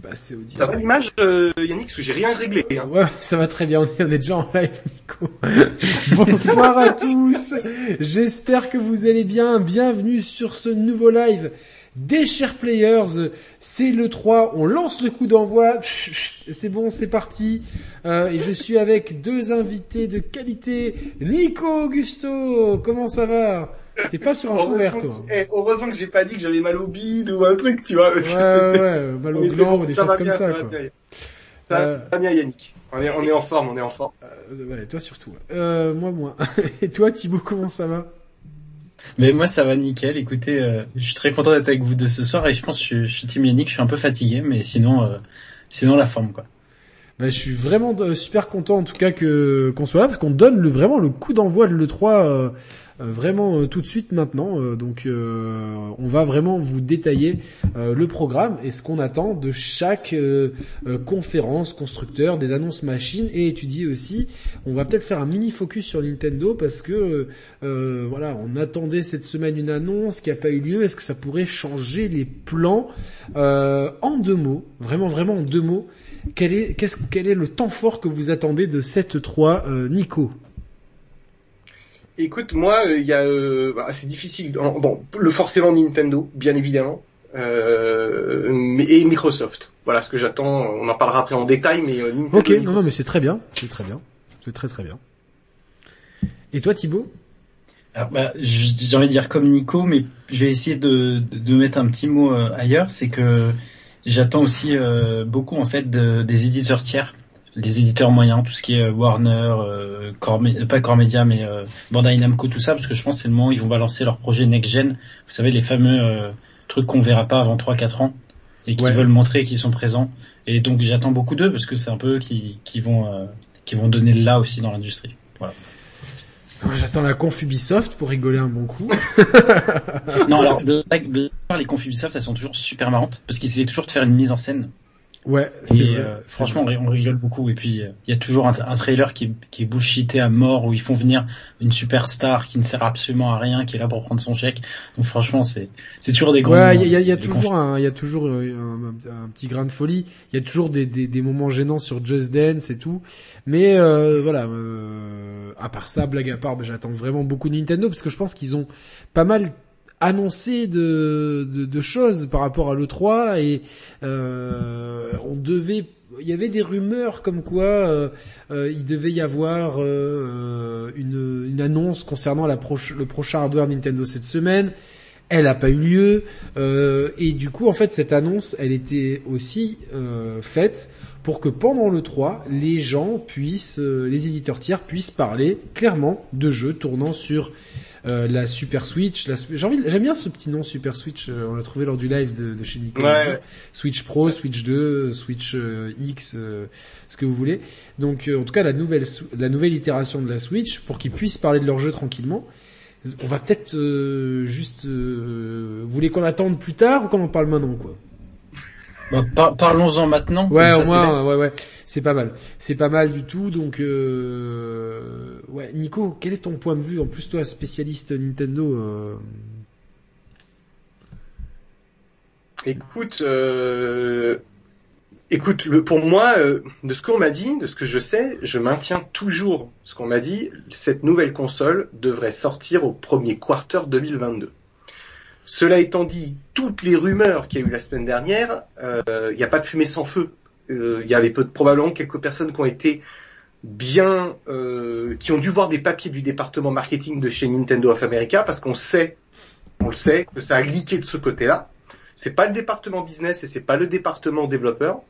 Bah, c'est audible. Ça va l'image, euh, Yannick, parce que j'ai rien réglé. Hein. Ouais, ça va très bien, on est, on est déjà en live, Nico. Bonsoir à tous, j'espère que vous allez bien, bienvenue sur ce nouveau live des chers players, c'est le 3, on lance le coup d'envoi, c'est bon, c'est parti, euh, et je suis avec deux invités de qualité, Nico Augusto, comment ça va? T'es pas sur un fond vert, toi. Eh, heureusement que j'ai pas dit que j'avais mal au bide ou un truc, tu vois. Ouais, ouais, ouais, mal au gland ou des choses comme bien, ça, ça quoi. va bien. Ça Euh, va bien, Yannick. On est, on est en forme, on est en forme. Euh, ouais, toi surtout. Euh, moi moins. Et toi Thibaut, comment ça va? Mais moi ça va nickel, écoutez, euh, je suis très content d'être avec vous de ce soir et je pense que je, je suis Team Yannick, je suis un peu fatigué mais sinon euh, sinon la forme quoi. Bah, je suis vraiment euh, super content en tout cas que qu'on soit là parce qu'on donne le, vraiment le coup d'envoi de l'E3 euh, euh, vraiment euh, tout de suite maintenant. Euh, donc euh, on va vraiment vous détailler euh, le programme et ce qu'on attend de chaque euh, euh, conférence constructeur, des annonces machines et étudier aussi. On va peut-être faire un mini focus sur Nintendo parce que euh, voilà, on attendait cette semaine une annonce qui a pas eu lieu. Est-ce que ça pourrait changer les plans Euh, En deux mots, vraiment vraiment en deux mots. Quel est, qu'est-ce, quel est le temps fort que vous attendez de cette 3, euh, Nico? Écoute, moi, il y a, euh, bah, c'est difficile. Bon, le forcément Nintendo, bien évidemment, euh, mais- et Microsoft. Voilà ce que j'attends. On en parlera après en détail, mais euh, Nintendo. Ok, non, non, mais c'est très bien, c'est très bien, c'est très très bien. Et toi, Thibaut? Alors bah, j- j'ai envie de dire comme Nico mais je vais essayer de, de, de mettre un petit mot euh, ailleurs, c'est que j'attends aussi euh, beaucoup en fait de- des éditeurs tiers, les éditeurs moyens, tout ce qui est euh, Warner, euh, Core euh, pas Core Media mais euh, Bandai Namco tout ça parce que je pense que c'est le moment où ils vont balancer leur projet next gen, vous savez les fameux euh, trucs qu'on verra pas avant 3 4 ans et qui Ouais. veulent montrer qu'ils sont présents et donc j'attends beaucoup d'eux parce que c'est un peu eux qui qui vont euh, qui vont donner le là aussi dans l'industrie. Voilà. Moi, J'attends la conf Ubisoft pour rigoler un bon coup. non, alors, les confs Ubisoft, elles sont toujours super marrantes, parce qu'ils essaient toujours de faire une mise en scène. Ouais, c'est vrai, euh, franchement, vrai. on rigole beaucoup. Et puis, euh, il y a toujours un, un trailer qui, est- qui est bullshité à mort, où ils font venir une superstar qui ne sert absolument à rien, qui est là pour prendre son chèque. Donc franchement, c'est c'est toujours des grands Ouais, il y a, y toujours un, il y a toujours euh, un, un petit grain de folie. Il y a toujours des, des, des moments gênants sur Just Dance et tout. Mais euh, voilà, euh, à part ça, blague à part, j'attends vraiment beaucoup de Nintendo parce que je pense qu'ils ont pas mal annoncé de, choses par rapport à l'E3 et euh, on devait il y avait des rumeurs comme quoi euh, euh, il devait y avoir euh, une, une annonce concernant la proche, le prochain hardware Nintendo cette semaine. Elle n'a pas eu lieu euh, et du coup en fait cette annonce elle était aussi euh, faite pour que pendant le 3 les gens puissent euh, les éditeurs tiers puissent parler clairement de jeux tournant sur euh, la Super Switch. La, j'ai envie, j'aime bien ce petit nom Super Switch. euh, on l'a trouvé lors du live de, de chez Nico. Ouais. Switch Pro, Switch 2, Switch euh, X, euh, ce que vous voulez. Donc en tout cas la nouvelle la nouvelle itération de la Switch pour qu'ils puissent parler de leur jeu tranquillement. On va peut-être euh, juste euh, vous voulez qu'on attende plus tard ou qu'on en parle maintenant quoi? Bah, par- Parlons-en maintenant. Ouais, au moins, ouais, ouais, c'est pas mal. C'est pas mal du tout. Donc, euh... ouais, Nico, quel est ton point de vue? En plus, toi, spécialiste Nintendo. Euh... Écoute, euh, écoute, le, pour moi, euh, de ce qu'on m'a dit, de ce que je sais, je maintiens toujours ce qu'on m'a dit. Cette nouvelle console devrait sortir au premier quarter 2022. Cela étant dit, toutes les rumeurs qu'il y a eu la semaine dernière, euh, il n'y a pas de fumée sans feu. Euh, Il y avait probablement quelques personnes qui ont été bien, euh, qui ont dû voir des papiers du département marketing de chez Nintendo of America, parce qu'on sait, on le sait, que ça a leaké de ce côté-là. C'est pas le département business et c'est pas le département développeur.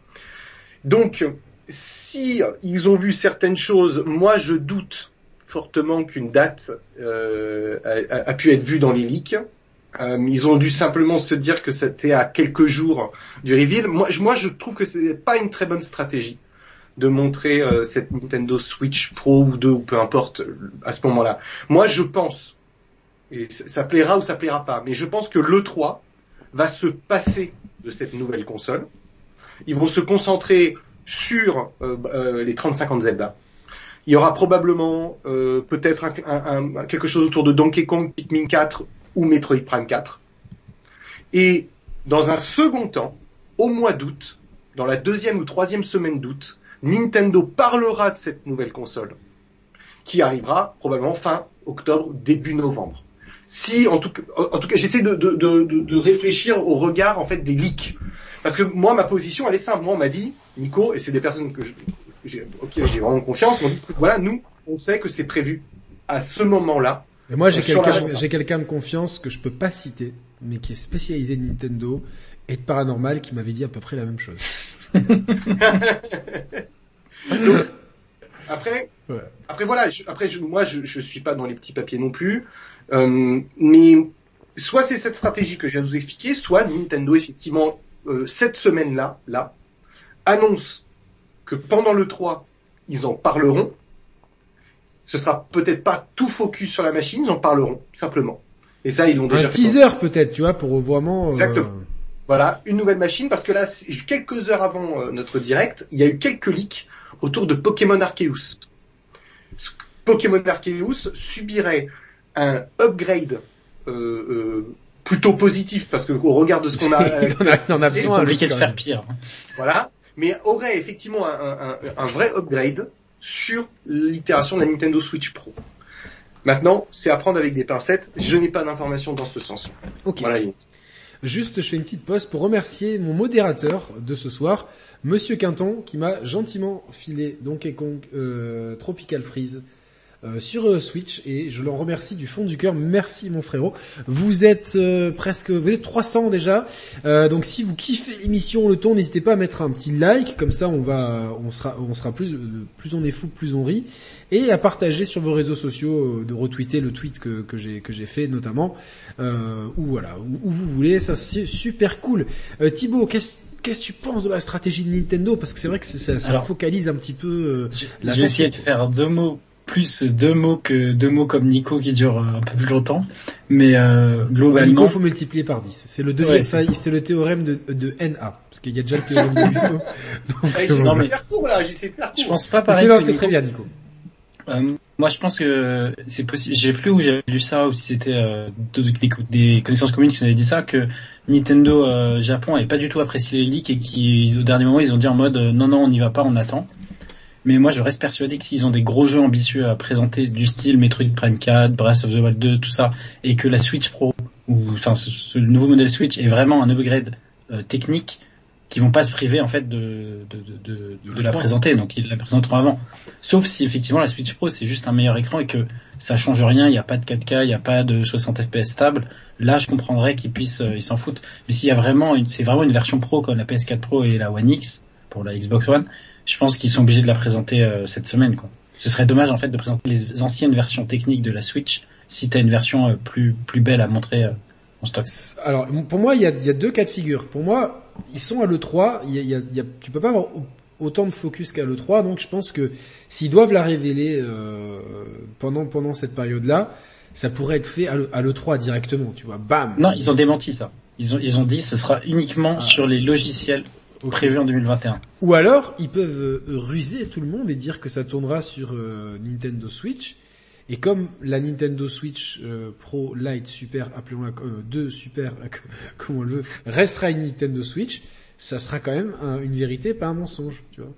Donc, si ils ont vu certaines choses, moi je doute fortement qu'une date euh, a pu être vue dans les leaks. Euh, ils ont dû simplement se dire que c'était à quelques jours du reveal. Moi, je, moi, je trouve que c'est pas une très bonne stratégie de montrer euh, cette Nintendo Switch Pro ou 2 ou peu importe à ce moment-là. Moi, je pense, et ça plaira ou ça plaira pas, mais je pense que le 3 va se passer de cette nouvelle console. Ils vont se concentrer sur euh, les 30-50 Zelda. Il y aura probablement peut-être quelque chose autour de Donkey Kong, Pikmin 4 ou Metroid Prime 4. Et dans un second temps, au mois d'août, dans la deuxième ou troisième semaine d'août, Nintendo parlera de cette nouvelle console, qui arrivera probablement fin octobre, début novembre. Si, en tout cas, j'essaie de, de, de, de réfléchir au regard en fait des leaks, parce que moi, ma position, elle est simple. Moi, on m'a dit, Nico, et c'est des personnes que j'ai, vraiment confiance, m'ont dit, voilà, nous, on sait que c'est prévu à ce moment-là. Et moi, j'ai quelqu'un, j'ai quelqu'un de confiance que je peux pas citer, mais qui est spécialisé de Nintendo et de paranormal, qui m'avait dit à peu près la même chose. Donc, après, après voilà, après moi je, je suis pas dans les petits papiers non plus, euh, mais soit c'est cette stratégie que je viens de vous expliquer, soit Nintendo effectivement euh, cette semaine-là, là, annonce que pendant le 3 ils en parleront. Ce sera peut-être pas tout focus sur la machine, ils en parleront simplement. Et ça ils l'ont déjà. Un teaser peut-être, tu vois, pour vraiment. Euh, Exactement. Voilà, une nouvelle machine parce que là, quelques heures avant euh, notre direct, il y a eu quelques leaks autour de Pokémon Arceus. Pokémon Arceus subirait un upgrade euh, euh, plutôt positif parce que au regard de ce qu'on a, on a, besoin de faire pire. Voilà, mais aurait effectivement un, un, un vrai upgrade sur l'itération de la Nintendo Switch Pro. Maintenant, c'est à prendre avec des pincettes. Je n'ai pas d'informations dans ce sens. Ok. Voilà. Juste, je fais une petite pause pour remercier mon modérateur de ce soir, Monsieur Quinton, qui m'a gentiment filé Donkey Kong euh, Tropical Freeze euh, sur euh, Switch et je l'en remercie du fond du cœur. Merci mon frérot. Vous êtes euh, presque, vous êtes 300 déjà. donc si vous kiffez l'émission Le Ton, n'hésitez pas à mettre un petit like, comme ça on va, on sera, on sera plus, plus on est fou, plus on rit, et à partager sur vos réseaux sociaux, de retweeter le tweet que, que j'ai que j'ai fait notamment, ou voilà, où, vous voulez. Ça c'est super cool. Thibaut, qu'est-ce qu'est-ce que tu penses de la stratégie de Nintendo? Parce que c'est vrai que ça, ça focalise un petit peu. Euh, je, vais essayer de faire deux mots plus deux mots que deux mots comme Nico qui durent un peu plus longtemps. Mais euh, globalement, Nico faut multiplier par 10. C'est le deuxième, c'est le théorème de, de NA parce qu'il y a déjà le théorème de. Donc, ah, euh, non mais faire court là, j'essaie de court. Je pense pas pareil. C'est très bien Nico. Euh, moi, je pense que c'est possible. J'ai plus où j'avais lu ça ou si c'était euh, des, des, connaissances communes qui nous avaient dit ça que Nintendo euh, Japon avait pas du tout apprécié les leaks et qui au dernier moment ils ont dit en mode non non on n'y va pas on attend. Mais moi, je reste persuadé que s'ils ont des gros jeux ambitieux à présenter du style Metroid Prime 4, Breath of the Wild 2, tout ça, et que la Switch Pro ou enfin ce, nouveau modèle Switch est vraiment un upgrade euh, technique, qui vont pas se priver en fait de de, de, de, de la présenter, donc ils la présenteront avant. Sauf si effectivement la Switch Pro c'est juste un meilleur écran et que ça change rien, il n'y a pas de 4K, il n'y a pas de 60 FPS stable. Là, je comprendrais qu'ils puissent, euh, ils s'en foutent. Mais s'il y a vraiment, c'est vraiment une version Pro comme la PS4 Pro et la One X pour la Xbox One, je pense qu'ils sont obligés de la présenter euh, cette semaine. Quoi. Ce serait dommage en fait de présenter les anciennes versions techniques de la Switch si tu as une version euh, plus plus belle à montrer euh, en stock. Alors pour moi, il y a, y a, deux cas de figure. Pour moi, ils sont à l'E3. Il y a, y a, tu peux pas avoir autant de focus qu'à l'E3. Donc je pense que s'ils doivent la révéler pendant pendant cette période-là, ça pourrait être fait à l'E3 directement. Tu vois, bam. Non, ils ont démenti ça. Ils ont ils ont dit ce sera uniquement ah, sur les logiciels prévu en 2021. Ou alors, ils peuvent euh, ruser tout le monde et dire que ça tournera sur euh, Nintendo Switch. Et comme la Nintendo Switch euh, Pro Lite Super, appelons-la 2 Super, comme on le veut, restera une Nintendo Switch, ça sera quand même une vérité, pas un mensonge, tu vois.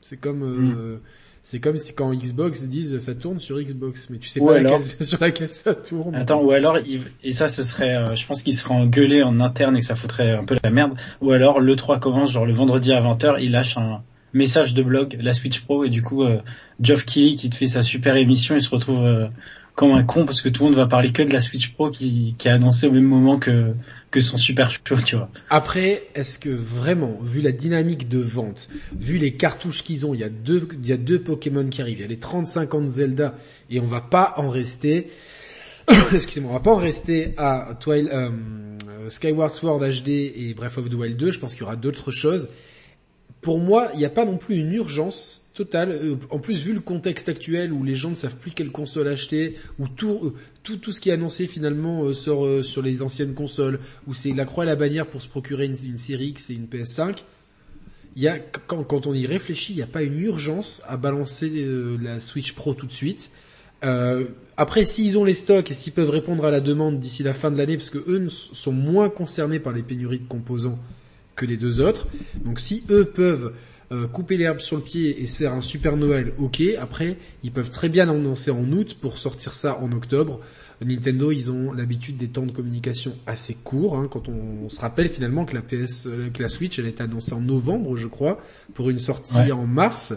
C'est comme mm. C'est comme si quand Xbox disent ça tourne sur Xbox, mais tu sais pas sur laquelle ça tourne. Attends, ou alors, et ça ce serait, euh, je pense qu'il serait engueulé en interne et que ça foutrait un peu la merde, ou alors le 3 commence genre le vendredi à 20h, il lâche un message de blog, la Switch Pro, et du coup, euh, Geoff Keighley qui te fait sa super émission, il se retrouve euh, comme un con parce que tout le monde va parler que de la Switch Pro qui, qui a annoncé au même moment que que son super chaud, tu vois. Après, est-ce que vraiment, vu la dynamique de vente, vu les cartouches qu'ils ont, il y a deux, il y a deux Pokémon qui arrivent, il y a les 35 ans de Zelda, et on va pas en rester, excusez-moi, on va pas en rester à Twilight, euh, Skyward Sword HD et Breath of the Wild 2, je pense qu'il y aura d'autres choses. Pour moi, il n'y a pas non plus une urgence Total. Euh, en plus, vu le contexte actuel où les gens ne savent plus quelle console acheter, où tout euh, tout, tout ce qui est annoncé finalement euh, sort sur les anciennes consoles, où c'est la croix et la bannière pour se procurer une, série X et une PS5. Il y a quand, quand on y réfléchit, il n'y a pas une urgence à balancer la Switch Pro tout de suite. après, s'ils ont les stocks et s'ils peuvent répondre à la demande d'ici la fin de l'année, parce que eux sont moins concernés par les pénuries de composants que les deux autres. Donc si eux peuvent euh, couper l'herbe sur le pied et faire un super Noël, ok. Après, ils peuvent très bien l'annoncer en août pour sortir ça en octobre. Nintendo, ils ont l'habitude des temps de communication assez courts. Hein, quand on, se rappelle finalement que la PS, euh, que la Switch, elle a été annoncée en novembre, je crois, pour une sortie en mars.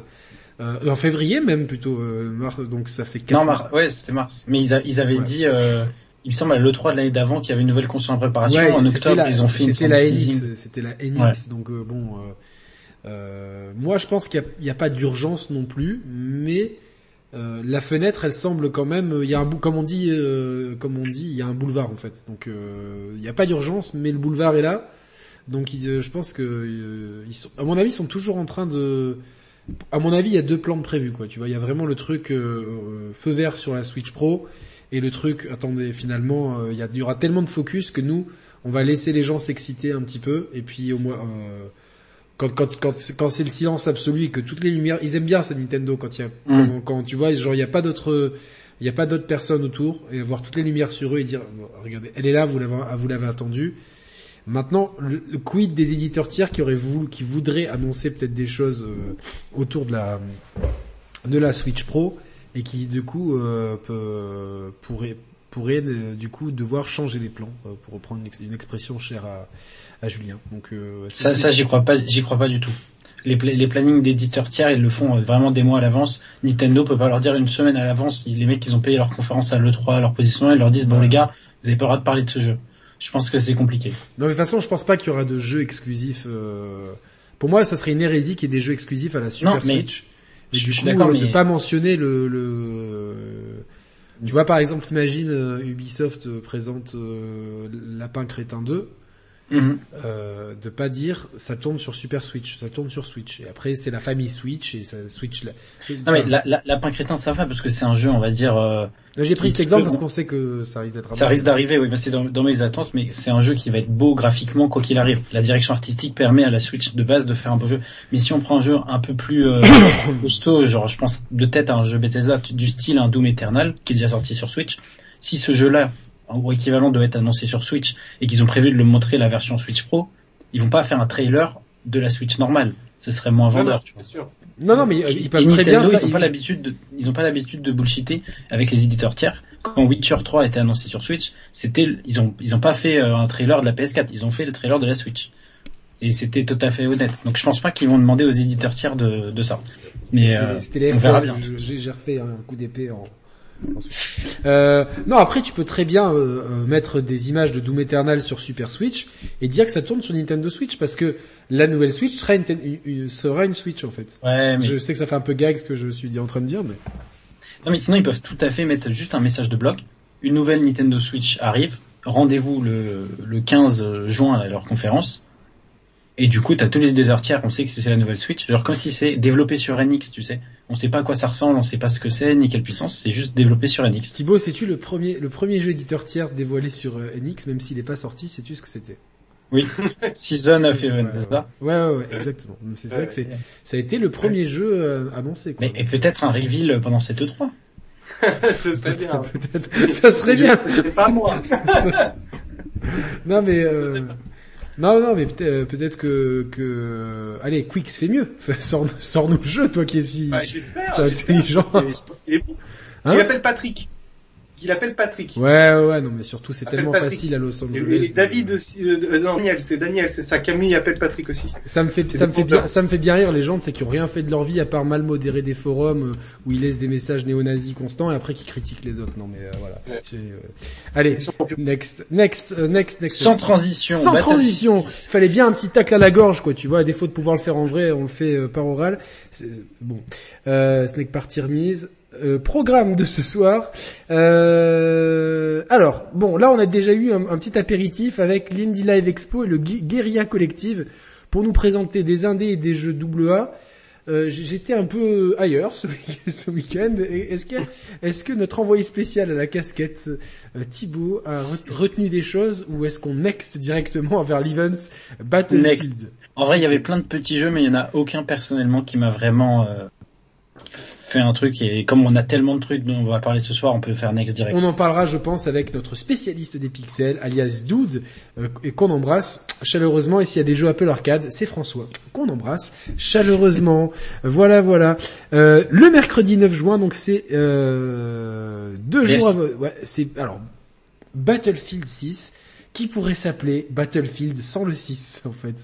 Euh, en février même plutôt, euh, mars, donc ça fait 4 Non, mars, ouais, c'était mars. Mais ils, ils avaient dit, euh, il me semble à l'E3 de l'année d'avant qu'il y avait une nouvelle console en préparation. Ouais, en octobre, la, ils ont fait C'était la NX, c'était la NX, donc euh, bon... moi je pense qu'il n'y a, a, pas d'urgence non plus, mais euh, la fenêtre, elle semble quand même, il y a un comme on dit, euh, comme on dit, il y a un boulevard en fait. Donc euh, il n'y a pas d'urgence, mais le boulevard est là. Donc je pense que, ils sont, à mon avis, ils sont toujours en train de, à mon avis, il y a deux plans prévus quoi. Tu vois, il y a vraiment le truc feu vert sur la Switch Pro et le truc, attendez, finalement, il y, a, il y aura tellement de focus que nous, on va laisser les gens s'exciter un petit peu et puis au moins quand quand quand quand c'est le silence absolu et que toutes les lumières, ils aiment bien ça Nintendo quand il y a mm. quand, tu vois genre il y a pas d'autres il y a pas d'autres personnes autour et avoir toutes les lumières sur eux et dire regardez elle est là vous l'avez vous l'avez attendu. Maintenant le, quid des éditeurs tiers qui auraient voulu qui voudraient annoncer peut-être des choses euh, autour de la de la Switch Pro et qui du coup euh, peut, pourrait pourrait euh, du coup devoir changer les plans euh, pour reprendre une, une expression chère à à Julien. Donc euh, ça, ça j'y crois pas, j'y crois pas du tout. Les, les plannings d'éditeurs tiers, ils le font euh, vraiment des mois à l'avance. Nintendo peut pas leur dire une semaine à l'avance. Les mecs, ils ont payé leur conférence à l'E3, leur position, ils leur disent bon les gars, vous avez pas le droit de parler de ce jeu. Je pense que c'est compliqué. Non, mais de toute façon, je pense pas qu'il y aura de jeux exclusifs. Euh... Pour moi, ça serait une hérésie qu'il y ait des jeux exclusifs à la Super Switch. Et du coup, euh, mais... pas mentionner le, le... Tu vois, par exemple, imagine Ubisoft présente Lapin Crétin 2. Mm euh, de pas dire ça tourne sur Super Switch, ça tourne sur Switch. Et après c'est la famille Switch et ça Switch. La... Non mais la, la, Lapin crétin ça va parce que c'est un jeu on va dire. Euh, J'ai pris cet exemple parce qu'on sait que ça risque d'être. Ça risque d'arriver, oui, mais c'est dans, dans, mes attentes, mais c'est un jeu qui va être beau graphiquement quoi qu'il arrive. La direction artistique permet à la Switch de base de faire un beau jeu. Mais si on prend un jeu un peu plus euh, costaud, genre je pense de tête à un jeu Bethesda du style un Doom Eternal qui est déjà sorti sur Switch, si ce jeu-là ou équivalent doit être annoncé sur Switch et qu'ils ont prévu de le montrer la version Switch Pro, ils vont pas faire un trailer de la Switch normale. Ce serait moins vendeur, tu vois. Sûr. Non, non, mais euh, ils peuvent très bien. Ils ont pas l'habitude de, ils ont pas l'habitude de bullshiter avec les éditeurs tiers. Quand Witcher 3 a été annoncé sur Switch, c'était, ils ont, ils ont pas fait euh, un trailer de la PS4, ils ont fait le trailer de la Switch. Et c'était tout à fait honnête. Donc je pense pas qu'ils vont demander aux éditeurs tiers de, de ça. Mais euh, c'était les on verra bien. J'ai refait un coup d'épée en euh, non, après tu peux très bien euh, euh, mettre des images de Doom Eternal sur Super Switch et dire que ça tourne sur Nintendo Switch parce que la nouvelle Switch sera une, sera une Switch en fait. Ouais, Je sais que ça fait un peu gag ce que je suis en train de dire, mais non, mais sinon ils peuvent tout à fait mettre juste un message de blog. Une nouvelle Nintendo Switch arrive. Rendez-vous le, le 15 juin à leur conférence. Et du coup, t'as tous les deux tiers, on sait que c'est la nouvelle Switch. Genre comme si c'est développé sur NX, tu sais. On sait pas à quoi ça ressemble, on sait pas ce que c'est, ni quelle puissance, c'est juste développé sur NX. Thibaut, sais-tu le premier, le premier jeu éditeur tiers dévoilé sur euh, NX, même s'il n'est pas sorti, sais-tu ce que c'était? Oui, Season of Heaven, c'est ça? ouais, ouais, ouais, exactement. C'est vrai que c'est, ça a été le premier jeu euh, annoncé. Quoi. Mais, et peut-être un reveal pendant cette E3 Ce serait bien. Peut-être. Ça serait bien. C'est pas moi. non mais... Euh... Non, non, mais peut-être peut que, que, allez, Quix fait mieux. Sors, sors nous le jeu, toi qui es si, bah, intelligent. Hein? Il appelle Patrick qu'il appelle Patrick. Ouais, ouais, non, mais surtout c'est tellement facile à Los Angeles. Et, David aussi, euh, euh, non, Daniel, c'est Daniel, c'est ça. Camille appelle Patrick aussi. Ça me fait, ça me fait bien, ça me fait bien rire les gens, c'est qui ont rien fait de leur vie à part mal modérer des forums euh, où ils laissent des messages néo-nazis constants et après qui critiquent les autres. Non, mais voilà. Allez, next, next, next, next. Sans transition. Sans transition. Fallait bien un petit tacle à la gorge, quoi. Tu vois, à défaut de pouvoir le faire en vrai, on le fait par oral. Bon, Snake Party remise. Euh, programme de ce soir. Euh, alors, bon, là on a déjà eu un, petit apéritif avec l'Indie Live Expo et le Guerilla Collective pour nous présenter des indés et des jeux AA. Euh, J'étais un peu ailleurs ce, week-end. Est-ce que, notre envoyé spécial à la casquette euh, Thibaut a retenu des choses ou est-ce qu'on next directement vers l'events Battlefield? En vrai, il y avait plein de petits jeux, mais il y en a aucun personnellement qui m'a vraiment fait un truc et comme on a tellement de trucs dont on va parler ce soir, on peut faire next direct. On en parlera, je pense, avec notre spécialiste des pixels, alias Dude, euh, et qu'on embrasse chaleureusement. Et s'il y a des jeux Apple Arcade, c'est François, qu'on embrasse chaleureusement. Voilà, voilà. Euh, le mercredi 9 juin, donc c'est euh, deux Yes. jours avant... Ouais, c'est... Alors, Battlefield 6, qui pourrait s'appeler Battlefield sans le 6, en fait.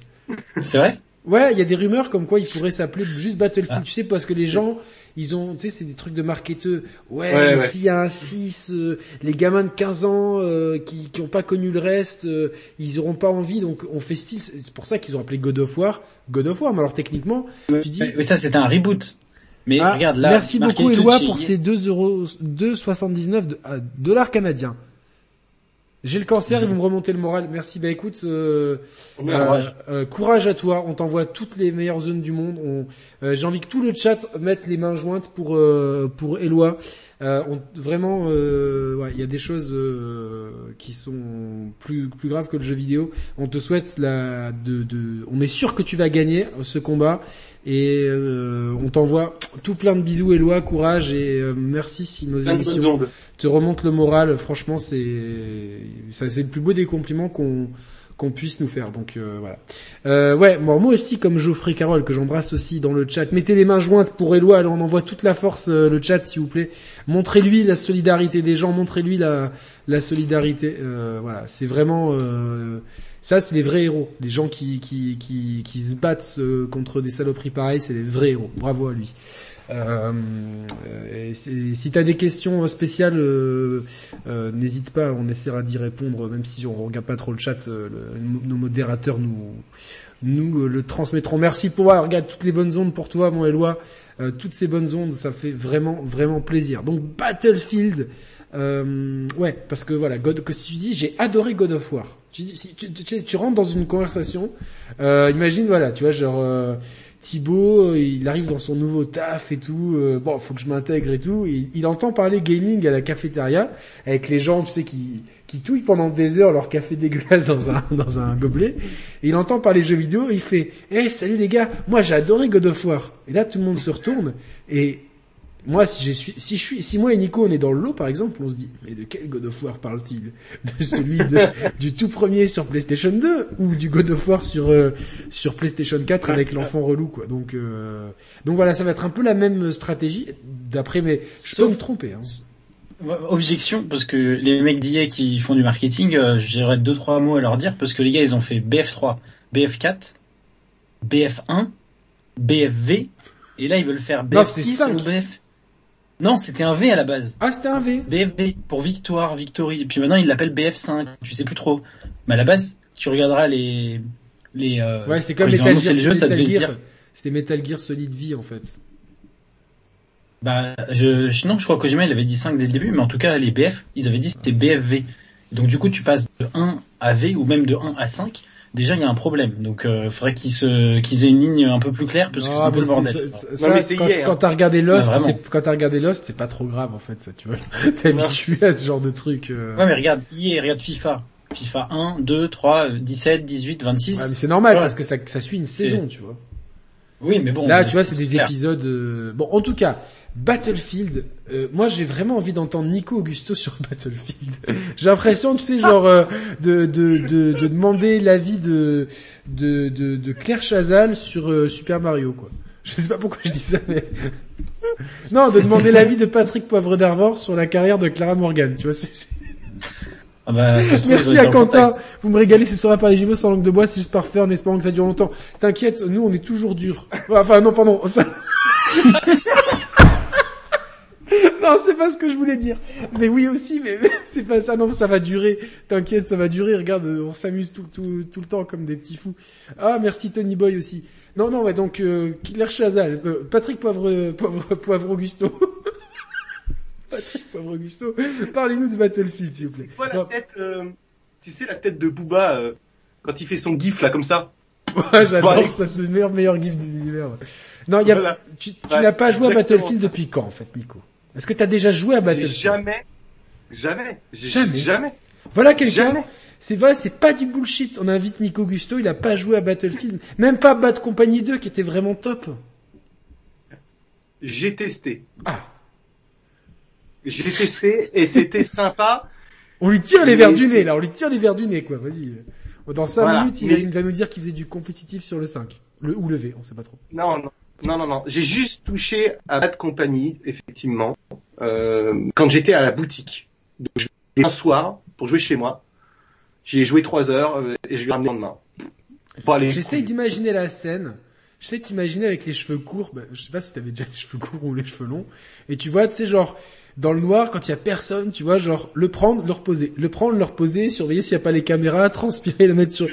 C'est vrai? Ouais, il y a des rumeurs comme quoi il pourrait s'appeler juste Battlefield. Ah. Tu sais, parce que les gens, ils ont, tu sais, c'est des trucs de marketeux. Ouais, Ouais, mais ouais. s'il y a un 6, euh, les gamins de 15 ans euh, qui qui ont pas connu le reste, euh, ils auront pas envie. Donc on fait style. C'est pour ça qu'ils ont appelé God of War. God of War. Mais alors techniquement, tu dis. Mais ça c'était un reboot. Mais Ah, regarde là. merci beaucoup Eloi pour ces 2 euros, 2,79 de, ah, dollars canadiens. J'ai le cancer, ils vont me remonter le moral. Merci. Bah écoute, euh, euh, courage. euh, courage à toi. On t'envoie toutes les meilleures zones du monde. On, euh, J'ai envie que tout le chat mette les mains jointes pour euh, pour Eloi. Euh, on, vraiment, euh, ouais, il y a des choses euh, qui sont plus plus graves que le jeu vidéo. On te souhaite la de, de on est sûr que tu vas gagner ce combat et euh, on t'envoie tout plein de bisous Eloi, courage et euh, merci si nos Plein émissions te remontent le moral. Franchement, c'est ça c'est le plus beau des compliments qu'on qu'on puisse nous faire. Donc euh, voilà. Euh, ouais, moi, moi aussi comme Geoffrey Carole que j'embrasse aussi dans le chat. Mettez les mains jointes pour Eloi. Alors on envoie toute la force euh, le chat s'il vous plaît. Montrez-lui la solidarité des gens. Montrez-lui la la solidarité. Euh, voilà, c'est vraiment euh, ça, c'est les vrais héros. Les gens qui qui qui, qui se battent euh, contre des saloperies pareilles, c'est les vrais héros. Bravo à lui. Euh, si t'as des questions spéciales, euh, euh, n'hésite pas, on essaiera d'y répondre, même si on regarde pas trop le chat. euh, nos modérateurs nous nous le transmettront. Merci pour moi. Regarde toutes les bonnes ondes pour toi, mon Eloi. Toutes ces bonnes ondes, ça fait vraiment vraiment plaisir. Donc Battlefield, ouais, parce que voilà, God, que si tu dis, j'ai adoré God of War. Tu, si, tu, rentres dans une conversation, euh, imagine voilà, tu vois genre. Euh, Thibaut, euh, il arrive dans son nouveau taf et tout. euh, bon, faut que je m'intègre et tout. Il entend parler gaming à la cafétéria avec les gens, tu sais, qui qui touillent pendant des heures leur café dégueulasse dans un dans un gobelet. Et il entend parler jeux vidéo. Il fait, "Eh, salut les gars, moi j'ai adoré God of War." Et là, tout le monde se retourne et moi, si je suis, si je suis, si moi et Nico on est dans le lot, par exemple, on se dit, mais de quel God of War parle-t-il? De celui de- du tout premier sur PlayStation 2 ou du God of War sur euh, sur PlayStation 4 avec l'enfant relou, quoi. Donc euh, donc voilà, ça va être un peu la même stratégie, d'après mes, je peux me tromper. Hein. Objection, parce que les mecs d'IA qui font du marketing, euh, j'aurais deux trois mots à leur dire, parce que les gars, ils ont fait BF3, BF4, BF1, BFV, et là, ils veulent faire Non, c'était BF6 cinq. ou BF... Non, c'était un V à la base. Ah, c'était un V. BFV, pour victoire, victory. Et puis maintenant, ils l'appellent BF5, tu sais plus trop. Mais à la base, tu regarderas les... les euh, Ouais, c'est comme Metal Gear. le jeu, ça Metal devait se Gear. dire... C'était Metal Gear Solid V en fait. Bah, je, je- non, je crois que Kojima, il avait dit 5 dès le début, mais en tout cas, les BF, ils avaient dit c'était BFV. Donc du coup, tu passes de 1 à V, ou même de 1 à 5. Déjà, il y a un problème. Donc, euh, faudrait qu'ils se, qu'ils aient une ligne un peu plus claire, parce que c'est un peu le bordel. c'est- ça- ça, Non, mais c'est quand, hier, quand t'as regardé Lost, quand t'as regardé Lost, c'est pas trop grave en fait, ça, tu vois. T'es habitué à ce genre de truc. euh. Ouais, mais regarde, hier, regarde FIFA. FIFA 1, 2, 3, euh, 17, 18, 26. Ouais, mais c'est normal parce que ça, ça suit une saison, tu vois. Oui, mais bon. Là, tu vois, c'est des clair. épisodes. euh, Bon, en tout cas, Battlefield. euh, moi, j'ai vraiment envie d'entendre Nico Augusto sur Battlefield. j'ai l'impression, tu sais, genre euh, de, de, de, de demander l'avis de, de, de, de Claire Chazal sur euh, Super Mario, quoi. Je sais pas pourquoi je dis ça, mais non, de demander l'avis de Patrick Poivre d'Arvor sur la carrière de Clara Morgan. Tu vois, c'est- Ah bah, Merci à Quentin. contact. Vous me régalez ces soirées par les jumeaux sans langue de bois, c'est juste par faire en espérant que ça dure longtemps. T'inquiète, nous on est toujours dur. Enfin non, pardon. Ça... non, c'est pas ce que je voulais dire. Mais oui aussi, mais c'est pas ça. Non, ça va durer. T'inquiète, ça va durer. Regarde, on s'amuse tout, tout, tout le temps comme des petits fous. Ah, merci Tony Boy aussi. Non, non, ouais, donc euh, Claire Chazal, euh, Patrick Poivre, Poivre, Poivre Augusto. Patrick Poivre Augusto, parlez-nous de Battlefield, s'il vous plaît. Quoi la Non. tête, euh, tu sais, la tête de Booba, euh, quand il fait son gif là comme ça? Ouais, j'adore ça, c'est le meilleur, meilleur gif de l'univers. Non, y a, Voilà. tu, tu Ouais, n'as pas joué à Battlefield ça. depuis quand, en fait, Nico? Est-ce que t'as déjà joué à Battlefield jamais, jamais, Jamais. jamais, Voilà quelqu'un. C'est vrai, c'est pas du bullshit. On invite Nico Gusto, il a pas joué à Battlefield. Même pas Bad Company 2 qui était vraiment top. j'ai testé. Ah. J'ai testé et c'était sympa. On lui tire les verres du nez, là, on lui tire les verres du nez, quoi, vas-y. Dans 5 Voilà, minutes, il, mais- il va nous dire qu'il faisait du compétitif sur le 5. Le, ou le V, on sait pas trop. Non, non, non, non, non. J'ai juste touché à Bad Company, effectivement, euh, quand j'étais à la boutique. Donc, un soir pour jouer chez moi. J'y ai joué trois heures euh, et je lui ai ramené le lendemain. J'essaie d'imaginer la scène. J'essaie de t'imaginer avec les cheveux courts. Bah, je sais pas si t'avais déjà les cheveux courts ou les cheveux longs. Et tu vois, tu sais, genre, dans le noir, quand il y a personne, tu vois, genre, le prendre, le reposer. Le prendre, le reposer, surveiller s'il y a pas les caméras, transpirer, le mettre sur...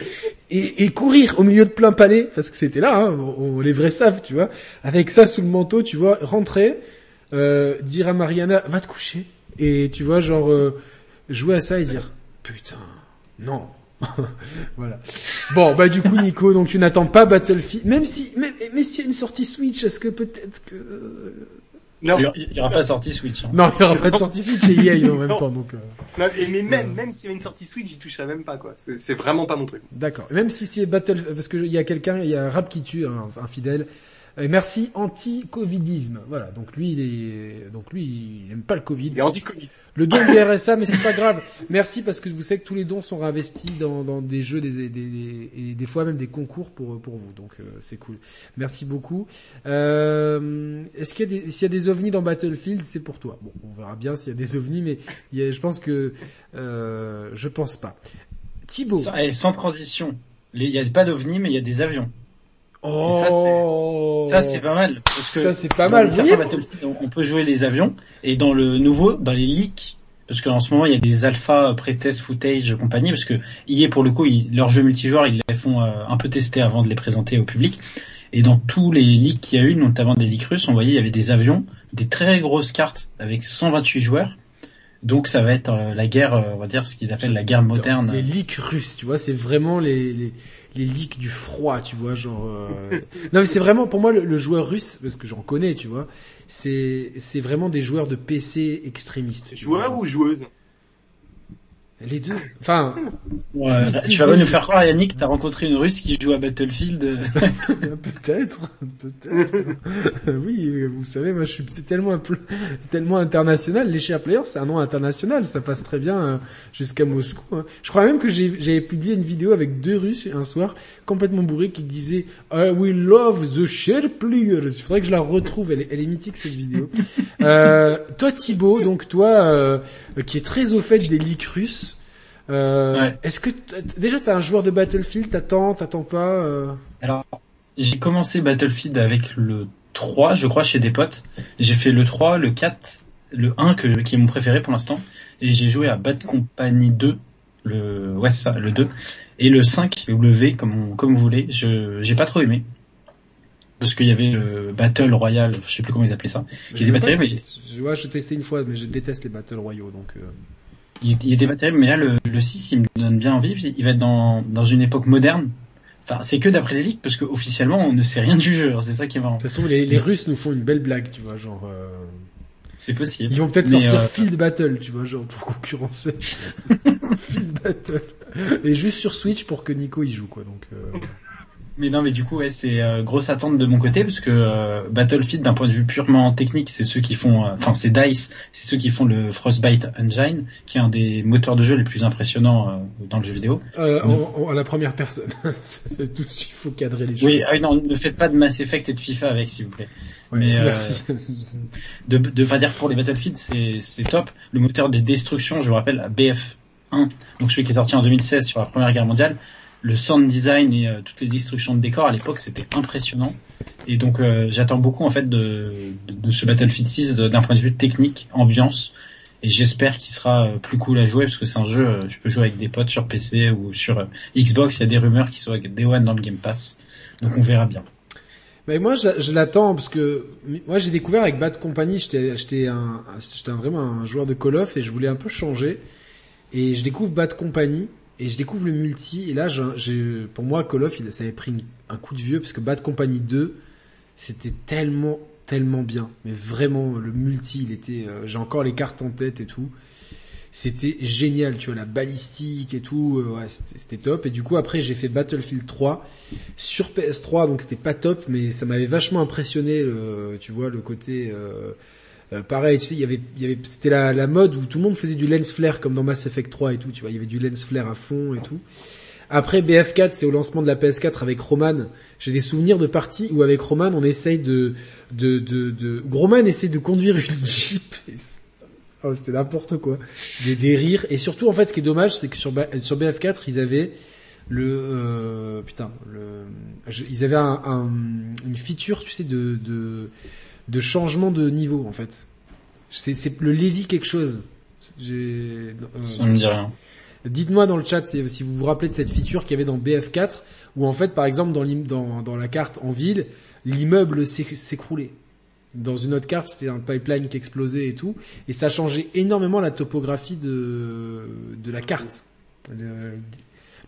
Et, et courir au milieu de plein palais, parce que c'était là, hein, on, on- les vrais savent, tu vois. Avec ça sous le manteau, tu vois, rentrer, euh, dire à Mariana, va te coucher. Et tu vois, genre, euh, jouer à ça et dire, putain, non. voilà. Bon, bah du coup, Nico, donc tu n'attends pas Battlefield, même si, même, mais s'il y a une sortie Switch, est-ce que peut-être que... Non, Il y aura- pas sorti Switch. hein. Non, il y aura pas de sortie Switch et EA en même temps, donc... euh, non, et mais même, même s'il y avait une sortie Switch, j'y toucherais même pas, quoi. C'est c'est vraiment pas mon truc. D'accord. Même si c'est Battle, parce que il y a quelqu'un, il y a un rap qui tue, un, un fidèle. Merci anti-covidisme. Voilà. Donc lui, il est, donc lui, il aime pas le Covid. Il est anti-Covid. Le don du RSA, mais c'est pas grave. Merci parce que vous savez que tous les dons sont réinvestis dans, dans des jeux, des, des, des- et des fois même des concours pour pour vous. Donc euh, c'est cool. Merci beaucoup. Euh, Est-ce qu'il y a des s'il y a des ovnis dans Battlefield, c'est pour toi. Bon, on verra bien s'il y a des ovnis, mais il y a- je pense que euh, je pense pas. Thibaut. Sans, eh, sans transition. Il n'y a pas d'ovnis, mais il y a des avions. Oh, Ça, c'est pas mal. Parce que Ça, c'est pas mal. certains Battlefield, on- peut jouer les avions. Et dans le nouveau, dans les leaks, parce qu'en ce moment, il y a des alpha pré-test footage compagnie, parce que EA, pour le coup, ils, leurs jeux multijoueurs, ils les font euh, un peu tester avant de les présenter au public. Et dans tous les leaks qu'il y a eu, notamment des leaks russes, on voyait il y avait des avions, des très grosses cartes avec 128 joueurs. Donc ça va être euh, la guerre, euh, on va dire ce qu'ils appellent la guerre moderne. Les leaks russes, tu vois, c'est vraiment les, les, les leaks du froid, tu vois, genre. euh, non mais c'est vraiment pour moi le, joueur russe, parce que j'en connais, tu vois. C'est vraiment des joueurs de PC extrémistes. Joueur ou joueuse? Les deux. Enfin, Ouais, tu vas pas nous faire croire, Yannick, t'as rencontré une russe qui joue à Battlefield. peut-être, peut-être. oui, vous savez, moi je suis tellement international. Les Share Players, c'est un nom international, ça passe très bien euh, jusqu'à Moscou. hein. Je crois même que j'ai- j'avais publié une vidéo avec deux Russes un soir, complètement bourrés, qui disaient I will love the Share Players. Il faudrait que je la retrouve, elle est, elle est mythique cette vidéo. euh, toi Thibaut, donc toi euh, qui est très au fait des leaks russes. Euh, Ouais. Est-ce que déjà t'as un joueur de Battlefield, t'attends, t'attends pas euh... Alors, j'ai commencé Battlefield avec le 3, je crois, chez des potes. J'ai fait le 3, le 4, le 1 que, qui est mon préféré pour l'instant. Et j'ai joué à Bad Company 2, le, ouais, c'est ça, le 2. Et le 5, ou le V, comme, on- comme vous voulez. Je, j'ai pas trop aimé. Parce qu'il y avait le Battle Royale, je sais plus comment ils appelaient ça. Qui était pas terrible, mais Je vois, j'ai testé une fois, mais je déteste les Battle Royaux, donc... Euh... il, il était pas terrible, mais là, le, le 6, il me donne bien envie. Il va être dans, dans une époque moderne. Enfin, c'est que d'après les leaks, parce qu'officiellement, on ne sait rien du jeu. Alors, C'est ça qui est marrant. De toute façon, les, les Russes nous font une belle blague, tu vois, genre... Euh... C'est possible. Ils vont peut-être sortir euh, Field Battle, tu vois, genre pour concurrencer Field Battle. Et juste sur Switch pour que Nico y joue, quoi, donc... Euh... Mais non, mais du coup, ouais, c'est euh, grosse attente de mon côté parce que euh, Battlefield, d'un point de vue purement technique, c'est ceux qui font, euh, enfin, c'est Dice, c'est ceux qui font le Frostbite Engine, qui est un des moteurs de jeu les plus impressionnants euh, dans le jeu vidéo. Euh, à la première personne. C'est tout, il faut cadrer les choses. Oui, ah oui, non, ne faites pas de Mass Effect et de FIFA avec, s'il vous plaît. Ouais, mais, euh, merci. De, de, enfin, dire pour les Battlefield, c'est, c'est top. Le moteur de destruction, je vous rappelle, BF1, donc celui qui est sorti en 2016 sur la Première Guerre mondiale, le sound design et euh, toutes les destructions de décors à l'époque, c'était impressionnant. Et donc, euh, j'attends beaucoup en fait de, de, ce Battlefield 6 de- d'un point de vue technique, ambiance. Et j'espère qu'il sera euh, plus cool à jouer parce que c'est un jeu, euh, je peux jouer avec des potes sur PC ou sur euh, Xbox. Il y a des rumeurs qui sont avec Day One dans le Game Pass. Donc on verra bien. Mais moi, je, l'attends parce que moi, j'ai découvert avec Bad Company, j'étais, un, j'étais vraiment un joueur de Call of et je voulais un peu changer. Et je découvre Bad Company et je découvre le multi. Et là, j'ai, pour moi, Call of, il, ça avait pris un coup de vieux parce que Bad Company 2, c'était tellement, tellement bien. Mais vraiment, le multi, il était, euh, j'ai encore les cartes en tête et tout. c'était génial, tu vois, la balistique et tout, euh, ouais, c'était top. Et du coup, après, j'ai fait Battlefield 3 sur PS3, donc c'était pas top, mais ça m'avait vachement impressionné, tu vois, le côté... Euh, euh, pareil, tu sais, il y avait, il y avait, c'était la, la mode où tout le monde faisait du lens flare comme dans Mass Effect 3 et tout, tu vois, il y avait du lens flare à fond et tout. Après BF4, c'est au lancement de la PS4 avec Roman. J'ai des souvenirs de parties où avec Roman, on essaye de, de, de, de... Roman essaie de conduire une Jeep. Oh, c'était n'importe quoi. Des, des rires. Et surtout, en fait, ce qui est dommage, c'est que sur, sur BF4, ils avaient le euh, putain, le, ils avaient un, un, une feature, tu sais, de de changement de niveau en fait. C'est, c'est le Lévi quelque chose. Euh, Ça me dit rien. Dites-moi dans le chat si vous vous rappelez de cette feature qu'il y avait dans BF4 où en fait par exemple dans, dans, dans la carte en ville l'immeuble s'écroulait. Dans une autre carte c'était un pipeline qui explosait et tout et ça changeait énormément la topographie de, de la carte. Le,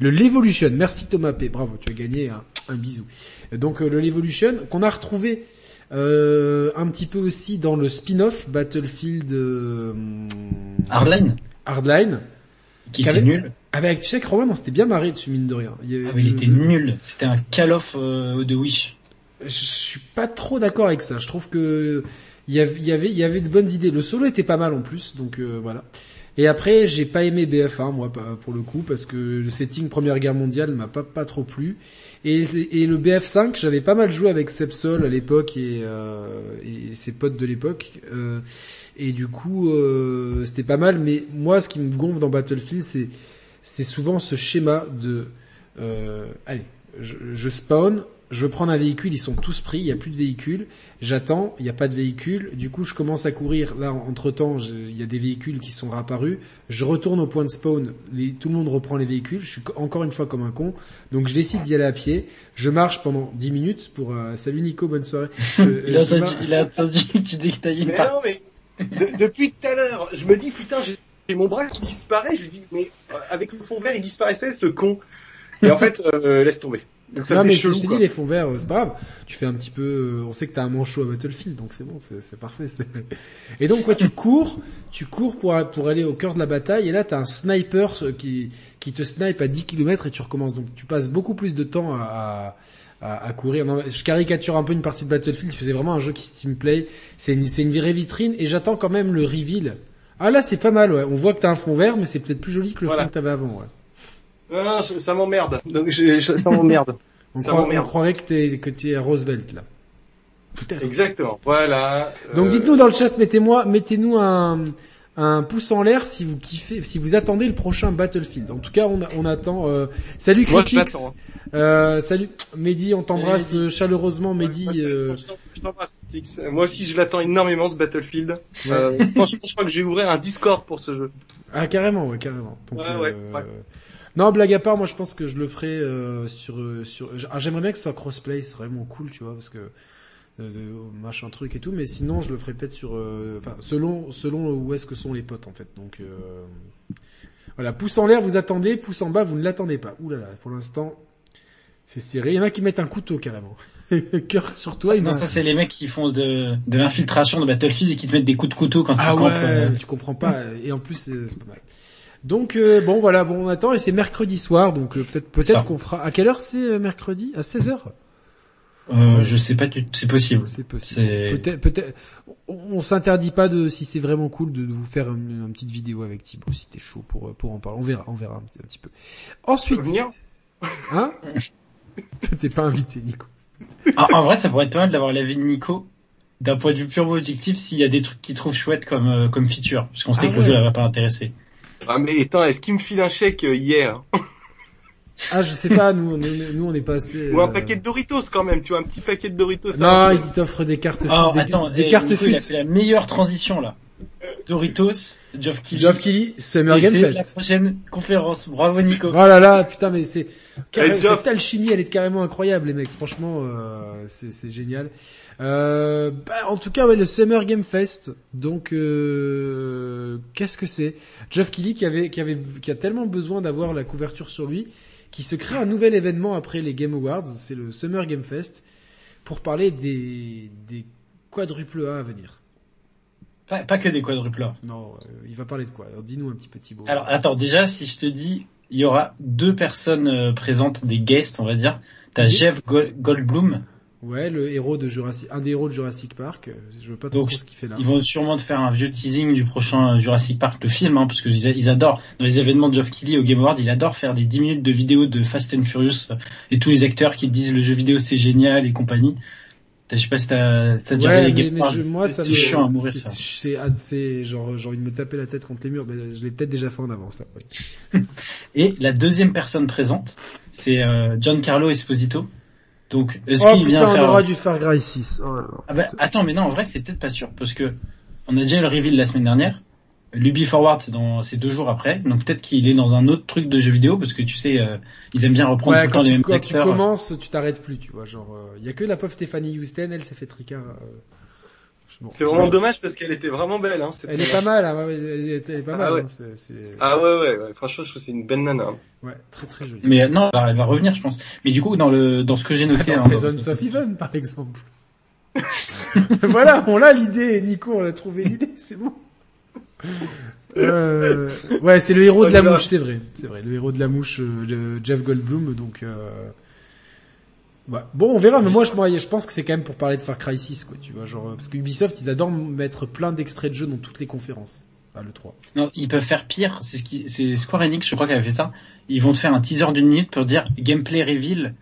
le L'Evolution, merci Thomas P, bravo, tu as gagné un, un bisou. Donc euh, le L'Evolution qu'on a retrouvé euh, un petit peu aussi dans le spin-off Battlefield euh, Hardline. Hardline. Qui était nul. Ah, tu sais que Roman, on s'était bien marré dessus, mine de rien. Il, ah, mais il était nul. C'était un call-off euh, de Wish. Je suis pas trop d'accord avec ça. Je trouve que il y avait, il y avait, il y avait de bonnes idées. Le solo était pas mal en plus, donc euh, voilà. Et après, j'ai pas aimé BF1 moi pour le coup parce que le setting Première Guerre mondiale m'a pas pas trop plu. Et, le BF5, j'avais pas mal joué avec Sepsol à l'époque et, euh, et ses potes de l'époque. Euh, et du coup, euh, c'était pas mal. Mais moi, ce qui me gonfle dans Battlefield, c'est c'est souvent ce schéma de allez, je spawn, je veux prendre un véhicule, ils sont tous pris, il n'y a plus de véhicules. J'attends, il n'y a pas de véhicule. Du coup, je commence à courir. Là, entre temps, il y a des véhicules qui sont réapparus. Je retourne au point de spawn. tout le monde reprend les véhicules. Je suis encore une fois comme un con. Donc, je décide d'y aller à pied. Je marche pendant 10 minutes pour. Euh, salut Nico, bonne soirée. Euh, il, a entendu, il, a entendu, que tu détaillais mais non, mais depuis tout à l'heure, je me dis putain, j'ai mon bras qui disparaît. Je me dis mais euh, avec le fond vert, il disparaissait ce con. Et en fait, laisse tomber. Donc ça non, mais chelou, je te dis les fonds verts, c'est pas grave. Tu fais un petit peu, euh, on sait que t'as un manchot à Battlefield, donc c'est bon, c'est parfait. Et donc ouais, tu cours, tu cours pour pour aller au cœur de la bataille, et là t'as un sniper qui qui te snipe à 10 km et tu recommences. Donc tu passes beaucoup plus de temps à, à, à courir. Non, je caricature un peu une partie de Battlefield. Je faisais vraiment un jeu qui Steam Play. C'est une c'est une vraie vitrine et j'attends quand même le reveal. Ah là c'est pas mal, ouais. On voit que t'as un fond vert, mais c'est peut-être plus joli que le fond que t'avais avant, ouais. Non, ça m'emmerde. Donc ça m'emmerde. on, on, croirait que t'es que t'es Roosevelt là. Exactement. Voilà. Donc euh, dites-nous dans le chat, mettez-moi, mettez-nous un un pouce en l'air si vous kiffez, si vous attendez le prochain Battlefield. En tout cas, on, on attend. Euh... Salut Critics. Hein. Euh, salut Mehdi, on t'embrasse chaleureusement Mehdi. Euh... Moi aussi je l'attends énormément ce Battlefield. Euh, franchement je crois que je vais ouvrir un Discord pour ce jeu. Ah carrément, ouais, carrément. Donc, ouais, ouais, euh, ouais. Non, blague à part, moi je pense que je le ferai euh, sur euh, sur. Ah, j'aimerais bien que ce soit crossplay, c'est vraiment cool, tu vois, parce que euh, machin truc et tout. Mais sinon, je le ferai peut-être sur. Enfin, selon selon où est-ce que sont les potes en fait. Donc voilà, pouce en l'air, vous attendez, pouce en bas, vous ne l'attendez pas. Ouh là là, pour l'instant, c'est serré. Il y en a qui mettent un couteau carrément. Cœur sur toi. Non, ça c'est les mecs qui font de, de l'infiltration de Battlefield et qui te mettent des coups de couteau quand ah tu ouais, tu comprends pas. Et en plus, c'est pas mal. Donc euh, bon voilà, bon on attend et c'est mercredi soir, donc euh, peut-être peut-être qu'on fera. À quelle heure c'est euh, mercredi? À 16 h euh, je sais pas, c'est possible. C'est possible. Peut-être, peut-être. On, s'interdit pas de, si c'est vraiment cool, de, vous faire une, petite vidéo avec Thibaut, si t'es chaud pour pour en parler. On verra, on verra un, petit peu. Ensuite. Hein? T'es pas invité, Nico. en, vrai, ça pourrait être pas mal d'avoir l'avis de Nico d'un point de vue purement objectif s'il y a des trucs qu'il trouve chouettes comme comme feature, parce qu'on sait ah que le jeu va pas intéresser. Ah mais attends, est-ce qu'il me file un chèque euh, hier Ah je sais pas, nous, nous, on est passé. Ou un euh, paquet de Doritos quand même, tu vois un petit paquet de Doritos. Non, il t'offre des cartes. Oh, des, attends, des cartes a fait la meilleure transition là. Doritos, Geoff Kelly. Geoff Kelly, Summer Game Fest. C'est la prochaine conférence. Bravo Nico. Oh là là, putain mais c'est cette alchimie, elle est carrément incroyable les mecs. Franchement, euh, c'est génial. Euh, bah, en tout cas, ouais, le Summer Game Fest. Donc, euh, qu'est-ce que c'est? Geoff Kelly qui avait, qui avait, qui a tellement besoin d'avoir la couverture sur lui, qui se crée un nouvel événement après les Game Awards. C'est le Summer Game Fest pour parler des, des quadruples A à venir. Pas, pas que des quadrupleurs. Non, euh, il va parler de quoi? Alors, Dis-nous un petit peu Thibaut. Alors attends, déjà si je te dis, il y aura deux personnes euh, présentes, des guests on va dire. T'as Oui. Jeff Gol- Goldblum. Ouais, le héros de Jurassic, un des héros de Jurassic Park. Je veux pas trop ce qu'il fait là. Ils vont sûrement te faire un vieux teasing du prochain Jurassic Park, le film, hein, parce qu'ils ils adorent, dans les événements de Geoff Keighley au Game Award, il adore faire des 10 minutes de vidéos de Fast and Furious euh, et tous les acteurs qui disent le jeu vidéo c'est génial et compagnie. Je sais pas si t'as t'as déjà Ouais, mais, Game mais je- moi ça C'est me chiant à mourir, ça. C'est genre j'ai envie de me taper la tête contre les murs. Mais je l'ai peut-être déjà fait en avance là. ouais. Et la deuxième personne présente, c'est euh, Giancarlo Esposito. Donc, est-ce Oh qu'il vient putain, on faire... aura dû Far Cry 6. Oh, non. Ah bah, attends, mais non, en vrai, c'est peut-être pas sûr, parce que on a déjà eu le reveal la semaine dernière. L'Ubi Forward, c'est dans, deux jours après, donc peut-être qu'il est dans un autre truc de jeu vidéo, parce que tu sais, euh, ils aiment bien reprendre Ouais, tout le quand, temps les tu, mêmes quand tu acteurs. commences, tu t'arrêtes plus, tu vois. Genre, il y a que la pauvre Stéphanie Houston, elle s'est fait tricard. euh, bon. C'est vraiment dommage parce qu'elle était vraiment belle. Hein, Elle est mal, hein, ouais, elle, est, elle est pas Ah mal. ouais. hein, Ah ouais, ouais, ouais, franchement, je trouve que c'est une belle nana. hein. ouais, très très jolie. Mais euh, non, elle va, elle va revenir, je pense. Mais du coup, dans le, dans ce que j'ai noté, Dans hein, Seasons of Even, par exemple. voilà, on l'a l'idée, Nico, on a trouvé l'idée, c'est bon. Euh, ouais, c'est le héros de la Oh là. mouche, c'est vrai, c'est vrai, le héros de la mouche, euh, de Jeff Goldblum, donc. Euh... ouais. Bon, on verra, mais moi, je, moi, je pense que c'est quand même pour parler de Far Cry 6, quoi, tu vois, genre, euh, parce que Ubisoft, ils adorent mettre plein d'extraits de jeux dans toutes les conférences. Ah, le 3. non, ils peuvent faire pire. C'est ce qui, c'est Square Enix, je crois, qui avait fait ça. Ils vont te faire un teaser d'une minute pour dire gameplay reveal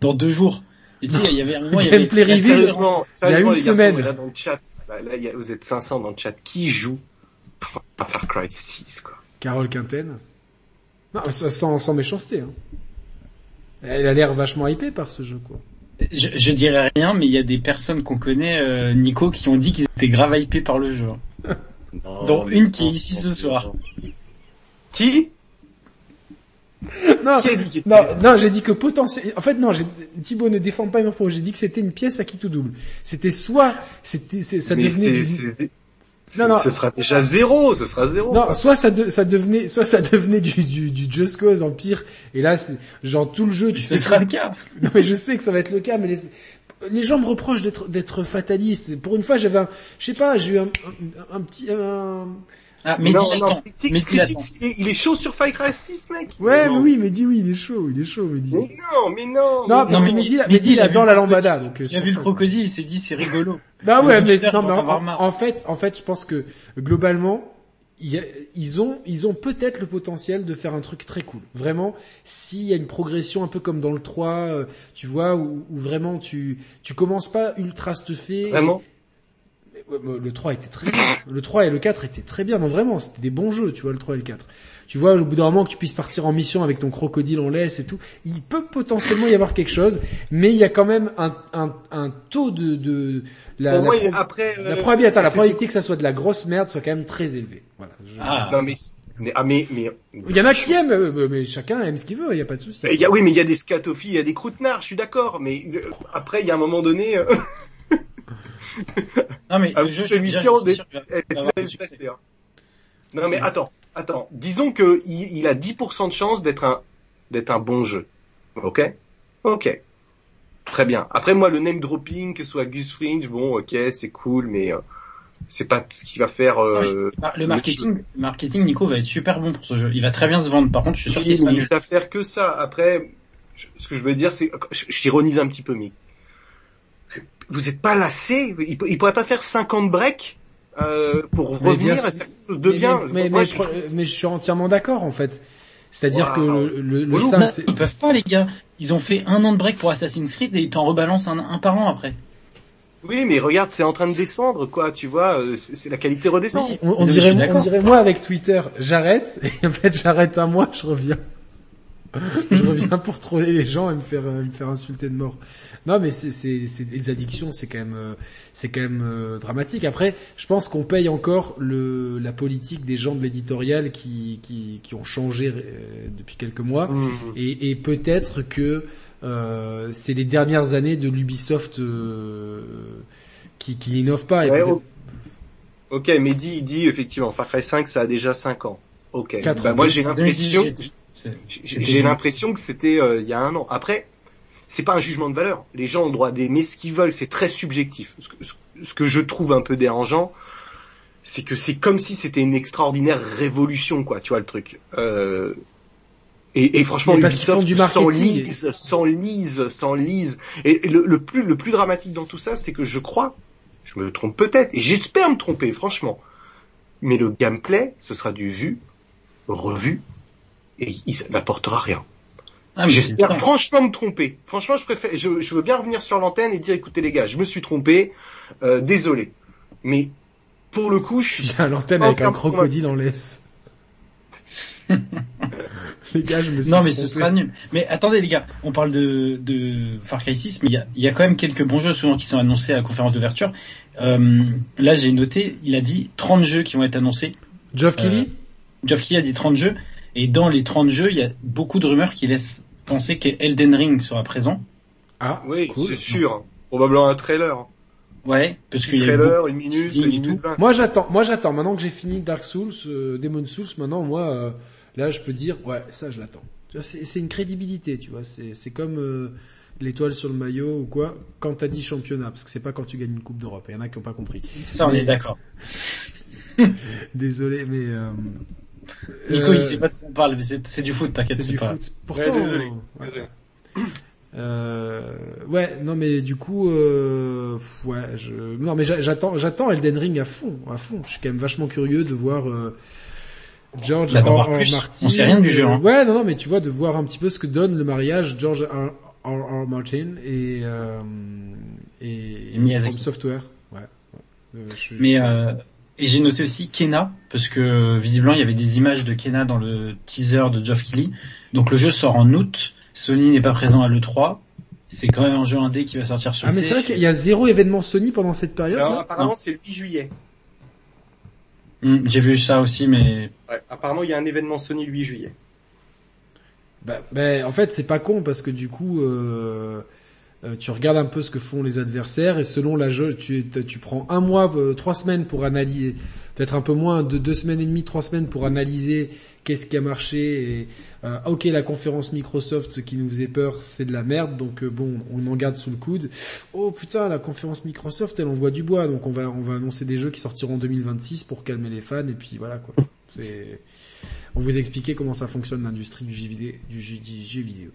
dans deux jours. Et tu sais, il y avait un moment, il y avait Gameplay reveal. Sérieusement, Il y a une garçons, semaine. là dans le chat, là, là, il y a- vous êtes 500 dans le chat. Qui joue à Far Cry 6 quoi? Carole Quinten. Non, sans, sans méchanceté, hein. Elle a l'air vachement hypée par ce jeu, quoi. Je, je dirais rien, mais il y a des personnes qu'on connaît, euh, Nico, qui ont dit qu'ils étaient grave hypés par le jeu. hein. Non, Dont une qui est ici non, ce soir. non. Qui Non, Qui non, non, j'ai dit que potentiel. En fait, non, j'ai- Thibaut ne défend pas mes propos. J'ai dit que c'était une pièce à qui tout double. C'était soit, c'était, c'est- ça Mais devenait du, Non, non. Ce sera déjà zéro, ce sera zéro. non, soit ça, de- ça devenait, soit ça devenait du, du, du Just Cause en pire. Et là, c'est genre tout le jeu, tu Ce fais sera le cas. Non mais je sais que ça va être le cas, mais les, les gens me reprochent d'être d'être fataliste. Pour une fois, j'avais un, je sais pas, j'ai eu un, un, un petit, un... Ah, mais non, non, il est- il est chaud sur Far Cry 6, mec. ouais, mais oui, mais dis oui, il est chaud, il est chaud, mais dis. Mais non, mais non. Non, mais parce mais que Mehdi- Mehdi, Mehdi, Mehdi, il adore la lambada, donc. euh, Il a pour vu le crocodile, il s'est dit c'est rigolo. Bah ouais, mais non, en fait, en fait, je pense que globalement, ils ont, ils ont peut-être le potentiel de faire un truc très cool. Vraiment, s'il y a une progression un peu comme dans le 3, euh, tu vois, où, où vraiment tu, tu commences pas ultra stuffé. Vraiment? Le 3 était très bien. Le 3 et le 4 étaient très bien. Non, vraiment, c'était des bons jeux, tu vois, le 3 et le 4. Tu vois, au bout d'un moment que tu puisses partir en mission avec ton crocodile en laisse et tout, il peut potentiellement y avoir quelque chose, mais il y a quand même un, un, un taux de, de la, Pour la moi, pro- après... euh, la probabilité, attends, la c'était- probabilité que ça soit de la grosse merde soit quand même très élevée. Voilà. Je- Ah. Non, mais... mais ah, mais... mais... Il y en a qui aiment, euh, mais chacun aime ce qu'il veut, il y a pas de souci. Il y a, oui, mais il y a des scatophiles, il y a des croûtenards, je suis d'accord, mais euh, après, il y a un moment donné, euh, Non, mais le jeu, cette je suis qu'il va- elle va passer, hein. Non, mais attends, attends. Disons que il, il a 10% de chance d'être un, d'être un bon jeu. Ok? Ok. Très bien. Après, moi, le name dropping, que ce soit Gus Fringe, bon, ok, c'est cool, mais euh, c'est pas ce qui va faire... Euh, Ah, Le marketing, le marketing, Nico, va être super bon pour ce jeu. Il va très bien se vendre. Par contre, je suis sûr qu'il ils nul. savent faire que ça. Après, je- ce que je veux dire, c'est, je- j'ironise un petit peu, mais vous êtes pas lassé il, il pourrait pas faire 50 breaks euh, pour Mais revenir bien et sûr. faire quelque chose de mais, bien. mais, mais, Moi, mais, je- mais je suis entièrement d'accord, en fait. C'est-à-dire Waouh. que le, le, le Relou. 5, Non, c'est- ils peuvent pas, les gars. Ils ont fait un an de break pour Assassin's Creed et ils t'en rebalancent un, un par an après. Oui, mais regarde, c'est en train de descendre, quoi. Tu vois, euh, c'est la qualité redescend. Oui. On, on dirait, on dirait moi avec Twitter, j'arrête, et en fait j'arrête un mois, je reviens. je reviens pour troller les gens et me faire, euh, me faire insulter de mort. Non mais c'est, c'est, c'est les addictions, c'est quand même, euh, c'est quand même euh, dramatique. Après, je pense qu'on paye encore le, la politique des gens de l'éditorial qui, qui, qui ont changé euh, depuis quelques mois. Mmh. Et, et peut-être que euh, c'est les dernières années de l'Ubisoft euh, qui, qui n'innove pas. Et Ouais. Ok, mais dit, il dit effectivement, Far Cry 5, ça a déjà 5 ans. Ok. Quatre Bah, ans. moi, j'ai l'impression, 2018. C'est- j'ai l'impression que c'était euh, il y a un an. Après, c'est pas un jugement de valeur. Les gens ont le droit d'aimer ce qu'ils veulent. C'est très subjectif. Ce que, ce- ce que je trouve un peu dérangeant, c'est que c'est comme si c'était une extraordinaire révolution, quoi. Tu vois le truc. Euh, et, et, franchement, Ubisoft s'enlise, s'enlise, s'enlise. Et le, le plus, le plus dramatique dans tout ça, c'est que je crois, je me trompe peut-être, et j'espère me tromper, franchement. Mais le gameplay, ce sera du vu, revu, et il ça n'apportera rien. Ah, J'espère franchement me tromper. Franchement, je préfère, je, je veux bien revenir sur l'antenne et dire, écoutez les gars, je me suis trompé, euh, désolé. Mais pour le coup, je suis à l'antenne avec un crocodile en laisse. les gars, je me suis Non, mais ce sera nul. Mais attendez, les gars, on parle de, de Far Cry 6, mais il y a, il y a quand même quelques bons jeux souvent qui sont annoncés à la conférence d'ouverture. Euh, là, j'ai noté, il a dit 30 jeux qui vont être annoncés. Geoff Keighley Euh, Geoff Keighley a dit 30 jeux, et dans les 30 jeux, il y a beaucoup de rumeurs qui laissent penser qu'Elden Ring sera présent. Ah, Oui, cool. c'est sûr. Probablement un trailer. Ouais, parce qu'il y a trailer, beaucoup- une minute, une et minute. Moi j'attends, moi j'attends. Maintenant que j'ai fini Dark Souls, euh, Demon Souls, maintenant moi, euh, là je peux dire, ouais, ça je l'attends. Tu vois, C'est c'est une crédibilité, tu vois. C'est c'est comme euh, l'étoile sur le maillot ou quoi. Quand t'as dit championnat, parce que c'est pas quand tu gagnes une coupe d'Europe. Il y en a qui ont pas compris. Ça, on Mais- est d'accord. Désolé, mais euh, Nico, euh, il sait pas de quoi on parle, mais c'est du foot, t'inquiète, c'est pas. foot. Pourtant, Ouais, désolé. ouais. Désolé. Euh, ouais, non mais du coup, euh, ouais, je, non mais j'a- j'attends, j'attends Elden Ring à fond, à fond. Je suis quand même vachement curieux de voir euh, George R. Martin. On sait rien du jeu, hein. Euh, Ouais, non, non, mais tu vois, de voir un petit peu ce que donne le mariage George R. R. R. Martin et euh, et, Et. From Software. Ouais. ouais. Euh, je Mais euh, et j'ai noté aussi Kena parce que visiblement il y avait des images de Kena dans le teaser de Geoff Keighley. Donc le jeu sort en août. Sony n'est pas présent à l'E3. C'est quand même un jeu indé qui va sortir sur Ah mais c'est vrai qu'il y a zéro événement Sony pendant cette période. Alors, là apparemment, c'est le 8 juillet. Hmm, j'ai vu ça aussi, mais Ouais, apparemment, il y a un événement Sony le 8 juillet. Bah, bah, en fait, c'est pas con parce que du coup, euh, euh, tu regardes un peu ce que font les adversaires et selon la jeu, tu, tu prends un mois, euh, trois semaines pour analyser, peut-être un peu moins, de deux semaines et demie, trois semaines pour analyser qu'est-ce qui a marché. Et, euh, ok, la conférence Microsoft qui nous faisait peur, c'est de la merde, donc euh, bon, on en garde sous le coude. Oh putain, la conférence Microsoft, elle envoie du bois, donc on va on va annoncer des jeux qui sortiront en 2026 pour calmer les fans et puis voilà quoi. C'est on vous a expliqué comment ça fonctionne l'industrie du du jeu vidéo.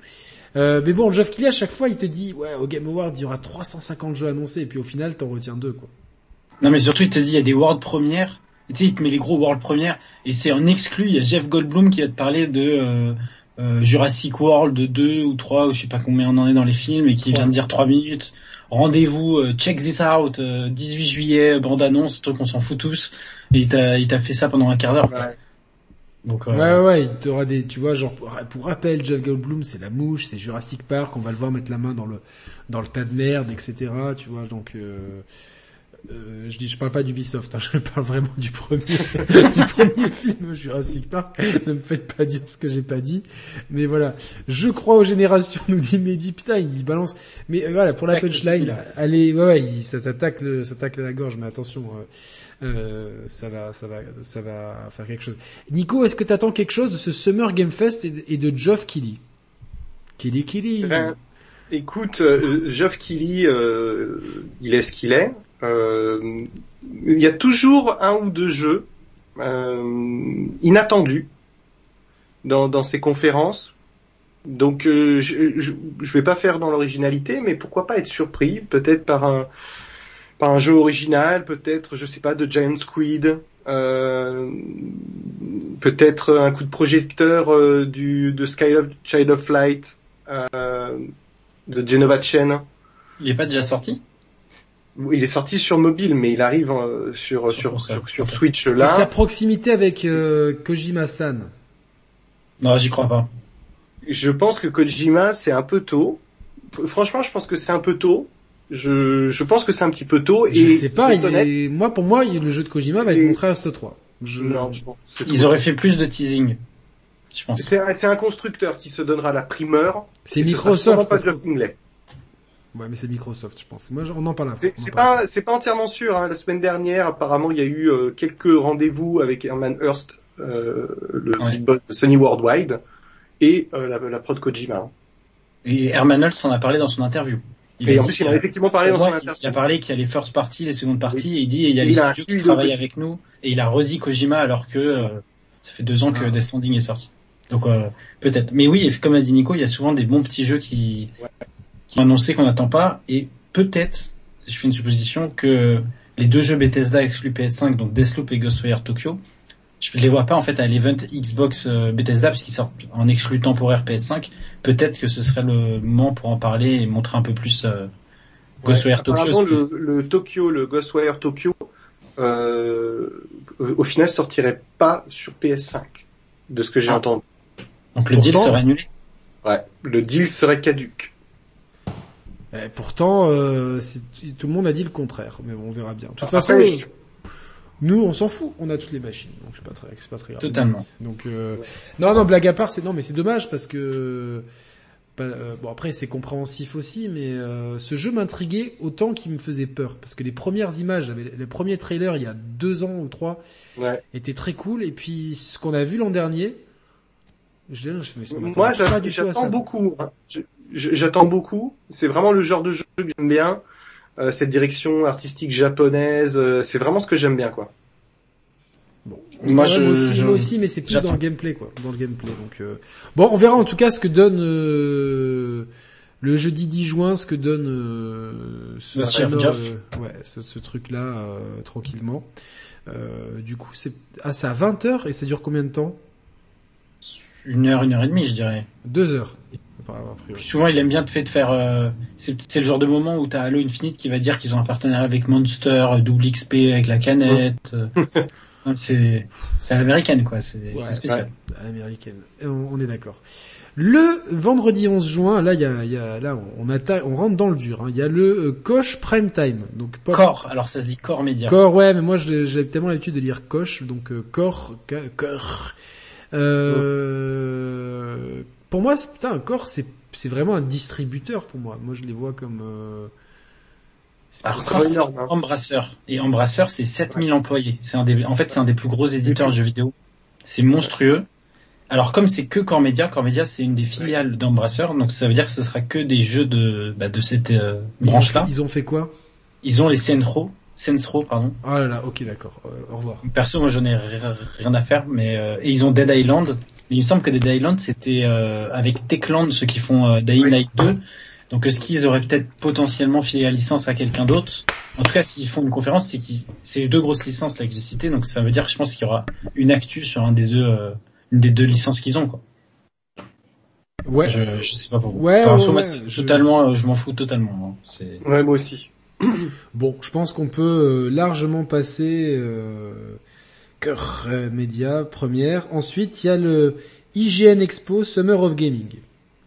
Euh, mais bon, Geoff Keighley, à chaque fois, il te dit, ouais, au Game Award, il y aura 350 jeux annoncés, et puis au final, t'en retiens deux, quoi. non mais surtout il te dit il y a des world premières. Tu sais, il te met les gros world premières et c'est en exclu. Il y a Jeff Goldblum qui va te parler de euh, euh, Jurassic World 2 ou 3 ou je sais pas combien on en est dans les films et qui vient de dire 3 minutes. Rendez-vous, euh, check this out, euh, 18 juillet, bande annonce, truc on s'en fout tous. Et il t'a il t'a fait ça pendant un quart d'heure. quoi. Donc euh, Ouais, ouais, ouais, il t'aura des, tu vois, genre, pour, pour rappel, Jeff Goldblum, c'est la mouche, c'est Jurassic Park, on va le voir mettre la main dans le, dans le tas de merde, etc., tu vois, donc, euh, euh, je dis, je parle pas d'Ubisoft, hein, je parle vraiment du premier, du premier film Jurassic Park. Ne me faites pas dire ce que j'ai pas dit. Mais voilà. Je crois aux générations, nous dit Mehdi. Putain, il balance. Mais euh, voilà, pour la punchline, le allez, ouais, ouais, il, ça s'attaque s'attaque la gorge, mais attention, euh, euh, ça va, ça va, ça va faire quelque chose. Nico, est-ce que t'attends quelque chose de ce Summer Game Fest et de, Geoff Keighley? Keighley, Keighley. Ben, écoute, euh, Geoff Keighley, euh, il est ce qu'il est. Euh, il y a toujours un ou deux jeux inattendus dans, dans ces conférences. Donc, euh, je, je, je vais pas faire dans l'originalité, mais pourquoi pas être surpris, peut-être par un par un jeu original, peut-être, je sais pas, de Giant Squid, euh, peut-être un coup de projecteur euh, du de Sky of, Child of Light, euh, de Genova Chen. il est pas déjà sorti? Il est sorti sur mobile, mais il arrive euh, sur sur console. sur, sur. Switch Et là. sa proximité avec euh, Kojima-san? Non, j'y crois pas. Je pense que Kojima c'est un peu tôt. Franchement, je pense que c'est un peu tôt. Je je pense que c'est un petit peu tôt. Je et sais pas, il est... moi, pour moi, le jeu de Kojima va être montré à ce 3. Je... non, je Ils auraient fait plus de teasing. Je pense. C'est un, c'est un constructeur qui se donnera la primeur. C'est et ce Microsoft. pas. Ouais, mais c'est Microsoft, je pense. Moi, je- on en parle après. C'est pas, c'est pas entièrement sûr. Hein. La semaine dernière, apparemment, il y a eu euh, quelques rendez-vous avec Herman Hurst, euh, le Ouais. big boss de Sony Worldwide, et euh, la, la prod Kojima. hein. Et Herman Hulst en a parlé dans son interview. Il Et a en plus, il a effectivement parlé dans son interview. il a parlé qu'il y a les first parties, les secondes parties, et il dit il y a Il les studios qui travaillent le- avec nous, et il a redit Kojima alors que euh, ça fait deux ans que Ah. Death Stranding est sorti. Donc euh, peut-être. Mais oui, comme l'a dit Nico, il y a souvent des bons petits jeux qui, qui sont annoncés qu'on n'attend pas, et peut-être, je fais une supposition, que les deux jeux Bethesda exclus PS5, donc Deathloop et Ghostwire Tokyo, je les vois pas en fait à l'event Xbox euh, Bethesda puisqu'ils sortent en exclu temporaire PS5. Peut-être que ce serait le moment pour en parler et montrer un peu plus euh, Ghostwire Tokyo. Le, le Tokyo, le Ghostwire Tokyo, euh, au final sortirait pas sur PS5, de ce que j'ai Ah. entendu. Donc le deal serait annulé. Ouais, le deal serait caduque. Eh, pourtant, euh, c'est- tout le monde a dit le contraire, mais bon, on verra bien. De toute Après, façon, je- euh, nous, on s'en fout, on a toutes les machines, donc c'est pas très, c'est pas très grave. Totalement. Donc, euh, non, non, blague à part, c'est non, mais c'est dommage parce que bah, euh, bon après c'est compréhensif aussi, mais euh, ce jeu m'intriguait autant qu'il me faisait peur parce que les premières images, j'avais les premiers trailers il y a deux ans ou trois Ouais. étaient très cool et puis ce qu'on a vu l'an dernier, je, je, mais ça m'attendait Moi, pas j'a- du tout à j'attends beaucoup. hein. J'attends beaucoup. C'est vraiment le genre de jeu que j'aime bien. Euh, cette direction artistique japonaise, euh, c'est vraiment ce que j'aime bien, quoi. Bon. Moi, Ouais, je- moi aussi, je- moi aussi, mais c'est plus dans le gameplay, quoi. Dans le gameplay. Donc, euh, bon, on verra en tout cas ce que donne euh, le jeudi 10 juin, ce que donne euh, ce, euh, ouais, ce, ce truc-là euh, tranquillement. Euh, du coup, c'est ah, c'est à 20 heures et ça dure combien de temps? Une heure, une heure et demie, je dirais. Deux heures. Priori. Souvent, il aime bien te fait de faire. euh, c'est le genre de moment où t'as Halo Infinite qui va dire qu'ils ont un partenariat avec Monster, euh, double XP avec la canette. euh. C'est c'est à l'américaine, quoi. C'est Ouais, spécial. à l'américaine. Et On, on est d'accord. Le vendredi 11 juin, là, y a, y a, là, on attaque, on rentre dans le dur. hein. Il y a le euh, Koch Prime Time. Donc pas. Alors ça se dit Core Media. Core, ouais, mais moi j'ai tellement l'habitude de lire Koch, donc euh, Core. Euh, pour moi, c'est- putain, Core, c'est c'est vraiment un distributeur pour moi. Moi, je les vois comme. Euh... c'est Alors, c'est énorme, hein. Embrasseur. Et Embrasseur, c'est 7000 employés. C'est un des, en fait, c'est un des plus gros éditeurs de jeux vidéo. C'est monstrueux. Alors, comme c'est que Core Media, Core Media, c'est une des filiales d'Embrasseur. Donc, ça veut dire que ce sera que des jeux de, bah, de cette euh, branche-là. ils ont fait quoi? Ils ont les Sensro. Sensro, pardon. Ah là là, ok, d'accord. Euh, au revoir. Perso, moi, j'en ai ri- rien à faire, mais euh, et ils ont Dead Island. Mais il me semble que Dead Island, c'était euh, avec Techland, ceux qui font euh, Dying Oui. Light 2. Donc, est-ce qu'ils auraient peut-être potentiellement filé la licence à quelqu'un d'autre? En tout cas, s'ils font une conférence, c'est qu'ils, c'est les deux grosses licences là que j'ai citées. Donc, ça veut dire, je pense qu'il y aura une actu sur un des deux, euh, une des deux licences qu'ils ont, quoi. Ouais. Je, je sais pas pour vous. Ouais, Enfin, ouais, moi, ouais, c'est je- totalement, euh, je m'en fous totalement. hein. C'est Ouais, moi aussi. Bon, je pense qu'on peut euh, largement passer euh, Cœur euh, Média première. Ensuite, il y a le IGN Expo Summer of Gaming.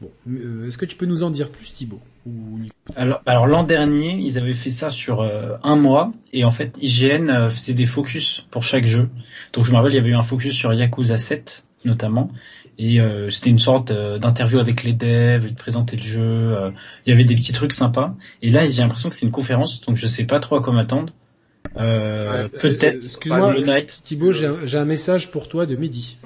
Bon, euh, est-ce que tu peux nous en dire plus, Thibaut Alors, alors l'an dernier, ils avaient fait ça sur euh, un mois et en fait, IGN euh, faisait des focus pour chaque jeu. Donc je me rappelle, il y avait eu un focus sur Yakuza 7 notamment et euh, c'était une sorte euh, d'interview avec les devs, ils présentaient le jeu. il y avait des petits trucs sympas. Et là, j'ai l'impression que c'est une conférence, donc je sais pas trop à quoi m'attendre. Euh, Peut-être. Excuse-moi, le Night. Thibaut, j'ai un, message pour toi de midi.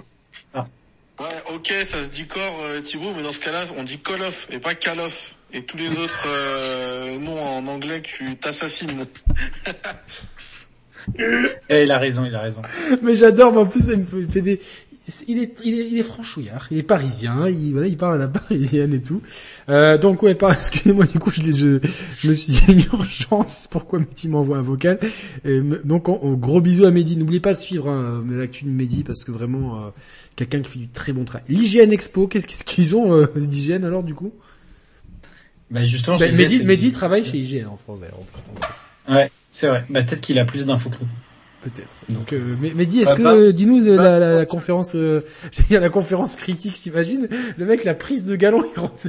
Ouais, ok, ça se dit corps, euh, Thibaut, mais dans ce cas-là, on dit Call of et pas Call of. Et tous les autres euh, noms en anglais que tu t'assassines. Eh, il a raison, il a raison. Mais j'adore, mais en plus, il me fait des... Il est, il est, il est franchouillard, il est parisien, il, voilà, il parle à la parisienne et tout. Euh, donc ouais, par, excusez-moi, du coup, je, je, je me suis dit une urgence, pourquoi Mehdi m'envoie un vocal? Et donc, en gros bisous à Mehdi. N'oubliez pas de suivre hein, l'actu de Mehdi, parce que vraiment, euh, quelqu'un qui fait du très bon travail. L'IGN Expo, qu'est-ce qu'ils- ont euh, d'IGN alors, du coup? Bah justement, je bah, Mehdi, Mehdi travaille chez IGN en France, d'ailleurs. Ouais, c'est vrai. Bah peut-être qu'il a plus d'infos que nous. Peut-être. Donc, euh, mais, mais dis, est-ce Bah, que, bah, euh, dis-nous euh, bah, la, la, la bah, conférence, euh, dit la conférence critique, t'imagines? Le mec, la prise de galon, il rentre,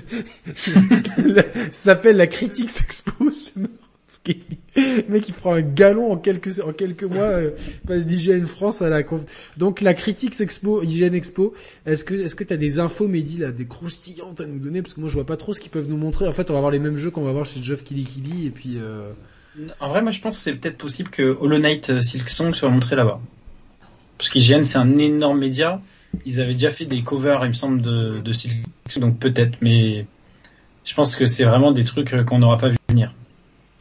s'appelle la Critics Expo. Summer of Gaming. Le mec, il prend un galon en quelques, en quelques mois, euh, passe d'IGN France à la conf... Donc, la Critics Expo, IGN Expo, est-ce que, est-ce que t'as des infos, Mehdi, là, des croustillantes à nous donner? Parce que moi, je vois pas trop ce qu'ils peuvent nous montrer. En fait, on va avoir les mêmes jeux qu'on va voir chez Geoff Killy Killy, et puis, euh... En vrai, moi, je pense que c'est peut-être possible que Hollow Knight euh, Silk Song soit montré là-bas. Parce qu'IGN, c'est un énorme média. Ils avaient déjà fait des covers, il me semble, de, de Silk Song, donc peut-être, mais je pense que c'est vraiment des trucs euh, qu'on n'aura pas vu venir.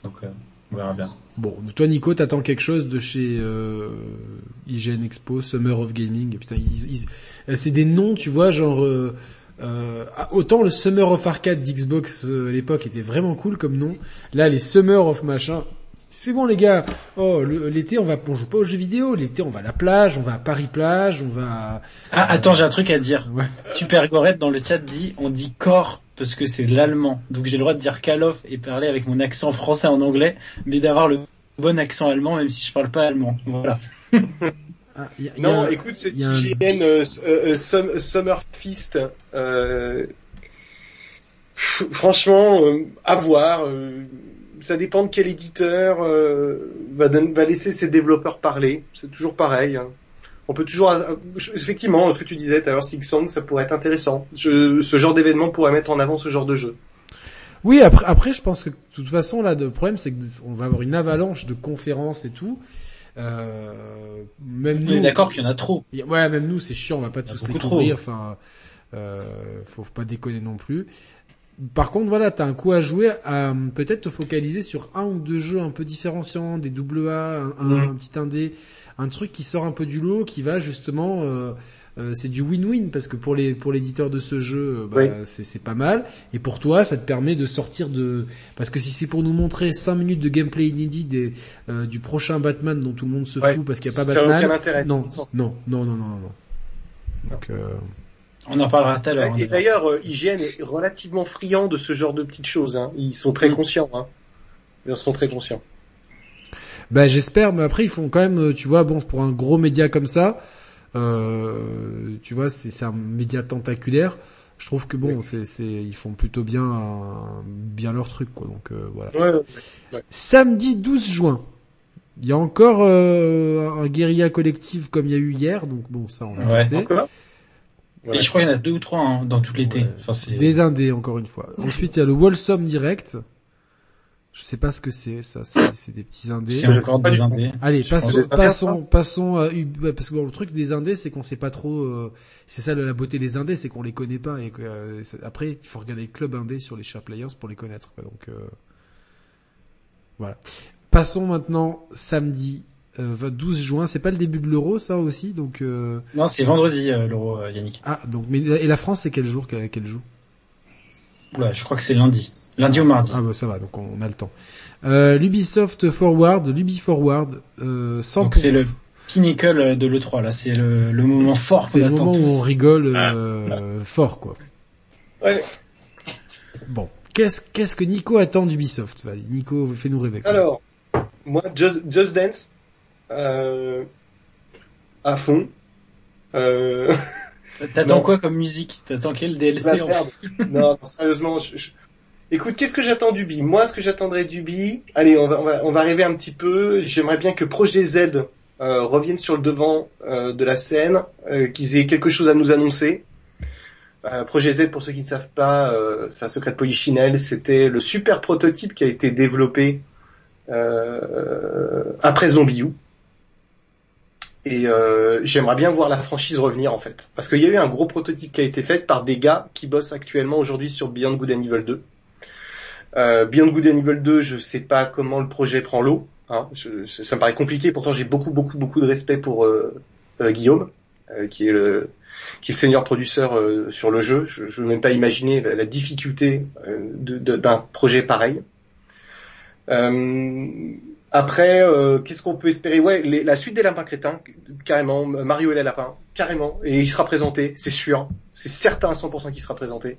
Donc euh, on verra bien. Bon, toi Nico, t'attends quelque chose de chez euh, IGN Expo, Summer of Gaming? Putain, ils, ils- c'est des noms, tu vois, genre euh, euh, ah, autant le Summer of Arcade d'Xbox euh, à l'époque était vraiment cool comme nom. Là, les Summer of machin. C'est bon les gars. Oh, le- l'été on va, on joue pas aux jeux vidéo. L'été on va à la plage, on va à Paris plage, on va. Ah attends, j'ai un truc à dire. Ouais. Super Gorette dans le chat dit on dit corps parce que c'est l'allemand. Donc j'ai le droit de dire Call of et parler avec mon accent français en anglais, mais d'avoir le bon accent allemand même si je parle pas allemand. Voilà. Ah, y a- y a Non, écoute, c'est a un- IGN euh, euh, Sum- Summer Fist. Euh, pff, franchement, euh, à voir. euh, ça dépend de quel éditeur euh, va, laisser ses développeurs parler. C'est toujours pareil. hein. On peut toujours, euh, effectivement, ce que tu disais tout à l'heure, Six Song, ça pourrait être intéressant. Je, ce genre d'événement pourrait mettre en avant ce genre de jeu. Oui, après, après, je pense que de toute façon, là, le problème, c'est qu'on va avoir une avalanche de conférences et tout. Euh, même On nous, est d'accord qu'il y en a trop. Ouais, même nous, c'est chiant, on va pas tous les couvrir, enfin, euh, faut pas déconner non plus. Par contre, voilà, t'as un coup à jouer à peut-être te focaliser sur un ou deux jeux un peu différenciants, des double A, un, un- Mhm. un petit indé, un truc qui sort un peu du lot, qui va justement, euh, euh, c'est du win-win parce que pour les pour l'éditeur de ce jeu, euh, bah, Oui. c'est c'est pas mal, et pour toi, ça te permet de sortir de, parce que si c'est pour nous montrer 5 minutes de gameplay inédit des, euh, du prochain Batman dont tout le monde se Ouais. fout parce qu'il y a pas Batman, aucun intérêt. non, non, non, non, non, non, non. Donc, euh, On en parlera tout à l'heure. Et hein. d'ailleurs, euh, IGN est relativement friand de ce genre de petites choses. Hein. Ils sont très conscients. Hein. Ils en sont très conscients. Ben j'espère, mais après ils font quand même, tu vois, bon pour un gros média comme ça, euh, tu vois, c'est un média tentaculaire. Je trouve que bon, c'est c'est ils font plutôt bien un- bien leur truc quoi. Donc euh, voilà. Ouais, ouais. Samedi 12 juin, il y a encore euh, un guérilla collectif comme il y a eu hier, donc bon ça on va Ouais. Encore? Et je crois qu'il y en a deux ou trois hein, dans tout l'été. Ouais. Enfin. Des indés encore une fois. Ensuite il y a le Wholesome Direct. Je sais pas ce que c'est, ça c'est des petits indés. c'est encore des indés. Allez, passons, passons, passons à Ub- ouais, parce que bon, le truc des indés, c'est qu'on sait pas trop. euh, c'est ça la beauté des indés, c'est qu'on les connaît pas et que euh, après il faut regarder le club indé sur les Share Players pour les connaître. quoi. donc euh, voilà. Passons maintenant samedi euh, 12 juin. C'est pas le début de l'Euro, ça aussi. Donc euh, Non, c'est vendredi euh, l'euro, euh, Yannick. ah donc mais et la France c'est quel jour qu'elle joue? Oula, je crois que c'est lundi. Lundi au mardi. Ah bah ça va, donc on, a le temps. Euh, L'Ubisoft Forward, l'Ubi Forward, euh, 100 Donc c'est le pinnacle de l'E3 là. C'est le, le moment fort C'est le moment où on rigole euh, fort, quoi. Ouais. Bon, qu'est-ce qu'est-ce que Nico attend d'Ubisoft Nico, fais-nous rêver. quoi. Alors, moi, Just, Just Dance, euh, à fond. Euh, T'attends quoi comme musique? T'attends quel DLC en non, non, sérieusement, je, je- écoute, qu'est-ce que j'attends d'Ubi Moi, ce que j'attendrais d'Ubi, allez, on va, on va, on va rêver un petit peu. J'aimerais bien que Projet Z euh, revienne sur le devant euh, de la scène, euh, qu'ils aient quelque chose à nous annoncer. Euh, Projet Z, pour ceux qui ne savent pas, euh, c'est un secret de Polichinelle. C'était le super prototype qui a été développé euh, après Zombie U. Et j'aimerais bien voir la franchise revenir en fait, parce qu'il y a eu un gros prototype qui a été fait par des gars qui bossent actuellement aujourd'hui sur Beyond Good and Evil 2. Euh, Beyond Good and Evil 2, je sais pas comment le projet prend l'eau. Hein, ça me paraît compliqué. Pourtant, j'ai beaucoup, beaucoup, beaucoup de respect pour euh, euh, Guillaume, euh, qui est le qui est senior producteur euh, sur le jeu. Je, je veux même pas imaginer la, la difficulté d'un projet pareil. Après, qu'est-ce qu'on peut espérer? Ouais, la suite des lapins crétins, carrément. Mario et les lapins, carrément. Et il sera présenté, c'est sûr. C'est certain à 100% qu'il sera présenté.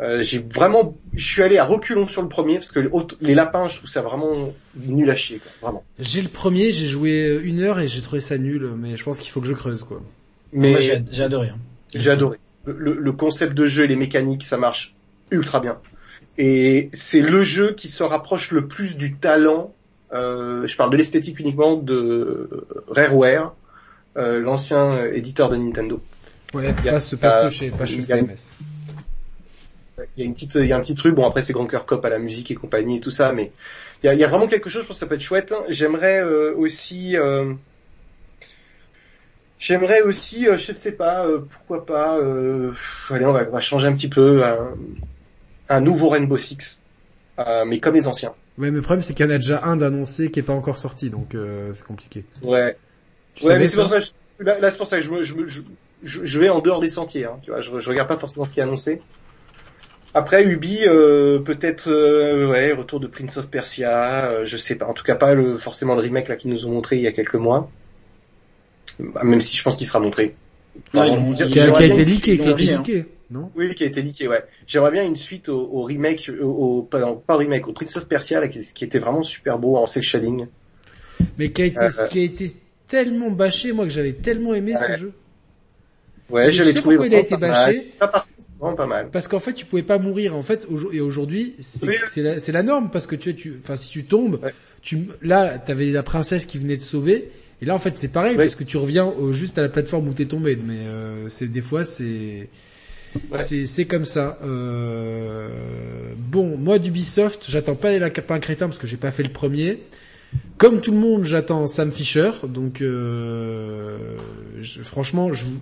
Euh, j'ai vraiment, je suis allé à reculons sur le premier parce que les, autres- les lapins, je trouve ça vraiment nul à chier, quoi, vraiment. J'ai le premier, j'ai joué euh, une heure et j'ai trouvé ça nul, mais je pense qu'il faut que je creuse, quoi. Mais Moi, j'ai j'ai adoré. hein. J'ai adoré. Le, le- concept de jeu et les mécaniques, ça marche ultra bien. Et c'est le jeu qui se rapproche le plus du talent, euh, je parle de l'esthétique uniquement, de Rareware, euh, l'ancien éditeur de Nintendo. Ouais, Il y a- passe, passe chez, passe chez CMS. Il y a une petite, il y a un petit truc. Bon après c'est Grand Cœur Cop à la musique et compagnie et tout ça, mais il y a, il y a vraiment quelque chose. Je pense que ça peut être chouette. hein. J'aimerais euh, aussi, euh, j'aimerais aussi, euh, je sais pas, euh, pourquoi pas. allez, on va, on va changer un petit peu. Un, un nouveau Rainbow Six, mais comme les anciens. Ouais, mais le problème c'est qu'il y en a déjà un d'annoncé qui est pas encore sorti, donc c'est compliqué. Ouais. Tu ouais, mais c'est pour ça je- là, là, c'est pour ça que je vais en dehors des sentiers. Hein, tu vois, je, je regarde pas forcément ce qui est annoncé. Après Ubi, euh, peut-être euh, ouais, retour de Prince of Persia, euh, je sais pas. En tout cas pas le, forcément le remake là qu'ils nous ont montré il y a quelques mois. Bah, même si je pense qu'il sera montré. Enfin, Qui a, qui été leaké, qui a été leaké, non? Oui, qui a été leaké, ouais. J'aimerais bien une suite au, au remake, au, au- pas, pas au remake, au Prince of Persia là, qui, qui était vraiment super beau en cel shading. Mais qui a été, Euh, qui a été tellement bâché, moi que j'avais tellement aimé ce jeu. Ouais, je l'ai sais trouvé pourquoi il a été bâché Pas vraiment pas mal. Parce qu'en fait, tu pouvais pas mourir. En fait, et aujourd'hui, c'est Oui. la, la norme parce que tu, tu, enfin, si tu tombes, Ouais. tu, là, t'avais la princesse qui venait te sauver. Et là, en fait, c'est pareil Ouais. parce que tu reviens au- juste à la plateforme où t'es tombé. Mais euh, c'est des fois, c'est Ouais. c'est c'est comme ça. Euh, bon, moi d'Ubisoft, j'attends pas les lapins crétins parce que j'ai pas fait le premier. Comme tout le monde, j'attends Sam Fisher. Donc, euh, je- franchement, je vous,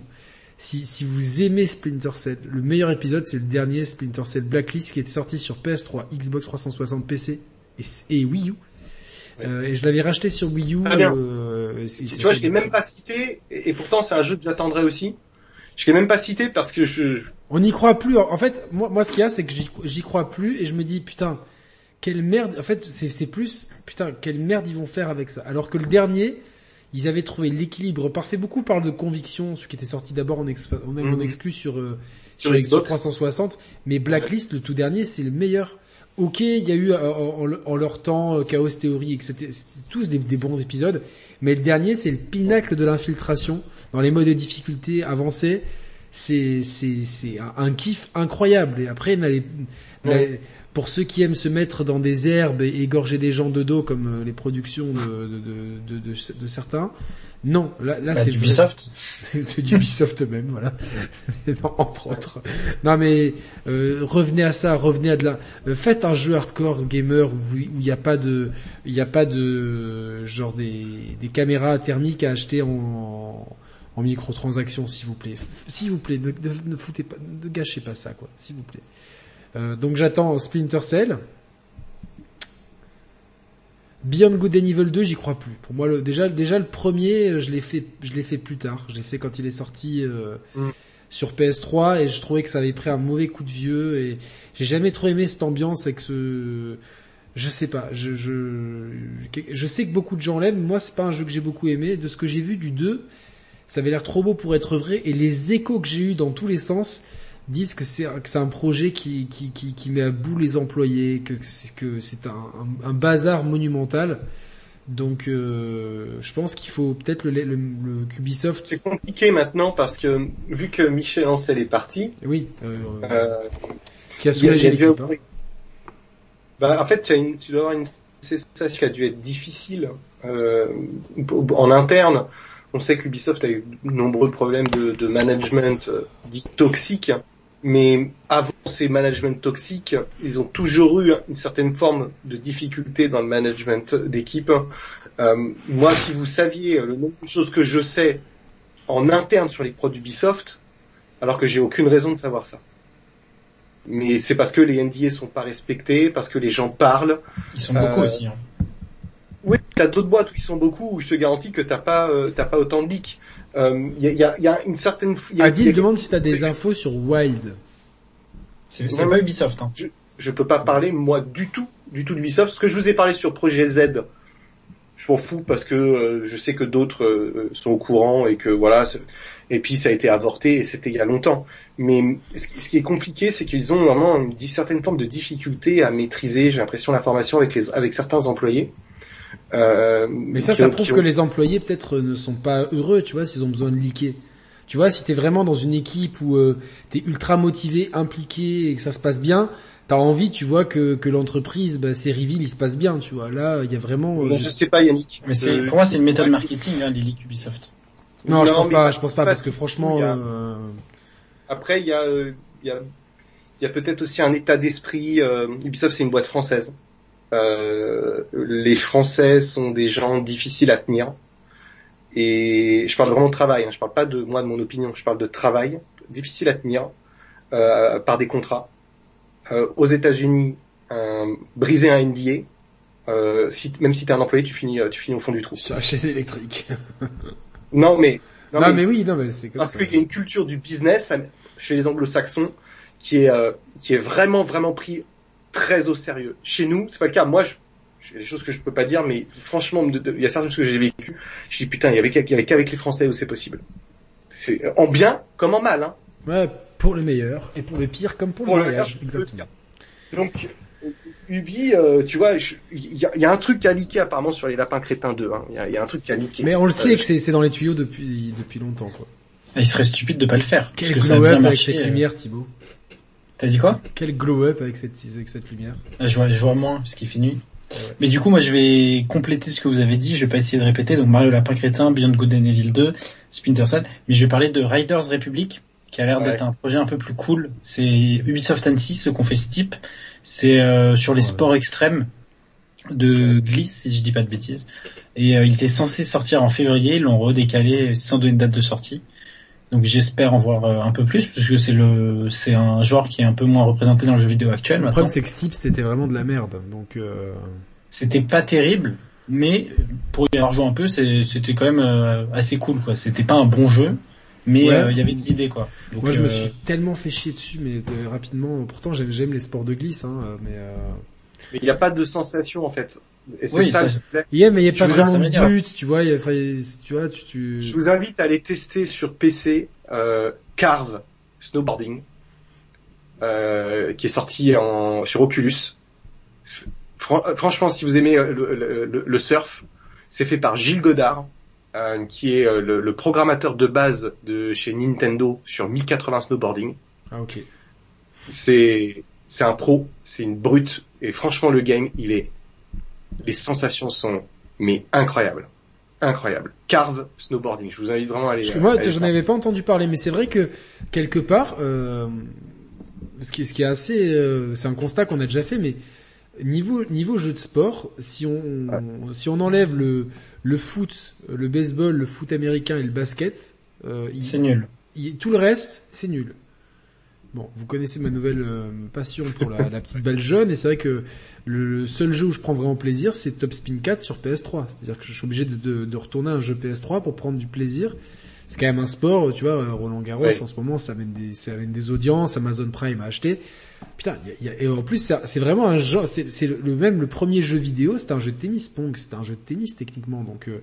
si, si vous aimez Splinter Cell, le meilleur épisode, c'est le dernier Splinter Cell Blacklist qui est sorti sur PS3, Xbox 360, PC et, et Wii U. Euh, et je l'avais racheté sur Wii U. Ah, euh, c'est- Tu vois, je l'ai même pas cité, et, et pourtant c'est un jeu que j'attendrai aussi. Je l'ai même pas cité parce que je, On n'y croit plus. En fait, moi, moi, ce qu'il y a, c'est que j'y crois plus et je me dis, putain, quelle merde. En fait, c'est plus, putain, quelle merde ils vont faire avec ça. Alors que le dernier, ils avaient trouvé l'équilibre parfait. Beaucoup parlent de conviction, ce qui était sorti d'abord en, même en Mhm. exclu sur, euh, Sur sur, Xbox. Xbox 360. Mais Blacklist, le tout dernier, c'est le meilleur. Ok, il y a eu euh, en, leur temps euh, Chaos Theory, etc. Tous des, des bons épisodes. Mais le dernier, c'est le pinacle de l'infiltration dans les modes de difficulté avancés. C'est un, un kiff incroyable. Et après, n'allez- pour ceux qui aiment se mettre dans des herbes et égorger des gens de dos comme euh, les productions de de de, de, de- certains, non. Là, là Bah, c'est d'Ubisoft. vrai. c'est d'Ubisoft même, voilà. Non, entre autres. Non mais euh, revenez à ça, revenez à de la. euh, faites un jeu hardcore gamer où il n'y a pas de, il y a pas de genre des des caméras thermiques à acheter en en microtransactions, s'il vous plaît. S'il vous plaît, ne, ne, ne foutez pas, ne gâchez pas ça, quoi, s'il vous plaît. Euh, donc j'attends Splinter Cell. Beyond Good and Evil 2, j'y crois plus. Pour moi, le, déjà, déjà le premier, euh, je l'ai fait, je l'ai fait plus tard. Je l'ai fait quand il est sorti euh, Mm. sur PS3 et je trouvais que ça avait pris un mauvais coup de vieux et j'ai jamais trop aimé cette ambiance avec ce, je sais pas, je, je, je sais que beaucoup de gens l'aiment. Moi, c'est pas un jeu que j'ai beaucoup aimé. De ce que j'ai vu du 2, ça avait l'air trop beau pour être vrai et les échos que j'ai eu dans tous les sens disent que c'est que c'est un projet qui, qui, qui, qui met à bout les employés, que c'est que c'est un, un, un bazar monumental. Donc euh, je pense qu'il faut peut-être le, le, le Ubisoft. c'est compliqué maintenant parce que vu que Michel Ancel est parti, Oui, euh, euh, ce qui a soulagé avoir- hein. bah, en fait, tu, as une, tu dois avoir une sensation qui a dû être difficile euh, en interne. On sait qu'Ubisoft a eu de nombreux problèmes de, de management euh, dit toxique, mais avant ces managements toxiques, ils ont toujours eu une certaine forme de difficulté dans le management d'équipe. Euh, moi, si vous saviez le nombre de choses que je sais en interne sur les produits Ubisoft, alors que j'ai aucune raison de savoir ça. Mais c'est parce que les NDA sont pas respectés, parce que les gens parlent. Ils sont beaucoup Euh, aussi. hein. Oui, t'as d'autres boîtes où ils sont beaucoup, où je te garantis que t'as pas, euh, t'as pas autant de leaks. Il y, a, y, a, y a une certaine. y a- y Adil a- demande si t'as des infos sur Wild. C'est c'est pas Ubisoft. Hein. Je peux pas parler moi du tout, du tout d'Ubisoft. Ce que je vous ai parlé sur Projet Z, je m'en fous parce que euh, je sais que d'autres euh, sont au courant et que voilà. Et puis ça a été avorté et c'était il y a longtemps. Mais ce qui est compliqué, c'est qu'ils ont vraiment une certaine forme de difficulté à maîtriser, j'ai l'impression, l'information avec les avec certains employés. Euh, Mais ça, ça ont- prouve que les employés peut-être ne sont pas heureux, tu vois, s'ils ont besoin de leaker. Tu vois, si t'es vraiment dans une équipe où euh, t'es ultra motivé, impliqué et que ça se passe bien, t'as envie, tu vois, que, que l'entreprise, bah, ses reveals, il se passe bien, tu vois. Là, il y a vraiment. euh, Bon, je sais pas, Yannick. Mais c'est, Euh, pour moi, c'est une méthode marketing, hein, les leaks Ubisoft. Non, je pense pas, je pense pas, parce que franchement, a- euh, Après, il y a, euh, il y a, il y a peut-être aussi un état d'esprit. euh, Ubisoft, c'est une boîte française. Euh, les Français sont des gens difficiles à tenir. Et je parle vraiment de travail. Hein, je parle pas de moi de mon opinion. Je parle de travail difficile à tenir euh, par des contrats. euh, aux États-Unis un- briser un NDA, euh, si, même si t'es un employé, tu finis, tu finis au fond du trou. Sur la chaise électrique. Non mais, Non, non, mais, oui, non mais c'est comme parce qu'il y a une culture du business chez les Anglo-Saxons qui est, euh, qui est vraiment, vraiment pris très au sérieux. Chez nous, c'est pas le cas. Moi, je, j'ai des choses que je peux pas dire, mais franchement, il y a certaines choses que j'ai vécues. Je dis putain, il y avait qu'avec il y avait qu'avec les Français où c'est possible. C'est en bien comme en mal. Hein. Ouais, pour le meilleur et pour le pire comme pour, Pour le le voyage. meilleur, Exactement. Donc, Ubi, euh, tu vois, il y, a, y un truc qui a leaké apparemment sur les lapins crétins 2. hein. Il y, a, il y a un truc qui a leaké. Mais on le sait Euh, que c'est dans les tuyaux depuis depuis longtemps quoi. Il serait stupide de pas le faire. Quel parce que ça a glow bien up avec cette euh. lumière Thibaut. T'as dit quoi Quel glow up avec cette avec cette lumière. Ah, Je vois, je vois moins parce qu'il fait nuit. Ouais. Mais du coup, moi, je vais compléter ce que vous avez dit. Je vais pas essayer de répéter. Donc, Mario Lapin Crétin, Beyond Good and Evil 2, Splinter Cell. Mais je vais parler de Riders Republic, qui a l'air Ouais. d'être un projet un peu plus cool. C'est Ubisoft Annecy, ce qu'on fait Steep. C'est euh, sur les Ouais. sports extrêmes de glisse, si je dis pas de bêtises. Et euh, il était censé sortir en février. Ils l'ont redécalé sans donner de date de sortie. Donc j'espère en voir euh, un peu plus parce que c'est le c'est un genre qui est un peu moins représenté dans le jeu vidéo actuel Le problème c'est que Steep c'était vraiment de la merde. Donc euh... C'était pas terrible, mais pour y avoir joué un peu, c'était quand même euh, assez cool, quoi. C'était pas un bon jeu, mais Ouais. euh, il y avait de l'idée, quoi. Donc, moi je me suis tellement fait chier dessus mais rapidement. Pourtant j'aime les sports de glisse hein, mais euh... Mais il n'y a pas de sensation en fait. Et c'est Oui, ça. Yeah, mais il y a pas vraiment de but, tu vois. Y a, tu vois, tu, tu... Je vous invite à aller tester sur PC euh, Carve Snowboarding, euh, qui est sorti en, sur Oculus. Fran- franchement, si vous aimez euh, le, le- le- le surf, c'est fait par Gilles Godard, euh, qui est euh, le, le programmateur de base de chez Nintendo sur 1080 Snowboarding. Ah ok. C'est c'est un pro, c'est une brute, et franchement le game, il est, les sensations sont mais incroyables, incroyables. Carve Snowboarding, je vous invite vraiment à aller. Parce que moi, j'en avais pas entendu parler, mais c'est vrai que quelque part, euh, ce qui, ce qui est assez, euh, c'est un constat qu'on a déjà fait, mais niveau niveau jeu de sport, si on si on enlève le le foot, le baseball, le foot américain et le basket, euh, il- c'est nul. il- tout le reste, c'est nul. Bon, vous connaissez ma nouvelle euh, passion pour la, la petite balle jaune, et c'est vrai que le, seul jeu où je prends vraiment plaisir, c'est Top Spin 4 sur PS3. C'est-à-dire que je suis obligé de, de, de retourner à un jeu PS3 pour prendre du plaisir. C'est quand même un sport, tu vois, euh, Roland Garros, Ouais. en ce moment, ça amène des, ça amène des audiences, Amazon Prime a acheté. Putain, y a- il y a- et en plus, c'est vraiment un genre, c'est le même, le premier jeu vidéo, c'était un jeu de tennis, Pong, c'était un jeu de tennis techniquement, donc, euh,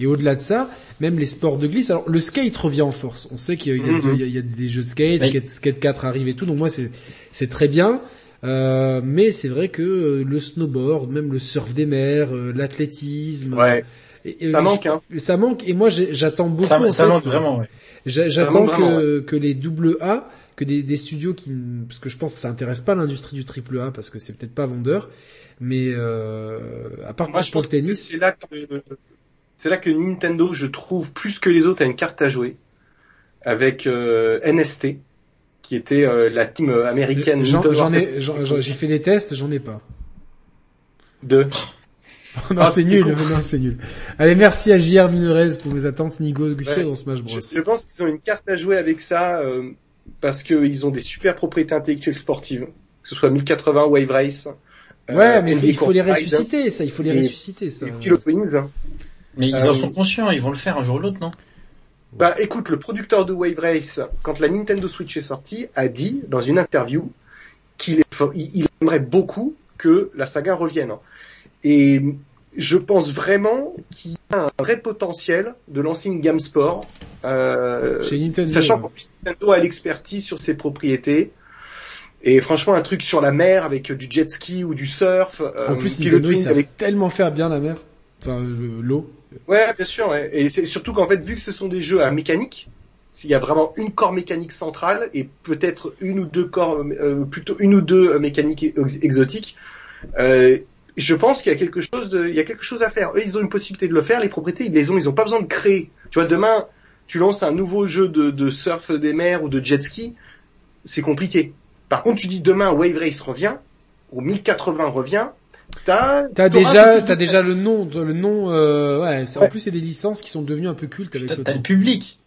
et au-delà de ça, même les sports de glisse. Alors le skate revient en force. On sait qu'il y, a- y Mhm. y a- des jeux de skate, Oui. skate, skate 4 arrive et tout. Donc moi c'est très bien. Euh, mais c'est vrai que euh, le snowboard, même le surf des mers, euh, l'athlétisme, Ouais, et- et, ça euh, manque, hein. ça manque. Et moi j'attends beaucoup. Ça, ça fait, manque vraiment, ouais. J'attends que, les double A, que des, des studios qui, parce que je pense que ça intéresse pas l'industrie du triple A parce que c'est peut-être pas vendeur, mais euh, à part Moi, je pense le tennis. c'est là que c'est là que Nintendo, je trouve, plus que les autres, a une carte à jouer avec euh, NST, qui était euh, la team euh, américaine. J'en ai, j'ai fait des tests, j'en ai pas. de? non, Ah, c'est c'est nul, non, c'est nul. Allez, merci à JR Minorez pour mes attentes, Nigo Gusto Ouais. dans Smash Bros. Je, je pense qu'ils ont une carte à jouer avec ça euh, parce qu'ils ont des super propriétés intellectuelles sportives, que ce soit 1080 Wave Race. euh, Ouais, mais NBA il faut les ressusciter, ça, il faut les ressusciter, ça. et. Mais ils Euh, en sont conscients, ils vont le faire un jour ou l'autre, non? Bah écoute, le producteur de Wave Race, quand la Nintendo Switch est sortie, a dit dans une interview qu'il il aimerait beaucoup que la saga revienne. Et je pense vraiment qu'il y a un vrai potentiel de lancer une gamme sport, euh, Chez Nintendo. sachant plus Nintendo a l'expertise sur ses propriétés. Et franchement, un truc sur la mer avec du jet ski ou du surf, euh, En plus, Pilot Nintendo, ils Wings savent avec tellement faire bien la mer. Enfin, l'eau. Ouais, bien sûr. Ouais. Et c'est surtout qu'en fait, vu que ce sont des jeux à mécanique, s'il y a vraiment une corps mécanique centrale et peut-être une ou deux corps, euh, plutôt une ou deux mécaniques ex- exotiques, euh, je pense qu'il y a quelque chose de, il y a quelque chose à faire. Eux, ils ont une possibilité de le faire. Les propriétés, ils les ont. Ils ont pas besoin de créer. Tu vois, demain, tu lances un nouveau jeu de, de surf des mers ou de jet ski, c'est compliqué. Par contre, tu dis demain Wave Race revient ou 1080 revient, t'as T'as t'auras déjà, plus t'as de- déjà le nom, le nom, euh, ouais, c'est- en Ouais. plus c'est des licences qui sont devenues un peu cultes avec T'as le le public.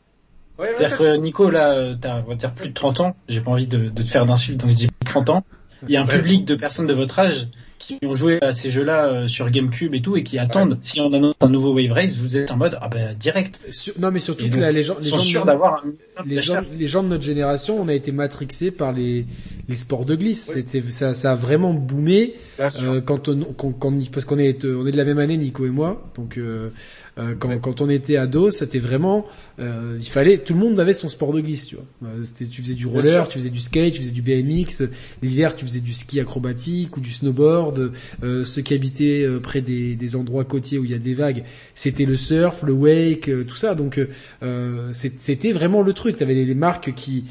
Ouais, ouais, C'est-à-dire que Nico, là, euh, t'as, on va dire plus de 30 ans. J'ai pas envie de, de te faire d'insultes, donc je dis 30 ans. il y a un public de personnes de votre âge qui ont joué à ces jeux-là euh, sur GameCube et tout et qui attendent. Si on annonce un nouveau Wave Race, vous êtes en mode ah ben direct. Sur- non mais surtout Et que là, les gens, les sont gens, sûrs d'avoir un les gens, les gens de notre génération, on a été matrixés par les, les sports de glisse. Ça, ça a vraiment boomé euh, quand on, quand, quand- parce qu'on est, on est de la même année, Nico et moi. Donc, euh, euh, quand, Ouais. quand on était ado, c'était vraiment, euh, il fallait, tout le monde avait son sport de glisse, tu vois. Euh, tu faisais du roller, tu faisais du skate, tu faisais du BMX. L'hiver, tu faisais du ski acrobatique ou du snowboard. Euh, ceux qui habitaient euh, près des, des endroits côtiers où il y a des vagues, c'était le surf, le wake, tout ça. Donc, euh, c'était vraiment le truc. T'avais les, les marques qui,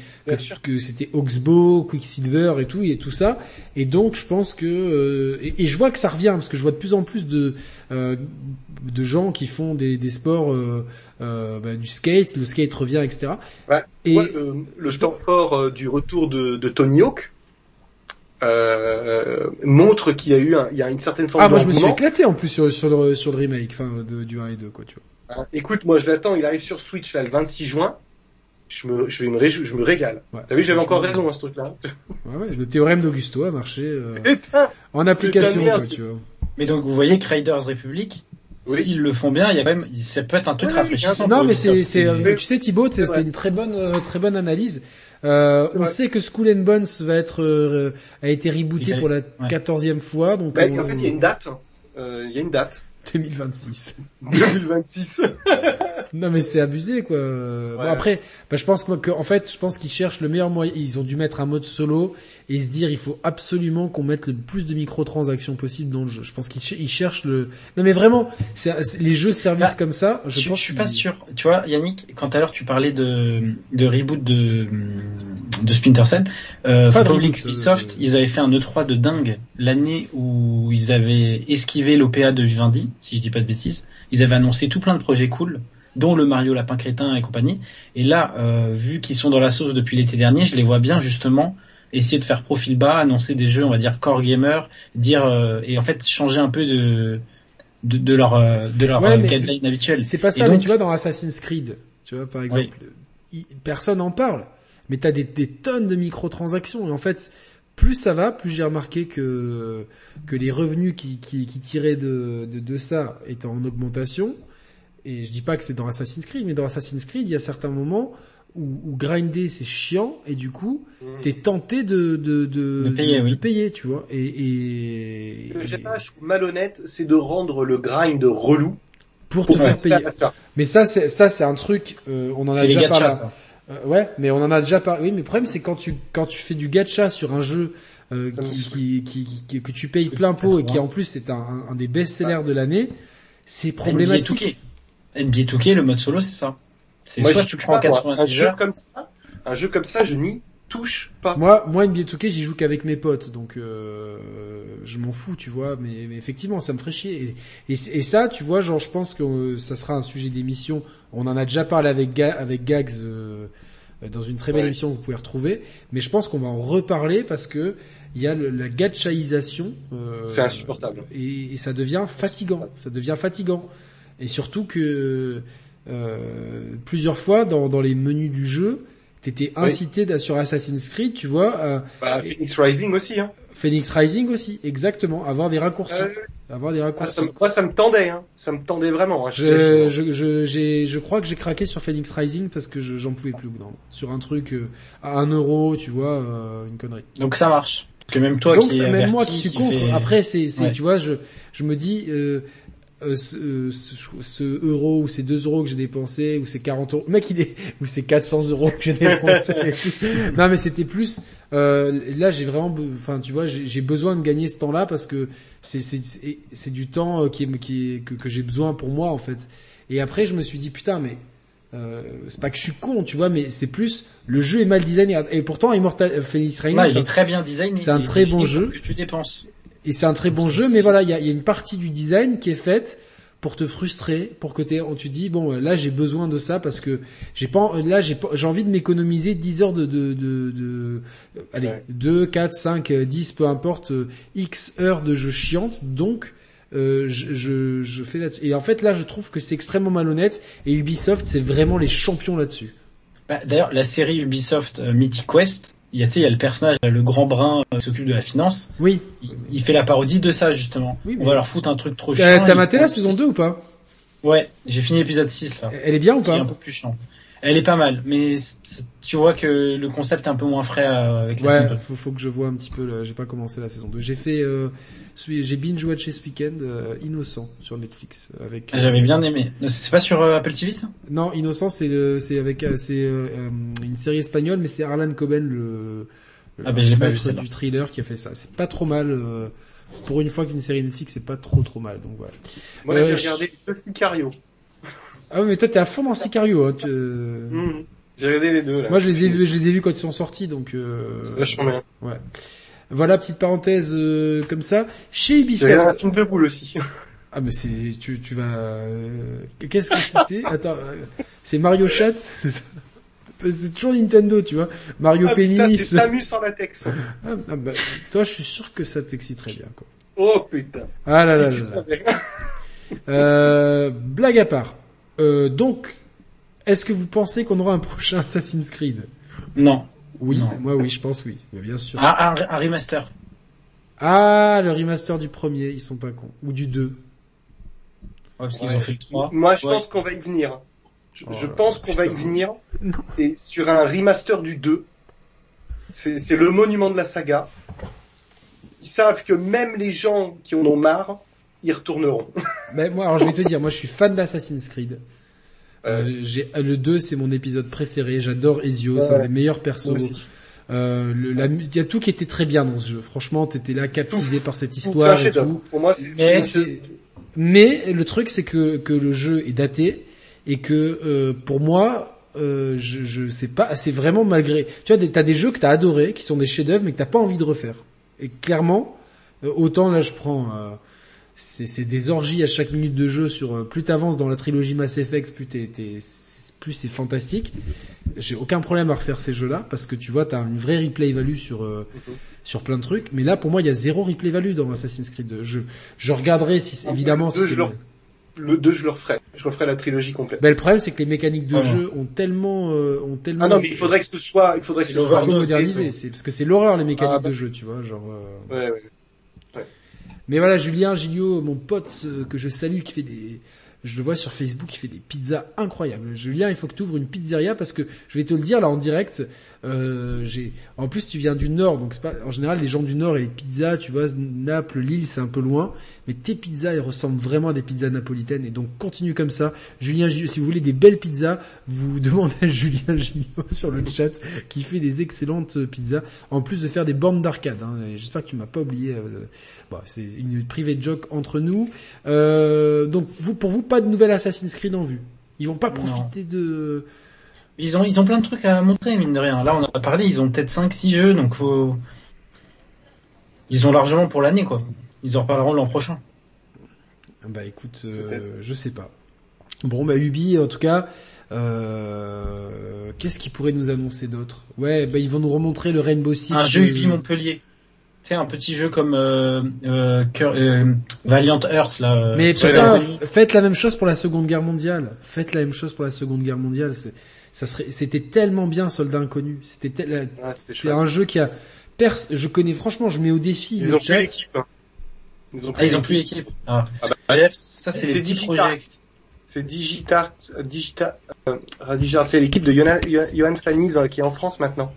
que, c'était Oxbow, Quicksilver et tout et tout ça. Et donc, je pense que euh, et, et je vois que ça revient parce que je vois de plus en plus de euh, de gens qui font des, des sports euh, euh, bah, du skate, le skate revient, etc. Ouais, Et- ouais, le, le temps fort euh, du retour de, de Tony Hawk euh, montre qu'il y a eu un, il y a une certaine forme Ah, moi je me suis éclaté en plus sur, sur le sur le remake, enfin de, du 1 et 2 quoi, tu vois. Hein, Écoute, moi je l'attends, il arrive sur Switch là le 26 juin. Je me, je vais me réjou- je me régale. Ouais. T'as vu, j'avais encore raison à ce truc-là. Ouais, ouais, le théorème d'Augusto a marché euh, en application, merde, quoi, tu vois. Mais donc vous voyez que Raiders Republic, Oui. s'ils le font bien, il y a quand même, ça peut être un truc Oui, rafraîchissant. Non, mais c'est, c'est, euh, tu sais, Thibaut, c'est, une très bonne, euh, très bonne analyse. Euh, on vrai. sait que School and Bones va être, euh, a été rebooté pour la ouais. quatorzième fois, donc Bah, on- En fait, il y a une date. hein. Euh, Il y a une date. 2026. 2026. Non, mais c'est abusé, quoi. Bon, Ouais. après, bah, je pense que- en fait, je pense qu'ils cherchent le meilleur moyen. Ils ont dû mettre un mode solo et se dire, il faut absolument qu'on mette le plus de microtransactions possible dans le jeu. Je pense qu'ils ch- ils cherchent le. Non, mais vraiment, les jeux services Bah, comme ça, Je, je pense. je suis pas sûr. Tu vois, Yannick, quand à l'heure tu parlais de, de reboot de, de Splinter Cell, euh, Pas de reboot, euh, ils avaient fait un E3 de dingue l'année où ils avaient esquivé l'OPA de Vivendi, si je dis pas de bêtises. Ils avaient annoncé tout plein de projets cool, dont le Mario Lapin Crétin et compagnie. Et là, euh, vu qu'ils sont dans la sauce depuis l'été dernier, je les vois bien justement essayer de faire profil bas, annoncer des jeux, on va dire core gamer, dire euh, et en fait changer un peu de de, de leur euh, de leur Ouais, euh, guideline habituelle. C'est pas ça, mais tu vois, dans Assassin's Creed, tu vois, par exemple, personne en parle, mais t'as des, des tonnes de microtransactions, et en fait, plus ça va, plus j'ai remarqué que, que les revenus qui, qui, qui tiraient de, de, de ça étaient en augmentation, et je dis pas que c'est dans Assassin's Creed, mais dans Assassin's Creed, il y a certains moments où, où grinder c'est chiant, et du coup, t'es tenté de, de, de, De payer, oui. payer, tu vois, et, et, et- j'ai pas, je trouve malhonnête, c'est de rendre le grind relou pour te pour faire faire payer. ça. Mais ça, c'est ça, c'est un truc. euh, on en a déjà parlé. Euh, ouais, mais on en a déjà parlé. Oui, mais le problème, c'est quand tu quand tu fais du gacha sur un jeu euh, qui, qui, qui, qui- que tu payes plein pot et qui en plus c'est un, un, des best-sellers de l'année, c'est NBA problématique. 2K. NBA 2K, le mode solo, c'est ça. C'est Moi, soit je tu touche prends pas, moi. 90 Un jeu heures. comme ça, un jeu comme ça, je n'y touche pas. Moi, moi, NBA 2K, j'y joue qu'avec mes potes, donc euh, je m'en fous, tu vois. Mais, mais effectivement, ça me ferait chier. Et, et, et ça, tu vois, genre, je pense que euh, ça sera un sujet d'émission. On en a déjà parlé avec Ga- avec Gags euh, dans une très belle Ouais. émission que vous pouvez retrouver. Mais je pense qu'on va en reparler parce que il y a le- la gachaïsation. euh, C'est insupportable. Et, et ça devient fatigant. Ça devient fatigant. Et surtout que euh, plusieurs fois dans, dans les menus du jeu, t'étais Oui. incité sur Assassin's Creed, tu vois. à Bah, Phoenix Rising aussi, hein. Phoenix Rising aussi, exactement, avoir des raccourcis, Euh, avoir des ah, raccourcis. ça me- moi, ça me tendait, hein. Ça me tendait vraiment. Hein. Je, je, je, j'ai- je crois que j'ai craqué sur Phoenix Rising parce que je- j'en pouvais plus au bout d'un moment. Sur un truc euh, à un euro, tu vois, euh, une connerie. Donc ça marche. Parce que même toi Donc qui même moi qui suis qui contre. Après c'est c'est Ouais. tu vois je je me dis euh, ce, euh, ce, ce euro ou ces 2 euros que j'ai dépensé ou ces 40 euros, mec il est ou ces 400 euros que j'ai dépensé. non mais c'était plus euh, là j'ai vraiment enfin tu vois j'ai besoin de gagner ce temps-là parce que c'est c'est du temps euh, qui est qui est que, que j'ai besoin pour moi en fait. Et après je me suis dit putain mais euh, c'est pas que je suis con, tu vois, mais c'est plus le jeu est mal designé. Et pourtant, Immortal euh, Phoenix Rising, Ouais, il est très bien designé. c'est un très bon jeu. pour Que tu dépenses. Et c'est un très bon jeu, mais voilà, il y a, y a une partie du design qui est faite pour te frustrer, pour que t'aies- tu dis bon euh, là j'ai besoin de ça parce que j'ai pas là j'ai pas j'ai envie de m'économiser 10 heures de de de, de euh, allez Ouais. 2 4 5 euh, 10 peu importe euh, X heures de jeu chiante donc euh, je, je, je fais là-dessus. Et en fait, là, je trouve que c'est extrêmement malhonnête. Et Ubisoft, c'est vraiment les champions là-dessus. Bah, D'ailleurs, la série Ubisoft euh, Mythic Quest, il y a, tu sais, il y a le personnage, le grand brun euh, qui s'occupe de la finance. Oui. Il, il fait la parodie de ça, justement. Oui, mais- On va leur foutre un truc trop Euh, chiant. T'as maté la saison 2 ou pas? Ouais, j'ai fini l'épisode 6, là. Elle est bien ou Qui est un pas peu plus chiant. Elle est pas mal, mais tu vois que le concept est un peu moins frais euh, avec la saison Ouais, 2. faut, faut que je vois un petit peu. le- J'ai pas commencé la saison 2. J'ai fait, euh, j'ai binge watché ce week-end euh, Innocent sur Netflix avec. Ah, J'avais bien aimé. C'est pas sur euh, Apple TV, ça? Non, Innocent, c'est le- c'est avec, euh, c'est euh, euh, une série espagnole, mais c'est Arlan Coben le, le Ah, ben, je l'ai pas vu, maître du thriller qui a fait ça. C'est pas trop mal. euh, pour une fois qu'une série Netflix, c'est pas trop trop mal. Donc voilà. Moi, Euh, j'ai je- regardé le Sicario. Ah oui, mais toi t'es à fond dans Sicario. Hein, tu- Mhm. J'ai regardé les deux, là. Moi je les ai vus, je les ai vus quand ils sont sortis, donc. Euh... Vachement bien. Ouais. Voilà, petite parenthèse euh, comme ça. Chez un Ubisoft. boule aussi. Ah mais c'est tu tu vas. euh, Qu'est-ce que c'était? Attends, euh, c'est Mario Chat? C'est toujours Nintendo, tu vois. Mario Ah, putain, Pénis. c'est Samus en latex. Ah, ah, bah, toi, je suis sûr que ça t'exciterait bien, quoi. Oh putain. Ah là là si là là. Euh, blague à part. Euh, donc, est-ce que vous pensez qu'on aura un prochain Assassin's Creed? Non. Oui, Non. moi oui, je pense oui. Mais bien sûr. Ah, un, un remaster. Ah, le remaster du premier, ils sont pas cons. Ou du 2. Ouais, parce qu'ils Ouais. ont fait le 3. Moi, je Ouais. pense qu'on va y venir. Je, Oh je là pense qu'on va y venir. Et sur un remaster du 2. C'est c'est le monument de la saga. Ils savent que même les gens qui en ont marre, y retourneront. Mais moi, alors je vais te dire, moi je suis fan d'Assassin's Creed. Euh, Euh, j'ai le 2, c'est mon épisode préféré. J'adore Ezio, c'est un des meilleurs persos. Euh, le, la, mu- il y a tout qui était très bien dans ce jeu. Franchement, t'étais là captivé par cette histoire et chef-d'œuvre. tout. Pour moi, c'est Mais, mais le truc, c'est que, que le jeu est daté et que euh, pour moi, euh, je, je sais pas, c'est vraiment malgré. Tu vois, t'as des jeux que t'as adoré, qui sont des chefs-d'œuvre, mais que t'as pas envie de refaire. Et clairement, euh, autant là, je prends. C'est c'est des orgies à chaque minute de jeu sur euh, plus t'avances dans la trilogie Mass Effect plus t'es, plus c'est fantastique j'ai aucun problème à refaire ces jeux-là parce que tu vois t'as une vraie replay value sur euh, Mhm. sur plein de trucs mais là pour moi il y a zéro replay value dans Assassin's Creed 2 je je regarderai si évidemment si c'est- je le- le 2, je le referai. Je referai la trilogie complète. Ben, le problème c'est que les mécaniques de Ah, jeu ont tellement euh, ont tellement Ah non, mais il faudrait que ce soit, il faudrait que ce soit modernisé c'est parce que c'est l'horreur les mécaniques Ah, bah. de jeu tu vois genre euh, Ouais, ouais. Mais voilà, Julien Gilliot, mon pote euh, que je salue, qui fait des, je le vois sur Facebook, qui fait des pizzas incroyables. Julien, il faut que tu ouvres une pizzeria parce que je vais te le dire là en direct. Euh, j'ai, en plus tu viens du Nord, donc c'est pas, en général les gens du Nord et les pizzas, tu vois, Naples, Lille, c'est un peu loin, mais tes pizzas elles ressemblent vraiment à des pizzas napolitaines et donc continue comme ça. Julien si vous voulez des belles pizzas, vous demandez à Julien Gilliot sur le chat qui fait des excellentes pizzas, en plus de faire des bornes d'arcade. Hein, J'espère que tu m'as pas oublié. euh, Bon, c'est une privée joke entre nous. Euh, donc, vous, pour vous, pas de nouvel Assassin's Creed en vue. Ils vont pas Non. profiter de. Ils ont, ils ont plein de trucs à montrer, mine de rien. Là, on en a parlé, ils ont peut-être 5-6 jeux, donc faut... Ils ont largement pour l'année, quoi. Ils en reparleront l'an prochain. Bah, écoute, euh, je sais pas. Bon, bah Ubi, en tout cas, euh, qu'est-ce qu'ils pourraient nous annoncer d'autre? Ouais, bah ils vont nous remontrer le Rainbow Six. Un jeu de- Ubi Montpellier. Tu sais, un petit jeu comme euh, euh, euh, Valiant Earth, là. euh, Mais putain, faites la même chose pour la Seconde Guerre mondiale. Faites la même chose pour la Seconde Guerre mondiale. C'est, ça serait, c'était tellement bien, Soldat Inconnu. C'était, tel- Ah, c'était c'est un jeu qui a pers, je connais franchement, je mets au défi. Ils le ont plus l'équipe. hein. Ils ont Ah, ils ont plus l'équipe. Ah. Ah bah, ça, c'est les C'est petits Digitart. projets. C'est Digitart, euh, euh, c'est l'équipe de Johan, Johan Flaniz euh, qui est en France maintenant.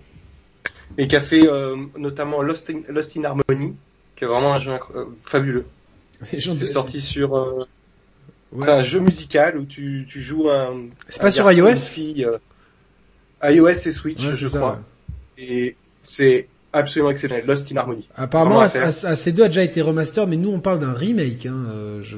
Et qui a fait euh, notamment Lost in, Lost in Harmony, qui est vraiment un jeu euh, fabuleux. C'est sorti sur... euh, Ouais. C'est un jeu musical où tu, tu joues un... C'est pas sur iOS fille, euh, iOS et Switch, Ouais, je ça, crois. ouais. Et c'est absolument exceptionnel. Lost in Harmony. Apparemment, ces deux a déjà été remaster, mais nous on parle d'un remake. Hein, euh, je...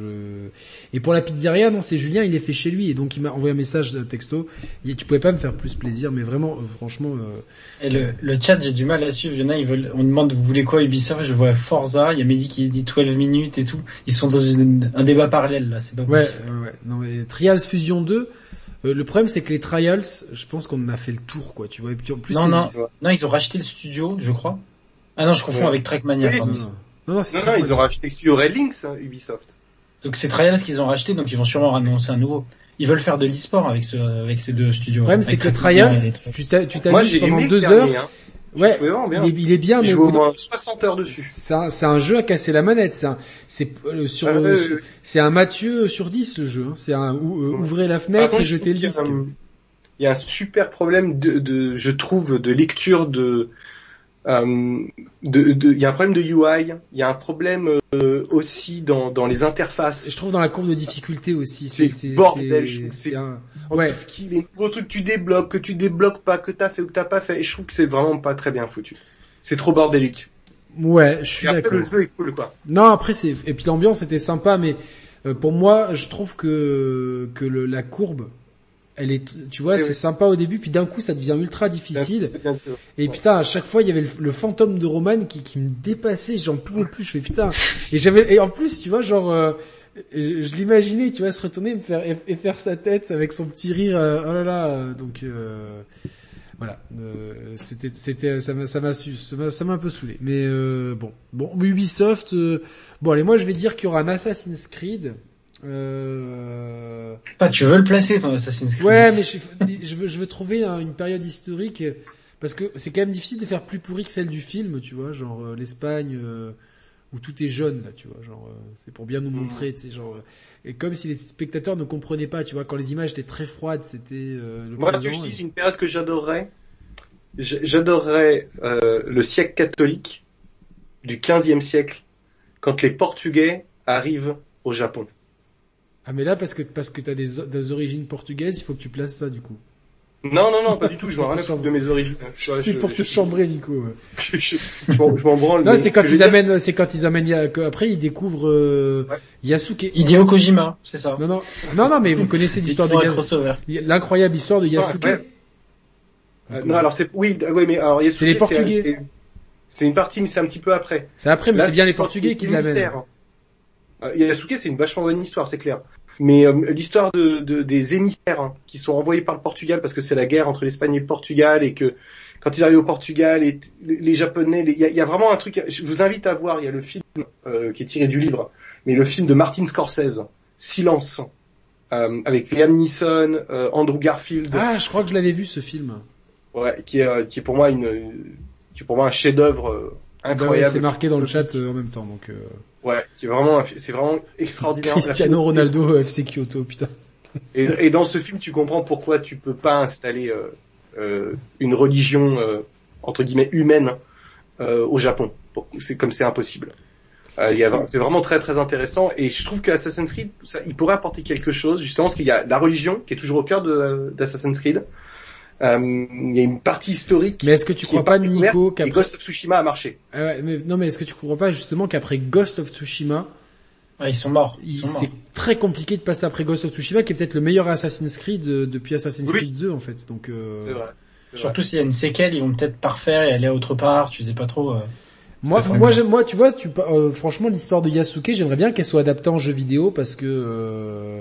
Et pour la pizzeria, non, c'est Julien, il est fait chez lui, et donc il m'a envoyé un message de texto. Il- tu pouvais pas me faire plus plaisir, mais vraiment, euh, franchement, euh, Et le, le chat, j'ai du mal à suivre. Il y en a, ils veulent, on demande, vous voulez quoi Ubisoft? Je vois Forza, il y a Mehdi qui dit 12 minutes et tout. Ils sont dans une- un débat parallèle, là, c'est pas ouais, possible. ouais, ouais. Non, mais Trials Fusion 2. Euh, le problème, c'est que les Trials, je pense qu'on en a fait le tour, quoi. Tu vois. Et puis en plus, Non, non. Non, ils ont racheté le studio, je crois. Ah non, je confonds Ouais. avec Trackmania. Oui. Non, non, non, ils ont racheté sur Red Links, hein, Ubisoft. Donc c'est Trials qu'ils ont racheté, donc ils vont sûrement annoncer un nouveau. Ils veulent faire de l'e-sport avec ce, avec ces deux studios. Le problème, c'est que Trials, tu t'as- tu Moi, t'amuses j'ai pendant le deux dernier, heures, hein. Ouais, bien. il est, il est bien, mais au moins 60 heures dessus. C'est un, jeu à casser la manette. C'est un, c'est euh, sur, Ah, euh, c'est un Mathieu sur 10 le jeu. hein. C'est un ou- euh, ouvrez la fenêtre et je jetez le disque. Il y a un super problème de, de je trouve, de lecture de, euh, de, de- il y a un problème de UI, il y a un problème aussi dans, dans les interfaces. Je trouve dans la courbe de difficulté aussi. C'est bordel, c'est Ouais. ce qui, les nouveaux trucs que tu débloques, que tu débloques pas, que t'as fait ou que t'as pas fait, et je trouve que c'est vraiment pas très bien foutu. C'est trop bordélique. Ouais, je suis d'accord. le jeu est cool, quoi. Non, après c'est et puis l'ambiance était sympa, mais euh, pour moi, je trouve que que le, la courbe, elle est, tu vois, Oui, c'est oui. sympa au début, puis d'un coup ça devient ultra difficile. Bien sûr. Et Ouais. putain, à chaque fois, il y avait le, le fantôme de Roman qui, qui me dépassait, j'en pouvais plus, je fais putain. Et j'avais, et en plus, tu vois, genre, euh, je, je l'imaginais, tu vois, se retourner, me faire, et, et faire sa tête avec son petit rire, euh, oh là là, euh, donc, euh, voilà, euh, c'était, c'était, ça m'a, ça m'a, ça m'a, un peu saoulé. Mais euh, bon, bon, Ubisoft, euh, bon, allez, moi, je vais dire qu'il y aura un Assassin's Creed. Euh, Ah, tu veux le placer ton Assassin's Creed? Ouais, mais je, je veux, je veux trouver hein, une période historique parce que c'est quand même difficile de faire plus pourri que celle du film, tu vois, genre l'Espagne euh, où tout est jaune là, tu vois, genre euh, c'est pour bien nous montrer, tu sais, genre euh, et comme si les spectateurs ne comprenaient pas, tu vois, quand les images étaient très froides, c'était euh, le Moi, présent, je et- dis une période que j'adorerais, j- j'adorerais euh, le siècle catholique du 15e siècle, quand les Portugais arrivent au Japon. Ah mais là parce que parce que t'as des, des origines portugaises, il faut que tu places ça du coup. Non, non, non, pas du tout, je m'en rien de mes origines. Je- C'est je- pour te je- chambrer, Nico. ouais. Je, je- je m'en- branle. Non, c'est ce quand ils amènent, c'est quand ils amènent, après ils découvrent euh, Ouais. Yasuke. Hideo Kojima, c'est ça. Non non non non mais vous connaissez l'histoire de. L'incroyable histoire de Yasuke. Euh, non, alors c'est, oui, mais alors Yasuke, C'est les Portugais. c'est- une partie, mais c'est un petit peu après. C'est après, mais c'est bien les Portugais qui l'amènent. Euh, Yasuke, c'est une vachement bonne histoire, c'est clair. Mais euh, l'histoire de, de- des émissaires hein, qui sont envoyés par le Portugal parce que c'est la guerre entre l'Espagne et le Portugal et que quand ils arrivent au Portugal, et les, les Japonais, il y, a, il y a vraiment un truc. Je vous invite à voir. Il y a le film euh, qui est tiré du livre, mais le film de Martin Scorsese, Silence, euh, avec Liam Neeson, euh, Andrew Garfield. Ah, je crois que je l'avais vu ce film. Ouais, qui est, euh, qui est pour moi une, qui est pour moi un chef-d'œuvre Ah bah ouais, incroyable. c'est marqué dans le chat euh, en même temps, donc. Euh... Ouais, qui est vraiment, c'est vraiment extraordinaire. Cristiano Ronaldo euh, FC Kyoto, putain. Et, et dans ce film, tu comprends pourquoi tu peux pas installer euh, euh, une religion euh, entre guillemets humaine euh, au Japon. C'est comme c'est impossible. C'est vraiment très très intéressant et je trouve que Assassin's Creed, ça, il pourrait apporter quelque chose justement parce qu'il y a la religion qui est toujours au cœur d'Assassin's Creed. Euh, il y a une partie historique. Mais est-ce que tu qui crois pas, Nico, qu'après... Ghost of Tsushima a marché. Ah ouais, mais, non, mais est-ce que tu crois pas justement qu'après Ghost of Tsushima, Ah, ils sont morts. Ils c'est très compliqué de passer après Ghost of Tsushima, qui est peut-être le meilleur Assassin's Creed euh, depuis Assassin's Oui. Creed 2, en fait. Donc, euh... C'est vrai. C'est vrai. Surtout s'il y a une séquelle, ils vont peut-être pas refaire et aller autre part. Tu sais pas trop. euh. Moi, à moi, j'aime, moi, tu vois, tu, euh, franchement, l'histoire de Yasuke, j'aimerais bien qu'elle soit adaptée en jeu vidéo parce que, euh,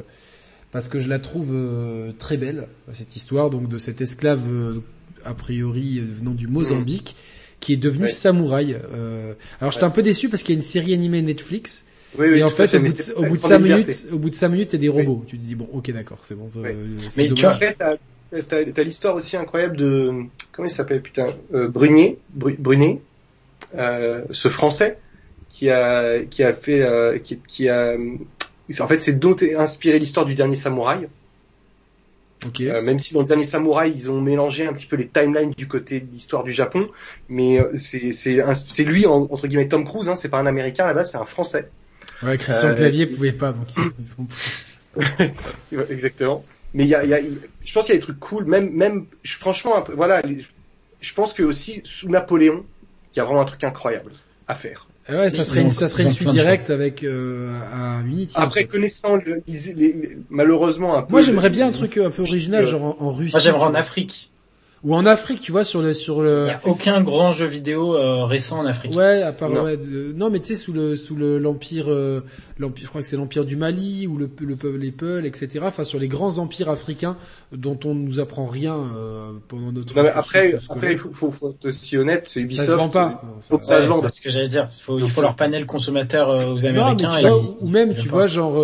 parce que je la trouve euh, très belle cette histoire, donc de cet esclave euh, a priori venant du Mozambique qui est devenu Ouais. samouraï. Euh, alors, j'étais Ouais. un peu déçu parce qu'il y a une série animée Netflix Oui, oui, et en fait, au bout, de, au bout de pas cinq de liberté. minutes, au bout de cinq minutes, t'as des robots. Tu te dis bon, ok, d'accord, c'est bon. Euh, c'est Mais tu dommage. Après, t'as, t'as, t'as l'histoire aussi incroyable de, comment il s'appelle, putain, euh, Brunier, Bru- Brunet, euh, ce français, qui a, qui a fait, euh, qui, qui a, en fait, c'est dont est inspiré l'histoire du dernier samouraï. Ok. Euh, même si dans le dernier samouraï, ils ont mélangé un petit peu les timelines du côté de l'histoire du Japon, mais euh, c'est, lui, en- entre guillemets, Tom Cruise, hein, c'est pas un américain là-bas, c'est un français. Ouais, Christian euh, Clavier il- pouvait pas, donc ils sont... Exactement. Mais il y a, y a, je pense qu'il y a des trucs cool, même, même, franchement, voilà, je pense que aussi sous Napoléon, il y a vraiment un truc incroyable à faire. Ah ouais, ça serait ont- une, ça serait une suite directe avec euh, à Unity. en Après, fait. connaissant le, les- les- malheureusement un peu. Moi, j'aimerais bien un truc un peu original, euh, genre en, en Russie. Moi, j'aimerais en. Afrique. Ou en Afrique, tu vois, sur le, sur Il le, n'y a aucun grand jeu vidéo euh, récent en Afrique. ouais, à part, Non. ouais, de- non, mais tu sais, sous le, sous le, l'empire, euh, l'empire, je crois que c'est l'empire du Mali, ou le, le peuple, les Peuls, etc. Enfin, sur les grands empires africains, dont on nous apprend rien, euh, pendant notre Non, mais après, après, il faut, faut, faut être aussi honnête, c'est ça Ubisoft. se vend pas. faut que ça se vende. c'est ce que j'allais dire. Il faut, il faut leur panel consommateur euh, aux Non, mais Américains. tu et vois, ou même, tu vois, pas. genre,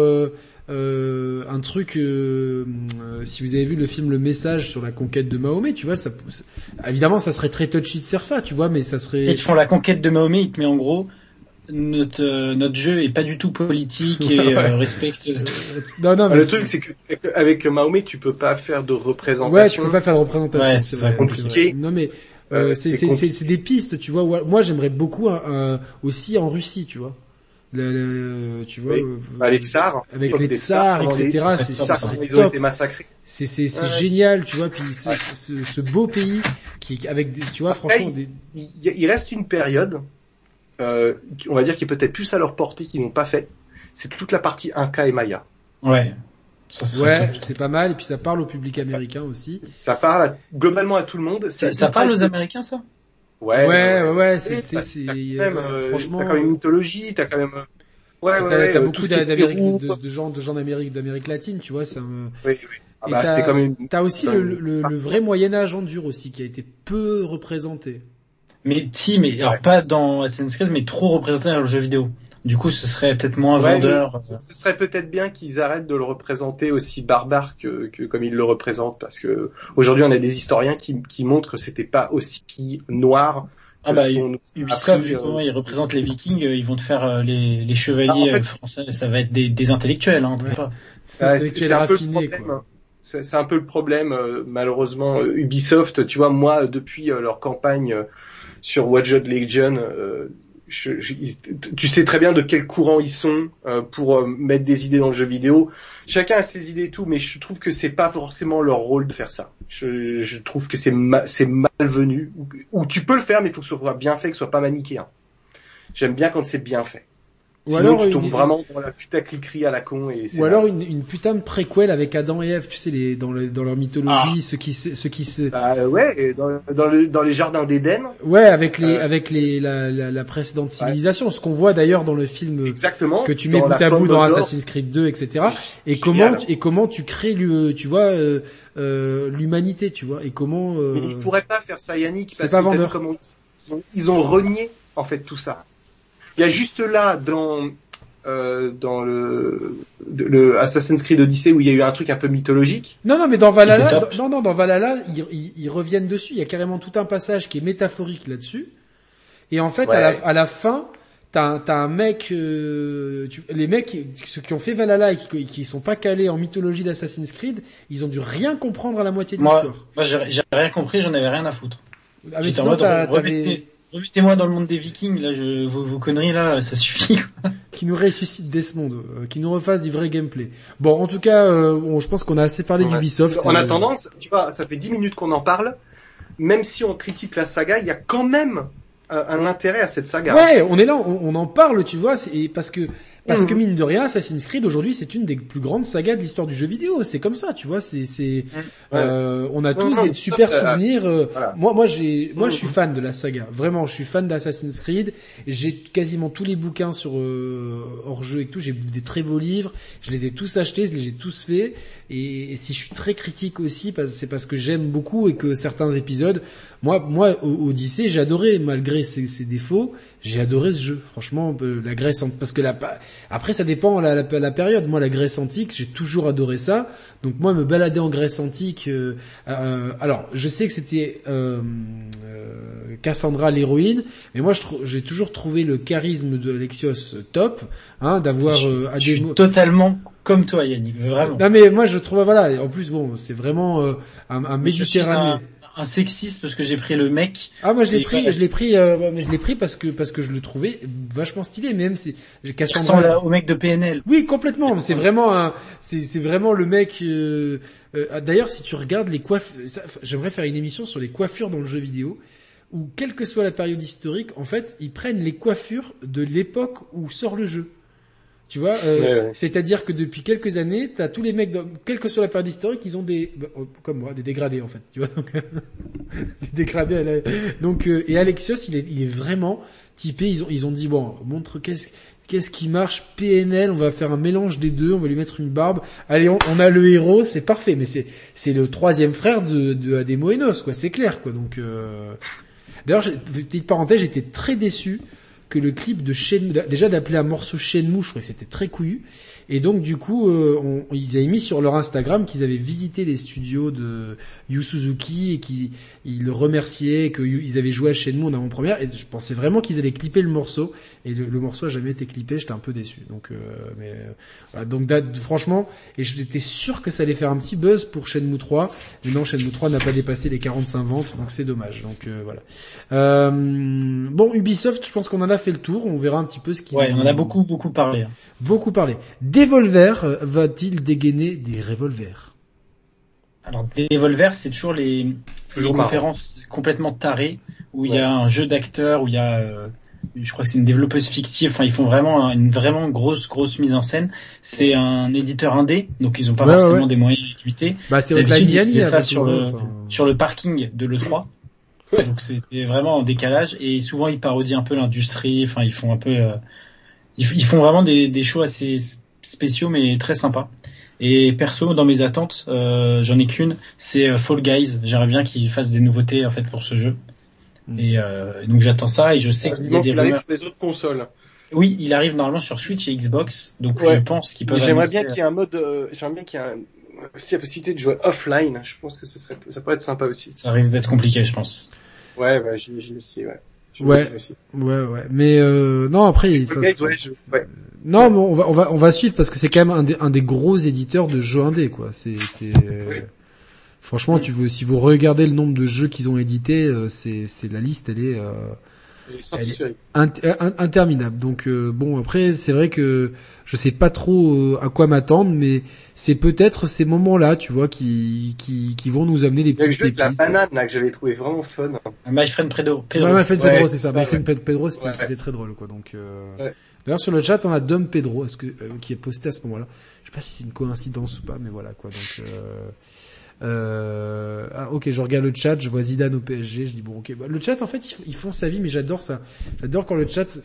euh, un truc. euh, euh, si vous avez vu le film Le Message sur la conquête de Mahomet, tu vois, ça, ça- évidemment, ça serait très touchy de faire ça, tu vois, mais ça serait. Ils font la conquête de Mahomet, ils te met en gros notre euh, notre jeu est pas du tout politique et Ouais, euh, respecte. Non, non, mais le truc, c'est que avec Mahomet, tu peux pas faire de représentation. Ouais, tu peux pas faire de représentation. Ouais, c'est compliqué. vrai. Non mais euh, c'est des pistes, tu vois. Moi, j'aimerais beaucoup aussi en Russie, tu vois. Le, le- tu vois. Oui. euh, Bah, les tsars. Avec les tsars, etc., c'est- les ça tsars, serait ils ont top. été massacrés. C'est c'est c'est Ouais, ouais. génial, tu vois. Puis ce, ce, ce- ce beau pays qui avec des, tu vois, Après, franchement. Il, reste une période, euh, on va dire qui est peut-être plus à leur portée, qu'ils n'ont pas fait. C'est toute la partie Inca et Maya. Ouais. Ça ouais, c'est pas mal. Et puis ça parle au public américain aussi. Ça parle à- globalement à tout le monde. Ça, ça parle aux. Américains, ça? Ouais, Ouais, ouais, ouais. C'est c'est t'as- c'est t'as quand euh, même, euh, franchement. t'as quand même une mythologie, t'as quand même. Ouais, T'as ouais, ouais, t'as euh, beaucoup de, de gens, de gens d'Amérique, d'Amérique latine, tu vois. C'est un, Oui, oui. Ah bah, t'as- comme une. Aussi le, le, le vrai Moyen Âge en dur aussi qui a été peu représenté. Mais si, mais alors Ouais. pas dans Assassin's Creed, mais trop représenté dans le jeu vidéo. Du coup, ce serait peut-être moins Ouais, vendeur. mais ce serait peut-être bien qu'ils arrêtent de le représenter aussi barbare que, que comme ils le représentent, parce que aujourd'hui on a des historiens qui, qui montrent que c'était pas aussi noir. Ah bah, a Ubisoft, vu euh, comment ils représentent les Vikings, euh, ils vont te faire euh, les, les Ah, chevaliers en fait- euh, français. Ça va être des, des intellectuels, hein. Ouais. C'est un peu le raffiné, problème. quoi. C'est un peu le problème, euh, malheureusement. euh, Ubisoft, tu vois, moi, depuis euh, leur campagne euh, sur Watch Dogs Legion, euh, tu sais très bien de quel courant ils sont euh, pour euh, mettre des idées dans le jeu vidéo. Chacun a ses idées et tout, mais je trouve que c'est pas forcément leur rôle de faire ça. Je, trouve que c'est malvenu. Ou, ou tu peux le faire, mais il faut que ce soit bien fait, que ce soit pas manichéen. J'aime bien quand c'est bien fait. Ou alors tu une- tombes vraiment dans la putacliquerie à la con et c'est Ou alors naze. une, une putain de préquel avec Adam et Ève, tu sais, les, dans, le, dans leur mythologie, ceux qui, se- ceux qui se, Bah ouais, et dans, dans, le, dans les jardins d'Éden, ouais, avec les, Euh, avec les, la, la, la précédente civilisation, ce qu'on voit d'ailleurs dans le film exactement. que tu mets bout à bout dans. Assassin's Creed 2, etc. Et comment, et comment tu crées, le, tu vois, euh, euh, l'humanité, tu vois, et comment. Mais ils pourraient pas faire ça, Yannick, parce pas que ils ont, ils ont renié en fait tout ça. Il y a juste là dans euh, dans le, le Assassin's Creed Odyssey où il y a eu un truc un peu mythologique. Non, non, mais dans Valhalla, dans- non, non, dans Valhalla, ils, ils- ils reviennent dessus. Il y a carrément tout un passage qui est métaphorique là-dessus. Et en fait, à, la, à la fin, t'as, t'as un mec, euh, tu- les mecs, ceux qui ont fait Valhalla et qui, qui sont pas calés en mythologie d'Assassin's Creed, ils ont dû rien comprendre à la moitié de Moi, l'histoire. moi j'ai j'ai rien compris, j'en avais rien à foutre. Ah, mais en sinon, mode, remettez- remettez-moi dans le monde des Vikings, là, je, vos, vos conneries là, ça suffit. quoi. qui nous ressuscite Desmond, euh, qui nous refasse du vrai gameplay. Bon, en tout cas, euh, bon, je pense qu'on a assez parlé Ouais. d'Ubisoft. En Euh, attendant, tu vois, ça fait 10 minutes qu'on en parle. Même si on critique la saga, il y a quand même euh, un intérêt à cette saga. Ouais, on est là, on, on en parle, tu vois, c'est parce que parce que mine de rien, Assassin's Creed aujourd'hui, c'est une des plus grandes sagas de l'histoire du jeu vidéo. C'est comme ça, tu vois. C'est c'est euh, on a tous des super euh, souvenirs. euh, voilà. Moi, moi, j'ai, moi, je suis Mhm. fan de la saga. Vraiment, je suis fan d'Assassin's Creed. J'ai quasiment tous les bouquins sur euh, hors jeu et tout. J'ai des très beaux livres. Je les ai tous achetés, je les ai tous faits. Et, et si je suis très critique aussi, c'est parce que j'aime beaucoup et que certains épisodes, moi, moi, Odyssey, j'ai adoré malgré ses, ses défauts. J'ai adoré ce jeu. Franchement, euh, la Grèce, an- parce que la, après ça dépend la, la, la période. Moi, la Grèce antique, j'ai toujours adoré ça. Donc moi, me balader en Grèce antique. euh, euh, alors, je sais que c'était euh, euh, Cassandra l'héroïne, mais moi, j'ai toujours trouvé le charisme de Alexios top, hein, d'avoir euh, Je suis totalement comme toi, Yannick, vraiment. Non mais moi, je trouve voilà. En plus, bon, c'est vraiment euh, un, un Je suis Méditerranée. un, un sexiste parce que j'ai pris le mec. Ah moi je l'ai pris, je l'ai pris, euh, mais je l'ai pris parce que parce que je le trouvais vachement stylé, même si j'ai Cassandra. au mec de PNL. Oui, complètement. C'est vraiment un, c'est c'est vraiment le mec. euh, euh, D'ailleurs, si tu regardes les coiffes, j'aimerais faire une émission sur les coiffures dans le jeu vidéo, où quelle que soit la période historique, en fait, ils prennent les coiffures de l'époque où sort le jeu. Tu vois, euh, Ouais, c'est-à-dire que depuis quelques années, t'as tous les mecs, dans, quelle que soit la période historique, ils ont des, bah, euh, comme moi, des dégradés en fait. Tu vois, donc des dégradés. à la- Donc euh, et Alexios, il est, il est vraiment typé. Ils ont, ils ont dit bon, montre qu'est-ce Qu'est-ce qui marche PNL On va faire un mélange des deux. On va lui mettre une barbe. Allez, on, on a le héros, c'est parfait. Mais c'est c'est le troisième frère de de Ademo Enos, quoi. C'est clair, quoi. Donc euh... d'ailleurs, j'ai- petite parenthèse, j'étais très déçu que le clip de déjà d'appeler un morceau Shenmue, je trouvais que c'était très couillu. Et donc du coup, euh, on, ils avaient mis sur leur Instagram qu'ils avaient visité les studios de Yu Suzuki et qu'ils ils le remerciaient, qu'ils avaient joué à Shenmue en avant-première. Et je pensais vraiment qu'ils allaient clipper le morceau. Et le, le morceau a jamais été clippé. J'étais un peu déçu. Donc, euh, mais euh, voilà. donc franchement, et j'étais sûr que ça allait faire un petit buzz pour Shenmue 3. Mais non, Shenmue 3 n'a pas dépassé les 45 ventes, donc c'est dommage. Donc euh, voilà. Euh, bon, Ubisoft, je pense qu'on en a fait le tour. On verra un petit peu ce qui. Ouais, on en a beaucoup beaucoup parlé. hein. Beaucoup parlé. Devolver euh, va-t-il dégainer des revolvers? Alors Devolver, c'est toujours les, conférences complètement tarées où il y a un jeu d'acteurs, où il y a, euh, je crois que c'est une développeuse fictive. Enfin, ils font vraiment un- une vraiment grosse grosse mise en scène. C'est un éditeur indé, donc ils ont pas Ouais, forcément ouais. des moyens limités. Bah c'est faisaient ça sur le- le- enfin, sur le parking de l'E3. Donc c'était vraiment en décalage et souvent ils parodient un peu l'industrie. Enfin, ils font un peu, euh, ils, ils font vraiment des, des shows assez spéciaux mais très sympas. Et perso, dans mes attentes, euh, j'en ai qu'une, c'est euh, Fall Guys. J'aimerais bien qu'ils fassent des nouveautés en fait pour ce jeu. Mm. Et euh, donc j'attends ça et je sais qu'il y a des rumeurs. sur les autres consoles. Oui, il arrive normalement sur Switch et Xbox, donc Ouais. je pense qu'ils peuvent. J'aimerais bien qu'il y ait un mode, euh, j'aimerais bien qu'il y ait un, aussi la possibilité de jouer offline. Je pense que ce serait, ça pourrait être sympa aussi. Ça risque d'être compliqué, je pense. Ouais, bah, j'imagine aussi, ouais. Ouais. Ouais, ouais. Mais euh, non, après, il gars, ouais, je, ouais. non, mais on va, on va, on va suivre parce que c'est quand même un des, un des gros éditeurs de jeux indés, quoi. C'est, c'est. Oui. Franchement, tu veux, si vous regardez le nombre de jeux qu'ils ont édités, euh, c'est, c'est la liste, elle est. euh, Elle est- in- interminable. Donc euh, bon après c'est vrai que je sais pas trop euh, à quoi m'attendre mais c'est peut-être ces moments-là, tu vois, qui qui qui vont nous amener des a le petites jeu de la banane, là, que j'avais trouvé vraiment fun. My Friend Pedro. Pedro. Ouais, My Friend Pedro, c'est c'est ça. ça, My Friend ouais. Pedro, c'était très drôle quoi. Donc euh... Ouais. d'ailleurs sur le chat on a Dom Pedro, est-ce que euh, qui est posté à ce moment-là. Je sais pas si c'est une coïncidence ou pas, mais voilà quoi. Donc euh... Euh... Ah, ok, je regarde le chat, je vois Zidane au PSG, je dis bon ok. Bah, le chat en fait ils, ils font sa vie, mais j'adore ça. J'adore quand le chat.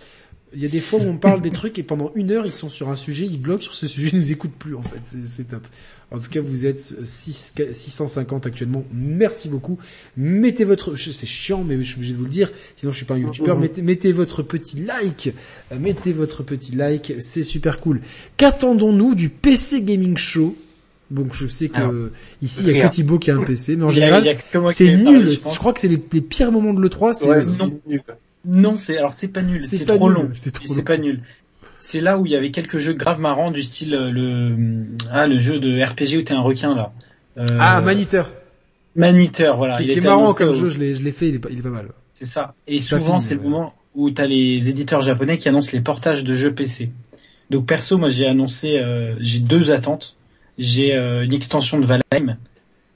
Il y a des fois où on parle des trucs et pendant une heure ils sont sur un sujet, ils bloquent sur ce sujet, ils nous écoutent plus en fait. C'est- top. En tout cas, vous êtes 6, 650 actuellement. Merci beaucoup. Mettez votre, c'est chiant, mais je suis obligé de vous le dire. Sinon, je suis pas un youtubeur. Mhm. Mettez, mettez votre petit like. Euh, Mettez votre petit like. C'est super cool. Qu'attendons-nous du PC Gaming Show? Bon, je sais que Alors, ici, il y a rien. que Thibaut qui a un PC, mais en général, c'est parlé, nul. je crois que c'est les, les pires moments de l'E3, c'est, Ouais, c'est- c'est nul. Non, c'est alors c'est pas nul, C'est trop nul, long. c'est trop. C'est pas nul. C'est là où il y avait quelques jeux grave marrants du style euh, le ah le jeu de RPG où t'es un requin là. Euh, ah, Maniteur. Maniteur, voilà. qui, il qui est était marrant comme au- jeu, je l'ai, je l'ai fait, il est pas, il est pas mal. C'est ça. Et souvent c'est le ouais. moment où t'as les éditeurs japonais qui annoncent les portages de jeux PC. Donc perso, moi j'ai annoncé, euh, j'ai deux attentes. J'ai euh, une extension de Valheim.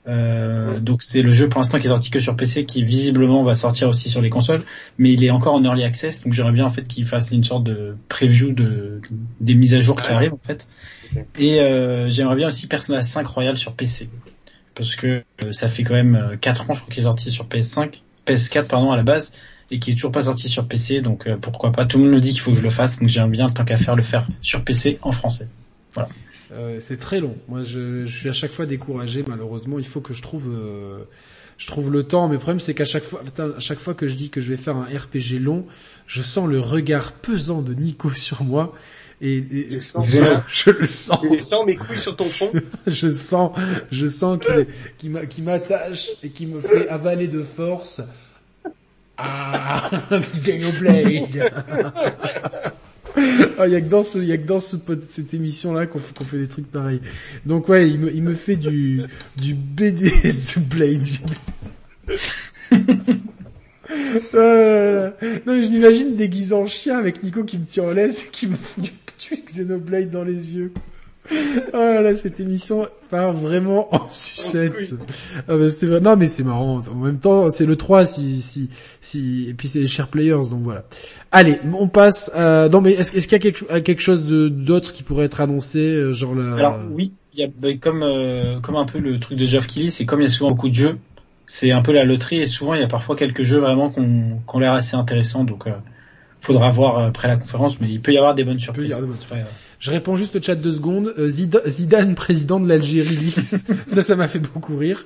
Euh, donc c'est le jeu pour l'instant qui est sorti que sur PC, qui visiblement va sortir aussi sur les consoles, mais il est encore en early access, donc j'aimerais bien en fait qu'il fasse une sorte de preview de des mises à jour qui arrivent en fait. Et euh, j'aimerais bien aussi Persona 5 Royal sur PC, parce que euh, ça fait quand même euh, 4 ans je crois qu'il est sorti sur PS5, PS4 pardon à la base, et qui est toujours pas sorti sur PC, donc euh, pourquoi pas. Tout le monde me dit qu'il faut que je le fasse, donc j'aimerais bien tant qu'à faire le faire sur PC en français. Euh, c'est très long. Moi, je, je suis à chaque fois découragé. Malheureusement, il faut que je trouve, euh, je trouve le temps. Mais le problème, c'est qu'à chaque fois, à chaque fois que je dis que je vais faire un RPG long, je sens le regard pesant de Nico sur moi. Et, et- Je sens je, je le sens. Il sent mes couilles sur ton front. Je sens, je sens qu'il m'attache et qu'il me fait avaler de force. Ah, Xenoblade. Ah, y a que dans ce, y a que dans ce, cette émission-là qu'on fait, des trucs pareils. Donc ouais, il me, fait du, du BDS Blade. Là. non, je m'imagine déguisé en chien avec Nico qui me tient en laisse et qui me fout du Xenoblade dans les yeux. Oh là là, cette émission part vraiment en sucette. Ah bah c'est vrai. Non mais c'est marrant. En même temps, c'est le 3 si si si et puis c'est les share players donc voilà. Allez, on passe à... non mais est-ce qu'il y a quelque, quelque chose de d'autre qui pourrait être annoncé euh, genre la Alors oui, il y a bah, comme euh, comme un peu le truc de Geoff Keighley, c'est comme il y a souvent beaucoup de jeux, c'est un peu la loterie et souvent il y a parfois quelques jeux vraiment qu'on qu'on l'air assez intéressants donc euh, faudra voir euh, après la conférence mais il peut y avoir des bonnes surprises. y avoir des bonnes Ouais, ouais. Je réponds juste au chat deux secondes. Euh, Zida- Zidane, président de l'Algérie, ça, ça m'a fait beaucoup rire.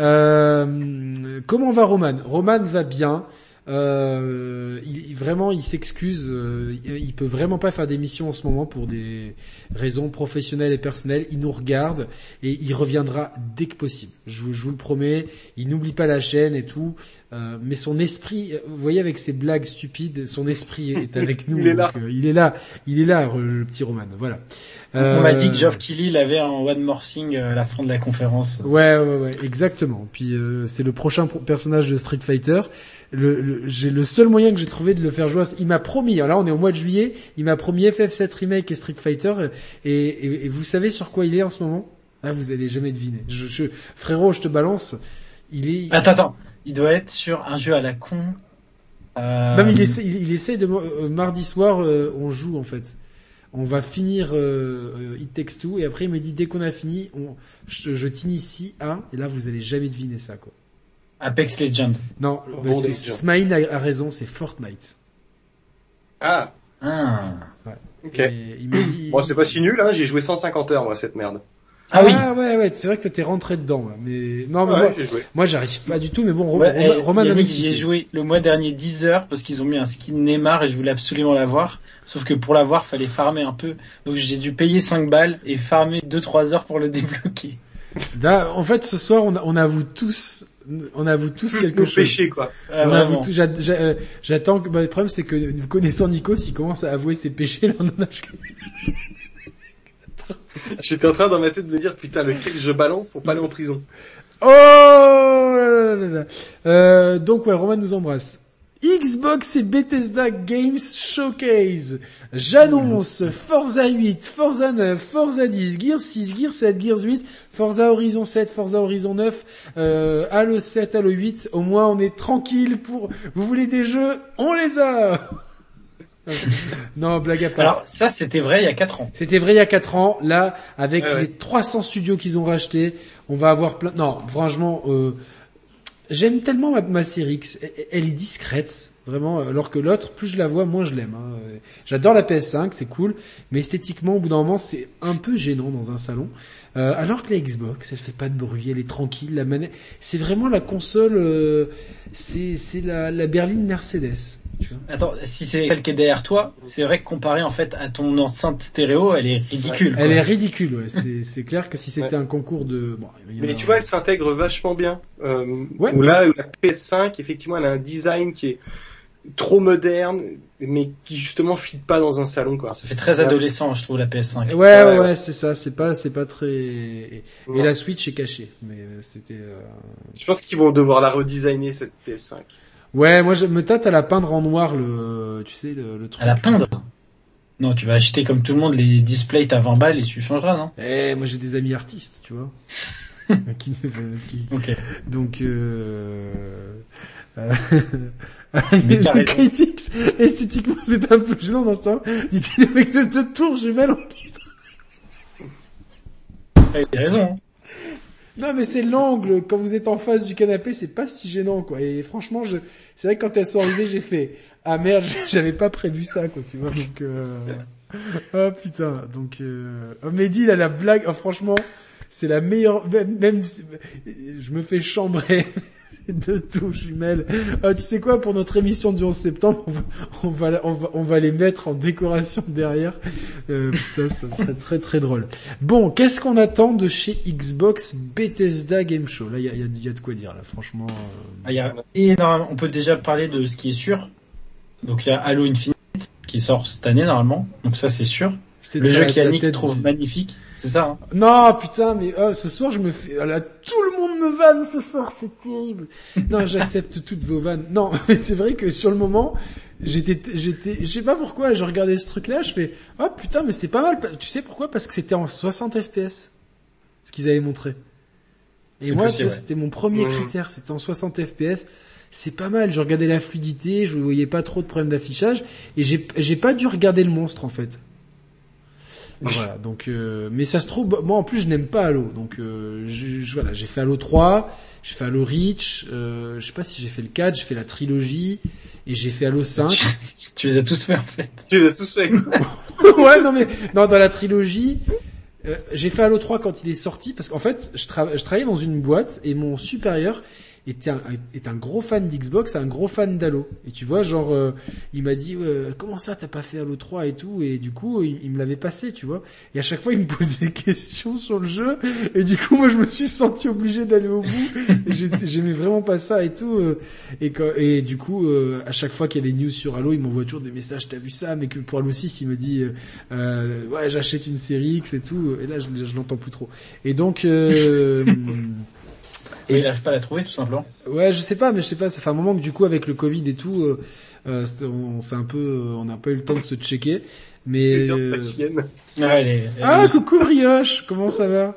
Euh, comment va Roman? Roman va bien. Euh, il, vraiment, il s'excuse. euh, il, peut vraiment pas faire d'émission en ce moment pour des raisons professionnelles et personnelles. Il nous regarde et il reviendra dès que possible. Je vous, je vous le promets. Il n'oublie pas la chaîne et tout. Euh, mais son esprit, euh, vous voyez avec ses blagues stupides, son esprit est avec nous. Il est là. donc, euh, il est là. Il est là, le petit Roman. Voilà. On m'a dit que Euh, Geoff Keighley l'avait en One More Thing à la fin de la conférence. Ouais, ouais, ouais, exactement. Puis euh, c'est le prochain pro- personnage de Street Fighter. Le, le- j'ai le seul moyen que j'ai trouvé de le faire jouer. Il m'a promis. alors Là, on est au mois de juillet. Il m'a promis FF7 remake et Street Fighter. Et, et- et vous savez sur quoi il est en ce moment? Là, vous allez jamais deviner. Je, je- frérot, je te balance. Il est. Attends, attends. Il doit être sur un jeu à la con. Euh, Non, mais il essaie, il, il essaie de euh, mardi soir, euh, on joue en fait. On va finir euh, euh, It Takes Two et après il me dit dès qu'on a fini, on, je, je t'initie à et là vous allez jamais deviner ça quoi. Apex Legends. Non, bah, bon, c'est-. Smaïn a, a raison, c'est Fortnite. Ah, Ah, ok. Et il dit. Bon, c'est pas si nul, hein. J'ai joué 150 heures, moi, cette merde. Ah oui. ouais ouais, c'est vrai que t'es rentré dedans, ouais. mais non mais Ouais, moi, j'ai moi j'arrive pas du tout, mais bon, Ouais, Romain, eh, Romain m'a Yannick, expliqué. j'y ai joué le mois dernier 10 heures parce qu'ils ont mis un skin Neymar et je voulais absolument l'avoir. Sauf que pour l'avoir, fallait farmer un peu. Donc j'ai dû payer 5 balles et farmer 2-3 heures pour le débloquer. Là, en fait, ce soir, on, a- on avoue tous, on avoue tous Tous quelque nos chose. péchés, quoi. Ah, On avoue tout- euh, J'attends que, bah, le problème c'est que nous connaissant Nico, s'il commence à avouer ses péchés, là, on en a jusqu'à- J'étais en train dans ma tête de me dire, putain, lequel je balance pour pas aller en prison. Oh là là là là. Euh, donc ouais, Roman nous embrasse. Xbox et Bethesda Games Showcase. J'annonce Forza 8, Forza 9, Forza 10, Gears 6, Gears 7, Gears 8, Forza Horizon 7, Forza Horizon 9, euh, Halo 7, Halo 8. Au moins on est tranquille pour... Vous voulez des jeux On les a Non, blague à part. Alors ça, c'était vrai il y a 4 ans. C'était vrai il y a 4 ans. Là, avec Ouais, ouais. les 300 studios qu'ils ont rachetés, on va avoir plein... Non, franchement, euh, j'aime tellement ma, ma série X. Elle, est discrète, vraiment. Alors que l'autre, plus je la vois, moins je l'aime. hein. Euh, J'adore la PS5, c'est cool. Mais esthétiquement, au bout d'un moment, c'est un peu gênant dans un salon. Euh, alors que la Xbox, elle fait pas de bruit, elle est tranquille. La manette, c'est vraiment la console. euh, c'est la berline Mercedes. Tu vois. Attends, si c'est celle qui est derrière toi, c'est vrai que comparé en fait à ton enceinte stéréo, elle est ridicule. Elle est ridicule. Ouais. C'est c'est clair que si c'était un concours de. Bon, Mais a- tu vois, elle s'intègre vachement bien. Euh, Ouais. Où là, la PS5, effectivement, elle a un design qui est trop moderne, mais qui justement fit pas dans un salon, quoi. Ça fait très adolescent, je trouve, la PS5. Ouais, ouais, Ouais, ouais, c'est ça. C'est pas, c'est pas très. Et, Ouais. la Switch est cachée, mais euh, c'était. euh, Je pense qu'ils vont devoir la redesigner, cette PS5. Ouais, moi je me tâte à la peindre en noir le, tu sais le, le truc. À la peindre Non, tu vas acheter comme tout le monde les displays à 20 balles et tu changeras, non? Eh, moi j'ai des amis artistes, tu vois. qui, qui- Ok. donc. Euh... euh, Mais raison. critiques, esthétiquement c'est un peu gênant dans ce temps. Dit-il avec deux, deux tours jumelles en Ouais, T'as raison. Non mais c'est l'angle, quand vous êtes en face du canapé, c'est pas si gênant quoi. Et franchement, je, c'est vrai que quand elles sont arrivées, j'ai fait ah merde, j'avais pas prévu ça quoi, tu vois. Donc euh... oh putain, donc euh... oh, Mehdi a la blague. Oh, franchement, c'est la meilleure. Même, même je me fais chambrer de tout jumelles. Ah, tu sais quoi pour notre émission du 11 septembre, on va, on va, on va, on va les mettre en décoration derrière. Euh, ça, ça serait très très drôle. Bon, qu'est-ce qu'on attend de chez Xbox Bethesda Game Show? Là, il y a, y a- y a de quoi dire là, franchement. euh. Ah, y a énormément. On peut déjà parler de ce qui est sûr. Donc il y a Halo Infinite qui sort cette année normalement. Donc ça c'est sûr. C'est Le jeu la- qui la Yannick tête trouve du- magnifique. C'est ça. Hein Non, putain, mais oh, ce soir je me fais... ah là, tout le monde me vanne ce soir, c'est terrible. Non, j'accepte toutes vos vannes. Non, mais c'est vrai que sur le moment, j'étais, j'étais, je sais pas pourquoi, je regardais ce truc-là, je fais, oh putain, mais c'est pas mal. Tu sais pourquoi? Parce que c'était en 60 FPS, ce qu'ils avaient montré. Et moi, ouais. c'était mon premier Mhm. critère, c'était en 60 FPS. C'est pas mal, je regardais la fluidité, je voyais pas trop de problèmes d'affichage, et j'ai, j'ai pas dû regarder le monstre en fait. Voilà, donc euh, mais ça se trouve moi en plus je n'aime pas Halo. Donc euh, je, je- voilà, j'ai fait Halo 3, j'ai fait Halo Reach, euh, je sais pas si j'ai fait le 4, j'ai fait la trilogie et j'ai fait Halo 5. tu, tu les as tous fait en fait. Tu les as tous fait. ouais, non mais non dans la trilogie euh, j'ai fait Halo 3 quand il est sorti parce qu'en fait, je, tra- je travaillais dans une boîte et mon supérieur est un, un gros fan d'Xbox, un gros fan d'Halo. Et tu vois, genre, euh, il m'a dit, euh, comment ça t'as pas fait Halo 3 et tout, et du coup, il, me l'avait passé, tu vois. Et à chaque fois, il me posait des questions sur le jeu, et du coup, moi, je me suis senti obligé d'aller au bout. J'aimais vraiment pas ça et tout. Euh, et, du coup, à chaque fois qu'il y a des news sur Halo, il m'envoie toujours des messages, t'as vu ça, mais que pour Halo 6, il me dit, ouais, j'achète une série X et tout. Et là, je, je l'entends plus trop. Et donc. Et il n'arrive pas à la trouver tout simplement. Ouais, je sais pas, mais je sais pas. Ça fait un moment que du coup avec le Covid et tout, euh, euh on s'est un peu, euh, on n'a pas eu le temps de se checker. Mais euh... ah, ah coucou Brioche, comment ça va?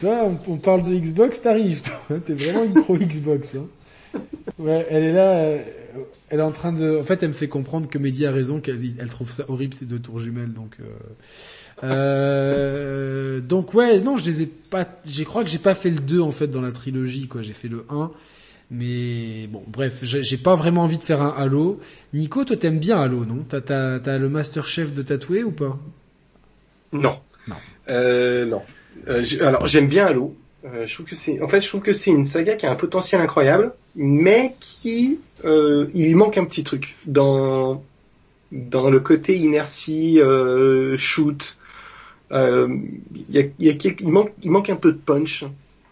Toi, on, parle de Xbox, t'arrives. Toi, t'es vraiment une pro Xbox. Hein. Ouais, elle est là. Euh, elle est en train de. En fait, elle me fait comprendre que Mehdi a raison, qu'elle elle trouve ça horrible ces deux tours jumelles. Donc. Euh... Donc ouais, non, je les ai pas. Je crois que j'ai pas fait le 2 en fait dans la trilogie, quoi. J'ai fait le 1. Mais bon, bref, j'ai pas vraiment envie de faire un Halo. Nico, toi t'aimes bien Halo, non? T'as t'as le Master Chef de tatouer ou pas? Non. Non. Euh, non. Euh, alors j'aime bien Halo. Euh, je trouve que c'est, en fait, je trouve que c'est une saga qui a un potentiel incroyable, mais qui, euh, il lui manque un petit truc dans dans le côté inertie, euh, shoot, euh, y a, y a il, manque, il manque un peu de punch.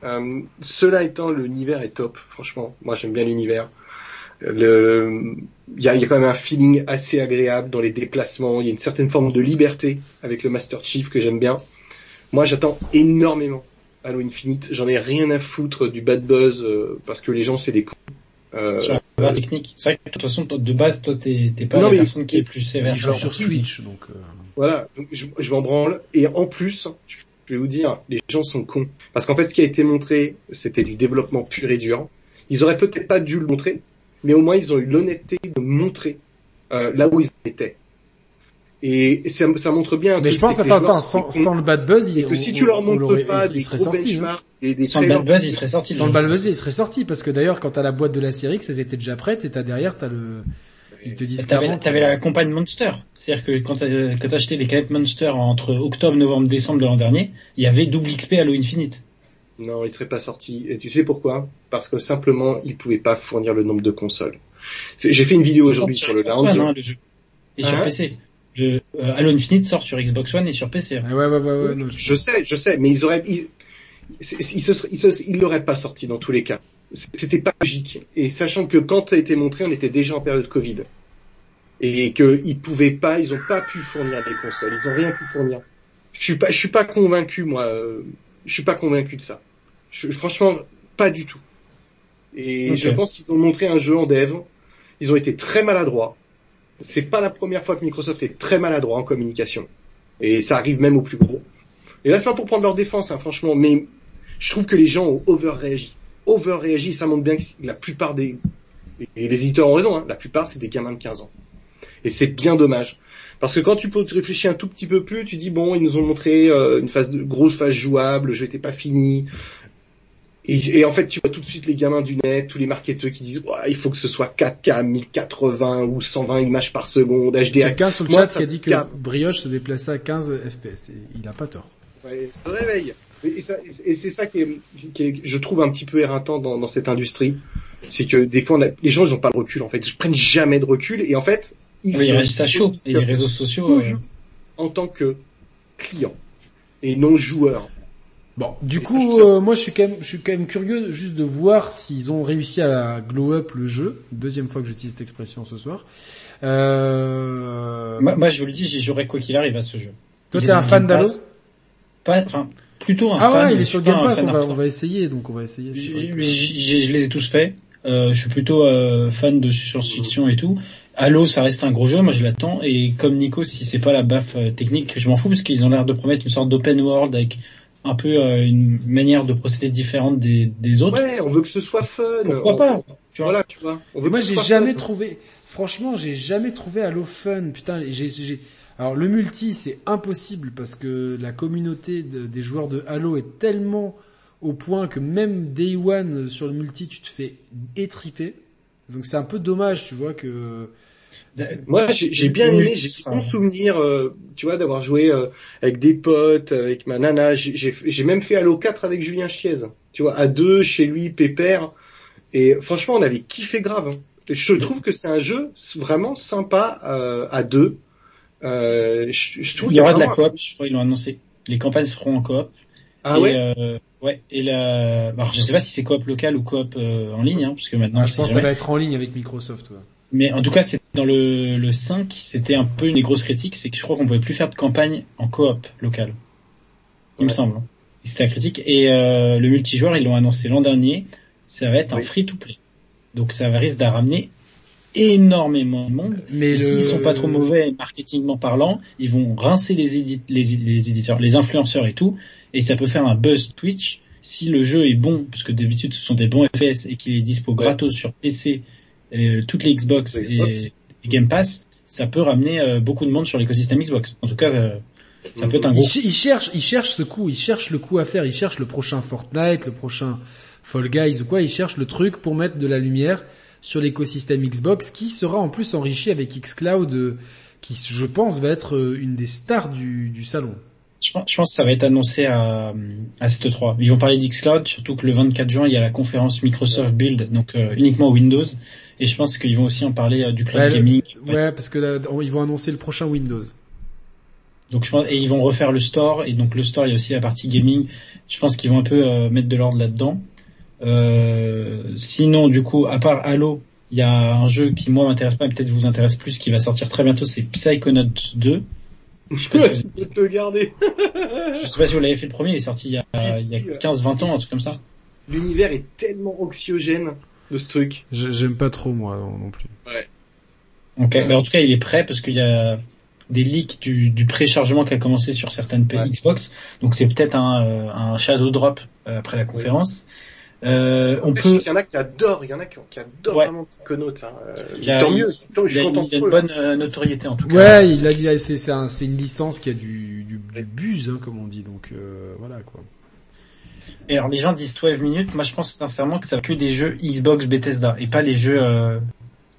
Euh, cela étant, l'univers est top. Franchement, moi j'aime bien l'univers. Le, il y a, y a quand même un feeling assez agréable dans les déplacements. Il y a une certaine forme de liberté avec le Master Chief que j'aime bien. Moi, j'attends énormément Halo Infinite. J'en ai rien à foutre du bad buzz euh, parce que les gens c'est des cons. Euh, technique. C'est vrai que de toute façon, de base, toi, t'es pas non, la personne qui est plus sévère. sur Switch, donc. Voilà, je, je m'en branle. Et en plus, je vais vous dire, les gens sont cons. Parce qu'en fait, ce qui a été montré, c'était du développement pur et dur. Ils auraient peut-être pas dû le montrer, mais au moins ils ont eu l'honnêteté de montrer euh, là où ils étaient. Et ça, ça montre bien. Mais je pense, attends, attends, sans, sans, le bad buzz, il, que si tu leur montres pas des gros sorti, hein. des sans le bad buzz, il serait sorti. Sans le bad buzz, il serait sorti parce que d'ailleurs, quand t'as la boîte de la série, que ça était déjà prête, et t'as derrière, t'as le, ils te disent T'avais, t'avais la campagne Monster. C'est-à-dire que quand t'as, acheté les canettes Monster entre octobre, novembre, décembre de l'an dernier, il y avait double XP Halo Infinite. Non, il serait pas sorti. Et tu sais pourquoi? Parce que simplement, ils pouvaient pas fournir le nombre de consoles. j'ai fait une vidéo aujourd'hui sur le lounge. Hein, le jeu. Et sur hein? PC. Le, euh, Halo Infinite sort sur Xbox One et sur PC. Ouais, ouais, ouais, ouais, je sais, je sais, mais ils auraient, ils, ils, ils l'auraient pas sorti dans tous les cas. C'était pas logique. Et sachant que quand ça a été montré, on était déjà en période Covid et qu'ils pouvaient pas, ils ont pas pu fournir des consoles, ils ont rien pu fournir. Je suis pas, je suis pas convaincu moi, je suis pas convaincu de ça. Je, franchement, pas du tout. Et je pense qu'ils ont montré un jeu en dev. Ils ont été très maladroits. C'est pas la première fois que Microsoft est très maladroit en communication. Et ça arrive même au plus gros. Et là, c'est pas pour prendre leur défense, hein, franchement, mais je trouve que les gens ont over-réagi. Over-réagi, ça montre bien que la plupart des... Et les éditeurs ont raison, hein, la plupart, c'est des gamins de 15 ans. Et c'est bien dommage. Parce que quand tu peux te réfléchir un tout petit peu plus, tu dis bon, ils nous ont montré euh, une phase de grosse phase jouable, le jeu n'était pas fini. Et, en fait, tu vois tout de suite les gamins du net, tous les marketeurs qui disent il faut que ce soit 4K, 1080 ou 120 images par seconde, HDR. Il y a quelqu'un sur le chat qui a dit que Brioche se déplaçait à 15 FPS. il a pas tort. Ouais, ça réveille. Et, c'est ça qui est, je trouve un petit peu éreintant dans, dans cette industrie, c'est que des fois les gens ils ont pas de recul en fait, ils prennent jamais de recul et en fait ils oui, réagissent à chaud. Et les réseaux sociaux. Euh... En tant que client et non joueur. Bon, du coup, euh, moi je suis quand même, je suis quand même curieux juste de voir s'ils ont réussi à glow up le jeu. Deuxième fois que j'utilise cette expression ce soir. Euh... Moi, moi, je vous le dis, j'y jouerai quoi qu'il arrive à ce jeu. Toi, t'es un fan d'Halo Pas, enfin, plutôt un ah fan. Ah ouais, il est sur Game Pass. On va, on va, essayer, donc on va essayer. Je les ai tous faits. Euh, je suis plutôt euh, fan de science-fiction et tout. Halo, ça reste un gros jeu, moi je l'attends. Et comme Nico, si c'est pas la baffe euh, technique, je m'en fous parce qu'ils ont l'air de promettre une sorte d'open world avec un peu euh, une manière de procéder différente des, des autres. Ouais, on veut que ce soit fun. Pourquoi pas tu vois. Voilà, tu vois. moi j'ai jamais trouvé, franchement, j'ai jamais trouvé Halo fun. Putain, j'ai, j'ai... alors le multi c'est impossible parce que la communauté des joueurs de Halo est tellement au point que même Day One sur le multi tu te fais étriper. Donc c'est un peu dommage, tu vois que moi, j'ai bien aimé, j'ai bon souvenir, euh, tu vois, d'avoir joué euh, avec des potes, avec ma nana. J'ai même fait Halo 4 avec Julien Chiez, tu vois, à deux chez lui, pépère. Et franchement, on avait kiffé grave. hein. Je trouve que c'est un jeu vraiment sympa euh, à deux. Euh, je, je trouve Il y aura de la coop, je crois ils l'ont annoncé. Les campagnes seront en coop. Ah et, ouais euh, ouais. Et la, alors, je sais pas si c'est coop local ou coop euh, en ligne, hein, parce que maintenant. Ah, je pense que ça va être en ligne avec Microsoft. ouais. Mais en tout cas, c'est dans le, le 5, c'était un peu une des grosses critiques, c'est que je crois qu'on pouvait plus faire de campagne en coop local. Il me semble. hein. C'était la critique. Et euh, le multijoueur, ils l'ont annoncé l'an dernier, ça va être un Oui. free-to-play. Donc ça risque de ramener énormément de monde. Mais Et le... s'ils sont pas trop mauvais marketingment parlant, ils vont rincer les, édit- les, les éditeurs, les influenceurs et tout, et ça peut faire un buzz Twitch. Si le jeu est bon, parce que d'habitude ce sont des bons FPS et qu'il est dispo gratos sur PC, euh, toutes les Xbox et, Game Pass, ça peut ramener euh, beaucoup de monde sur l'écosystème Xbox. En tout cas, euh, ça peut être un gros. ch- il cherche, il cherche ce coup, il cherche le coup à faire, il cherche le prochain Fortnite, le prochain Fall Guys ou quoi, il cherche le truc pour mettre de la lumière sur l'écosystème Xbox qui sera en plus enrichi avec xCloud euh, qui je pense va être euh, une des stars du, du salon. Je pense, je pense que ça va être annoncé à, à cette 3. Ils vont parler d'Xcloud, surtout que le 24 juin, il y a la conférence Microsoft Build, donc euh, uniquement Windows. Et je pense qu'ils vont aussi en parler euh, du cloud Ouais, gaming. Ouais, parce que là, ils vont annoncer le prochain Windows. Donc je pense, et ils vont refaire le store, et donc le store, il y a aussi la partie gaming. Je pense qu'ils vont un peu euh, mettre de l'ordre là-dedans. Euh, sinon, du coup, à part Halo, il y a un jeu qui moi m'intéresse pas, mais peut-être vous intéresse plus, qui va sortir très bientôt, c'est Psychonauts 2. Je sais pas si vous, Je peux le garder. je sais pas si vous l'avez fait le premier, il est sorti il y a, Si, il si, y a 15-20 ans, un truc comme ça. L'univers est tellement anxiogène de ce truc. Je- J'aime pas trop moi non, non plus. Ok, mais en tout cas, il est prêt parce qu'il y a des leaks du, du préchargement qui a commencé sur certaines Ouais. Xbox. Donc c'est peut-être un, euh, un shadow drop euh, après la conférence. Euh, on peut, qu'il y en a qui adorent, il y en a qui, qui adorent Ouais. vraiment Psychonauts. Hein. Euh, Il a- tant mieux, tant- je il suis a, content il a une bonne euh, notoriété en tout cas. Ouais, il a, il c'est c'est un- c'est une licence qui a du du, du buzz hein, comme on dit, donc euh, voilà quoi. Et alors les gens disent 12 minutes, moi je pense sincèrement que ça va que des jeux Xbox Bethesda et pas les jeux euh,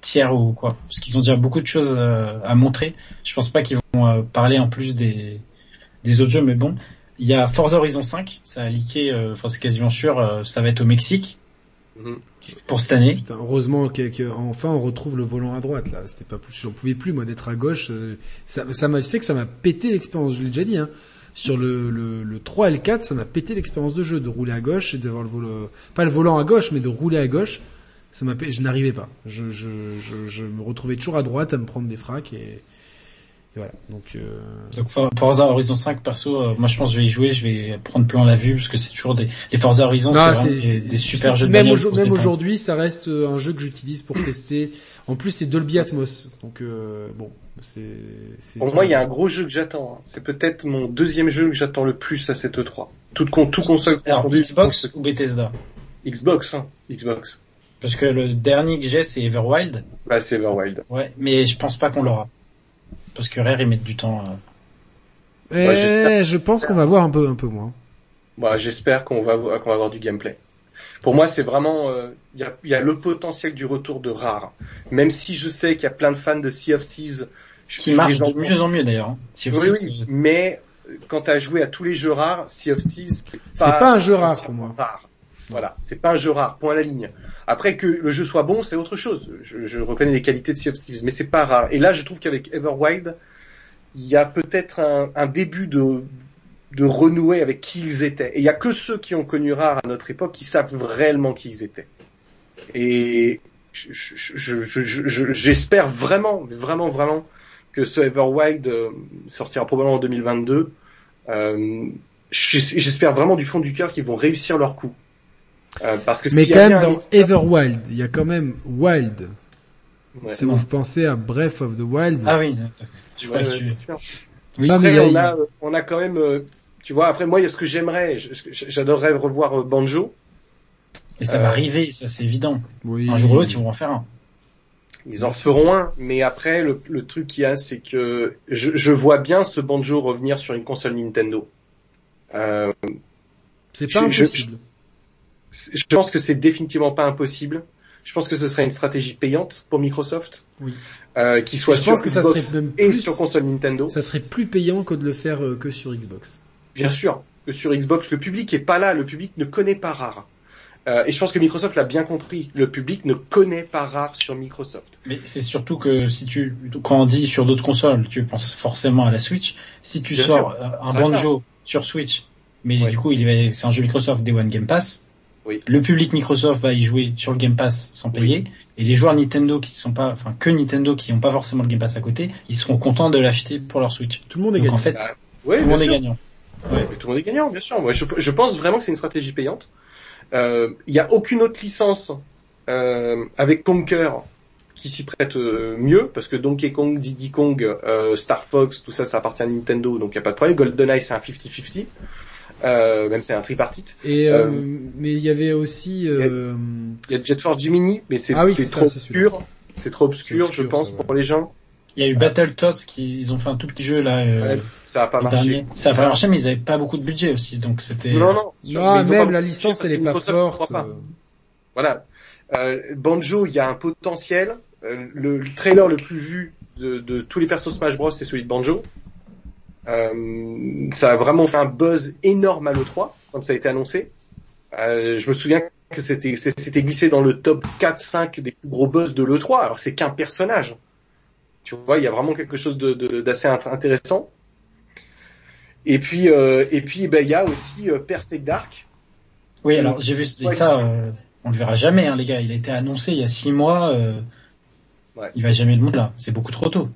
tiers ou quoi. Parce qu'ils ont déjà beaucoup de choses euh, à montrer. Je pense pas qu'ils vont euh, parler en plus des, des autres jeux, mais bon. Il y a Forza Horizon 5, ça a leaké, euh, enfin c'est quasiment sûr, euh, ça va être au Mexique Mhm. pour cette année. Putain, heureusement que, que- enfin on retrouve le volant à droite là. C'était pas plus, j'en pouvais plus moi d'être à gauche. euh, Ça, ça m'a, je sais que ça m'a pété l'expérience. Je l'ai déjà dit. Hein. Sur le, le, le 3 et le 4, ça m'a pété l'expérience de jeu de rouler à gauche et d'avoir le volant, pas le volant à gauche, mais de rouler à gauche. Ça m'a, je n'arrivais pas. Je, je, je, je me retrouvais toujours à droite à me prendre des fracs et, et voilà. Donc euh, Donc For- Forza Horizon 5, perso, euh, moi je pense que je vais y jouer, je vais prendre plan la vue parce que c'est toujours des les Forza Horizon, c'est des, super jeux de même, même aujourd'hui, ça reste euh, un jeu que j'utilise pour tester. En plus, c'est Dolby Atmos, donc euh, bon, c'est. Pour moi, il y a un gros jeu que j'attends. hein. C'est peut-être mon deuxième jeu que j'attends le plus à cette E3. Tout, con, tout console Alors confondu. Xbox ou Bethesda? Xbox, hein. Xbox. Parce que le dernier que j'ai c'est Everwild. Bah, c'est Everwild. Ouais, mais je pense pas qu'on l'aura. Parce que Rare ils mettent du temps. euh. Eh, Ouais, j'espère. je pense qu'on va voir un peu, un peu moins. Bah, j'espère qu'on va, qu'on va avoir du gameplay. Pour moi, c'est vraiment, euh, il y, a, il y a le potentiel du retour de rare. Même si je sais qu'il y a plein de fans de Sea of Thieves, je, Qui marche de mieux en mieux d'ailleurs. hein. Oui, oui, mais euh, quand t'as joué à tous les jeux rares, Sea of Thieves, c'est C'est pas, pas un jeu rare pour moi. rare. Voilà, c'est pas un jeu rare, point à la ligne. Après que le jeu soit bon, c'est autre chose. Je, je reconnais les qualités de Sea of Thieves, mais c'est pas rare. Et là, je trouve qu'avec Everwild, il y a peut-être un, un début de, de renouer avec qui ils étaient. Et il y a que ceux qui ont connu rare à notre époque qui savent réellement qui ils étaient. Et je- je- je- j'espère vraiment, vraiment, vraiment que ce Everwild euh, sortira probablement en 2022. Euh, j'es- j'espère vraiment du fond du cœur qu'ils vont réussir leur coup. Euh, parce que Mais quand même, un dans éditeur- Everwild, il y a quand même Wild. Ouais. C'est vous pensez à Breath of the Wild. Ah oui. Je crois que ouais, tu-. Oui. Mais Après, on a, on a quand même, euh, tu vois, après moi, il y a ce que j'aimerais, je- je- j'adorerais revoir euh, Banjo. Et ça va arriver, ça c'est évident. Oui. Un jour ou l'autre ils vont en faire un. Ils en feront un, mais après, le, le truc qu'il y a, c'est que je, je vois bien ce Banjo revenir sur une console Nintendo. Euh, C'est pas je- je- impossible. c'est- je pense que c'est définitivement pas impossible. Je pense que ce serait une stratégie payante pour Microsoft, Oui. euh, qui soit Je sur pense que ça Xbox serait même et plus- sur console Nintendo. Ça serait plus payant que de le faire euh, que sur Xbox. Bien sûr que sur Xbox, le public est pas là, le public ne connaît pas Rare. Euh, et je pense que Microsoft l'a bien compris. Le public ne connaît pas Rare sur Microsoft. Mais c'est surtout que si tu, quand on dit sur d'autres consoles, tu penses forcément à la Switch. Si tu Bien sors sûr. un Ça banjo sur Switch, mais Ouais. du coup il va, c'est un jeu Microsoft Day One Game Pass. Oui. Le public Microsoft va y jouer sur le Game Pass sans Oui. payer. Et les joueurs Nintendo qui sont pas, enfin que Nintendo qui n'ont pas forcément le Game Pass à côté, ils seront contents de l'acheter pour leur Switch. Tout le monde est Donc gagnant. en fait, Ah, Oui, tout le monde est gagnant. Tout le monde est gagnant, bien sûr. Moi, je, je pense vraiment que c'est une stratégie payante. Euh, Il n'y a aucune autre licence euh, avec Conquer qui s'y prête euh, mieux, parce que Donkey Kong, Diddy Kong, euh, Star Fox, tout ça, ça appartient à Nintendo, donc il n'y a pas de problème. GoldenEye, c'est un 50-50. Euh, même c'est un tripartite. Et euh, Euh, mais il y avait aussi euh, Il y a Jet Force Gemini, mais c'est Ah oui, trop obscur. C'est trop obscur, je pense, ça, ouais. pour les gens. Il y a eu Battletoads qui, ils ont fait un tout petit jeu là. euh, Ouais, ça a pas marché. dernier. Ça a pas marché, mais ils avaient pas beaucoup de budget aussi, donc c'était. Non, non. sur- non, même la licence elle est pas forte. pas. euh. Voilà. Euh, Banjo, il y a un potentiel. Euh, le, le trailer le plus vu de, de tous les persos Smash Bros, c'est celui de Banjo. Euh, ça a vraiment fait un buzz énorme à l'E3 quand ça a été annoncé. Euh, je me souviens que c'était glissé dans le top 4-5 des plus gros buzz de l'E3. Alors c'est qu'un personnage. Tu vois, il y a vraiment quelque chose de- de- d'assez int- intéressant. Et puis, euh, et puis, ben, il y a aussi euh, Perfect Dark. Oui, alors j'ai vu Ouais, ça. euh, on le verra jamais, hein, les gars. Il a été annoncé il y a six mois. euh, Ouais. Il va jamais le monde là. C'est beaucoup trop tôt.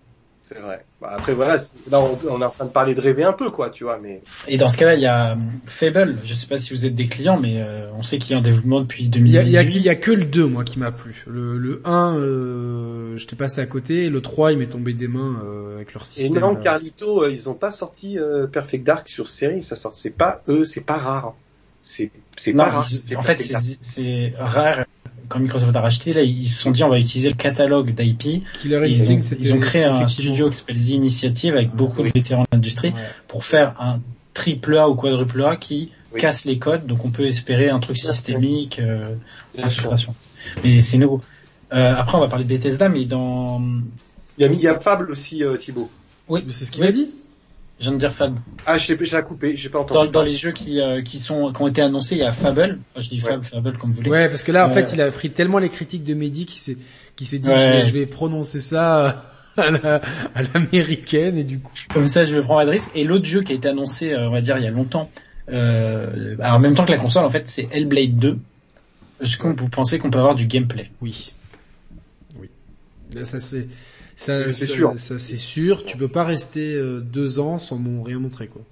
C'est vrai. Bah, après voilà, c'est- là on, on est en train de parler de rêver un peu, quoi, tu vois, mais Et dans ce cas-là, il y a hum, Fable. Je sais pas si vous êtes des clients, mais euh, on sait qu'il est en développement depuis Il y a, il y, a, 2018. il y a que le 2 moi qui m'a plu. Le, le 1 euh, j'étais passé à côté et le 3 il m'est tombé des mains euh, avec leur Et système. non, là. Carlito, euh, ils ont pas sorti euh, Perfect Dark sur série, ça sort, c'est pas eux, c'est pas rare. C'est c'est pas rare. en fait, c'est rare. Quand Microsoft a racheté, là, ils se sont dit on va utiliser le catalogue d'IP. Ils, ont- c'était ils ont créé un studio qui s'appelle The Initiative avec beaucoup Oui. de vétérans de l'industrie Ouais. pour faire un triple A ou quadruple A qui Oui. casse les codes. Donc on peut espérer un truc systémique, euh, infiltration. Mais c'est nouveau. Euh, après, on va parler de Bethesda, mais dans... Il y a mis il y a Fable aussi, euh, Thibaut. Oui, C'est ce qu'il Oui. m'a dit. Je viens de dire Fable. Ah, j'ai j'ai coupé, j'ai pas Dans, entendu. dans les jeux qui, euh, qui sont qui ont été annoncés, il y a Fable. Enfin, je dis Fable, Fable comme vous voulez. Ouais, parce que là en Euh, fait il a pris tellement les critiques de Mehdi qu'il s'est qui s'est dit Ouais. je, vais, je vais prononcer ça à la à l'américaine et du coup. Comme ça, je vais prendre l'adresse. Et l'autre jeu qui a été annoncé, euh, on va dire, il y a longtemps, euh, alors en même temps que la console, en fait, c'est Hellblade 2. Est-ce que vous pensez qu'on peut avoir du gameplay? Oui. Oui. Là, ça c'est ça, c'est sûr. Ça c'est sûr. Tu peux pas rester euh, deux ans sans m'en rien montrer quoi.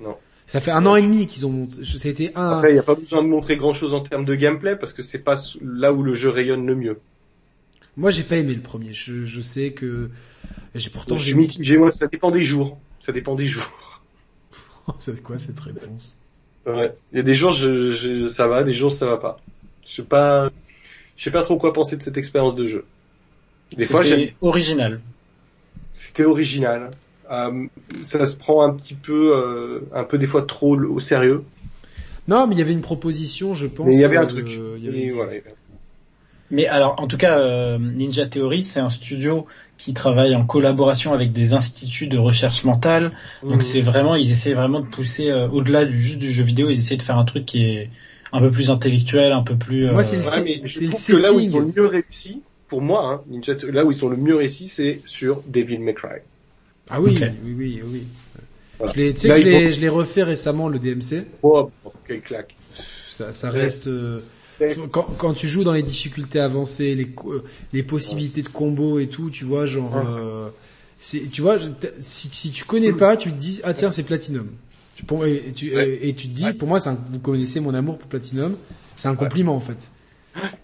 Non. Ça fait un an et demi qu'ils ont a été un. Après, il n'y a pas besoin de montrer grand chose en termes de gameplay parce que c'est pas là où le jeu rayonne le mieux. Moi j'ai pas aimé le premier. Je, je sais que j'ai pourtant je mitigé, moi, ça dépend des jours. Ça dépend des jours. c'est quoi cette réponse? Ouais. Il y a des jours, je, je, ça va, des jours, ça va pas. Je sais pas, je sais pas trop quoi penser de cette expérience de jeu. Des fois, original. C'était original. Euh, ça se prend un petit peu, euh, un peu des fois trop au sérieux. Non, mais il y avait une proposition, je pense. Mais il y avait un euh, truc. y avait- Et voilà. Mais alors, en tout cas, euh, Ninja Theory, c'est un studio qui travaille en collaboration avec des instituts de recherche mentale. Donc Mhm. c'est vraiment, ils essaient vraiment de pousser euh, au-delà du juste du jeu vidéo. Ils essaient de faire un truc qui est un peu plus intellectuel, un peu plus. Moi, euh, c'est le Ouais, mais c'est je le trouve que là où ils ont le mieux réussi, pour moi, hein, Ninja, là où ils ont le mieux réussi, c'est sur Devil May Cry. Ah oui, oui, oui, oui. Voilà. Je l'ai, tu sais Là, que je l'ai, ont- je l'ai refait récemment le DMC. Oh, quelle claque. Ça, reste. euh, quand, quand tu joues dans les difficultés avancées, les euh, les possibilités de combo et tout, tu vois, genre, Ouais. euh, c'est, tu vois, si, si tu connais pas, tu te dis ah tiens c'est Platinum. Tu, et, tu, Ouais. et tu te dis, Ouais. pour moi, un- vous connaissez mon amour pour Platinum, c'est un compliment en fait.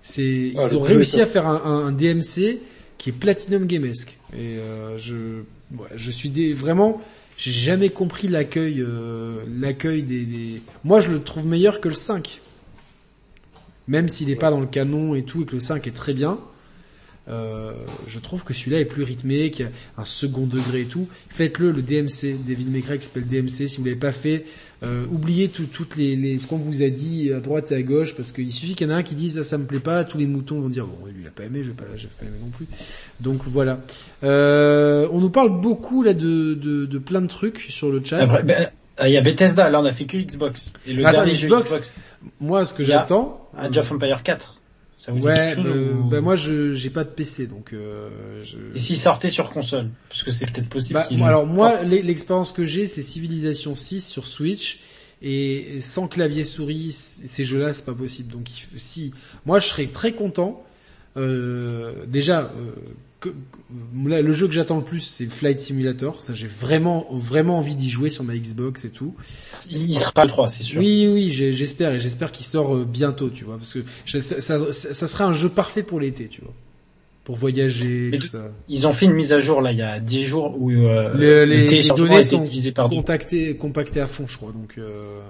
C'est, ils Ah, ont réussi à faire un, un, un DMC qui est Platinum Gamesque. Et euh, je, ouais, je suis des, vraiment, j'ai jamais compris l'accueil, euh, l'accueil des, des. Moi, je le trouve meilleur que le 5. Même s'il est pas dans le canon et tout, et que le 5 est très bien, euh, je trouve que celui-là est plus rythmé, qu'il y a un second degré et tout. Faites-le, le DMC, David Cry qui s'appelle DMC, si vous l'avez pas fait. Euh, oubliez tout, toutes les, les, ce qu'on vous a dit à droite et à gauche, parce qu'il suffit qu'il y en a un qui dise ah, ça me plaît pas, tous les moutons vont dire bon lui il a pas aimé, je vais pas, je vais pas aimer non plus. Donc voilà. Euh, on nous parle beaucoup là de, de, de plein de trucs sur le chat. Après, ben, euh, il y a Bethesda. Là, on a fait que Xbox. Et le Attends, dernier jeu Xbox. Moi, ce que j'attends, Age of Empire 4. Ça vous dit Ouais, euh, ou- bah moi je j'ai pas de PC donc euh, je... Et s'il sortait sur console Parce que c'est peut-être possible Bah, qu'il... alors moi l'e- l'expérience que j'ai c'est Civilization 6 sur Switch et sans clavier souris ces jeux-là c'est pas possible. Donc si moi je serais très content euh, déjà euh, que- que- là, le jeu que j'attends le plus c'est Flight Simulator, ça j'ai vraiment vraiment envie d'y jouer sur ma Xbox et tout. Il sera le 3, c'est sûr. Oui, oui, j'espère et j'espère qu'il sort euh, bientôt, tu vois, parce que ça, ça, ça serait un jeu parfait pour l'été, tu vois, pour voyager, tout ça. Ils ont fait une mise à jour là il y a 10 jours où euh, Les, le les, les téléchargement données sont par contactées, compactées à fond, je crois, donc euh,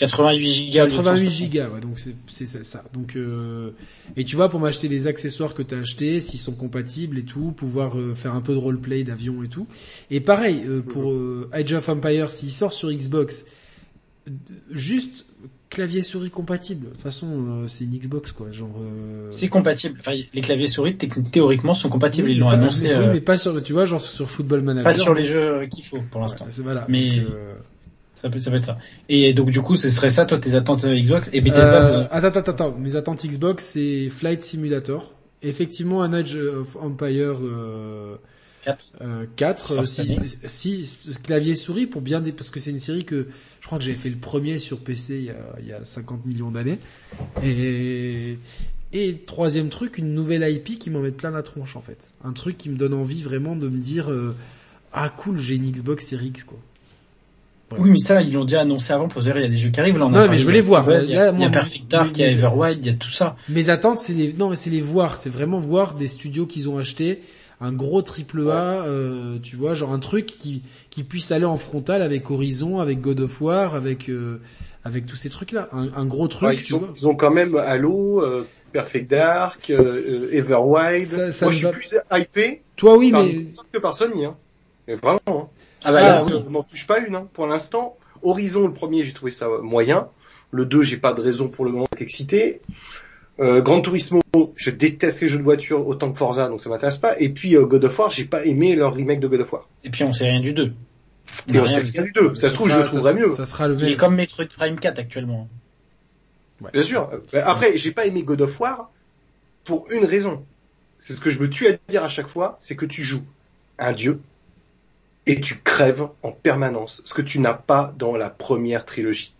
88 gigas. de 88 temps. gigas, ouais, donc c'est ça. Donc euh, et tu vois, pour m'acheter les accessoires que t'as achetés, s'ils sont compatibles et tout, pouvoir euh, faire un peu de roleplay d'avion et tout. Et pareil euh, pour euh, Age of Empire, s'il sort sur Xbox, juste clavier souris compatible. De toute façon, euh, c'est une Xbox quoi, genre. euh, C'est compatible. Enfin, les claviers souris théoriquement sont compatibles. Oui, Ils l'ont annoncé. mais, oui, mais pas sur, tu vois, genre sur Football Manager. pas sur les jeux qu'il faut pour l'instant. Ouais, c'est- voilà. Mais- Donc, euh, Ça peut, ça peut être ça. Et donc du coup, ce serait ça, toi, tes attentes euh, Xbox et Bethesda. Euh, vous- attends, attends, attends. Mes attentes Xbox, c'est Flight Simulator. Effectivement, un Age of Empire euh, Quatre. euh, 4. Sort euh, si, clavier souris pour bien dé- parce que c'est une série que je crois que j'avais fait le premier sur PC il y a, il y a 50 millions d'années. Et et troisième truc, une nouvelle IP qui m'en met plein la tronche en fait. Un truc qui me donne envie vraiment de me dire euh, ah cool, j'ai une Xbox Series X quoi. Oui, mais ça, ils l'ont déjà annoncé avant pour se dire il y a des jeux qui arrivent. Là, on Non, mais je veux les voir. Il y a, Là, il y a moi, Perfect Dark, il y a Everwild, il y a tout ça. Mes attentes, c'est les non, mais c'est les voir, c'est vraiment voir des studios qu'ils ont achetés, un gros triple A, euh, tu vois, genre un truc qui qui puisse aller en frontal avec Horizon, avec God of War, avec euh, avec tous ces trucs là, un, un gros truc, Ouais, tu ils, ont, vois. ils ont quand même Halo, euh, Perfect Dark, euh, Everwild. Ça- ça Moi, je suis va- plus hypé Toi oui, par mais que par Sony. Hein. Mais vraiment. Hein. Ah bah Ah, là, oui. oui. On n'en touche pas une. Hein. Pour l'instant, Horizon, le premier, j'ai trouvé ça moyen. Le 2, j'ai pas de raison pour le moment d'être excité. Euh, Gran Turismo, je déteste les jeux de voiture autant que Forza, donc ça m'intéresse pas. Et puis euh, God of War, j'ai pas aimé leur remake de God of War. Et puis on sait rien du 2. Et on sait rien du 2. Ça se trouve, je le trouverais mieux. Ça sera le Il est même. comme Metroid Prime 4 actuellement. Bien sûr. Après, j'ai pas aimé God of War pour une raison. C'est ce que je me tue à dire à chaque fois, c'est que tu joues un dieu et tu crèves en permanence, ce que tu n'as pas dans la première trilogie.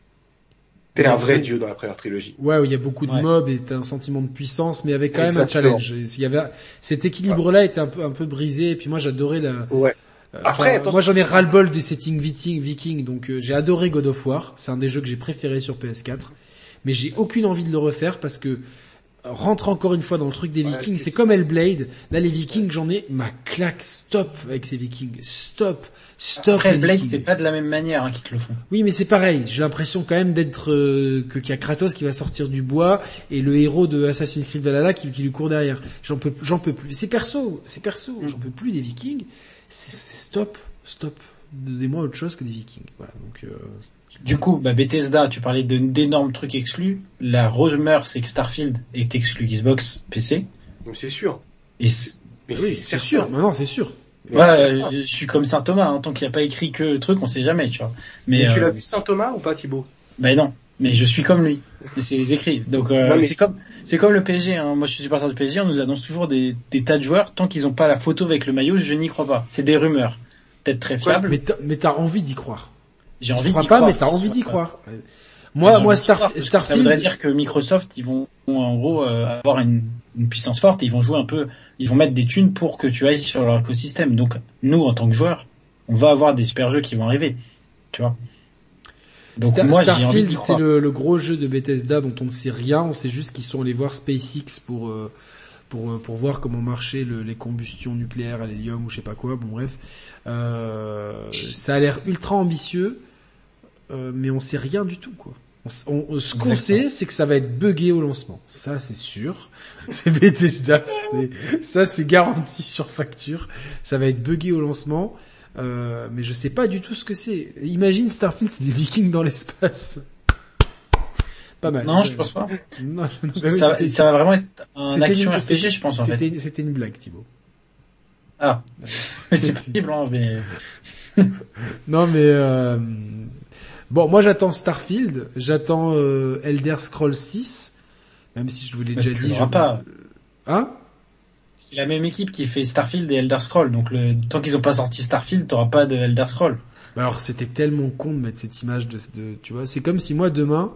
T'es un vrai dieu dans la première trilogie. Ouais, où il y a beaucoup de Ouais. mobs et t'as un sentiment de puissance, mais avec quand même un challenge. Il y avait cet équilibre-là était un peu un peu brisé. Et puis moi, j'adorais la. Ouais. Euh, Après, enfin, moi j'en ai ras-le-bol des settings viking, viking donc euh, j'ai adoré God of War, c'est un des jeux que j'ai préféré sur PS4, mais j'ai aucune envie de le refaire parce que euh, rentre encore une fois dans le truc des Ouais, vikings, c'est- c'est comme Hellblade, là les vikings j'en ai ma claque, stop avec ces vikings, stop, stop Après, les Blade, Vikings. c'est pas de la même manière hein, qu'ils te le font. Oui, mais c'est pareil. J'ai l'impression quand même d'être euh, que qu'il y a Kratos qui va sortir du bois et le héros de Assassin's Creed Valhalla qui, qui lui court derrière. J'en peux, j'en peux plus. C'est perso, c'est perso. Mm. J'en peux plus des Vikings. C'est c'est stop, stop. Donnez-moi autre chose que des Vikings. Voilà. Donc euh, Du coup, bah, Bethesda, tu parlais d'énormes trucs exclus. La rumeur, c'est que Starfield est exclu Xbox PC. Donc c'est sûr. Et Mais oui, c'est sûr. Non, non, c'est sûr. Mais ouais, euh, je suis comme Saint Thomas, hein, tant qu'il n'y a pas écrit que le truc, on sait jamais, tu vois. Mais Mais, tu euh, l'as vu Saint Thomas ou pas Thibaut? Ben non, mais je suis comme lui. C'est les écrits. Donc euh, Ouais, mais- c'est comme c'est comme le PSG. Hein. Moi, je suis supporter du PSG. On nous annonce toujours des, des tas de joueurs tant qu'ils n'ont pas la photo avec le maillot. Je n'y crois pas. C'est des rumeurs, peut-être très fiables. Mais mais t'as envie d'y croire. J'ai envie crois d'y pas, croire. mais t'as envie d'y croire. Moi, moi, d'y croire, Star, parce que Ça Starfield. voudrait dire que Microsoft, ils vont en gros euh, avoir une, une puissance forte et ils vont jouer un peu, ils vont mettre des thunes pour que tu ailles sur leur écosystème. Donc nous, en tant que joueurs, on va avoir des super jeux qui vont arriver, tu vois. Donc Star- moi, Starfield, c'est le, le gros jeu de Bethesda dont on ne sait rien. On sait juste qu'ils sont allés voir SpaceX pour euh, pour euh, pour voir comment marchaient le- les combustions nucléaires à l'hélium ou je sais pas quoi. Bon bref, euh, ça a l'air ultra ambitieux, euh, mais on sait rien du tout quoi. On on- ce qu'on sait, c'est que ça va être buggé au lancement. Ça, c'est sûr. C'est Bethesda. Ça, c'est garanti sur facture. Ça va être buggé au lancement. Euh, mais je sais pas du tout ce que c'est. Imagine Starfield, c'est des Vikings dans l'espace. Pas mal. Non, je pense pas. Non, je- bah oui, ça, c'était- ça va vraiment être un c'était action une- RPG, je pense en fait. C'était c'était une blague, Thibaut. Ah, c'est possible, hein, mais Non, mais euh, bon, moi j'attends Starfield, j'attends euh, Elder Scrolls 6. Même si je vous l'ai déjà tu dit. je- pas. Hein? C'est la même équipe qui fait Starfield et Elder Scroll, donc le, tant qu'ils ont pas sorti Starfield, t'auras pas de Elder Scroll. Bah Alors c'était tellement con de mettre cette image de, de tu vois, c'est comme si moi demain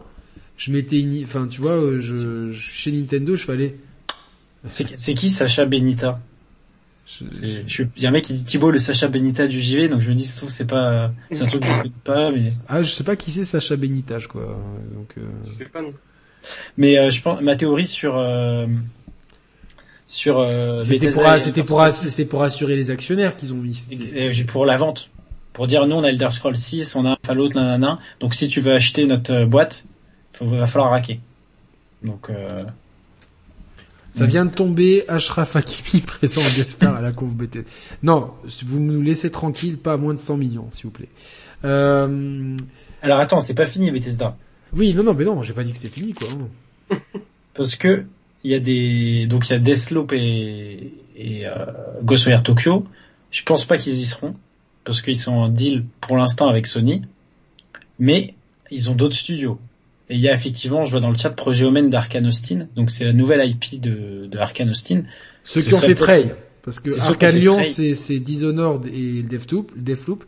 je i- enfin tu vois, euh, je, je chez Nintendo, je fallait. C'est c'est qui Sacha Benita je- C'est- je suis- Il y a un mec qui dit Thibaut le Sacha Benita du JV, donc je me dis, se trouve, c'est pas, c'est un truc que je connais pas, mais, ah, je sais pas qui c'est Sacha Benitage quoi. Donc euh, Je sais pas non. mais euh, je pense, ma théorie sur, euh, sur, euh, c'était pour c'était Elder pour Scrolls c'est pour assurer les actionnaires qu'ils ont mis. Euh, pour la vente. Pour dire, nous, on a Elder Scroll 6, on a un Fallout, nanana. Donc, si tu veux acheter notre boîte, il va falloir raquer. Donc, euh, Ça vient de tomber, Ashraf Hakimi présent en guest star à la conf BT. Non, vous nous laissez tranquille, pas à moins de 100 millions, s'il vous plaît. Euh... alors attends, c'est pas fini, Bethesda. Oui, non, non, mais non, j'ai pas dit que c'était fini, quoi. Parce que, il y a des, donc il y a Deathloop et, et, euh, Ghostwire Tokyo. Je pense pas qu'ils y seront. Parce qu'ils sont en deal pour l'instant avec Sony. Mais, ils ont d'autres studios. Et il y a effectivement, je vois dans le chat, Projet Omen d'Arkane Austin. Donc c'est la nouvelle IP de, de Arkane Austin. Ceux Ce qui ont fait Prey. Parce que Arkane Lyon, c'est, c'est Dishonored et Deathloop, Deathloop.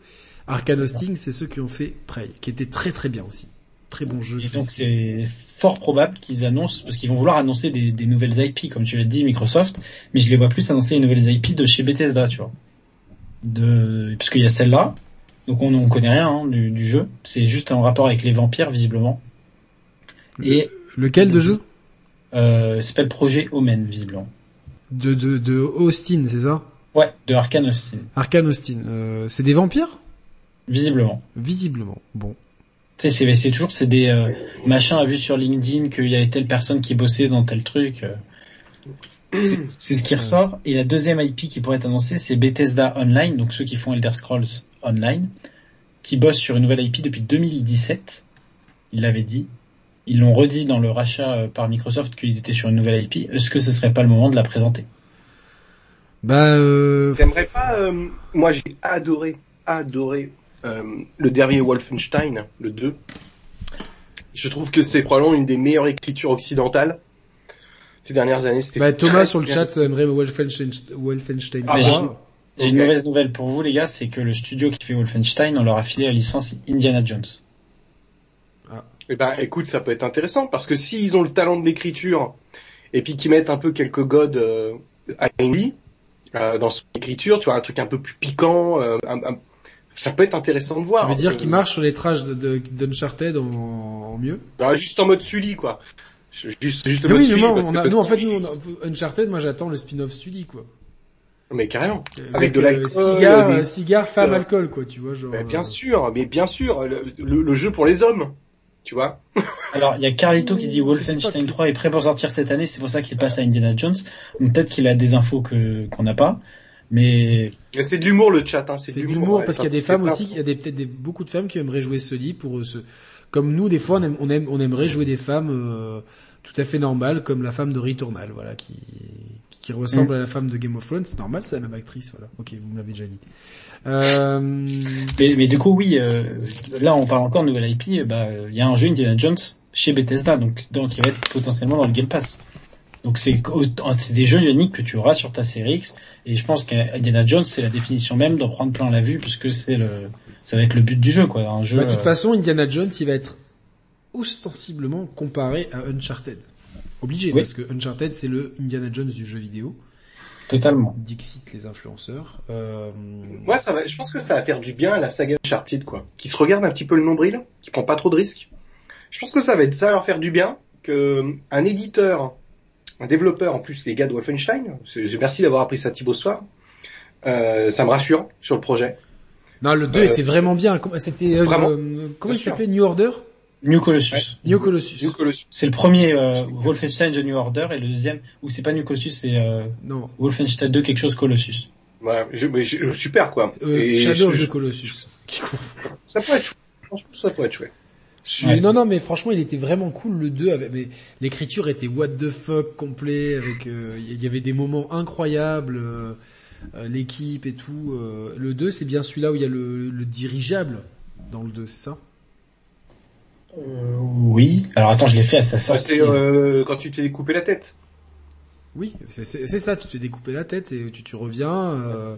Arkane Hosting, c'est ceux qui ont fait Prey, qui était très très bien aussi. Très bon jeu. Et donc c'est fort probable qu'ils annoncent, parce qu'ils vont vouloir annoncer des, des nouvelles IP, comme tu l'as dit, Microsoft, mais je les vois plus annoncer les nouvelles IP de chez Bethesda, tu vois. De, parce qu'il y a celle-là, donc on, on connaît rien hein, du, du jeu, c'est juste en rapport avec les vampires, visiblement. Et Lequel de jeu euh, s'appelle Projet Omen, visiblement. de, de, de Austin, c'est ça? Ouais, de Arkane Austin, Arkane Austin. Euh, c'est des vampires? Visiblement. Visiblement. Bon. Tu sais, c'est, c'est toujours c'est des euh, machins à vu sur LinkedIn qu'il y avait telle personne qui bossait dans tel truc. euh. C'est, c'est ce qui ressort. Et la deuxième IP qui pourrait être annoncée, c'est Bethesda Online, donc ceux qui font Elder Scrolls Online, qui bossent sur une nouvelle IP depuis 2017. Ils l'avaient dit. Ils l'ont redit dans le rachat euh, par Microsoft qu'ils étaient sur une nouvelle IP. Est-ce que ce serait pas le moment de la présenter? Bah, euh... T'aimerais pas euh, Moi, j'ai adoré, adoré euh, le dernier Wolfenstein, le 2. Je trouve que c'est probablement une des meilleures écritures occidentales ces dernières années. C'était bah Thomas très sur le chat aimerait Wolfenstein, Wolfenstein Ah, 3. J'ai une mauvaise nouvelle pour vous, les gars, c'est que le studio qui fait Wolfenstein, on leur a filé la licence Indiana Jones. Eh ben, écoute, ça peut être intéressant parce que s'ils ont le talent de l'écriture et puis qu'ils mettent un peu quelques godes euh, à Indy euh, dans son écriture, tu vois, un truc un peu plus piquant, euh, un- un- ça peut être intéressant de voir. Tu veux dire Euh, qu'il marche sur les trash de, de, d'Uncharted en, en mieux? Bah, juste en mode Sully, quoi. Juste, juste Mais oui, mais Sully, moi, parce on que a, peut- nous en fait, nous, on a- Uncharted, moi j'attends le spin-off Sully, quoi. Mais carrément. Avec de euh, l'alcool, Cigare, mais- cigare, femme, Euh, alcool, quoi, tu vois, genre. Mais bien sûr, mais bien sûr, le, le- le jeu pour les hommes, tu vois. Alors, il y a Carlito qui dit Wolfenstein que c'est- 3 est prêt pour sortir cette année, c'est pour ça qu'il passe à Indiana Jones. Donc, Peut-être qu'il a des infos que qu'on n'a pas, mais Mais c'est de l'humour le chat, hein, c'est C'est de l'humour. ouais, parce qu'il y a des femmes pas- aussi, il y a des, peut-être des, beaucoup de femmes qui aimeraient jouer Sully pour euh, ce, comme nous, des fois, on, aime, on, aime, on aimerait jouer des femmes euh, tout à fait normales, comme la femme de Returnal, voilà, qui, qui ressemble à la femme de Game of Thrones. C'est normal, c'est la même actrice, voilà. Ok, vous me l'avez déjà dit. Euh, mais, mais du coup oui, euh, là on parle encore de nouvelle IP. Bah il y a un jeu Indiana Jones chez Bethesda, donc donc il va être potentiellement dans le Game Pass. Donc c'est des jeux uniques que tu auras sur ta série X. Et je pense qu'Indiana Jones c'est la définition même d'en prendre plein la vue, puisque c'est le ça va être le but du jeu quoi, un jeu. bah, de toute euh, façon, Indiana Jones, il va être ostensiblement comparé à Uncharted. Obligé, Oui. parce que Uncharted, c'est le Indiana Jones du jeu vidéo. Totalement. Dixit les influenceurs. Euh, Moi, ça va, je pense que ça va faire du bien à la saga Uncharted, quoi. Qui se regarde un petit peu le nombril, qui prend pas trop de risques. Je pense que ça va être, ça va leur faire du bien que un éditeur, un développeur, en plus les gars de Wolfenstein, merci d'avoir appris ça Thibaut ce soir, euh, ça me rassure sur le projet. Non, le 2 Euh, était vraiment bien. Comment- C'était, euh, euh, comment il s'appelait New Order? New Colossus. Ouais. New Colossus. New Colossus. C'est le premier euh, Wolfenstein The New Order et le deuxième, ou c'est pas New Colossus, c'est euh, Non, Wolfenstein 2 quelque chose Colossus. Ouais, je- mais je- super quoi. euh, Et Shadow je- the Colossus. Ça pourrait être chouette. Franchement, ça pourrait être chouette. Ouais. Non, non, mais franchement, il était vraiment cool le 2. Avec, mais l'écriture était what the fuck complet. Avec, euh, il y avait des moments incroyables. euh, euh, l'équipe et tout. euh. le 2, c'est bien celui-là où il y a le, le dirigeable dans le 2, c'est ça? Euh, oui. Alors attends, je l'ai fait à sa sortie. euh, quand tu t'es coupé la tête. Oui, c'est ça. Tu t'es découpé la tête et tu, tu reviens. Euh,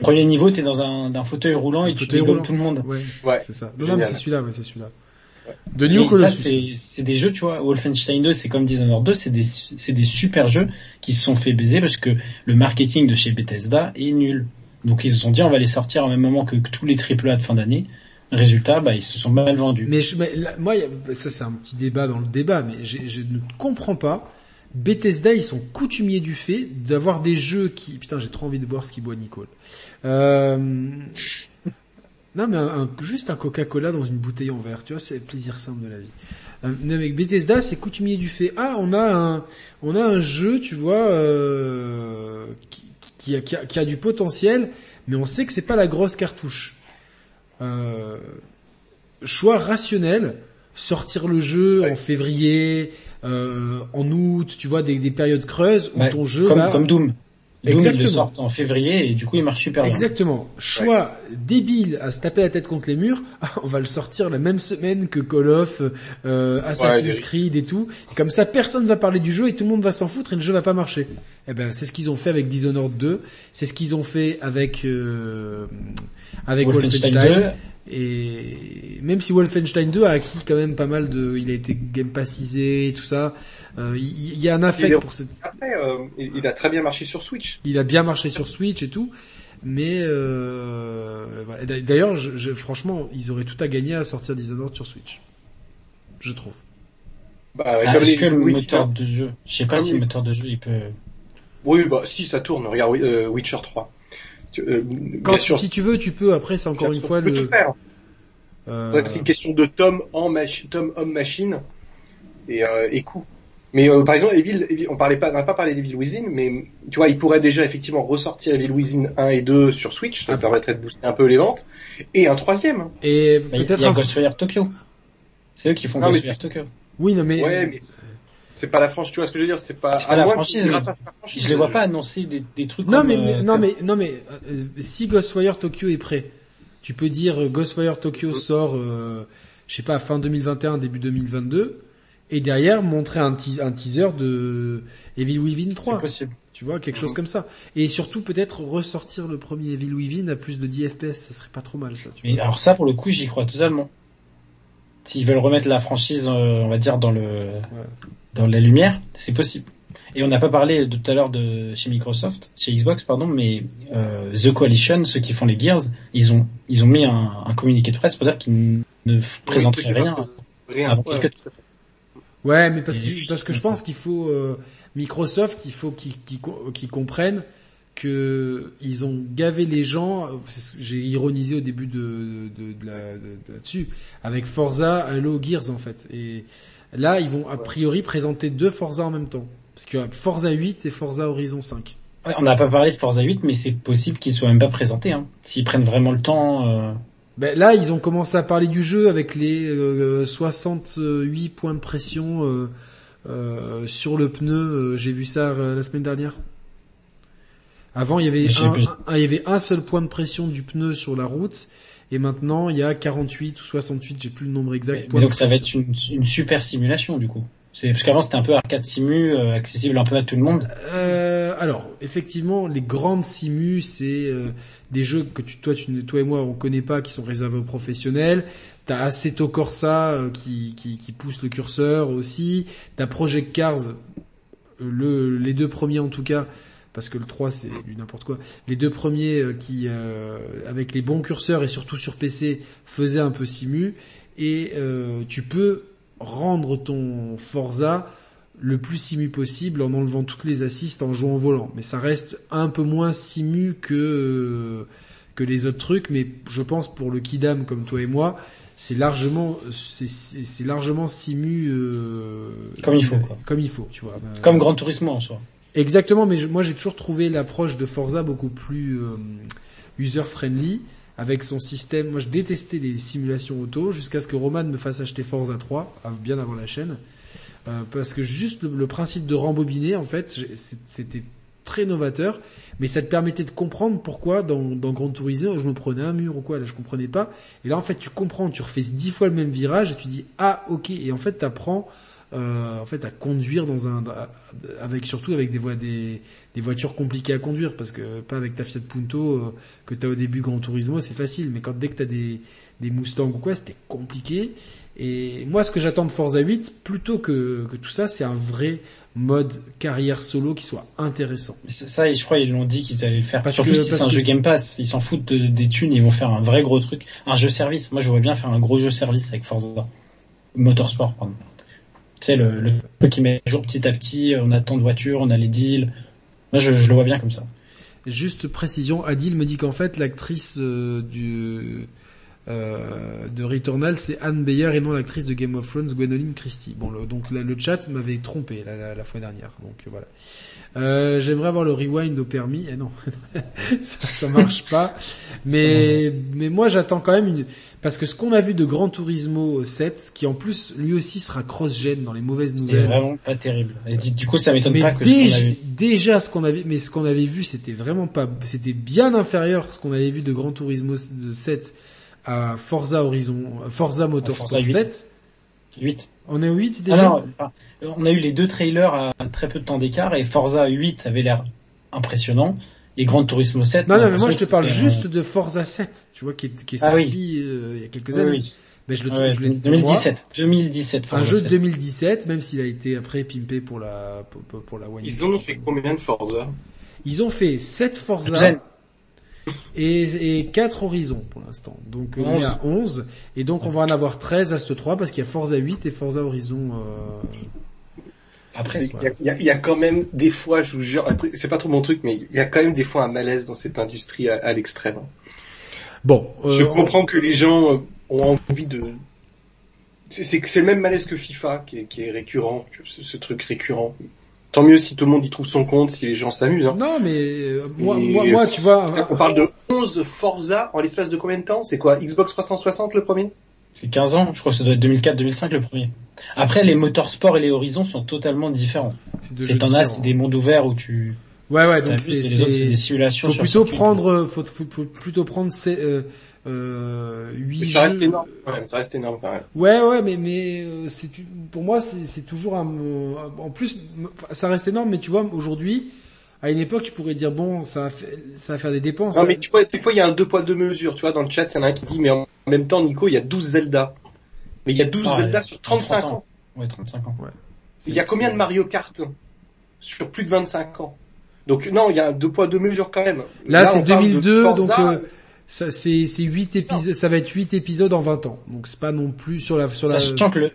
Premier niveau, t'es dans un, d'un fauteuil roulant et Un tu fauteuil dégommes roulant. tout le monde. ouais, Ouais. c'est ça. Non, mais c'est celui-là, ouais, c'est celui-là. De New ça, Colossus. c'est, c'est des jeux, tu vois, Wolfenstein 2, c'est comme Dishonored 2, c'est des, c'est des super jeux qui se sont fait baiser parce que le marketing de chez Bethesda est nul. Donc ils se sont dit, on va les sortir en même moment que, que tous les AAA de fin d'année. Résultat, bah, ils se sont mal vendus. Mais, mais moi, ça c'est un petit débat dans le débat, mais je ne comprends pas. Bethesda, ils sont coutumiers du fait d'avoir des jeux qui... Putain, j'ai trop envie de boire ce qu'il boit Nicole. Euh... Non, mais juste un Coca-Cola dans une bouteille en verre, tu vois, c'est le plaisir simple de la vie. Euh, non, mais Bethesda, c'est coutumier du fait. Ah, on a un, on a un jeu, tu vois, euh, qui, a, qui a du potentiel, mais on sait que c'est pas la grosse cartouche. Euh, choix rationnel, sortir le jeu Ouais. en février, euh, en août, tu vois, des, des périodes creuses où Ouais, ton jeu comme, va... comme Doom. Doom, ils le Exactement. sortent en février et du coup, il marche super bien. Exactement. Choix débile à se taper la tête contre les murs. On va le sortir la même semaine que Call of, euh, Assassin's Ouais, Creed et tout. Comme ça, personne va parler du jeu et tout le monde va s'en foutre et le jeu va pas marcher. Eh ben, c'est ce qu'ils ont fait avec Dishonored 2. C'est ce qu'ils ont fait avec euh, avec Wolfenstein Wolfenstein. 2, Et même si Wolfenstein 2 a acquis quand même pas mal de, il a été game passisé et tout ça. euh, il, il y a un affect pour cette Après, euh, il il a très bien marché sur Switch. il a bien marché sur Switch et tout, mais euh, d'ailleurs, je, je- franchement, ils auraient tout à gagner à sortir Dishonored sur Switch, je trouve. Bah, Ah, comme les que le oui, moteur de jeu, je sais pas Ah si oui. le moteur de jeu il peut. Oui, bah si ça tourne. Regarde euh, Witcher 3. Tu- euh, Quand bien sûr, si tu veux, tu peux. Après, c'est encore une fois tu peux le. tout faire. euh, Ouais, c'est une question de tome en machine, tome homme machine et, euh, et coût. Mais euh, par exemple, Evil, Evil- on parlait pas, on n'a pas parlé d'Evil Within, mais tu vois, il pourrait déjà effectivement ressortir Evil Within 1 et 2 sur Switch, ça Ah. permettrait de booster un peu les ventes, et un troisième. Et Bah, Il peut-être un... Ghostwire Tokyo. C'est eux qui font Non, Tokyo. Oui, non mais. Ouais, mais c'est pas la franchise, tu vois ce que je veux dire, c'est pas. Pas la franchise, je dirais mais pas la franchise. Je les vois pas annoncer des, des trucs Non comme, mais, euh, mais- non comme- mais non mais euh, si Ghostwire Tokyo est prêt, tu peux dire euh, Ghostwire Tokyo sort, euh, je sais pas fin 2021 début 2022, et derrière montrer un, te- un teaser de Evil Within 3. c'est possible. Tu vois, quelque chose comme ça. Et surtout peut-être ressortir le premier Evil Within à plus de 10 FPS, ça serait pas trop mal ça. Tu Mais vois. alors ça, pour le coup, j'y crois totalement. S'ils veulent remettre la franchise, euh, on va dire dans le dans la lumière, c'est possible. Et on n'a pas parlé de tout à l'heure de chez Microsoft, chez Xbox pardon, mais euh, The Coalition, ceux qui font les Gears, ils ont ils ont mis un, un communiqué de presse pour dire qu'ils ne présenteraient rien. Rien. avant Ouais. quelques- Ouais, mais parce, puis, parce que je pense qu'il faut euh, Microsoft, il faut qu'ils qu'ils co- qu'ils comprennent que ils ont gavé les gens. que J'ai ironisé au début de, de, de- de là-dessus avec Forza, Halo, Gears en fait. Et là, ils vont a priori présenter deux Forza en même temps, parce qu'il y a Forza 8 et Forza Horizon 5. Ouais, on n'a pas parlé de Forza 8, mais c'est possible qu'ils soient même pas présentés. Hein. S'ils prennent vraiment le temps. euh, Ben là, ils ont commencé à parler du jeu avec les euh, 68 points de pression euh, euh, sur le pneu. Euh, J'ai vu ça euh, la semaine dernière. Avant, il y avait J'ai un, plus. un- il y avait un seul point de pression du pneu sur la route, et maintenant il y a 48 ou 68, j'ai plus le nombre exact. Mais, donc ça va être une, une super simulation du coup. C'est parce qu'avant c'était un peu arcade simu, euh, accessible un peu à tout le monde. Euh, alors, effectivement, les grandes simus, c'est euh, des jeux que tu, toi, tu, toi et moi, on connaît pas, qui sont réservés aux professionnels. T'as Assetto Corsa euh, qui, qui, qui pousse le curseur aussi. T'as Project Cars, euh, le, les deux premiers en tout cas, parce que le 3 c'est du n'importe quoi. Les deux premiers euh, qui, euh, avec les bons curseurs et surtout sur PC, faisaient un peu simu. Et euh, tu peux rendre ton Forza le plus simu possible en enlevant toutes les assists en jouant au volant. Mais ça reste un peu moins simu que que les autres trucs. Mais je pense pour le kidam comme toi et moi, c'est largement c'est largement simu euh, Comme il faut, quoi. Comme il faut, tu vois. Comme Gran Turismo en soi. Exactement, mais moi j'ai toujours trouvé l'approche de Forza beaucoup plus euh, user friendly avec son système. Moi je détestais les simulations auto jusqu'à ce que Roman me fasse acheter Forza 3 av- bien avant la chaîne. Euh, parce que juste le, principe de rembobiner en fait c'était très novateur, mais ça te permettait de comprendre pourquoi dans, Grand Turismo je me prenais un mur ou quoi, là je comprenais pas. Et là en fait tu comprends, tu refais dix fois le même virage et tu dis ah ok et en fait t'apprends euh, en fait à conduire dans un avec surtout avec des voies des, des voitures compliquées à conduire parce que pas avec ta Fiat Punto euh, que t'as au début Grand Turismo c'est facile mais quand dès que t'as des des Mustangs ou quoi c'était compliqué et moi ce que j'attends de Forza 8 plutôt que que tout ça c'est un vrai mode carrière solo qui soit intéressant. Ça, je crois ils l'ont dit qu'ils allaient le faire. Parce Surtout que- si c'est un que- jeu Game Pass, ils s'en foutent de- des thunes, ils vont faire un vrai gros truc, un jeu service. Moi, je voudrais bien faire un gros jeu service avec Forza Motorsport, pardon. Tu sais le, le truc qui met jour petit à petit, on a tant de voitures, on a les deals. Moi, je, je le vois bien comme ça. Juste précision, Adil me dit qu'en fait l'actrice euh, du euh, de Returnal c'est Anne Beyer et non l'actrice de Game of Thrones Gwenoline Christie. Bon donc le chat m'avait trompé la, la, la fois dernière donc voilà. Euh, J'aimerais avoir le rewind au permis. Eh non, ça, ça marche pas. Mais mais moi j'attends quand même une parce que ce qu'on a vu de Gran Turismo 7 qui en plus lui aussi sera cross-gen dans les mauvaises C'est nouvelles. vraiment pas terrible. Et du coup, ça m'étonne pas que ce déjà, a vu. déjà ce qu'on avait, mais ce qu'on avait vu, c'était vraiment pas, c'était bien inférieur à ce qu'on avait vu de Gran Turismo 7 à Forza Horizon, Forza Motorsport Forza 8. 7. 8. On est au 8 Ah déjà? non, enfin, on a eu les deux trailers à très peu de temps d'écart et Forza 8 avait l'air impressionnant et Gran Turismo 7. non, non, mais moi je te parle juste de Forza 7, tu vois, qui est, qui est Ah oui. sorti euh, il y a quelques euh, années. oui, oui. Mais je le Ouais, je l'ai- 2017. 2017. Un Forza jeu de 7. 2017, même s'il a été après pimpé pour la, pour, la One Ils ont fait combien de Forza? Ils ont fait 7 Forza et, et 4 Horizon pour l'instant. Donc euh, on est 11. à 11 et donc on va en avoir 13 à ce 3 parce qu'il y a Forza 8 et Forza Horizon euh, Après, il y, a- y y quand même des fois, je vous jure, c'est pas trop mon truc, mais il y a quand même des fois un malaise dans cette industrie à, à l'extrême. Bon, je euh, comprends que les gens euh, ont envie de. C'est le même malaise que FIFA qui est, qui est récurrent, ce, ce truc récurrent. Tant mieux si tout le monde y trouve son compte, si les gens s'amusent. Hein. non mais euh, moi, Et- moi, moi, tu vois, On parle de 11 Forza en l'espace de combien de temps? C'est quoi? Xbox 360 le premier? C'est 15 ans. Je crois que ça doit être 2004-2005 le premier. Après, les motorsports et les horizons sont totalement différents. c'est t'en as, des mondes ouverts où tu. Ouais ouais, donc c'est des simulations. faut plutôt prendre faut, faut, faut plutôt prendre ces euh, euh, 8 Ça reste jeux. énorme. Ouais, ça reste énorme quand même. Ouais, ouais, mais mais euh, c'est pour moi c'est c'est toujours un euh, en plus ça reste énorme, mais tu vois aujourd'hui à une époque tu pourrais dire bon ça va faire, ça va faire des dépenses. Non mais tu vois, des fois il y a un deux poids deux mesures. Tu vois, dans le chat, il y en a un qui dit, mais en même temps, Nico, il y a 12 Zelda. Mais il y a 12 Ah, Zelda ouais. sur 35 30 ans. ans. Ouais, 35 ans. Il y a combien de Mario Kart sur plus de 25 ans? Donc non, il y a un deux poids deux mesures quand même. Là, c'est on parle de 2002, Forza, donc, euh, Ça c'est c'est 8 épisodes, ça va être 8 épisodes en 20 ans. Donc c'est pas non plus sur la sur la Sachant que le,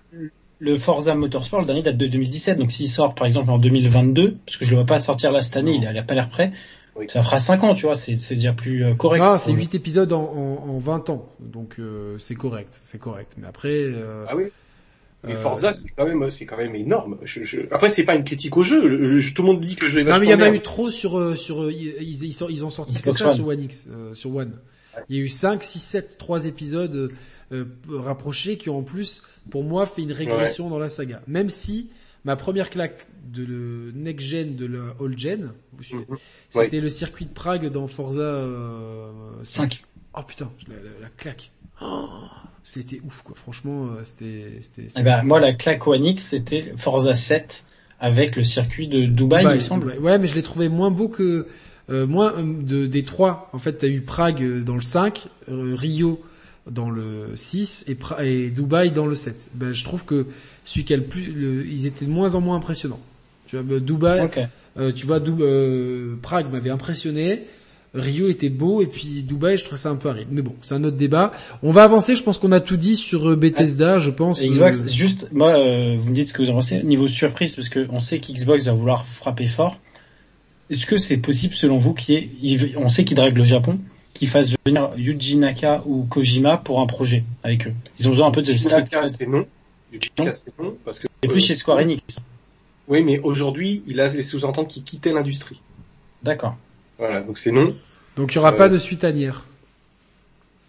le Forza Motorsport, le dernier date de 2017, donc s'il sort par exemple en 2022, parce que je le vois pas sortir là cette année, il a, il a pas l'air prêt, Oui. ça fera 5 ans, tu vois, c'est déjà plus euh, correct. Non, c'est 8 épisodes en, en, en 20 ans. Donc euh, c'est correct, c'est correct. Mais après euh, Ah oui. Mais Euh, Forza, c'est quand même, c'est quand même énorme. Je, je... Après, c'est pas une critique au jeu. Le- le- tout le monde dit que le jeu est Non mais il y en a eu trop sur sur euh, ils, ils, ils ont sorti que ça sur One X euh, sur One. Il y a eu 5 6 7 3 épisodes euh, rapprochés qui ont en plus pour moi fait une régression dans la saga. Même si ma première claque de le next gen de la old gen, vous suivez, Mhm. c'était le circuit de Prague dans Forza euh, 5. Oh putain, la, la, la claque. Oh, c'était ouf quoi, franchement euh, c'était c'était c'était- Eh ben, moi, la claque One X, c'était Forza 7 avec le circuit de Dubaï, il me semble. Dubaï. Ouais, mais je l'ai trouvé moins beau que euh, moins euh, de des trois. En fait, t'as eu Prague euh, dans le 5, euh, Rio dans le 6 et, et Dubaï dans le 7. Ben, je trouve que celui qui a le plus, le- ils étaient de moins en moins impressionnants. Tu vois, ben, Dubaï, euh, tu vois, Dou- euh, Prague m'avait impressionné. Rio était beau et puis Dubaï, je trouvais ça un peu aride. Mais bon, c'est un autre débat. On va avancer. Je pense qu'on a tout dit sur euh, Bethesda. Je pense. Xbox, euh, juste, moi, euh, vous me dites ce que vous en pensez. Niveau surprise, parce que on sait qu'Xbox va vouloir frapper fort. Est-ce que c'est possible, selon vous, qu'il y ait, il- on sait qu'ils draguent le Japon, qu'ils fassent venir Yuji Naka ou Kojima pour un projet avec eux Ils ont besoin un peu de Yuji Naka, c'est non. Yuji Naka, c'est non. Parce que, Et plus chez Square Enix. Oui, mais aujourd'hui, il a les sous-entendre qu'il quittait l'industrie. D'accord. Voilà, donc c'est non. Donc il y aura Euh, pas de suite à Nier.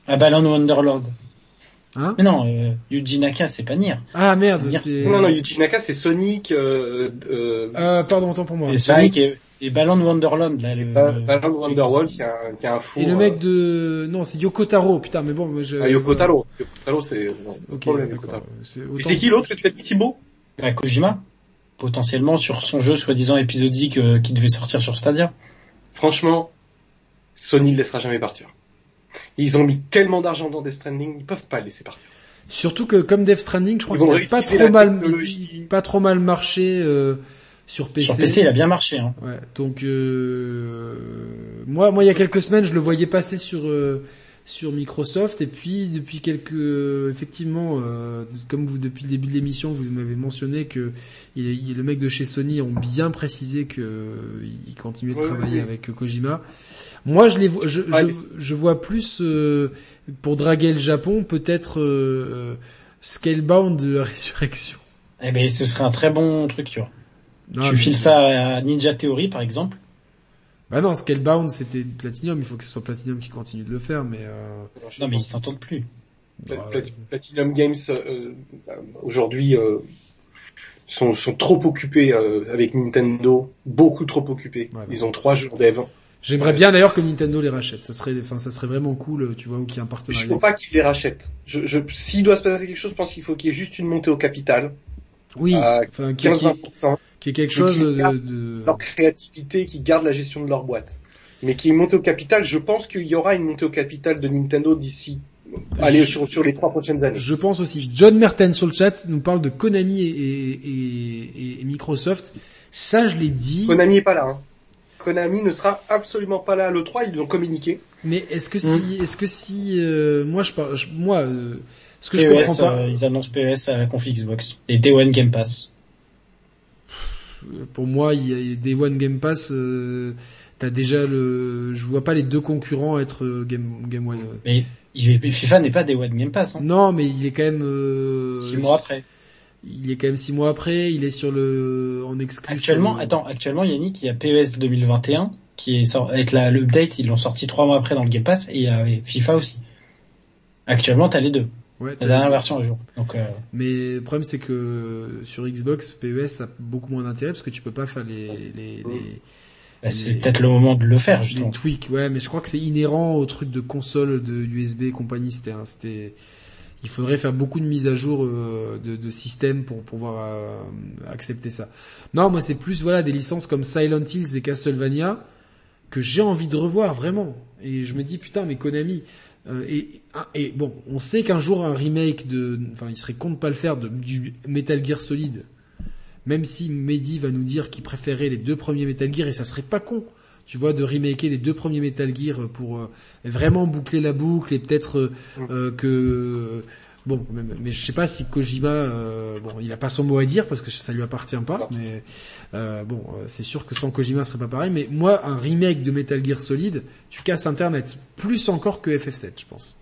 Ah, Balan Wonderlord. Hein Mais non, euh, Yuji Naka, c'est pas Nier. Ah merde, Nier, c'est. Non, non, Yuji Naka, c'est Sonic, euh, euh, Euh, pardon, autant pour moi. C'est Sonic et, Et Balan Wonderland, là, le... Ba- Balan Wonderworld qui a, un- qui a un fond. Et le euh, mec de... Non, c'est Yoko Taro, putain, mais bon, moi je... ah, Yoko Taro. Yoko Taro, c'est, non, pas de Ok, problème, Yoko d'accord. Taro. C'est Et c'est qui l'autre que tu as dit, Thibaut? à Kojima, potentiellement sur son jeu soi-disant épisodique euh, qui devait sortir sur Stadia. Franchement, Sony ne laissera jamais partir. Ils ont mis tellement d'argent dans Death Stranding, ils peuvent pas le laisser partir. Surtout que comme Death Stranding, je crois qu'il a pas trop mal, pas trop mal marché euh, sur PC. Sur PC, il a bien marché. Hein. Ouais, donc euh, moi, moi, il y a quelques semaines, je le voyais passer sur euh, sur Microsoft, et puis depuis quelques, effectivement, euh, comme vous depuis le début de l'émission, vous m'avez mentionné que il, il- le mec de chez Sony ont bien précisé que euh, il continuait de Ouais, travailler ouais. avec Kojima. Moi, je les, vois- je, Ouais, je, je vois plus euh, pour draguer le Japon, peut-être euh, Scalebound de la résurrection. Eh ben, ce serait un très bon truc, tu vois. Non, tu mais- files ça à Ninja Theory, par exemple. Bah non, Scalebound c'était Platinum, il faut que ce soit Platinum qui continue de le faire, mais euh, Non, mais ils s'entendent plus. Pla- bah, Plat- Platinum Games euh, euh, aujourd'hui euh, sont, sont trop occupés euh, avec Nintendo, beaucoup trop occupés. Ouais. Ils ont trois jours dev. J'aimerais bien d'ailleurs que Nintendo les rachète. Ça serait, enfin, ça serait vraiment cool, tu vois, ou qu'il y ait un Il partenariat. faut pas qu'ils les rachètent. Je, je, S'il doit se passer quelque chose, je pense qu'il faut qu'il y ait juste une montée au capital, Oui, à enfin, qu'il y ait- qu'il y ait- 15-20%, qu'il y ait quelque chose qui de, garde de... leur créativité, qui gardent la gestion de leur boîte. Mais qui est montée au capital, je pense qu'il y aura une montée au capital de Nintendo d'ici, allez, sur, sur les trois prochaines années. Je pense aussi. John Merten sur le chat nous parle de Konami et, et, et- et Microsoft. Ça, je l'ai dit. Konami est pas là, hein. Konami ne sera absolument pas là à l'E3, ils l'ont communiqué. Mais est-ce que Hmm. si, est-ce que si, euh, moi, je parle, je- moi, euh, ce que je comprends pas, euh, ils annoncent PES à la conf Xbox. Et Day One Game Pass. pour moi, il y a des One Game Pass. Euh, T'as déjà le, je vois pas les deux concurrents être euh, Game Game One. Mais il- FIFA n'est pas Day One Game Pass. Hein. Non, mais il est quand même. Euh, Six mois après. Il est quand même six mois après. Il est sur le en exclu. Actuellement, le- attends, actuellement Yannick, il y a PES 2021 qui est sorti avec la l'update, ils l'ont sorti trois mois après dans le Game Pass et il y a FIFA aussi. Actuellement, t'as les deux, Ouais, la dernière version à jour. Donc euh, Mais le problème c'est que sur Xbox, PES a beaucoup moins d'intérêt parce que tu peux pas faire les les les, bah, c'est Les- peut-être le moment de le faire les justement. tweaks. Ouais, mais je crois que c'est inhérent au truc de console, de USB et compagnie. C'était un- c'était il faudrait faire beaucoup de mises à jour euh, de, de système pour pouvoir euh, accepter ça. Non, moi c'est plus voilà des licences comme Silent Hills et Castlevania que j'ai envie de revoir vraiment. Et je me dis putain mais Konami euh, et, et bon, on sait qu'un jour un remake de, enfin il serait con de pas le faire de, du Metal Gear Solid. Même si Mehdi va nous dire qu'il préférait les deux premiers Metal Gear et ça serait pas con. Tu vois, de remaker les deux premiers Metal Gear pour euh, vraiment boucler la boucle et peut-être euh, euh, que bon, mais, mais je sais pas si Kojima, euh, bon, il a pas son mot à dire parce que ça lui appartient pas, mais euh, bon, euh, c'est sûr que sans Kojima, ce serait pas pareil. Mais moi, un remake de Metal Gear Solid, tu casses Internet plus encore que FF7, je pense.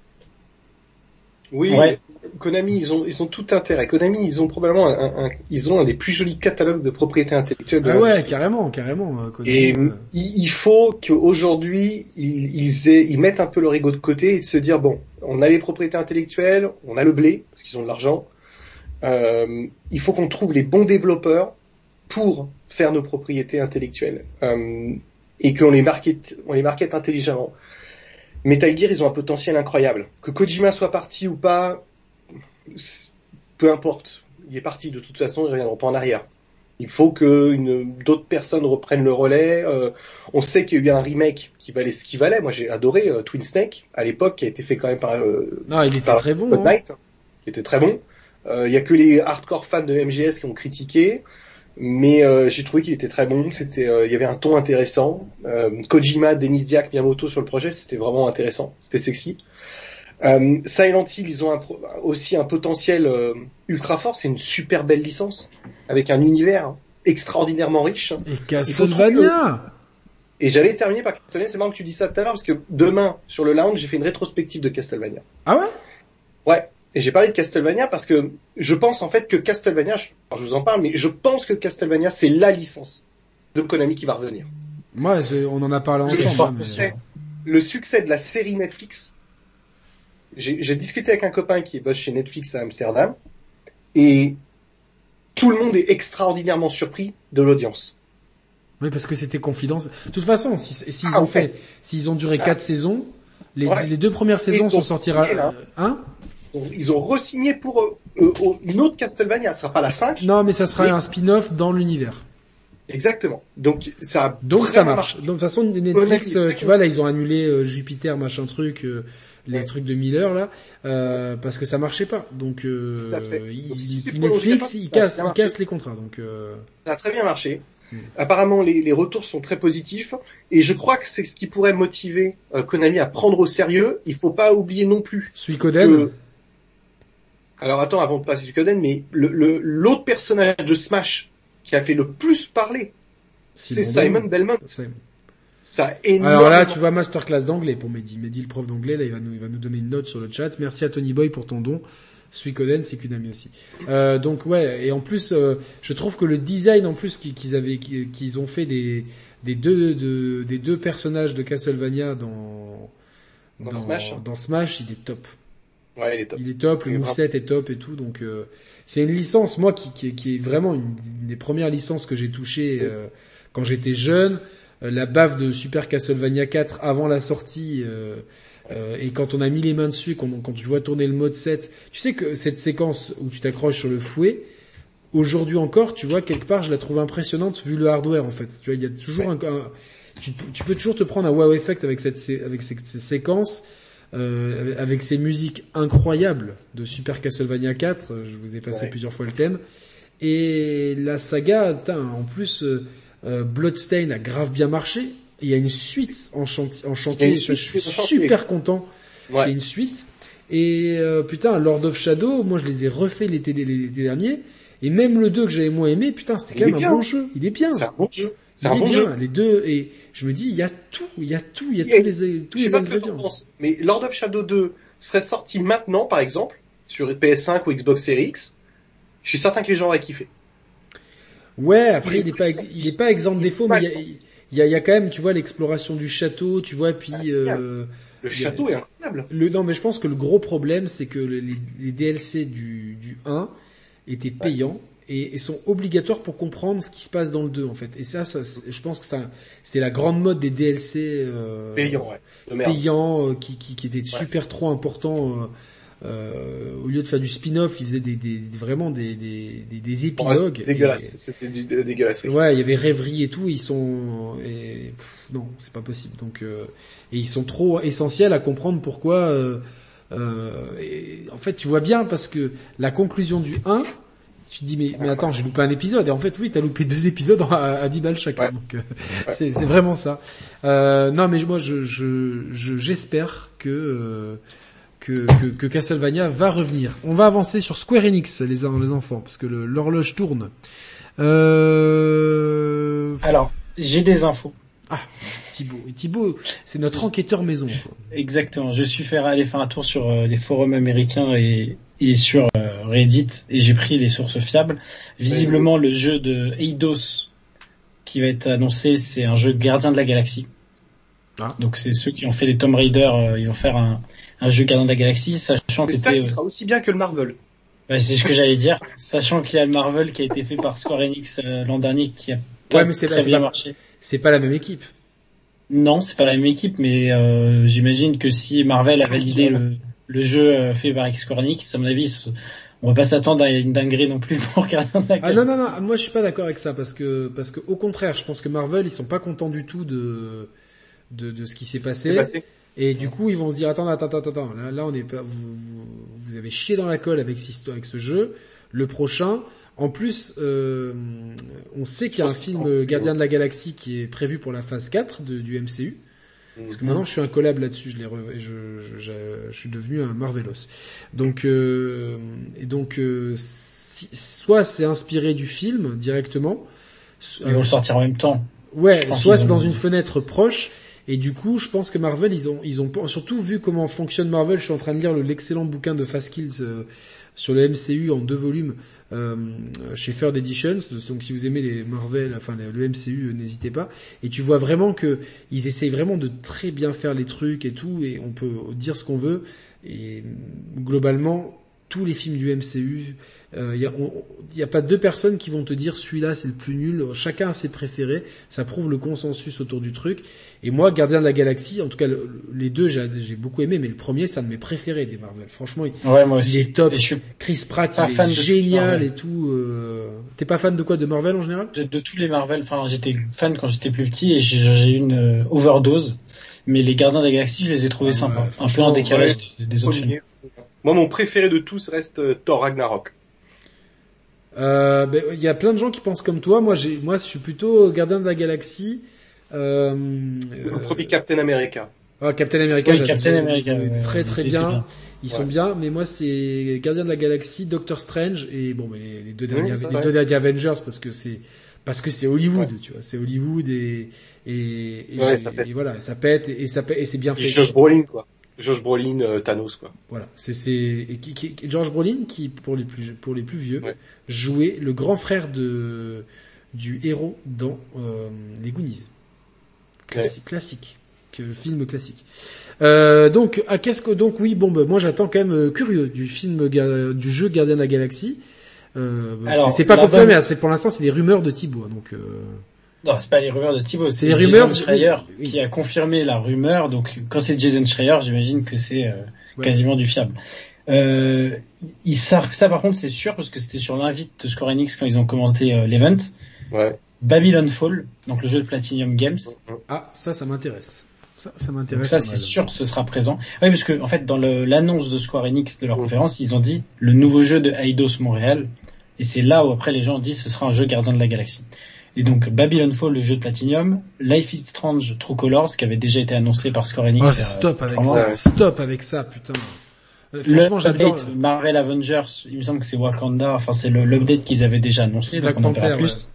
Oui, Ouais. Konami, ils ont, ils ont tout intérêt. Konami, ils ont probablement un, un- ils ont un des plus jolis catalogues de propriété intellectuelle de Ah ouais, carrément, carrément. euh, Konami, Et euh, il il faut qu'aujourd'hui, ils, ils, aient- ils mettent un peu leur ego de côté et de se dire, bon, on a les propriétés intellectuelles, on a le blé, parce qu'ils ont de l'argent, euh, il faut qu'on trouve les bons développeurs pour faire nos propriétés intellectuelles. Euh, et qu'on les market, on les market intelligemment. Metal Gear, ils ont un potentiel incroyable. Que Kojima soit parti ou pas, peu importe. Il est parti de toute façon, ils reviendront pas en arrière. Il faut que d'autres personnes reprennent le relais. Euh, on sait qu'il y a eu un remake qui valait ce qu'il valait. Moi, j'ai adoré euh, Twin Snake à l'époque, qui a été fait quand même par, euh, Non, il était par très bon. Hein. Qui était très bon. Euh, Il y a que les hardcore fans de MGS qui ont critiqué, mais euh, j'ai trouvé qu'il était très bon. C'était, euh, il y avait un ton intéressant. Euh, Kojima, Denis Diak, Miyamoto sur le projet, c'était vraiment intéressant. C'était sexy. Euh, Silent Hill, ils ont un pro- aussi un potentiel euh, ultra fort. C'est une super belle licence avec un univers extraordinairement riche. Et Castlevania Et j'allais terminer par Castlevania. C'est marrant que tu dis ça tout à l'heure parce que demain sur le lounge, j'ai fait une rétrospective de Castlevania. Ah ouais? Ouais. Et j'ai parlé de Castlevania parce que je pense en fait que Castlevania, je, vous en parle, mais je pense que Castlevania c'est la licence de Konami qui va revenir. Moi, je- on en a parlé ensemble. hein, mais-. Le succès de la série Netflix, j'ai discuté avec un copain qui bosse chez Netflix à Amsterdam, et tout le monde est extraordinairement surpris de l'audience. Oui, parce que c'était confidence. De toute façon, si- s'ils Ah, ont ouais. fait, s'ils ont duré quatre saisons, les, Ouais. les deux premières saisons sont ont sorties, là. hein? Ils ont re-signé pour euh, euh, une autre Castlevania, ce sera pas la 5 Non, mais ça sera un spin-off dans l'univers. Exactement. Donc ça a Donc ça marche. marché. Donc de toute façon Netflix, euh, tu vois là ils ont annulé euh, Jupiter machin truc, euh, les Ouais. trucs de Miller là, euh, parce que ça marchait pas. Donc euh, Tout à fait. il- Donc, si c'est il- prolongé, Netflix ça il a casse, bien il casse les contrats. Donc euh, Ça a très bien marché. Mm. Apparemment, les, les retours sont très positifs et je crois que c'est ce qui pourrait motiver Konami à prendre au sérieux. Il faut pas oublier non plus Suikoden. Alors attends, avant de passer du Coden, mais le le- l'autre personnage de Smash qui a fait le plus parler, c'est Simon Belmont. C'est- Ça énormément... Alors là, tu vois masterclass d'anglais pour Mehdi. Mehdi, le prof d'anglais, là, il va nous, il va nous donner une note sur le chat. Merci à Tony Boy pour ton don. Suikoden, c'est Kunami aussi. Euh, donc ouais, et en plus, euh, je trouve que le design en plus qu'ils avaient, qu'ils qu'ils ont fait des des deux de- des deux personnages de Castlevania dans Dans Smash. dans Smash, il est top. Ouais, il est top. Il est top, le Il est moveset est top et tout. Donc euh, c'est une licence, moi, qui, qui, qui est vraiment une, une des premières licences que j'ai touchées euh, quand j'étais jeune. Euh, la bave de Super Castlevania 4 avant la sortie. euh, euh, et quand on a mis les mains dessus, quand, quand tu vois tourner le mode 7, tu sais que cette séquence où tu t'accroches sur le fouet, aujourd'hui encore, tu vois, quelque part, je la trouve impressionnante vu le hardware, en fait. Tu vois, il y a toujours un, un- tu, tu peux toujours te prendre un wow effect avec cette, avec ces, ces séquences, euh, avec ces musiques incroyables de Super Castlevania 4. euh, Je vous ai passé Ouais. plusieurs fois le thème. Et la saga, putain, en plus, euh, euh, Bloodstain a grave bien marché. Il y a une suite en, chantier, en chantier. je suis super content. Il y a Ouais. une suite. Et euh, putain, Lord of Shadow, moi je les ai refaits l'été l'été dernier. Et même le 2 que j'avais moins aimé, putain, c'était quand même bien. un bon jeu. Il est bien. C'est un bon jeu. C'est un bon bien. jeu. Les deux, et je me dis, il y a tout, il y a tout, il y a a- tous les, tous Je sais les pas ce que ingrédients. mais Lord of Shadow 2 serait sorti maintenant, par exemple, sur PS5 ou Xbox Series X. Je suis certain que les gens auraient kiffé. Ouais, après, Il il est pas, il est pas exempt de pas mais il y a, il y a, quand même, tu vois, l'exploration du château, tu vois, puis, euh, Le a- château est incroyable. le, non, mais je pense que le gros problème, c'est que les, les DLC du, du 1 étaient payants et, et sont obligatoires pour comprendre ce qui se passe dans le 2, en fait. Et ça, ça, je pense que ça, c'était la grande mode des DLC, euh, Payant, ouais. Payants, euh, qui, qui, qui étaient super trop importants, euh, euh, au lieu de faire du spin-off, ils faisaient des, des, vraiment des, des, des, épilogues. dégueulasse. C'était du de- dégueulasse. Ouais, il y avait rêverie et tout, ils sont et pff, non, c'est pas possible. Donc euh, et ils sont trop essentiels à comprendre pourquoi euh, euh, et, en fait, tu vois bien parce que la conclusion du 1 tu te dis mais, mais attends j'ai loupé un épisode et en fait oui t'as loupé deux épisodes à, à 10 balles chacun Ouais. donc euh, c'est c'est vraiment ça euh, non mais moi je je je- j'espère que euh, que, que, que Castlevania va revenir. On va avancer sur Square Enix, les, les enfants, parce que le- l'horloge tourne. Euh... Alors, j'ai des infos. Thibaut. Et Thibaut, c'est notre enquêteur maison. quoi. Exactement. Je suis fait aller faire un tour sur euh, les forums américains et, et sur euh, Reddit et j'ai pris les sources fiables. Visiblement, le jeu de Eidos qui va être annoncé, c'est un jeu de gardien de la galaxie. Ah. Donc c'est ceux qui ont fait les Tomb Raider, euh, ils vont faire un, un jeu gardien de la galaxie, sachant que c'était, sera aussi bien que le Marvel. bah, c'est ce que j'allais dire, sachant qu'il y a le Marvel qui a été fait par Square Enix euh, l'an dernier qui a pas Ouais, mais c'est très pas- bien pas- marché. C'est pas la même équipe. Non, c'est pas la même équipe, mais euh, j'imagine que si Marvel a validé le, le jeu fait par Square Enix, à mon avis, on va pas s'attendre à une dinguerie non plus pour Gardien de la Ah non Galaxie. non non, moi je suis pas d'accord avec ça parce que parce que au contraire, je pense que Marvel ils sont pas contents du tout de de, de ce qui s'est passé. Et du coup, ils vont se dire attends, attends, attends, attends. Là, là, on est pas. Vous, vous, vous avez chié dans la colle avec, avec ce jeu. Le prochain. En plus, euh, on sait qu'il y a un film euh, Gardien de la Galaxie qui est prévu pour la phase 4 de- du MCU. Parce que maintenant, je suis un collab là-dessus. Je re- je, je, je, je suis devenu un Marvelos. Donc, euh, et donc, euh, si- soit c'est inspiré du film directement. so- Ils vont le sortir en même temps. Ouais, soit c'est dans une fenêtre proche. Et du coup, je pense que Marvel, ils ont, ils ont surtout vu comment fonctionne Marvel. Je suis en train de lire le- l'excellent bouquin de Fast Kills euh, sur le MCU en deux volumes euh, chez Third Editions. Donc, si vous aimez les Marvel, enfin le le MCU, euh, n'hésitez pas. Et tu vois vraiment que ils essayent vraiment de très bien faire les trucs et tout. Et on peut dire ce qu'on veut. Et globalement, tous les films du MCU. Il euh, y, a, pas deux personnes qui vont te dire celui-là c'est le plus nul. Chacun a ses préférés. Ça prouve le consensus autour du truc. Et moi, Gardien de la Galaxie, en tout cas les deux, j'ai beaucoup aimé, mais le premier, c'est un de mes préférés des Marvel. Franchement, il, ouais, moi aussi. est top. Chris Pratt, il est génial et tout. Euh... T'es pas fan de quoi De Marvel en général? De, de, tous les Marvel. Enfin, j'étais fan quand j'étais plus petit et j'ai eu une euh, overdose. Mais les Gardiens de la Galaxie, je les ai trouvés ah, sympas. un peu en décalage des autres films. Moi, mon préféré de tous reste euh, Thor Ragnarok. Euh, ben, il y a plein de gens qui pensent comme toi. Moi, j'ai, moi, je suis plutôt Gardien de la Galaxie. Euh, le premier Captain America. Ah, Captain America, oui, Captain America très très bien. Ils sont bien, mais moi c'est Gardien de la Galaxie, Doctor Strange et bon, mais les, deux derniers, les deux derniers Avengers parce que c'est parce que c'est Hollywood, tu vois, c'est Hollywood et et, et, voilà, ça pète et, ça pète, et c'est bien fait. Et Josh Brolin quoi. Josh Brolin, euh, Thanos quoi. Voilà, c'est c'est qui, qui, George Brolin qui pour les plus pour les plus vieux jouait le grand frère de du héros dans euh, les Goonies. Classique, classique, que film classique. Euh, donc, à qu'est-ce que donc oui, bon, bah, moi j'attends quand même euh, curieux du film du jeu Gardien de la Galaxie. Euh, c'est pas confirmé, hein, c'est pour l'instant c'est des rumeurs de Thibaut, donc. Euh... Non, c'est pas les rumeurs de Thibaut, c'est les rumeurs Jason Schreier qui a confirmé la rumeur. Donc, quand c'est Jason Schreier, j'imagine que c'est euh, quasiment du fiable. Euh, il, ça, ça par contre c'est sûr parce que c'était sur l'invite de Square Enix quand ils ont commenté l'event. Ouais. Babylon Fall, donc le jeu de Platinum Games. Ah, ça, ça m'intéresse. Ça, ça m'intéresse. Ça, c'est sûr, ce sera présent. Oui, parce que en fait, dans l'annonce de Square Enix de leur conférence, ils ont dit le nouveau jeu de Eidos Montréal, et c'est là où après les gens disent ce sera un jeu gardien de la galaxie. Et donc Babylon Fall, le jeu de Platinum, Life is Strange True Colors, qui avait déjà été annoncé par Square Enix. Oh, stop avec ça, stop avec ça, putain. Euh, franchement, j'adore. Marvel Avengers, il me semble que c'est Wakanda, enfin c'est l'update qu'ils avaient déjà annoncé, donc on en verra plus.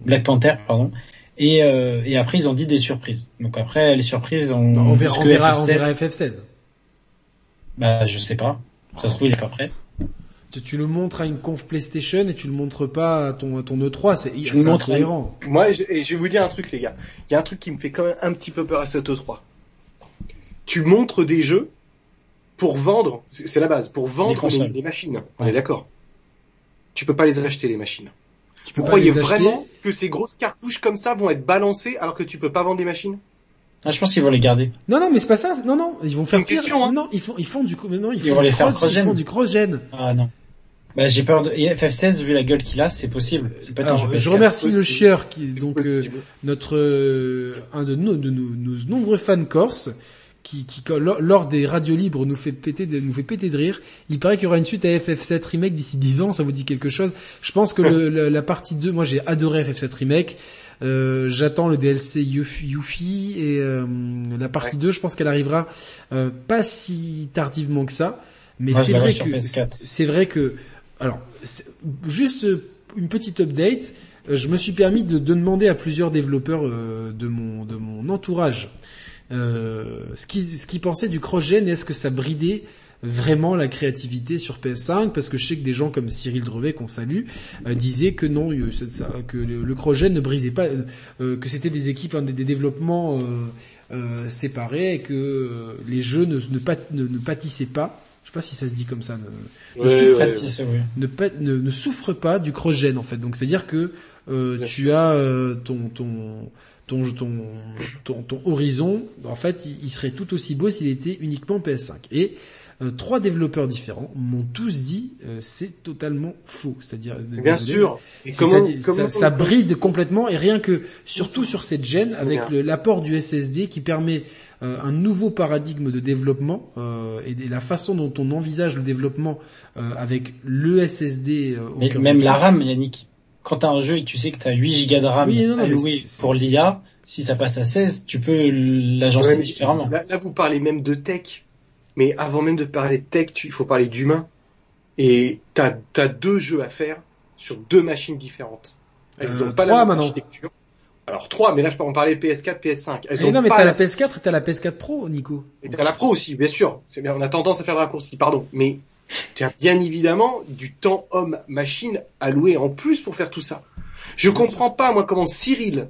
Black Panther, pardon. Et, euh, et après, ils ont dit des surprises. Donc après, les surprises, on, on verra, on verra, on verra FF16. Bah, je sais pas. Ça se trouve, il est pas prêt. Tu, tu, le montres à une conf PlayStation et tu le montres pas à ton, à ton E3, c'est incohérent. Moi, je, et je vais vous dire un truc, les gars. Il y a un truc qui me fait quand même un petit peu peur à cette E3. Tu montres des jeux pour vendre, c'est la base, pour vendre les, machines. On est d'accord. Tu peux pas les acheter, les machines. Tu Vous croyez vraiment que ces grosses cartouches comme ça vont être balancées alors que tu peux pas vendre des machines? Ah, je pense qu'ils vont les garder. Non, non, mais c'est pas ça. Non, non, ils vont faire pire. Question, hein. Non, ils font, ils font du, non, ils, ils vont les faire cross, ils font du cross-gen. Ah non. Bah, j'ai peur de, et FF16, vu la gueule qu'il a, c'est possible. Pas Alors, je remercie le chieur qui, donc, euh, notre, euh, un de nos, de nos, nos nombreux fans corse, qui, qui lors des radios libres nous fait péter de, nous fait péter de rire. Il paraît qu'il y aura une suite à FF7 remake d'ici 10 ans, ça vous dit quelque chose? Je pense que le, la partie 2, moi j'ai adoré FF7 remake. Euh, J'attends le DLC Yuffie et euh, la partie 2, je pense qu'elle arrivera euh, pas si tardivement que ça, mais c'est vrai que c'est vrai que alors juste une petite update, euh, je me suis permis de, de demander à plusieurs développeurs euh, de mon de mon entourage euh, ce qu'ils ce pensaient du cross-gen, est-ce que ça bridait vraiment la créativité sur PS5 parce que je sais que des gens comme Cyril Drevet qu'on salue euh, disaient que non que le, le ne brisait pas euh, que c'était des équipes hein, des, développements séparés et que les jeux ne, ne, pâtissaient pas je sais pas si ça se dit comme ça ne, ne, ne, souffre pas du cross-gen en fait donc c'est à dire que tu as ton ton ton, ton, ton, horizon, en fait, il, serait tout aussi beau s'il était uniquement PS5. Et euh, trois développeurs différents m'ont tous dit euh, c'est totalement faux. C'est-à-dire, bien sûr. Et comment, ça, bride complètement et rien que surtout sur cette gêne avec l'apport du SSD qui permet euh, un nouveau paradigme de développement et, la façon dont on envisage le développement avec le SSD. même la RAM, Yannick quand t'as un jeu et tu sais que t'as 8 Go de RAM à louer pour l'IA, si ça passe à 16, tu peux l'agencer différemment. Là, vous parlez même de tech. Mais avant même de parler de tech, il faut parler d'humain. Et t'as as deux jeux à faire sur deux machines différentes. Elles euh, ont pas la même architecture. Alors trois, mais là je peux en parler PS4, PS5. Elles non, mais t'as la... PS4 et t'as la PS4 Pro, Nico. Et t'as la Pro aussi, bien sûr. C'est bien, on a tendance à faire de raccourcis, pardon. Mais tu as bien évidemment du temps homme-machine alloué en plus pour faire tout ça. Je comprends pas, moi, comment Cyril,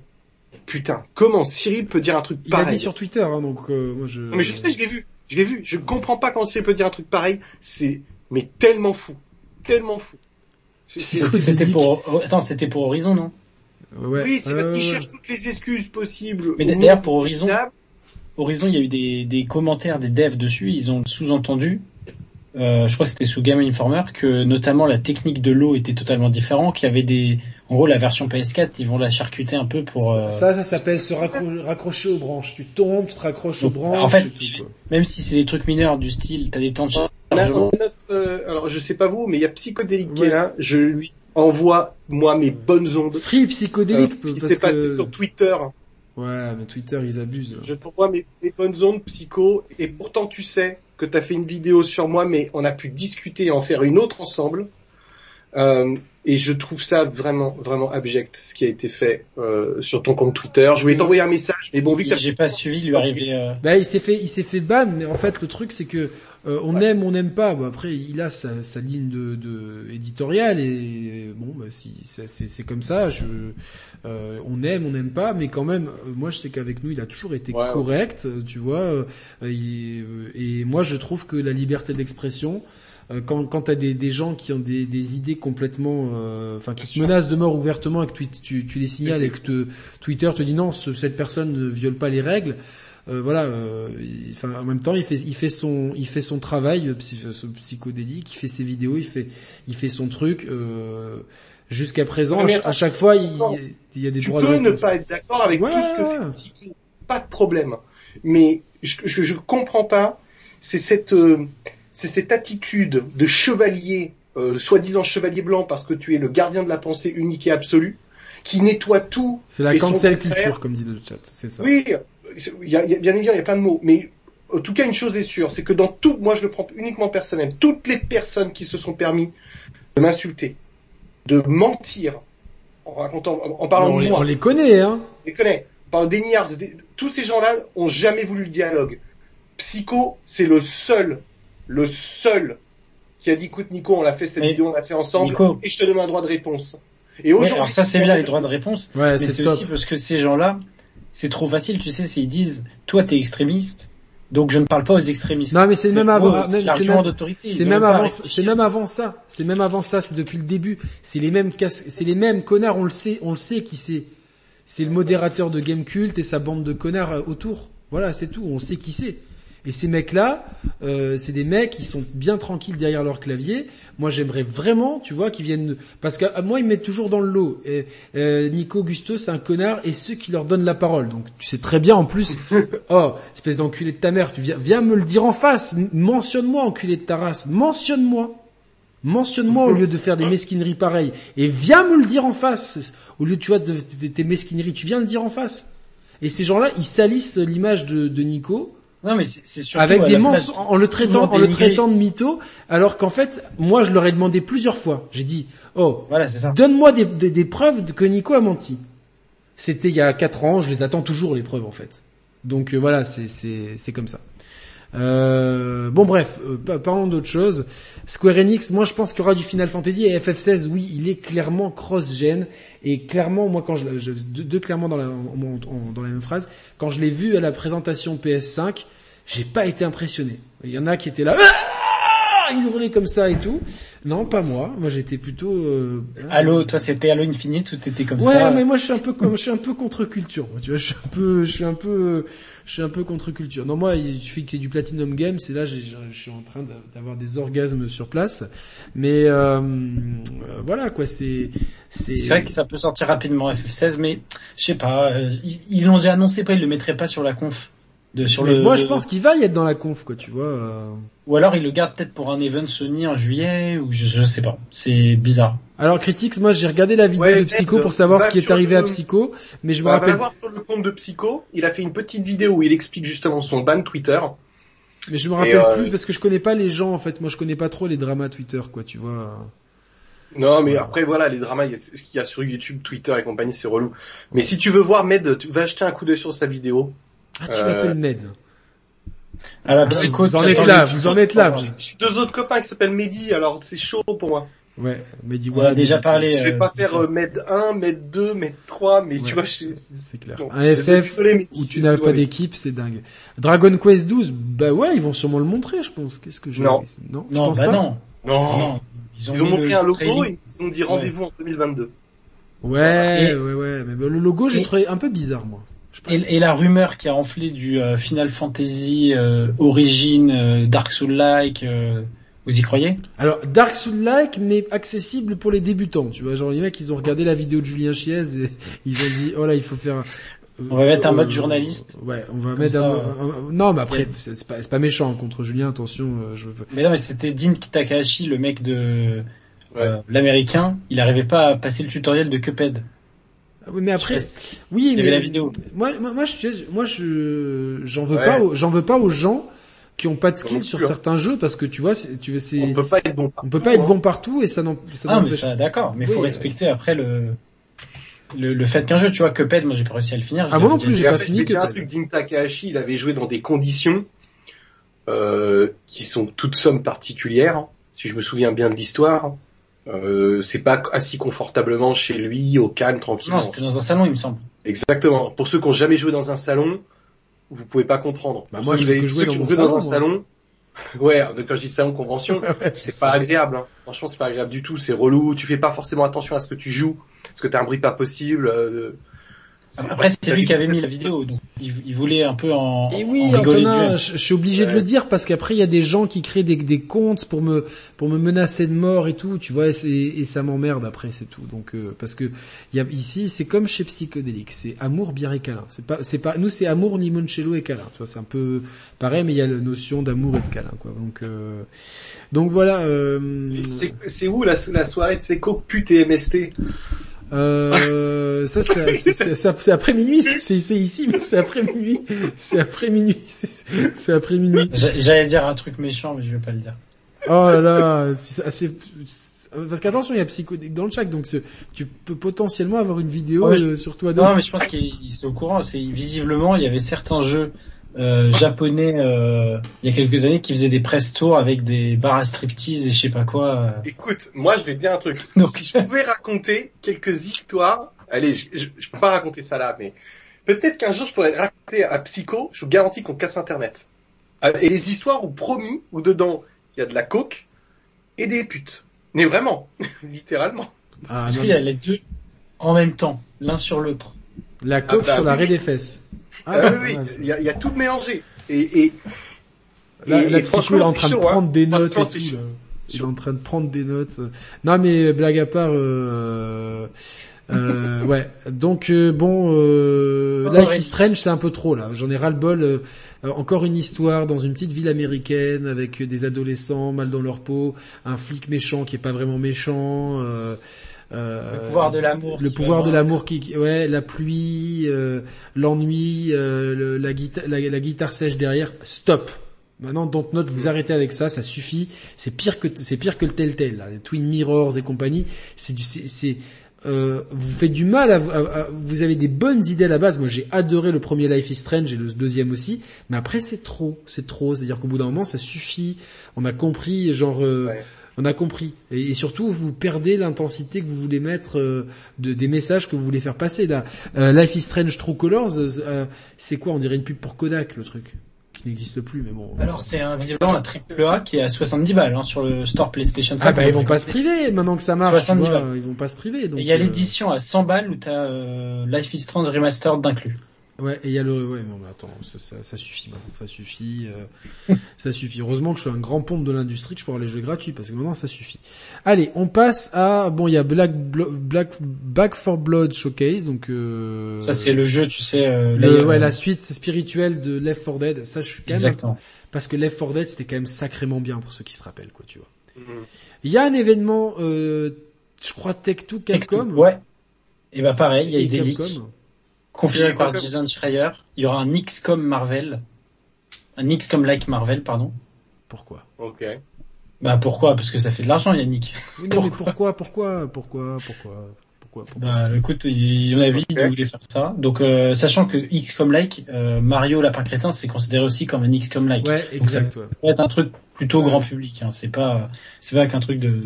putain, comment Cyril peut dire un truc pareil. Il a dit sur Twitter, hein, donc euh, moi je... mais je sais, je l'ai vu, je l'ai vu. Je comprends pas comment Cyril peut dire un truc pareil. C'est mais tellement fou, tellement fou. C'était pour, oh, attends, c'était pour Horizon, non? Ouais. oui, c'est parce qu'ils ouais, cherchent toutes les excuses possibles. Mais d'ailleurs, pour Horizon-. Horizon, il y a eu des, des commentaires des devs dessus, ils ont sous-entendu, euh, je crois que c'était sous Game Informer, que notamment la technique de l'eau était totalement différente, qu'il y avait des, en gros la version PS4, ils vont la charcuter un peu pour, euh, Ça, ça s'appelle se raccro- raccrocher aux branches. Tu tombes, tu te raccroches aux Donc, branches. en fait, même si c'est des trucs mineurs du style, t'as des temps de chargement. on euh, alors je sais pas vous, mais il y a Psychodélique qui Ouais. est là. Je lui envoie moi mes bonnes ondes. Free Euh, psychodélique, ce qui parce s'est passé que... sur Twitter. Ouais, mais Twitter, ils abusent. Je t'envoie mes, mes bonnes ondes psycho et pourtant tu sais que t'as fait une vidéo sur moi, mais on a pu discuter et en faire une autre ensemble. Euh, et je trouve ça vraiment, vraiment abject ce qui a été fait euh, sur ton compte Twitter. Je voulais t'envoyer un message, mais bon vu que t'as J'ai pas suivi, il lui arrivait, euh, Bah, il s'est fait, il s'est fait ban, mais en fait, le truc, c'est que euh, on Ouais. aime, on n'aime pas. Bon, après, il a sa, sa ligne de, de éditoriale et bon, bah, si c'est, comme ça. Je, euh, on aime, on n'aime pas, mais quand même, euh, moi, je sais qu'avec nous, il a toujours été Ouais, correct, euh, tu vois. euh, il- euh, et moi, je trouve que la liberté d'expression. Quand, quand t'as des, des gens qui ont des, des idées complètement, euh, enfin qui te menacent de mort ouvertement et que tu, tu, tu les signales et que te, Twitter te dit non, ce- cette personne ne viole pas les règles, euh, voilà, euh, il- enfin en même temps il fait il fait son il fait son travail euh, psy- ce psychodélique, il fait ses vidéos, il fait il fait son truc euh, jusqu'à présent à, ch- à chaque fois il, y a des tu droits peux de ne pas être d'accord avec Ouais, tout ce que ouais, fait. Pas de problème. Mais je, je, je comprends pas, c'est cette, euh, c'est cette attitude de chevalier, euh, soi-disant chevalier blanc parce que tu es le gardien de la pensée unique et absolue, qui nettoie tout. C'est la cancel culture comme dit le chat, c'est ça. Oui, y a, il y a- bien évidemment, il y a plein de mots, mais en tout cas, une chose est sûre, c'est que dans tout, moi je le prends uniquement personnel, toutes les personnes qui se sont permis de m'insulter, de mentir, en racontant, en parlant on, de les, moi, on les connaît hein. je les connais, par des niards, des- tous ces gens-là ont jamais voulu le dialogue. Psycho, c'est le seul, le seul qui a dit, écoute Nico, on l'a fait cette Mais, vidéo, on l'a fait ensemble, Nico. et je te donne un droit de réponse. Et ouais, aujourd'hui, alors ça c'est bien les droits de réponse, Ouais, mais c'est aussi parce que ces gens-là, c'est trop facile, tu sais, s'ils disent, toi t'es extrémiste, donc je ne parle pas aux extrémistes. Non, mais c'est même avant- c'est même- d'autorité. C'est même avant, c'est même avant ça. C'est même avant ça. C'est depuis le début. C'est les mêmes c'est les mêmes connards. On le sait, on le sait qui c'est. C'est le modérateur de Game Cult et sa bande de connards autour. Voilà, c'est tout. On sait qui c'est. Et ces mecs-là, euh, c'est des mecs qui sont bien tranquilles derrière leur clavier. Moi, j'aimerais vraiment, tu vois, qu'ils viennent, parce que à moi, ils me mettent toujours dans le lot. Et, euh, Nico Augusto, c'est un connard, et ceux qui leur donnent la parole. Donc, tu sais très bien, en plus, oh, espèce d'enculé de ta mère, tu viens, viens me le dire en face. Mentionne-moi, enculé de ta race. Mentionne-moi. Mentionne-moi au lieu de faire des mesquineries pareilles. Et viens me le dire en face. Au lieu, tu vois, de, de- tes mesquineries, tu viens le dire en face. Et ces gens-là, ils salissent l'image de, de Nico Non, mais c'est c'est surtout avec des mensonges, en le traitant, toujours en le dénigrer. traitant de mytho, alors qu'en fait, moi, je leur ai demandé plusieurs fois. J'ai dit, oh, Voilà, donne-moi des, des, des preuves que Nico a menti. C'était il y a quatre ans, je les attends toujours les preuves en fait. Donc euh, voilà, c'est c'est c'est comme ça. Euh, bon bref, euh, pa- parlons d'autre chose. Square Enix, moi je pense qu'il y aura du Final Fantasy et FF16, oui, il est clairement cross-gen et clairement, moi quand je, deux, clairement dans la, dans la même phrase, quand je l'ai vu à la présentation PS5, j'ai pas été impressionné. Il y en a qui étaient là, ah hurler comme ça et tout. Non, pas moi. Moi j'étais plutôt. Euh, Halo, toi c'était Halo Infinite ou t'étais comme Ouais, ça mais moi je suis un peu je suis un peu contre culture. Tu vois, je suis un peu, je suis un peu, je suis un peu contre culture. Non, moi il suffit qu'il y ait du platinum game, c'est là je suis en train d'avoir des orgasmes sur place. Mais euh, euh, voilà quoi, c'est c'est. C'est vrai que ça peut sortir rapidement FF16, mais je sais pas, euh, ils ils l'ont déjà annoncé, pas ils le mettraient pas sur la conf. De, sur le, moi je pense qu'il va y être dans la conf quoi, tu vois. euh. Ou alors ils le gardent peut-être pour un event Sony en juillet, ou je, je sais pas. C'est bizarre. Alors Critics, moi j'ai regardé la vidéo Ouais, de Psycho pour savoir va ce qui est arrivé à Psycho, mais je me Bah, va rappelle, voir sur le compte de Psycho, il a fait une petite vidéo où il explique justement son ban Twitter. mais je me rappelle euh, plus parce que je connais pas les gens en fait. Moi je connais pas trop les dramas Twitter quoi, tu vois. Non, mais après voilà, les dramas il y a- ce qu'il y a sur YouTube, Twitter et compagnie, c'est relou. Mais si tu veux voir Med, tu vas jeter un coup d'œil sur sa vidéo. Ah tu l'appelles Med. À la Ah, psycho, vous en êtes là, vous en êtes là. J'ai deux autres copains qui s'appellent Mehdi, alors c'est chaud pour moi. Ouais, dis On a déjà parlé. Je vais euh, pas faire euh, Med 1, Med 2, Med 3, mais Ouais. tu vois, je... C'est clair. Bon, un FF désolé, Mehdi, où tu n'as pas d'équipe, c'est dingue. Dragon Quest 12, bah ouais, ils vont sûrement le montrer, je pense. Qu'est-ce que j'ai Non. Non, tu Non, penses bah pas non. Non. Non, Ils ont montré un logo et ils ont dit rendez-vous en 2022. Ouais, ouais, ouais. Mais le logo, j'ai trouvé un peu bizarre, moi. Et, et la rumeur qui a enflé du euh, Final Fantasy euh, Origin, euh, Dark Soul-like, euh, vous y croyez? Alors, Dark Souls-like, mais accessible pour les débutants, tu vois. Genre, les mecs, ils ont regardé la vidéo de Julien Chiez et ils ont dit, oh là, il faut faire... un- On va mettre un euh, mode journaliste. Ouais, on va Comme mettre ça, un, euh, un- un- Non, mais après, c'est c'est pas, pas méchant hein, contre Julien, attention, euh, je veux... Mais non, mais c'était Dean Takahashi, le mec de Ouais. euh, l'américain. Il arrivait pas à passer le tutoriel de Cuphead. Oui, mais après, oui, Il y mais... avait la vidéo. Moi, moi, moi, je, moi, je, j'en veux Ouais. pas, aux- j'en veux pas aux gens qui ont pas de non sur hein. certains jeux parce que tu vois, c'est- tu veux, c'est, On peut pas être bon. on peut pas être bon partout et ça n'en, ça Ah, mais ça, d'accord. Mais Oui, faut euh. respecter après le, le le fait qu'un jeu, tu vois, Cuphead, moi j'ai pas réussi à le finir. Ah, moi non plus, j'ai pas fini dire un truc, Din Takahashi, il avait joué dans des conditions euh, qui sont toutes sommes particulières. hein. Si je me souviens bien de l'histoire, euh, c'est pas assis confortablement chez lui au calme tranquillement. Non, c'était dans un salon, il me semble. Exactement. Pour ceux qui ont jamais joué dans un salon, vous pouvez pas comprendre. Bah, moi, ceux je que jouer dans dans un salon, ouais, quand je dis salon convention, c'est pas agréable. Hein. Franchement, c'est pas agréable du tout. C'est relou. Tu fais pas forcément attention à ce que tu joues, parce que t'as un bruit pas possible. euh, Après, c'est lui qui avait mis la vidéo, donc il, il voulait un peu en, Et en oui, rigoler Antonin, je, je suis obligé de le dire parce qu'après il y a des gens qui créent des, des comptes pour me pour me menacer de mort et tout, tu vois, et, ça m'emmerde après, c'est tout. Donc euh, parce que il y a ici, c'est comme chez Psychodélique, c'est amour, bière et câlin. C'est pas c'est pas nous c'est amour, limoncello et câlin. Tu vois, c'est un peu pareil, mais il y a la notion d'amour et de câlin, quoi. Donc euh, donc voilà. Euh, c'est où la, la soirée de Seco pute et MST Euh, ça, c'est, après minuit, c'est, ici, mais c'est après minuit. C'est après minuit. C'est, après minuit. J'a- J'allais dire un truc méchant, mais je vais pas le dire. Oh là là, c'est, c'est- parce qu'attention, il y a psychodélique dans le chat, donc tu peux potentiellement avoir une vidéo Ouais, je- euh, sur toi. Non, mais je pense qu'il est au courant. C'est visiblement, il y avait certains jeux euh, japonais euh, il y a quelques années qui faisaient des press tours avec des bars à striptease et je sais pas quoi. euh. Écoute, moi je vais te dire un truc. Donc- Si je pouvais raconter quelques histoires, allez, je, je, je peux pas raconter ça là, mais peut-être qu'un jour je pourrais raconter à Psycho, je vous garantis qu'on casse Internet. Ah, Et les histoires où promis, où dedans il y a de la coke et des putes. Mais vraiment, littéralement. Ah, Parce qu'il y a les deux en même temps, l'un sur l'autre. la coque Ah bah sur l'arrêt des fesses. Ah, oui, oui, il y a, il y a tout mélangé. Et, et, Là, et- et franchement, est en train de hein. prendre des notes et tout. Il est en train de prendre des notes. Non mais blague à part, euh, euh, ouais. Donc euh, bon, euh, Life is Strange c'est un peu trop là. J'en ai ras le bol. euh, euh, encore une histoire dans une petite ville américaine avec des adolescents mal dans leur peau, un flic méchant qui est pas vraiment méchant. Euh, euh, Le pouvoir de l'amour. le pouvoir de l'amour qui, ouais, la pluie, euh, l'ennui, euh, le- la, guitare, la, la guitare sèche derrière. Stop. Maintenant, Dontnod, vous arrêtez avec ça, ça suffit. C'est pire que c'est pire que le Telltale, là, les Twin Mirrors et compagnie. C'est du, c'est, c'est, euh, vous faites du mal à, à- à- vous avez des bonnes idées à la base. Moi, j'ai adoré le premier Life is Strange et le deuxième aussi, mais après c'est trop, c'est trop. C'est-à-dire qu'au bout d'un moment, ça suffit. On a compris, genre. euh, Ouais. On a compris. Et, et surtout, vous perdez l'intensité que vous voulez mettre euh, de, des messages que vous voulez faire passer. Là, Euh, Life is Strange True Colors, euh, c'est quoi On dirait une pub pour Kodak, le truc, qui n'existe plus, mais bon. Alors c'est un, visiblement un triple A qui est à 70 balles hein, sur le store PlayStation 5. ah bah ils vont pas se priver maintenant que ça marche. tu 70 vois, balles. ils vont pas se priver. Donc, Et il y a l'édition à 100 balles où t'as euh, Life is Strange Remastered d'inclus. Ouais, et il y a le, ouais, non, mais attends, ça, ça, ça suffit, maintenant, ça suffit, euh, ça suffit. Heureusement que je suis un grand pompe de l'industrie, que je peux avoir les jeux gratuits, parce que maintenant ça suffit. Allez, on passe à, bon, il y a Black, Blo- Black, Back for Blood Showcase, donc, euh, Ça c'est le jeu, tu sais. Euh, le- ouais, euh, la suite spirituelle de Left 4 Dead. Ça, je suis quand même, Exactement. parce que Left 4 Dead, c'était quand même sacrément bien pour ceux qui se rappellent, quoi, tu vois. Mhm. Il y a un événement, euh, je crois Tech2 Capcom. Ouais. Et bah pareil, il y a eu des leaks Et par Capcom. Jason Schreier. Il y aura un XCOM Marvel, un XCOM like Marvel, pardon. Pourquoi? Ok. Bah pourquoi? Parce que ça fait de l'argent, Yannick. Oui, non, mais pourquoi, pourquoi, pourquoi, pourquoi, pourquoi, pourquoi? Bah écoute, il, on a vu Ok. qu'il voulait faire ça. Donc euh, sachant que XCOM like, euh, Mario Lapin Crétin, c'est considéré aussi comme un XCOM like. Ouais, exact, ouais. Ça va être un truc plutôt grand public. Hein. C'est pas, c'est pas qu'un truc de,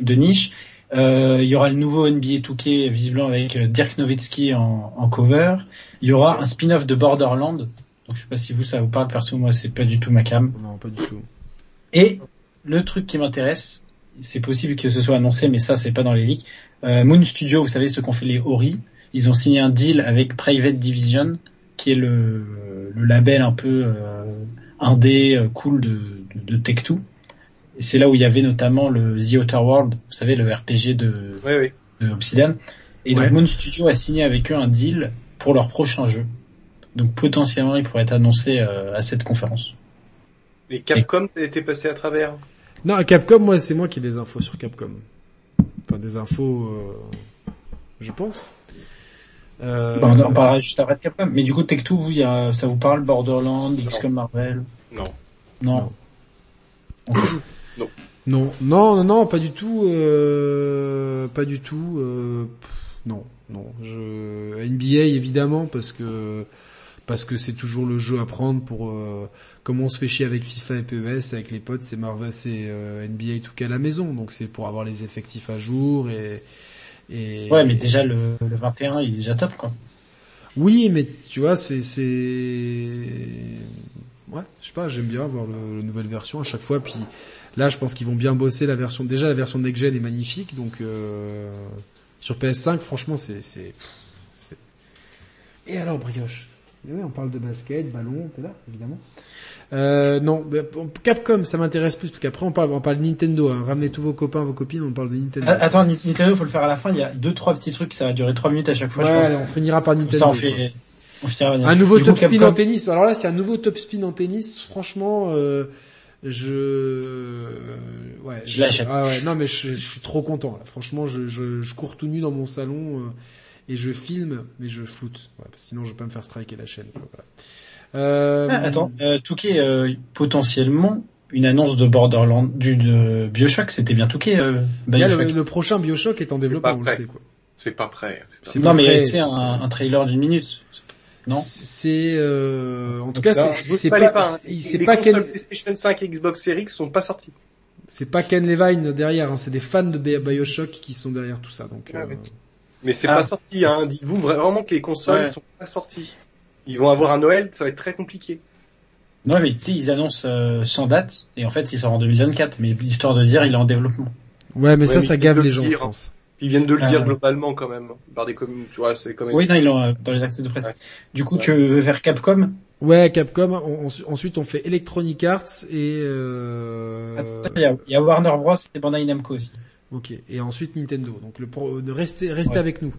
de niche. Euh, il y aura le nouveau NBA 2K visiblement avec euh, Dirk Nowitzki en, en cover. Il y aura un spin-off de Borderland. Donc je sais pas si vous ça vous parle perso, moi c'est pas du tout ma cam. Non, pas du tout. Et le truc qui m'intéresse, c'est possible que ce soit annoncé, mais ça c'est pas dans les leaks. Euh, Moon Studio, vous savez ce qu'ont fait les Ori, ils ont signé un deal avec Private Division, qui est le, le label un peu euh, indé euh, cool de, de, de Tech2. Et c'est là où il y avait notamment le The Outer World, vous savez le RPG de, Oui, oui. de Obsidian. Et Ouais. donc Moon Studio a signé avec eux un deal pour leur prochain jeu. Donc potentiellement il pourrait être annoncé euh, à cette conférence. Et Capcom était passé à travers. Non, à Capcom, moi, c'est moi qui ai des infos sur Capcom. Enfin, des infos, euh, je pense. Euh, Bah, on en parlera juste après de Capcom. Mais du coup Tech2, vous, il y a, ça vous parle Borderlands, XCOM Marvel? Non. Non. Non. Non, non, non, non, pas du tout, euh, pas du tout. Euh, pff, non, non. Je, NBA évidemment parce que parce que c'est toujours le jeu à prendre pour euh, comme on se fait chier avec FIFA et PES avec les potes, c'est Marvel, c'est euh, NBA tout qu'à la maison, donc c'est pour avoir les effectifs à jour et et Ouais, mais déjà le, le 21, il est déjà top quoi. oui, mais tu vois, c'est c'est ouais, je sais pas, j'aime bien avoir le, la nouvelle version à chaque fois. Puis là, je pense qu'ils vont bien bosser la version. Déjà, la version next gen est magnifique, donc euh, sur PS5, franchement, c'est Et alors, brioche? Eh oui, on parle de basket, ballon, t'es là, évidemment. Euh, non, Capcom, ça m'intéresse plus parce qu'après on parle, on parle de Nintendo. Hein. Ramenez tous vos copains, vos copines, on parle de Nintendo. Attends, Nintendo, faut le faire à la fin. Il y a deux, trois petits trucs. Ça va durer trois minutes à chaque fois. ouais, je pense. allez, on finira par Nintendo. ça, on fait. On finira par Un nouveau Du top coup, spin Capcom- en tennis. Alors là, c'est un nouveau top spin en tennis. Franchement, euh, je, ouais, Je l'achète. Ah ouais, non mais je, je suis trop content. Là. Franchement, je, je, je cours tout nu dans mon salon euh, et je filme, mais je floute. Ouais, sinon, je vais pas me faire striker la chaîne. quoi, voilà. Euh, Ah, attends, euh, Touquet, euh, potentiellement une annonce de Borderlands, du de Bioshock, c'était bien Touquet. Euh, le, prochain Bioshock est en développement, on le sait quoi. C'est pas prêt. c'est pas C'est non, mais prêt. tu sais, un, un trailer d'une minute. Non C'est euh, en tout cas, c'est c'est fallait pas, pas, hein. c'est pas consoles Ken, PlayStation 5 et Xbox Series X sont pas sortis. c'est pas Ken Levine derrière. Hein, c'est des fans de Bi- Bioshock qui sont derrière tout ça. Donc. Euh. Mais c'est Ah. pas sorti, hein. Dites-vous vraiment que les consoles Ouais. sont pas sorties. Ils vont avoir un Noël, ça va être très compliqué. Non, mais tu sais, ils annoncent euh, sans date, et en fait, il sort en 2024, mais l'histoire de dire, il est en développement. Ouais, mais Ouais, ça, mais ça ils gave les le gens, je pense. Ils viennent de le Ah, dire ouais. globalement quand même, par des communes, tu vois, c'est quand même... Oui, non, ils l'ont euh, dans les accès de presse. Ouais. Du coup, Ouais. tu veux faire Capcom? Ouais, Capcom. on- on- ensuite, on fait Electronic Arts et euh... Attends, Il y, a, il y a Warner Bros et Bandai Namco aussi. ok. Et ensuite Nintendo. Donc le pro- de rester restez Ouais. avec nous.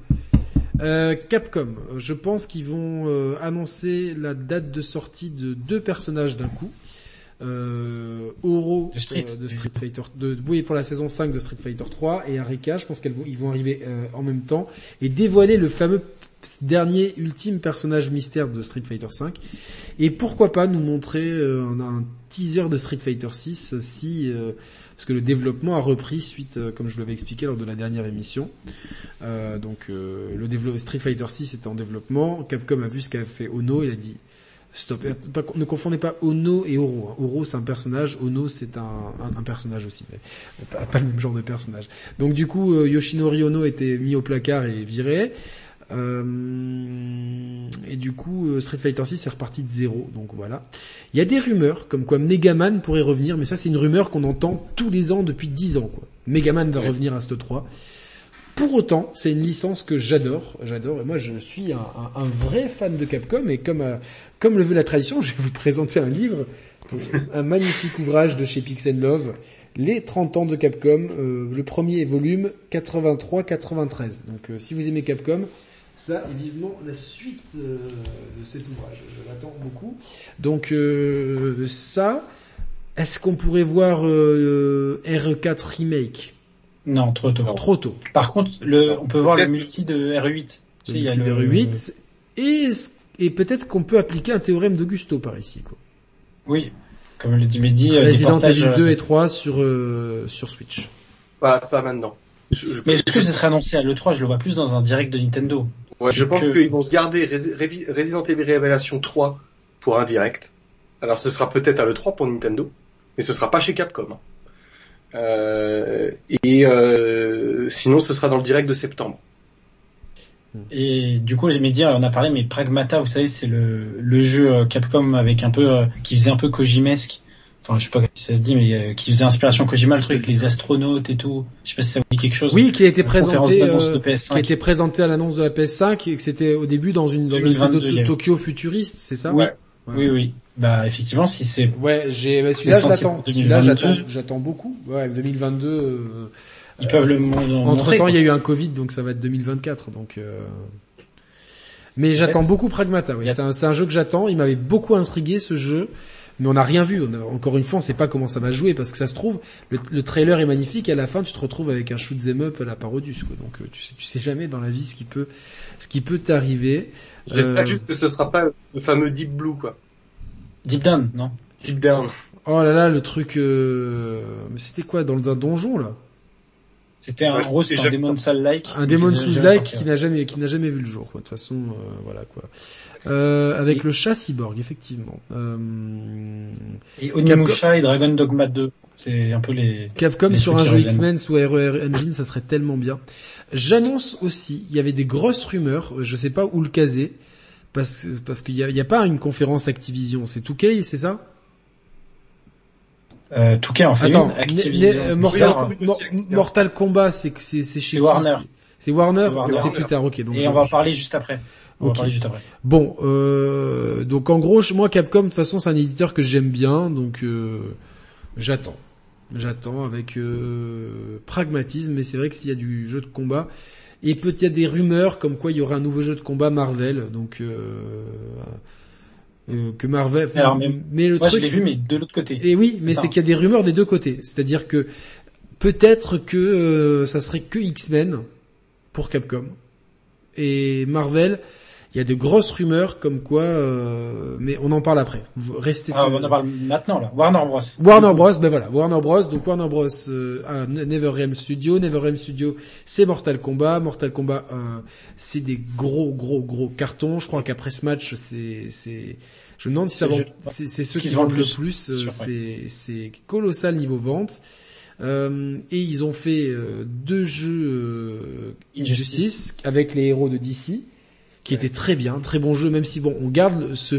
Euh, Capcom. euh, Je pense qu'ils vont euh, annoncer la date de sortie de deux personnages d'un coup. Euh, Oro De Street. euh, de Street Fighter de oui pour la saison 5 de Street Fighter 3 et Arika je pense qu'elles vont ils vont arriver euh, en même temps et dévoiler le fameux dernier ultime personnage mystère de Street Fighter 5 et pourquoi pas nous montrer euh, un, un teaser de Street Fighter 6 euh, si euh, parce que le développement a repris suite euh, comme je l'avais expliqué lors de la dernière émission. Euh, donc le Street Fighter 6 était en développement. Capcom a vu ce qu'a fait Ono. Il a dit Stop. Ne confondez pas Ono et Oro. hein. Oro c'est un personnage, Ono c'est un, un, un personnage aussi, mais pas, pas le même genre de personnage. Donc du coup, euh, Yoshinori Ono était mis au placard et viré. Euh, et du coup, euh, Street Fighter 6 est reparti de zéro. Donc voilà. Il y a des rumeurs comme quoi Megaman pourrait revenir, mais ça c'est une rumeur qu'on entend tous les ans depuis 10 ans. Quoi. Megaman va Ouais. revenir à ce 3. Pour autant, c'est une licence que j'adore, j'adore, et moi je suis un, un- un vrai fan de Capcom, et comme, euh, comme le veut la tradition, je vais vous présenter un livre, un magnifique ouvrage de chez Pixel Love, Les 30 ans de Capcom, euh, le premier volume 83-93. Donc euh, si vous aimez Capcom, ça est vivement la suite euh, de cet ouvrage, je l'attends beaucoup. Donc euh, ça, est-ce qu'on pourrait voir euh, RE4 Remake? Non, trop tôt. Trop tôt. Par contre, le, on peut voir le multi de RE8. Tu sais, il y a multi le- VR8 et, et peut-être qu'on peut appliquer un théorème d'Augusto par ici. Quoi. Oui, comme le dit Mehdi, euh, Resident portages, Evil 2 euh, et 3 sur sur sur Switch. Pas, pas maintenant. Je, je- Mais est-ce que ce serait annoncé à l'E3 Je le vois plus dans un direct de Nintendo. Ouais, je pense que- qu'ils vont se garder Resident Evil Révélation 3 pour un direct. Alors ce sera peut-être à l'E3 pour Nintendo, mais ce sera pas chez Capcom. Euh, et euh, sinon ce sera dans le direct de septembre. Et du coup, les médias, on a parlé, mais Pragmata, vous savez, c'est le, le jeu euh, Capcom avec un peu, euh, qui faisait un peu Kojimesque. enfin je sais pas si ça se dit, mais euh, qui faisait inspiration Kojima le truc, les astronautes et tout. Je sais pas si ça vous dit quelque chose. Oui, qui a été présenté, euh, de PS5. qui a été présenté à l'annonce de la PS5 et que c'était au début dans une dans une espèce 2022, de. Tokyo futuriste, c'est ça? Ouais. Ouais. Oui, oui. Bah effectivement, si c'est Ouais, j'ai bah, celui-là je l'attends. Celui-là 2022. j'attends j'attends beaucoup. Ouais, 2022 euh, ils peuvent le mon- entre temps, il y a eu un Covid, donc ça va être 2024. Donc, euh... mais j'attends beaucoup Pragmata. A- C'est un, jeu que j'attends. Il m'avait beaucoup intrigué ce jeu, mais on n'a rien vu. On a- encore une fois, on sait pas comment ça va jouer parce que ça se trouve, le, le trailer est magnifique. Et à la fin, tu te retrouves avec un shoot 'em up à la Parodius. Quoi. Donc, euh, tu sais, tu sais jamais dans la vie ce qui peut, ce qui peut t'arriver. J'espère Euh, juste que ce sera pas le fameux Deep Blue, quoi. Deep Down, non Deep Down. Oh là là, le truc. Euh... Mais c'était quoi dans un donjon là? C'était un Ouais, gros, c'est c'était un jamais Demon Soul-like. Un de Souls-like qui n'a jamais qui n'a jamais vu le jour. quoi. De toute façon, euh, voilà quoi. Euh, avec le chat cyborg, effectivement. Euh, Et Onimusha et Dragon Dogma 2. C'est un peu les... Capcom Les sur un jeu. X-Men sous RER Engine, ça serait tellement bien. J'annonce aussi, il y avait des grosses rumeurs, je sais pas où le caser, parce, parce qu'il y a, il y a pas une conférence Activision, c'est 2K, c'est ça? Euh, Touquet en fait Attends, une, Activision. Mortal, Kombat, c'est c'est chez Warner. C'est Warner, C'est plus tard, ok. Donc Et je- on va en parler juste après. On va Ok. en parler juste après. Bon, euh, donc en gros, moi Capcom, de toute façon, c'est un éditeur que j'aime bien, donc euh, j'attends. J'attends avec euh, pragmatisme, mais c'est vrai que s'il y a du jeu de combat, et peut-être il y a des rumeurs comme quoi il y aura un nouveau jeu de combat Marvel, donc euh, euh, que Marvel. Alors, mais- le Moi je truc, c'est- vu mais de l'autre côté. et oui, mais c'est qu'il y a des rumeurs des deux côtés. C'est-à-dire que peut-être que euh, ça serait que X-Men pour Capcom. Et Marvel, il y a de grosses rumeurs comme quoi... euh, mais on en parle après. Restez... Ah, on en parle maintenant là. Warner Bros. Warner Bros, ben voilà, Warner Bros. Donc Warner Bros, euh, a NeverRealm Studio, NeverRealm Studio, c'est Mortal Kombat, Mortal Kombat, euh, c'est des gros, gros, gros cartons. Je crois qu'après ce match, c'est, c'est, je me demande si ça vend, c'est, ceux qui vendent le plus. euh, c'est, c'est colossal niveau vente. Euh, et ils ont fait euh, deux jeux euh, Injustice. Injustice avec les héros de DC, qui étaient très bien, très bon jeu, même si bon, on garde ce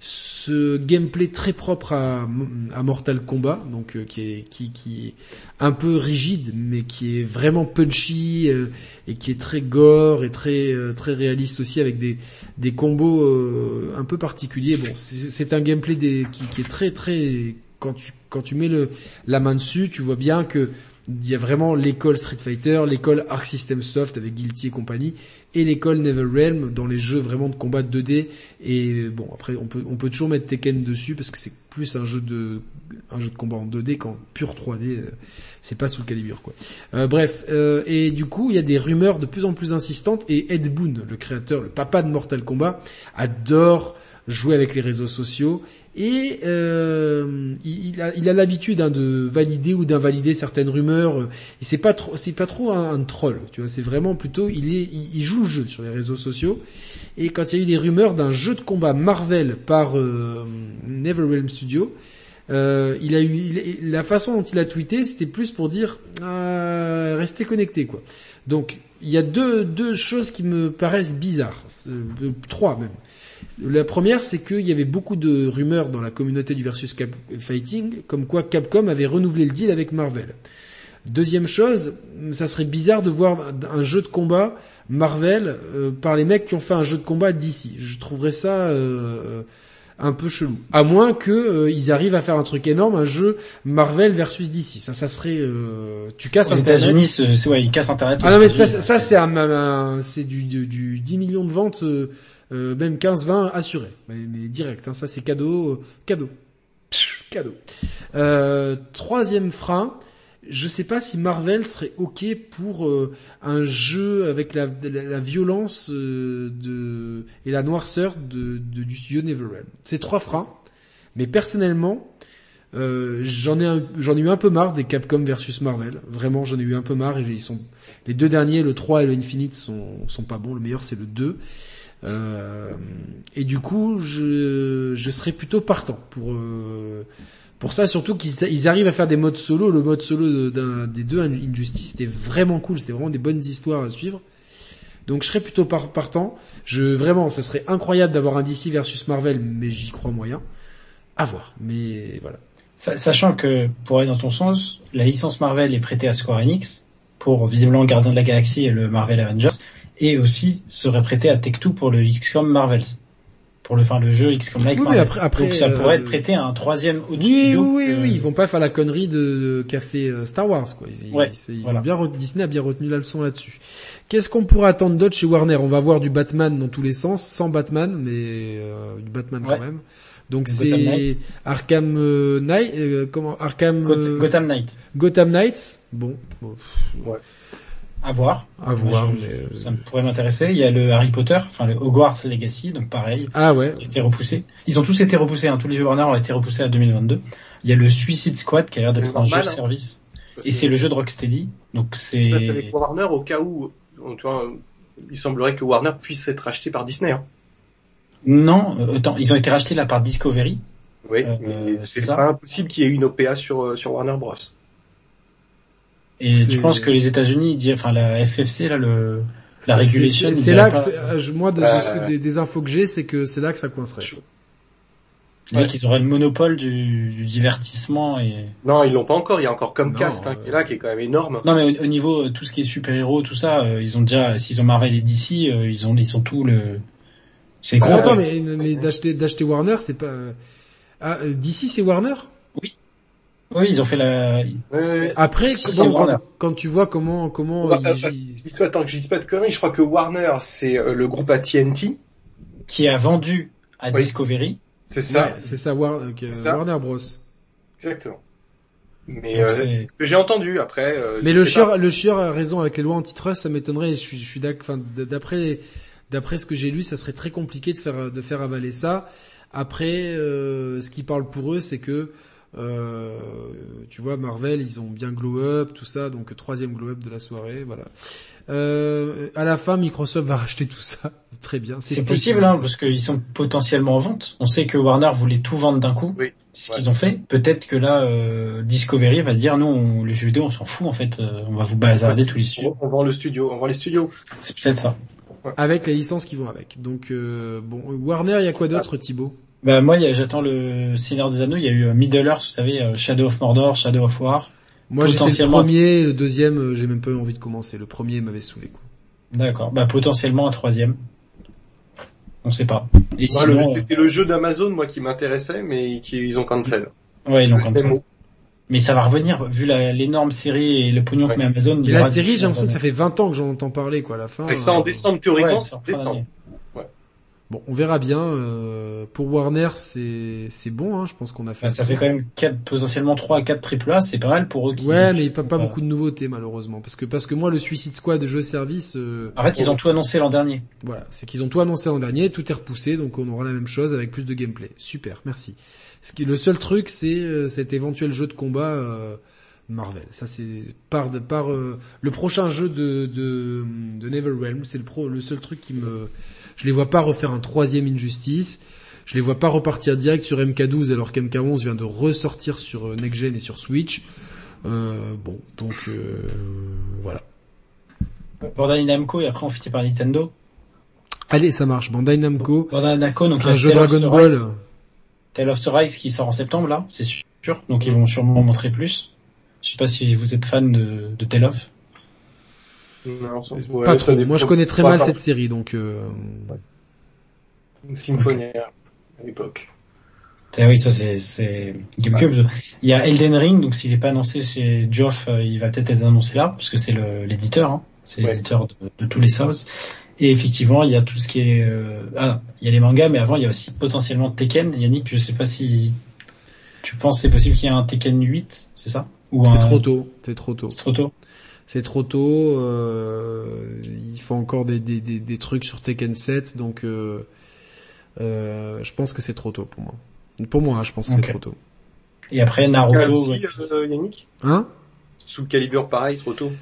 ce gameplay très propre à, à Mortal Kombat, donc euh, qui est qui qui est un peu rigide, mais qui est vraiment punchy euh, et qui est très gore et très euh, très réaliste aussi avec des des combos euh, un peu particuliers. Bon, c'est un gameplay des, qui, qui est très très quand tu quand tu mets le la main dessus, tu vois bien que il y a vraiment l'école Street Fighter, l'école Arc System Soft avec Guilty et compagnie, et l'école NetherRealm dans les jeux vraiment de combat 2D. Et bon, après on peut on peut toujours mettre Tekken dessus parce que c'est plus un jeu de un jeu de combat en 2D qu'en pur 3D. euh, C'est pas sous le calibre quoi. Euh, bref, euh, et du coup il y a des rumeurs de plus en plus insistantes et Ed Boon, le créateur, le papa de Mortal Kombat, adore jouer avec les réseaux sociaux et euh, il, a l'habitude hein, de valider ou d'invalider certaines rumeurs. Et c'est pas trop c'est pas trop un, troll, tu vois. C'est vraiment plutôt il joue le jeu sur les réseaux sociaux. Et quand il y a eu des rumeurs d'un jeu de combat Marvel par euh, NeverRealm Studio, euh, il a eu la façon dont il a tweeté, c'était plus pour dire euh, restez connectés quoi. Donc il y a deux deux choses qui me paraissent bizarres, Euh, trois même. La première, c'est qu'il y avait beaucoup de rumeurs dans la communauté du versus Cap Fighting, comme quoi Capcom avait renouvelé le deal avec Marvel. Deuxième chose, ça serait bizarre de voir un jeu de combat Marvel euh, par les mecs qui ont fait un jeu de combat d'ici. Je trouverais ça euh, un peu chelou. À moins que euh, ils arrivent à faire un truc énorme, un jeu Marvel versus DC. Ça, ça serait. euh, tu casses Aux Internet. États-Unis, c'est ouais, ils cassent Internet. Ah non mais ça, États-Unis. ça c'est un, un- c'est du, du, du 10 millions de ventes, euh, même 15-20 assurés, mais, direct. Hein, ça c'est cadeau, cadeau, Pff, cadeau. Euh, troisième frein, je sais pas si Marvel serait ok pour euh, un jeu avec la, violence euh, de et la noirceur de, du studio. C'est trois freins, mais personnellement. Euh, j'en ai ai eu un peu marre des Capcom versus Marvel. Vraiment, j'en ai eu un peu marre. Et ils sont les deux derniers, le 3 et le Infinite, sont sont pas bons. Le meilleur c'est le 2. Euh, et du coup, je je serais plutôt partant pour euh, pour ça. Surtout qu'ils ils arrivent à faire des modes solo. Le mode solo de- des deux Injustice, c'était vraiment cool. C'était vraiment des bonnes histoires à suivre. Donc je serais plutôt par- partant. Je vraiment, ça serait incroyable d'avoir un DC versus Marvel, mais j'y crois moyen. À voir. Mais voilà. Sachant que, pour aller dans ton sens, la licence Marvel est prêtée à Square Enix pour visiblement Gardien de la Galaxie et le Marvel Avengers, et aussi serait prêté à Tech2 pour le XCOM Marvels. Pour le, enfin, le jeu XCOM Like Oui, Marvel. après- après, Donc ça pourrait euh, être prêté à un troisième autre Oui, oui, studio oui, que- oui, ils vont pas faire la connerie de, de qu'a fait euh, Star Wars, quoi. Ils, Ouais, ils- ils voilà. ont bien Disney a bien retenu la leçon là-dessus. Qu'est-ce qu'on pourrait attendre d'autre chez Warner? On va voir du Batman dans tous les sens, sans Batman, mais euh, du Batman quand Ouais. même. Donc c'est. Arkham euh, Knight, euh, comment Arkham Goth- Gotham Knight. Gotham Knights. Bon, bon, À voir. à voir. Moi, je- mais, euh, Ça me pourrait m'intéresser. Il y a le Harry Potter, enfin le Hogwarts Legacy, donc pareil, Ah ouais. qui a été repoussé. Ils ont tous été repoussés, hein. tous les jeux Warner ont été repoussés à 2022. Il y a le Suicide Squad qui a l'air d'être un jeu normal, hein. service. Parce Et c'est le jeu de Rocksteady. Donc c'est... avec Warner au cas où, tu vois, il semblerait que Warner puisse être acheté par Disney. Hein. Non, euh, attends, ils ont été rachetés là par Discovery. Oui, Euh, mais c'est pas impossible qu'il y ait une OPA sur euh, sur Warner Bros. Et je pense que les États-Unis, enfin la FFC là, le la regulation. c'est- là que pas- je- moi de, de des, des infos que j'ai, c'est que c'est là que ça coincerait. Les mecs, ils auraient le monopole du, du divertissement et. Non, ils l'ont pas encore. Il y a encore Comcast Non, hein, qui est là, qui est quand même énorme. Non mais au, au niveau euh, tout ce qui est super héros, tout ça, euh, ils ont déjà, s'ils ont Marvel et DC, euh, ils ont ils ont tout le. C'est Ah, gros. attends, ouais. mais, mais d'acheter d'acheter Warner, c'est pas. euh, Ah, euh, d'ici c'est Warner? Oui, ils ont fait la. Ouais. Après, Si, quand, quand tu vois comment comment Ouais, ils- euh, ils- Je dis pas, tant que je dis pas de conneries, je crois que Warner, c'est euh, le groupe à TNT. qui a vendu à Oui. Discovery. C'est ça. Ouais, c'est ça, War- euh. Warner Bros. Exactement. Mais euh, j'ai entendu après. euh, Mais le pas. chieur, le chieur a raison avec les lois antitrust, ça m'étonnerait. Je suis, je suis d'accord. Enfin, d- d'après, d'après ce que j'ai lu, ça serait très compliqué de faire, de faire avaler ça. Après, euh, ce qui parle pour eux, c'est que, euh, tu vois, Marvel, ils ont bien glow up, tout ça, donc troisième glow up de la soirée, voilà. Euh, à la fin, Microsoft va racheter tout ça. Très bien. C'est possible, hein, parce qu'ils sont potentiellement en vente. On sait que Warner voulait tout vendre d'un coup. Oui. Ce Ouais. qu'ils ont fait. Peut-être que là, euh, Discovery va dire, nous, on, les jeux vidéo, on s'en fout, en fait. euh, on va vous bazarder tous les studios. On, vend le studio, on vend les studios. C'est peut-être ça. Avec les licences qui vont avec. Donc, euh, bon, Warner, il y a quoi d'autre, Thibaut? Bah, moi, j'attends le Seigneur des Anneaux. Il y a eu euh, Middle Earth, vous savez, euh, Shadow of Mordor, Shadow of War. Moi, j'ai fait le premier, le deuxième, euh, j'ai même pas eu envie de commencer. Le premier m'avait saoulé. Quoi. D'accord. Bah, potentiellement un troisième. On sait pas. Et Moi, le- sinon, C'était le jeu d'Amazon, moi, qui m'intéressait, mais qui ils ont cancel. ouais, ils l'ont. MMO. Mais ça va revenir, vu la- l'énorme série et le pognon Ouais. que met Amazon. la série, j'ai l'impression que ça fait 20 ans que j'en entends parler, quoi, à la fin. Et ça en décembre, Ouais, théoriquement, c'est c'est en décembre. Bon, on verra bien. euh, pour Warner, c'est c'est bon, hein, je pense qu'on a fait. Bah, ça fait quand même quatre, potentiellement 3 à 4 triple A, c'est pas mal pour eux. Qui, Ouais, mais pas, pas beaucoup de nouveautés malheureusement, parce que parce que moi le Suicide Squad jeu service, euh, En fait, ils ont tout annoncé l'an dernier. voilà, c'est qu'ils ont tout annoncé en dernier, tout est repoussé, donc on aura la même chose avec plus de gameplay. Super, merci. Ce qui le seul truc, c'est euh, cet éventuel jeu de combat euh, Marvel. Ça c'est par de par euh, le prochain jeu de de, de NetherRealm, c'est le pro le seul truc qui me je les vois pas refaire un troisième Injustice. Je les vois pas repartir direct sur MK12 alors qu'MK11 vient de ressortir sur euh, Next Gen et sur Switch. Euh, bon, donc euh, voilà. Bandai Namco et après on finit par Nintendo. Allez, ça marche. Bandai Namco, Bandai Namco, donc un jeu Tale Dragon Ball. Tale of the Rise qui sort en septembre là, c'est sûr. Donc ils vont sûrement montrer plus. Je sais pas si vous êtes fan de, de Tale of. Non, pas ouais, trop. Moi, je connais très mal cette série, donc. Euh... Symphonia, à l'époque. Ah oui, ça c'est c'est GameCube. Il y a Elden Ring, donc s'il est pas annoncé chez Geoff, euh, il va peut-être être annoncé là, parce que c'est l'éditeur, hein. c'est Ouais. l'éditeur de, de tous les Souls. Et effectivement, il y a tout ce qui est euh, ah, il y a les mangas, mais avant il y a aussi potentiellement Tekken. Yannick, je sais pas si tu penses c'est possible qu'il y ait un Tekken 8, c'est ça? Ou C'est un- trop tôt. C'est trop tôt. C'est trop tôt? C'est trop tôt. Euh... Il faut encore des, des, des, des trucs sur Tekken 7, donc euh... Euh, je pense que c'est trop tôt pour moi. Pour moi, hein, je pense que c'est trop tôt. Et après Naruto. Aussi, euh, Yannick? Hein? Sous Calibur, pareil, trop tôt.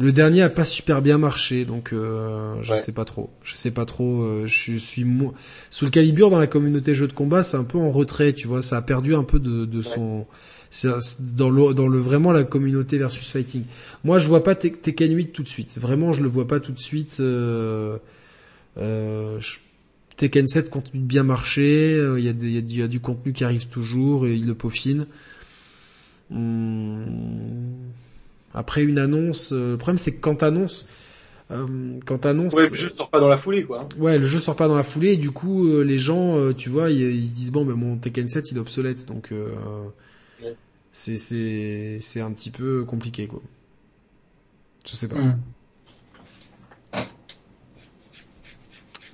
Le dernier a pas super bien marché, donc euh, je Ouais. sais pas trop. Je sais pas trop. euh, je suis mo- sous le calibre dans la communauté jeux de combat, c'est un peu en retrait, tu vois. Ça a perdu un peu de, de son. C'est dans le dans le vraiment la communauté versus fighting. Moi, je vois pas Tek- Tekken 8 tout de suite. Vraiment, je le vois pas tout de suite. Euh, euh, je- Tekken 7 continue de bien marcher, euh, il y, a y du- il y a du contenu qui arrive toujours et il le peaufine. Hum, Après une annonce, euh, le problème c'est que quand t'annonces, euh, quand t'annonces, Ouais, le jeu sort pas dans la foulée, quoi. ouais, le jeu sort pas dans la foulée et du coup euh, les gens, euh, tu vois, ils, ils se disent bon, ben mon Tekken 7 il est obsolète, donc euh, Ouais. c'est c'est c'est un petit peu compliqué quoi. Je sais pas.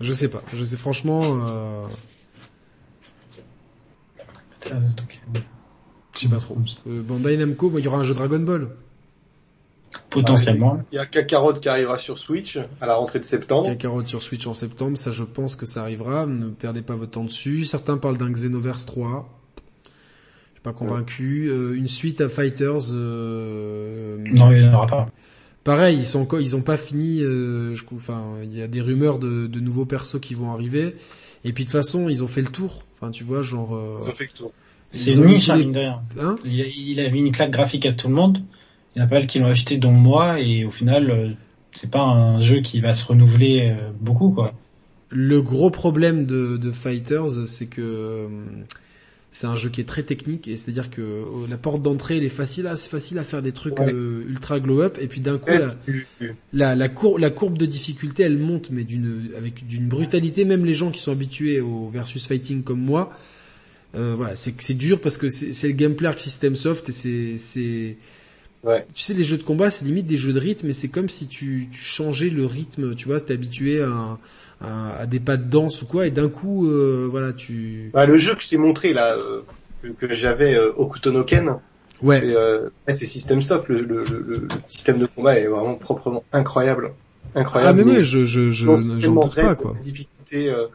Je sais pas. Je sais franchement. Euh... Donc, Je sais pas trop. Euh, Bandai Namco, il y aura un jeu Dragon Ball. Potentiellement. Il y a Kakarot qui arrivera sur Switch à la rentrée de septembre. Kakarot sur Switch en septembre, ça je pense que ça arrivera. Ne perdez pas votre temps dessus. Certains parlent d'un Xenoverse 3. Pas convaincu. Euh, une suite à Fighters. Euh... Non, il n'y en aura pas. Pareil, ils sont encore, ils ont pas fini. Euh, je, enfin, il y a des rumeurs de, de nouveaux persos qui vont arriver. Et puis de toute façon, ils ont fait le tour. Enfin, tu vois, genre. euh, Ils ont fait le tour. C'est une niche, hein, les- mine de rien. Hein Il a, il a mis une claque graphique à tout le monde. Il y en a pas mal qui l'ont acheté, dont moi, et au final, euh, c'est pas un jeu qui va se renouveler euh, beaucoup, quoi. Le gros problème de, de Fighters, c'est que euh, c'est un jeu qui est très technique et c'est-à-dire que euh, la porte d'entrée, elle est facile, à, facile à faire des trucs Ouais. euh, ultra glow up et puis d'un coup la, la, la, cour- la courbe de difficulté, elle monte mais d'une avec d'une brutalité. Même les gens qui sont habitués au versus fighting comme moi, euh, voilà, c'est c'est dur parce que c'est c'est le gameplay Arc System Soft et c'est c'est Ouais. tu sais, les jeux de combat, c'est limite des jeux de rythme, mais c'est comme si tu, tu changeais le rythme, tu vois, t'es habitué à, un- à, à des pas de danse ou quoi, et d'un coup, euh, voilà, tu... Bah, le jeu que je t'ai montré là, euh, que, que j'avais euh, Okutonoken, Ouais, c'est euh, ouais, c'est System Soft. Le, le, le, le système de combat est vraiment proprement incroyable. ah Incroyable. mais ouais, je, je, je, j'en pas, quoi. difficulté euh,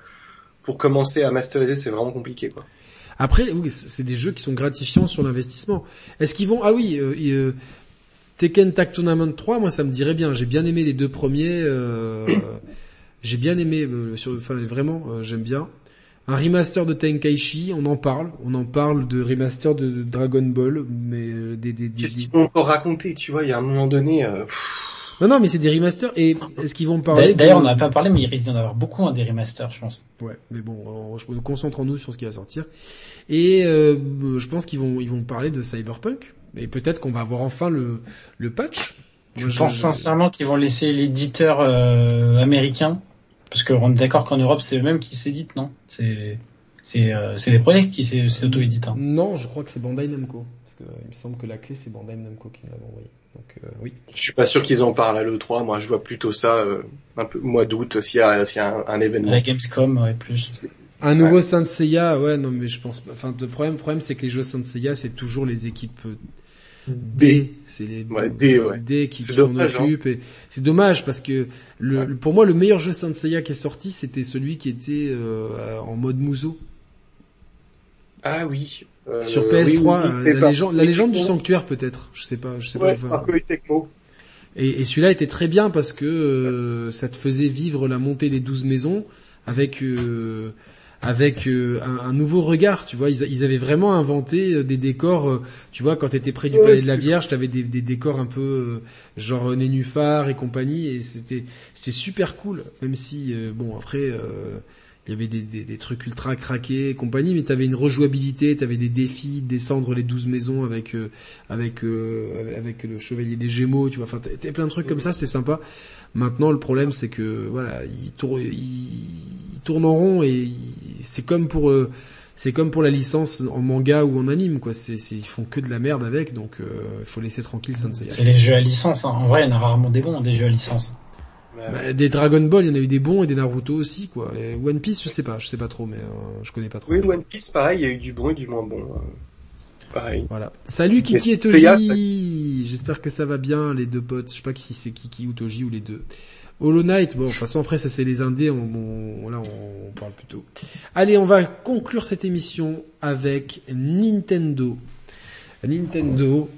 pour commencer à masteriser, c'est vraiment compliqué, quoi. Après, oui, c'est des jeux qui sont gratifiants sur l'investissement. Est-ce qu'ils vont... Ah oui, euh, et, euh, Tekken Tag Tournament 3, moi ça me dirait bien, j'ai bien aimé les deux premiers, euh, j'ai bien aimé, euh, sur, enfin vraiment, euh, j'aime bien. Un remaster de Tenkaichi, on en parle, on en parle de remaster de, de Dragon Ball, mais euh, des, des, des- Qu'est-ce qu'ils vont encore raconter, tu vois? Il y a un moment donné, euh, Non, non, mais c'est des remasters. Et est-ce qu'ils vont parler D'a- de- D'ailleurs, on n'en a pas parlé, mais il risque d'en avoir beaucoup, un des remasters, je pense. Ouais, mais bon, on- nous concentrons-nous sur ce qui va sortir. Et euh, je pense qu'ils vont, ils vont parler de Cyberpunk. Et peut-être qu'on va avoir enfin le, le patch. Je pense sincèrement qu'ils vont laisser l'éditeur euh, américain, parce qu'on est d'accord qu'en Europe, c'est eux-mêmes qui s'éditent, non? C'est c'est euh, c'est des projets qui s'auto-éditent. hein. Non, je crois que c'est Bandai Namco. Parce que il me semble que la clé, c'est Bandai Namco qui nous l'a envoyé. Donc euh, oui. je suis pas sûr qu'ils en parlent à l'E3. Moi, je vois plutôt ça euh, un peu mois d'août s'il y a, s'il y a un, un événement. La Gamescom, ouais, plus. Un nouveau Saint Seiya, ouais, non, mais je pense pas. Enfin, le problème, le problème, c'est que les jeux Saint Seiya, c'est toujours les équipes euh, D. C'est les Ouais, D, ouais. D qui s'en dommage, hein. c'est dommage parce que le, le- pour moi, le meilleur jeu Saint Seiya qui est sorti, c'était celui qui était euh, en mode Muso Ah oui. euh, sur oui, PS3. oui, oui, euh, mais la, légende, la légende du sanctuaire, peut-être. Je sais pas. Je sais pas. Tecmo. Et, et celui-là était très bien parce que euh, ça te faisait vivre la montée des douze maisons avec euh, avec euh, un, un nouveau regard, tu vois. Ils, avaient vraiment inventé euh, des décors, euh, tu vois, quand t'étais près du Ouais, palais de la Vierge, t'avais des, des décors un peu euh, genre nénuphar et compagnie, et c'était c'était super cool. Même si bon après. il y avait des, des, des trucs ultra craqués et compagnie, mais t'avais une rejouabilité, t'avais des défis, descendre les douze maisons avec euh, avec euh, avec le chevalier des Gémeaux, tu vois. Enfin, t'avais plein de trucs comme ça, c'était sympa. Maintenant, le problème, c'est que voilà, il tourne, il, il tourne en rond et c'est comme pour euh, c'est comme pour la licence en manga ou en anime, quoi. C'est, ils font que de la merde avec, donc euh, il faut laisser tranquille Sensei. C'est les jeux à licence. Hein. En vrai, il y en a rarement des bons, des jeux à licence. Bah, des Dragon Ball, il y en a eu des bons et des Naruto aussi, quoi. Et One Piece, je sais pas, je sais pas trop, mais euh, je connais pas trop. Oui, One Piece, pareil, il y a eu du bon et du moins bon. euh, Pareil. Voilà. Salut Kiki et Toji. J'espère que ça va bien les deux potes. Je sais pas si c'est Kiki ou Toji ou les deux. Hollow Knight, bon, de toute façon après ça c'est les indés, on, on- là on, on parle plutôt. Allez, on va conclure cette émission avec Nintendo. Nintendo,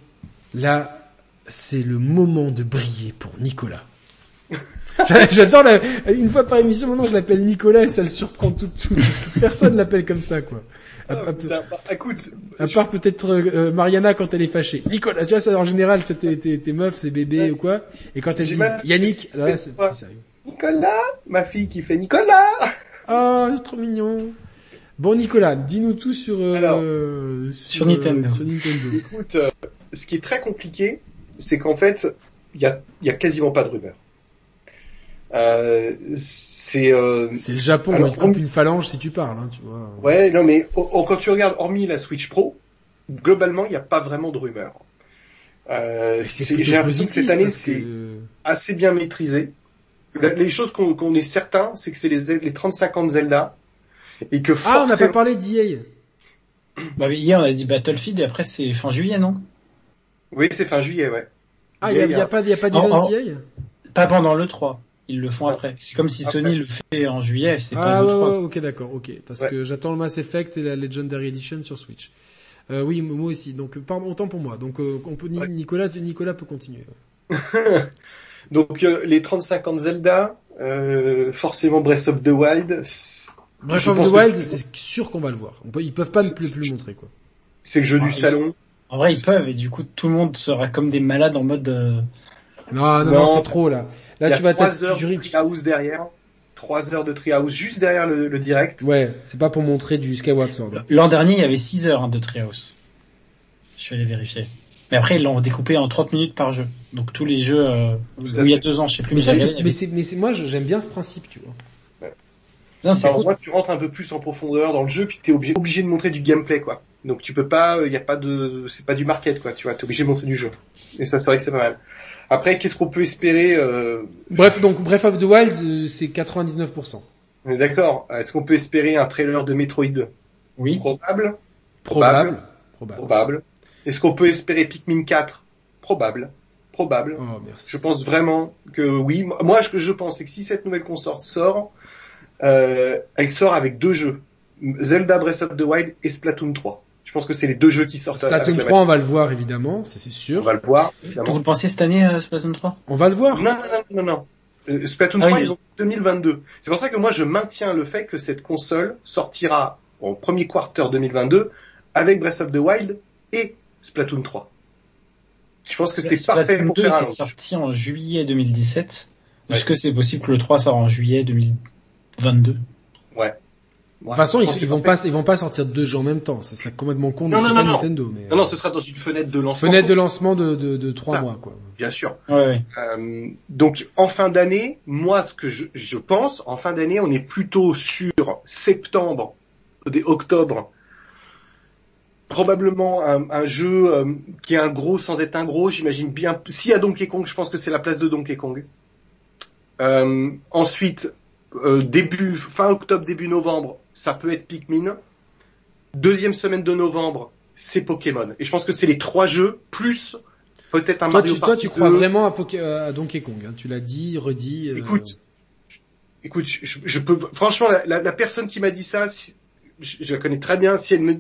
là c'est le moment de briller pour Nicolas. J'adore la, une fois par émission maintenant je l'appelle Nicolas et ça le surprend tout, tout parce que personne l'appelle comme ça quoi. À- Ah, à- putain, bah, écoute, à je- part peut-être euh, Mariana quand elle est fâchée. Nicolas, tu vois ça en général, c'est tes, tes, tes meufs, c'est bébé Ouais. ou quoi. Et quand disent mal- Yannick, alors là c'est sérieux. Nicolas, ma fille qui fait Nicolas. Oh c'est trop mignon. Bon Nicolas, dis-nous tout sur, euh, sur, Nintendo. sur Nintendo. Écoute, euh, ce qui est très compliqué, c'est qu'en fait, il y a, y a quasiment pas de rumeurs. Euh, c'est euh, C'est le Japon, Alors, il coupe on- une phalange si tu parles, hein, tu vois. ouais, non mais oh, oh, quand tu regardes, hormis la Switch Pro, globalement, il n'y a pas vraiment de rumeurs. Euh, J'ai l'impression que positif, cette année, c'est assez bien maîtrisé. La- Les choses qu'on est certain, c'est que c'est les, les 35 ans de Zelda et que Ah, on n'a pas parlé d'EA. Bah, mais hier on a dit Battlefield et après c'est fin juillet non? Oui, c'est fin juillet, ouais. Ah, il y a, EA, y a pas, y a pas En- d'event Pas pendant le 3. Ils le font Ouais. après. C'est comme si Après. Sony le fait en juillet, c'est pas Ah le ouais, 3. ouais, ok, d'accord, ok. Parce Ouais. que j'attends le Mass Effect et la Legendary Edition sur Switch. Euh, oui, moi aussi. Donc, euh, pardon, autant pour moi. Donc, euh, on peut, Ni- Ouais. Nicolas, Nicolas peut continuer. Donc euh, les 35 ans de Zelda, euh, forcément Breath of the Wild, Breath of the Wild, c'est- sûr qu'on va le voir. On peut, ils peuvent pas ne plus, le montrer, quoi. c'est le jeu Ah, du salon. En vrai, ils peuvent et du coup tout le monde sera comme des malades en mode euh, Non, non, non, Non. c'est trop, là. Il y Là, tu vas trois heures de Treehouse derrière, trois heures de Treehouse juste derrière le, le direct. Ouais, c'est pas pour montrer du Skyward Sword. L'an dernier, il y avait 6 heures hein, de Treehouse. Je vais les vérifier. Mais après, ils l'ont découpé en 30 minutes par jeu. Donc tous les jeux euh, où il y a fait. deux ans, je sais plus. Mais, ça, mais avait- c'est, mais c'est, moi, j'aime bien ce principe, tu vois. Non, c'est cool. tu rentres un peu plus en profondeur dans le jeu, puis t'es obligé, obligé de montrer du gameplay, quoi. Donc tu peux pas, il y a pas de, c'est pas du market, quoi. Tu vois, t'es obligé de montrer du jeu. Et ça, c'est vrai que c'est pas mal. Après, qu'est-ce qu'on peut espérer euh, Bref, donc, Breath of the Wild, euh, c'est 99%. On est d'accord. Est-ce qu'on peut espérer un trailer de Metroid? Oui. Probable. Probable. Probable. Probable. Est-ce qu'on peut espérer Pikmin 4 Probable. Probable. Oh, merci. Je pense vraiment que oui. Moi, ce que je pense, c'est que si cette nouvelle console sort, euh, elle sort avec deux jeux. Zelda Breath of the Wild et Splatoon 3. Je pense que c'est les deux jeux qui sortent. Splatoon avec la 3, on va le voir, évidemment, ça c'est sûr. On va le voir, Vous le pensez cette année, euh, Splatoon 3 On va le voir. Non, non, non, non, non. Euh, Splatoon Ah 3, oui. ils ont 2022. C'est pour ça que moi, je maintiens le fait que cette console sortira au premier quarter 2022 avec Breath of the Wild et Splatoon 3. Je pense que c'est parfait Splatoon pour 2 faire un launch. sorti en juillet 2017. Ouais. Est-ce que c'est possible que le 3 sort en juillet 2022 Ouais. De toute façon, ils, ils vont c'est pas, ils vont pas sortir deux jeux en même temps. Ça serait complètement con de Non, non, non. Nintendo, mais. Non, non, ce sera dans une fenêtre de lancement. Fenêtre de lancement de, de, de trois Ah. mois, quoi. Bien sûr. Ouais, ouais. Euh, donc en fin d'année, moi ce que je, je pense, en fin d'année, on est plutôt sur septembre, des octobre, probablement un, un jeu euh, qui est un gros sans être un gros. J'imagine bien. S'il y a Donkey Kong, je pense que c'est la place de Donkey Kong. Euh, ensuite, euh, début fin octobre, début novembre, ça peut être Pikmin. Deuxième semaine de novembre, c'est Pokémon. Et je pense que c'est les trois jeux plus peut-être un Toi, Mario tu, toi, Party tu crois 2. vraiment à, Poké- à Donkey Kong. Hein. Tu l'as dit, redit. euh, Écoute, écoute, je, je peux franchement la, la, la personne qui m'a dit ça, si- je, je la connais très bien. Si elle me,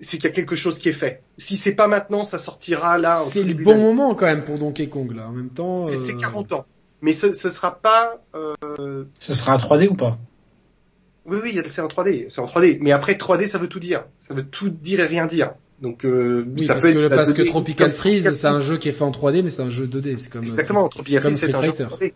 c'est qu'il y a quelque chose qui est fait. Si c'est pas maintenant, ça sortira là. c'est le bon moment quand même pour Donkey Kong là. En même temps. C'est euh, c'est 40 ans, mais ce, ce sera pas. Euh... Ce sera un 3D ou pas? Oui, oui, c'est en 3D, c'est en 3D. Mais après 3D, ça veut tout dire. Ça veut tout dire et rien dire. Donc euh, Oui, ça parce peut que, être parce que 2D, Tropical Freeze, c'est un jeu qui est fait en 3D, mais c'est un jeu 2D. C'est comme. Exactement, Tropical comme Freeze, c'est un jeu Fighter. 3D.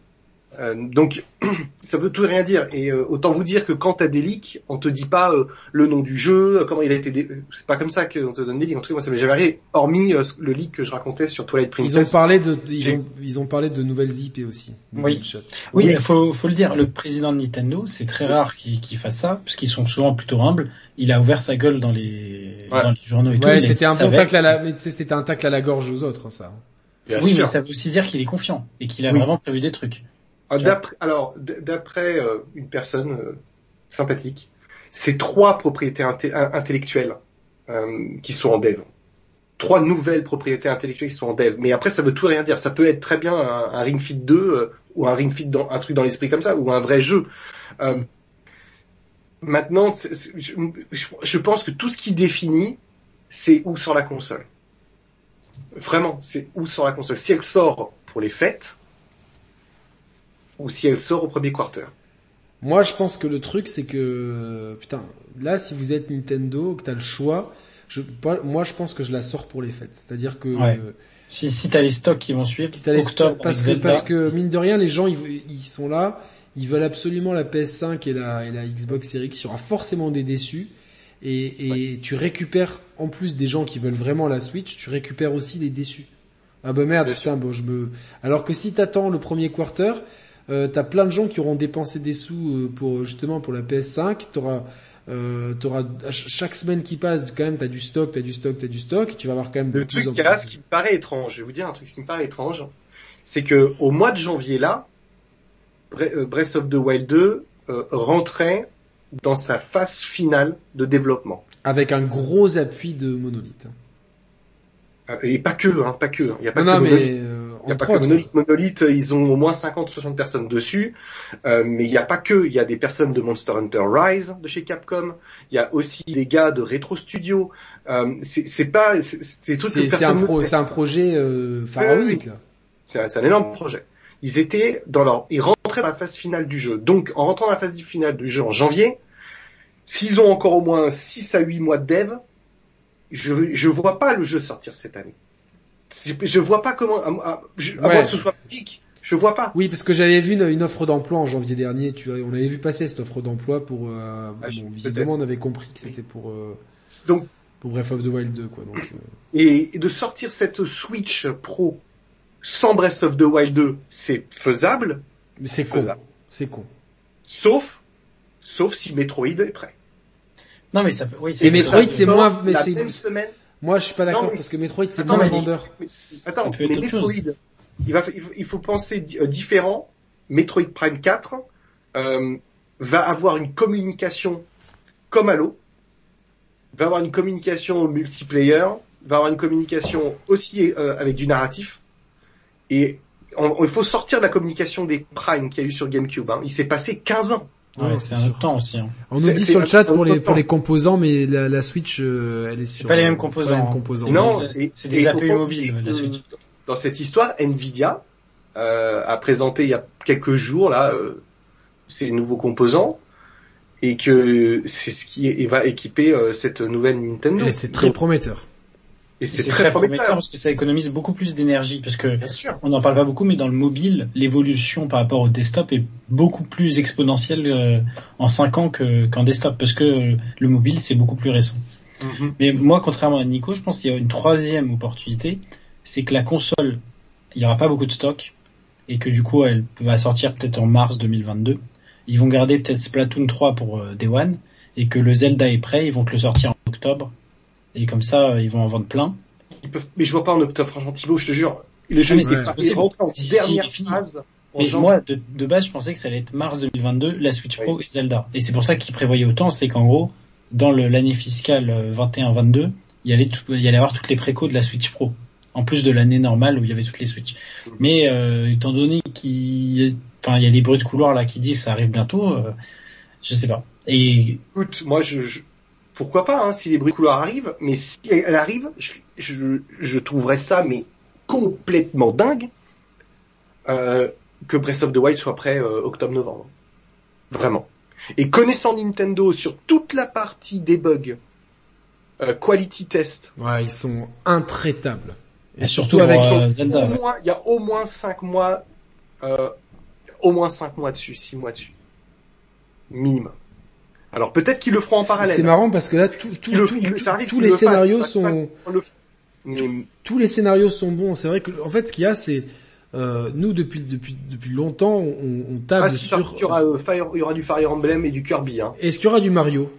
Euh, donc ça veut tout et rien dire et euh, autant vous dire que quand t'as des leaks on te dit pas euh, le nom du jeu comment il a été dé... c'est pas comme ça qu'on te donne des leaks en tout cas moi ça m'est jamais arrivé hormis euh, le leak que je racontais sur Twilight Ils ont Princess parlé de, ils ont, ils ont parlé de nouvelles IP aussi. Oui. Oui, faut, faut le dire, le président de Nintendo, c'est très rare qu'il fasse ça, parce qu'ils sont souvent plutôt humbles. Il a ouvert sa gueule dans les, Ouais. dans les journaux et tout. Ouais, c'était un ça bon tacle à la, c'était un tacle à la gorge aux autres, hein, ça. bien Oui, sûr mais ça veut aussi dire qu'il est confiant et qu'il a Oui. vraiment prévu des trucs. Ah, alors d'après euh, une personne euh, sympathique c'est trois propriétés intellectuelles euh, qui sont en dev. Trois nouvelles propriétés intellectuelles qui sont en dev. Mais après ça veut tout rien dire. Ça peut être très bien un, un Ring Fit 2 euh, ou un Ring Fit dans un truc dans l'esprit comme ça ou un vrai jeu. Euh, maintenant je- je pense que tout ce qui définit c'est où sort la console. Vraiment c'est où sort la console. Si elle sort pour les fêtes ou si elle sort au premier quarter Moi, je pense que le truc, c'est que, putain, là, si vous êtes Nintendo, que t'as le choix, je, moi, je pense que je la sors pour les fêtes. C'est-à-dire que, Ouais. euh, Si, si t'as les stocks qui vont suivre, si t'as les- octobre parce que, Zelda, parce que, mine de rien, les gens, ils, ils sont là, ils veulent absolument la PS5 et la, et la Xbox Series X, il y aura forcément des déçus. Et, et tu récupères, en plus des gens qui veulent vraiment la Switch, tu récupères aussi les déçus. Ah bah merde, Bien putain, bon, je me... Alors que si t'attends le premier quarter, euh, t'as plein de gens qui auront dépensé des sous euh, pour justement pour la PS5. T'auras, euh, t'auras chaque semaine qui passe, quand même, t'as du stock, t'as du stock, t'as du stock. Tu vas avoir quand même Le truc là, ce qui me paraît étrange, je vais vous dire un truc, ce qui me paraît étrange, c'est que au mois de janvier là, euh, Breath of the Wild 2 euh, rentrait dans sa phase finale de développement. Avec un gros appui de monolithe. Euh, Et pas que, hein, pas que. Il y a pas Non, non, que mais Monolith. euh, Il y a pas que. Monolith. Monolith, ils ont au moins 50-60 personnes dessus. Euh, mais il n'y a pas que. Il y a des personnes de Monster Hunter Rise de chez Capcom. Il y a aussi des gars de Retro Studio. Euh, c'est pas. C'est que C'est un, pro- un projet euh, pharaonique là. C'est un, c'est un énorme projet. Ils étaient dans leur, ils rentraient dans la phase finale du jeu. Donc, en rentrant dans la phase finale du jeu en janvier, s'ils ont encore au moins 6 à 8 mois de dev, je, je vois pas le jeu sortir cette année. Je vois pas comment, à, à- je- à Ouais. moins que ce soit pique, je vois pas. Oui, parce que j'avais vu une, une offre d'emploi en janvier dernier. Tu vois, on avait vu passer cette offre d'emploi pour. Euh, Ah, bon, visiblement, on avait compris que c'était pour euh, Donc, pour Breath of the Wild 2, quoi. Donc, euh, et, et de sortir cette Switch Pro sans Breath of the Wild 2, c'est faisable, mais c'est con. C'est con. sauf, sauf si Metroid est prêt. Non, mais ça peut, oui, Et Metroid, c'est moins- mais la c'est- même semaine Moi, je suis pas d'accord parce que Metroid, c'est moins mais- vendeur. Attends, mais Metroid, il, va, il, faut, penser euh, différent. Metroid Prime 4 euh, va avoir une communication comme Halo, va avoir une communication multiplayer, va avoir une communication aussi euh, avec du narratif. Et on- il faut sortir de la communication des Prime qu'il y a eu sur GameCube. hein. Il s'est passé 15 ans. Ouais, Ouais, c'est c'est un autre temps aussi. Hein. On nous C'est- dit c'est sur le chat pour les pour les composants, mais la, la Switch, euh, elle est sur. pas les mêmes euh, composants, pas les mêmes hein. composants. Non, c'est des APU mobiles, la Switch. Dans cette histoire, Nvidia euh, a présenté il y a quelques jours là euh, ses nouveaux composants et que c'est ce qui va équiper euh, cette nouvelle Nintendo. Et c'est très prometteur. Et C'est c'est très prometteur. parce que ça économise beaucoup plus d'énergie parce que Bien sûr. on n'en parle pas beaucoup, mais dans le mobile, l'évolution par rapport au desktop est beaucoup plus exponentielle euh, en 5 ans que- qu'en desktop, parce que euh, le mobile, c'est beaucoup plus récent. Mhm. Mais moi, contrairement à Nico, je pense qu'il y a une troisième opportunité, c'est que la console, il n'y aura pas beaucoup de stock, et que du coup, elle va sortir peut-être en mars 2022. Ils vont garder peut-être Splatoon 3 pour euh, Day One, et que le Zelda est prêt, ils vont te le sortir en octobre, et comme ça, euh, ils vont en vendre plein. Ils peuvent... Mais je vois pas en octobre, franchement, Thibaut, je te jure. Le jeu Ah, il c'est est- il en Si- dernière il phase. Mais moi, de, de base, je pensais que ça allait être mars 2022, la Switch Pro et Zelda. Et c'est pour ça qu'ils prévoyaient autant, c'est qu'en gros, dans l'année fiscale euh, 21-22, il y allait tout- il y allait avoir toutes les précos de la Switch Pro. En plus de l'année normale où il y avait toutes les Switch. Mais euh, étant donné qu'il, enfin, il y a les bruits de couloir là qui disent que ça arrive bientôt, euh, je sais pas. Et Écoute, moi, je, je- pourquoi pas, hein, si les bruits de couloir arrivent, mais si elle arrive, je, je, je trouverais ça, mais complètement dingue, euh, que Breath of the Wild soit prêt euh, octobre-novembre. Vraiment. Et connaissant Nintendo sur toute la partie debug, euh, quality test, Ouais, ils sont intraitables. Et surtout avec pour, son- euh, Zelda. au moins, il y a au moins cinq mois, euh, au moins cinq mois dessus, six mois dessus. Minimum. Alors peut-être qu'ils le feront en parallèle. C'est marrant parce que là, tout, le- tous les le scénarios sont, le tous les scénarios sont bons. C'est vrai que, en fait, ce qu'il y a, c'est, euh, nous depuis depuis depuis longtemps, on, on table Ah si, sur. il y aura, euh, Fire, il y aura du Fire Emblem et du Kirby. Hein. Est-ce qu'il y aura du Mario?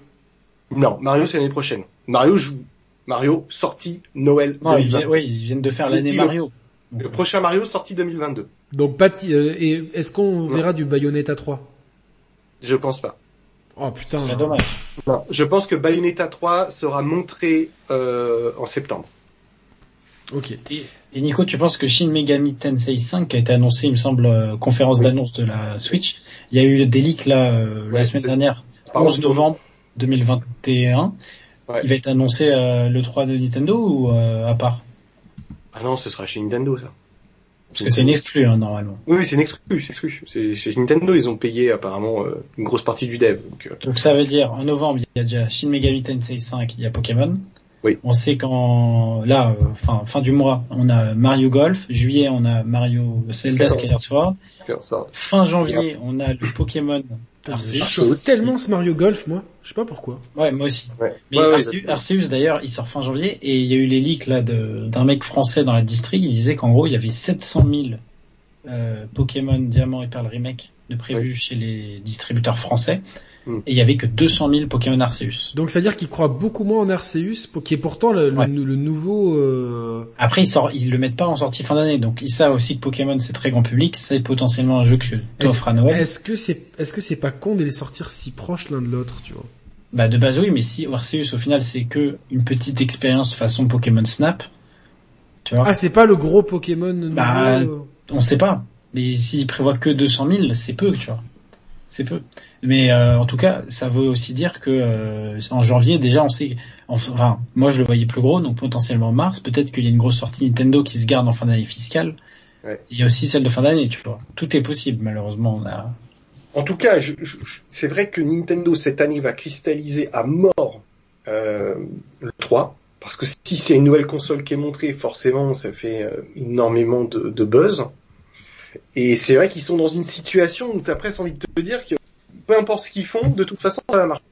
Non, Mario c'est l'année prochaine. Mario joue. Mario sorti Noël Non, ils 2020. viennent, ouais, ils viennent de faire l'année Mario. Le prochain Mario sorti 2022. Donc pas de- euh, et est-ce qu'on verra du Bayonetta 3 Je pense pas. Oh putain. C'est dommage. Non, je pense que Bayonetta 3 sera montré euh, en septembre. Ok. Et, et Nico, tu penses que Shin Megami Tensei 5 qui a été annoncé, il me semble, euh, conférence d'annonce de la Switch, il y a eu des leaks là euh, la semaine dernière, Par 11 contre, novembre 2021. Ouais. Il va être annoncé euh, le 3 de Nintendo ou euh, à part? Ah non, ce sera chez Nintendo ça. Parce que c'est une exclue hein, normalement. Oui, c'est une exclu, c'est exclu. C'est chez Nintendo, ils ont payé apparemment euh, une grosse partie du dev. Donc, euh, Donc ça veut dire en novembre il y a déjà Shin Megami Tensei 5, il y a Pokémon. Oui. On sait qu'en là, euh, fin fin du mois, on a Mario Golf. Juillet, on a Mario Zelda Skyward. Sword. Fin janvier, on a le Pokémon Arceus. je chauffe tellement ce Mario Golf, moi. Je sais pas pourquoi. Ouais, moi aussi. Ouais. Mais Ouais, Arceus, Arceus, d'ailleurs, il sort fin janvier et il y a eu les leaks là de- d'un mec français dans la district. Il disait qu'en gros, il y avait 700 000 euh, Pokémon Diamant et Perle Remake de prévus chez les distributeurs français. Hmm. Et il y avait que 200 000 Pokémon Arceus. Donc c'est à dire qu'il croit beaucoup moins en Arceus, pour- qui est pourtant le, le- Ouais. le nouveau. euh, Après, ils, sort, ils le mettent pas en sortie fin d'année, donc ils savent aussi que Pokémon c'est très grand public, c'est potentiellement un jeu que tu offres à Noël. Est-ce que c'est est-ce que c'est pas con de les sortir si proches l'un de l'autre, tu vois? Bah de base oui, mais si Arceus au final c'est que une petite expérience façon Pokémon Snap, tu vois, Ah, c'est pas le gros Pokémon nouveau. Bah, euh, on sait pas. Mais s'ils prévoient que 200 000, c'est peu, tu vois. C'est peu. Mais euh, en tout cas, ça veut aussi dire que euh, en janvier déjà, on sait. Enfin, moi je le voyais plus gros, donc potentiellement mars. Peut-être qu'il y a une grosse sortie Nintendo qui se garde en fin d'année fiscale. Ouais. Il y a aussi celle de fin d'année, tu vois. Tout est possible, malheureusement. On a... En tout cas, je- je- c'est vrai que Nintendo cette année va cristalliser à mort euh, le 3. Parce que si c'est une nouvelle console qui est montrée, forcément, ça fait euh, énormément de, de buzz. Et c'est vrai qu'ils sont dans une situation où t'as presque envie de te dire que peu importe ce qu'ils font, de toute façon, ça va marcher.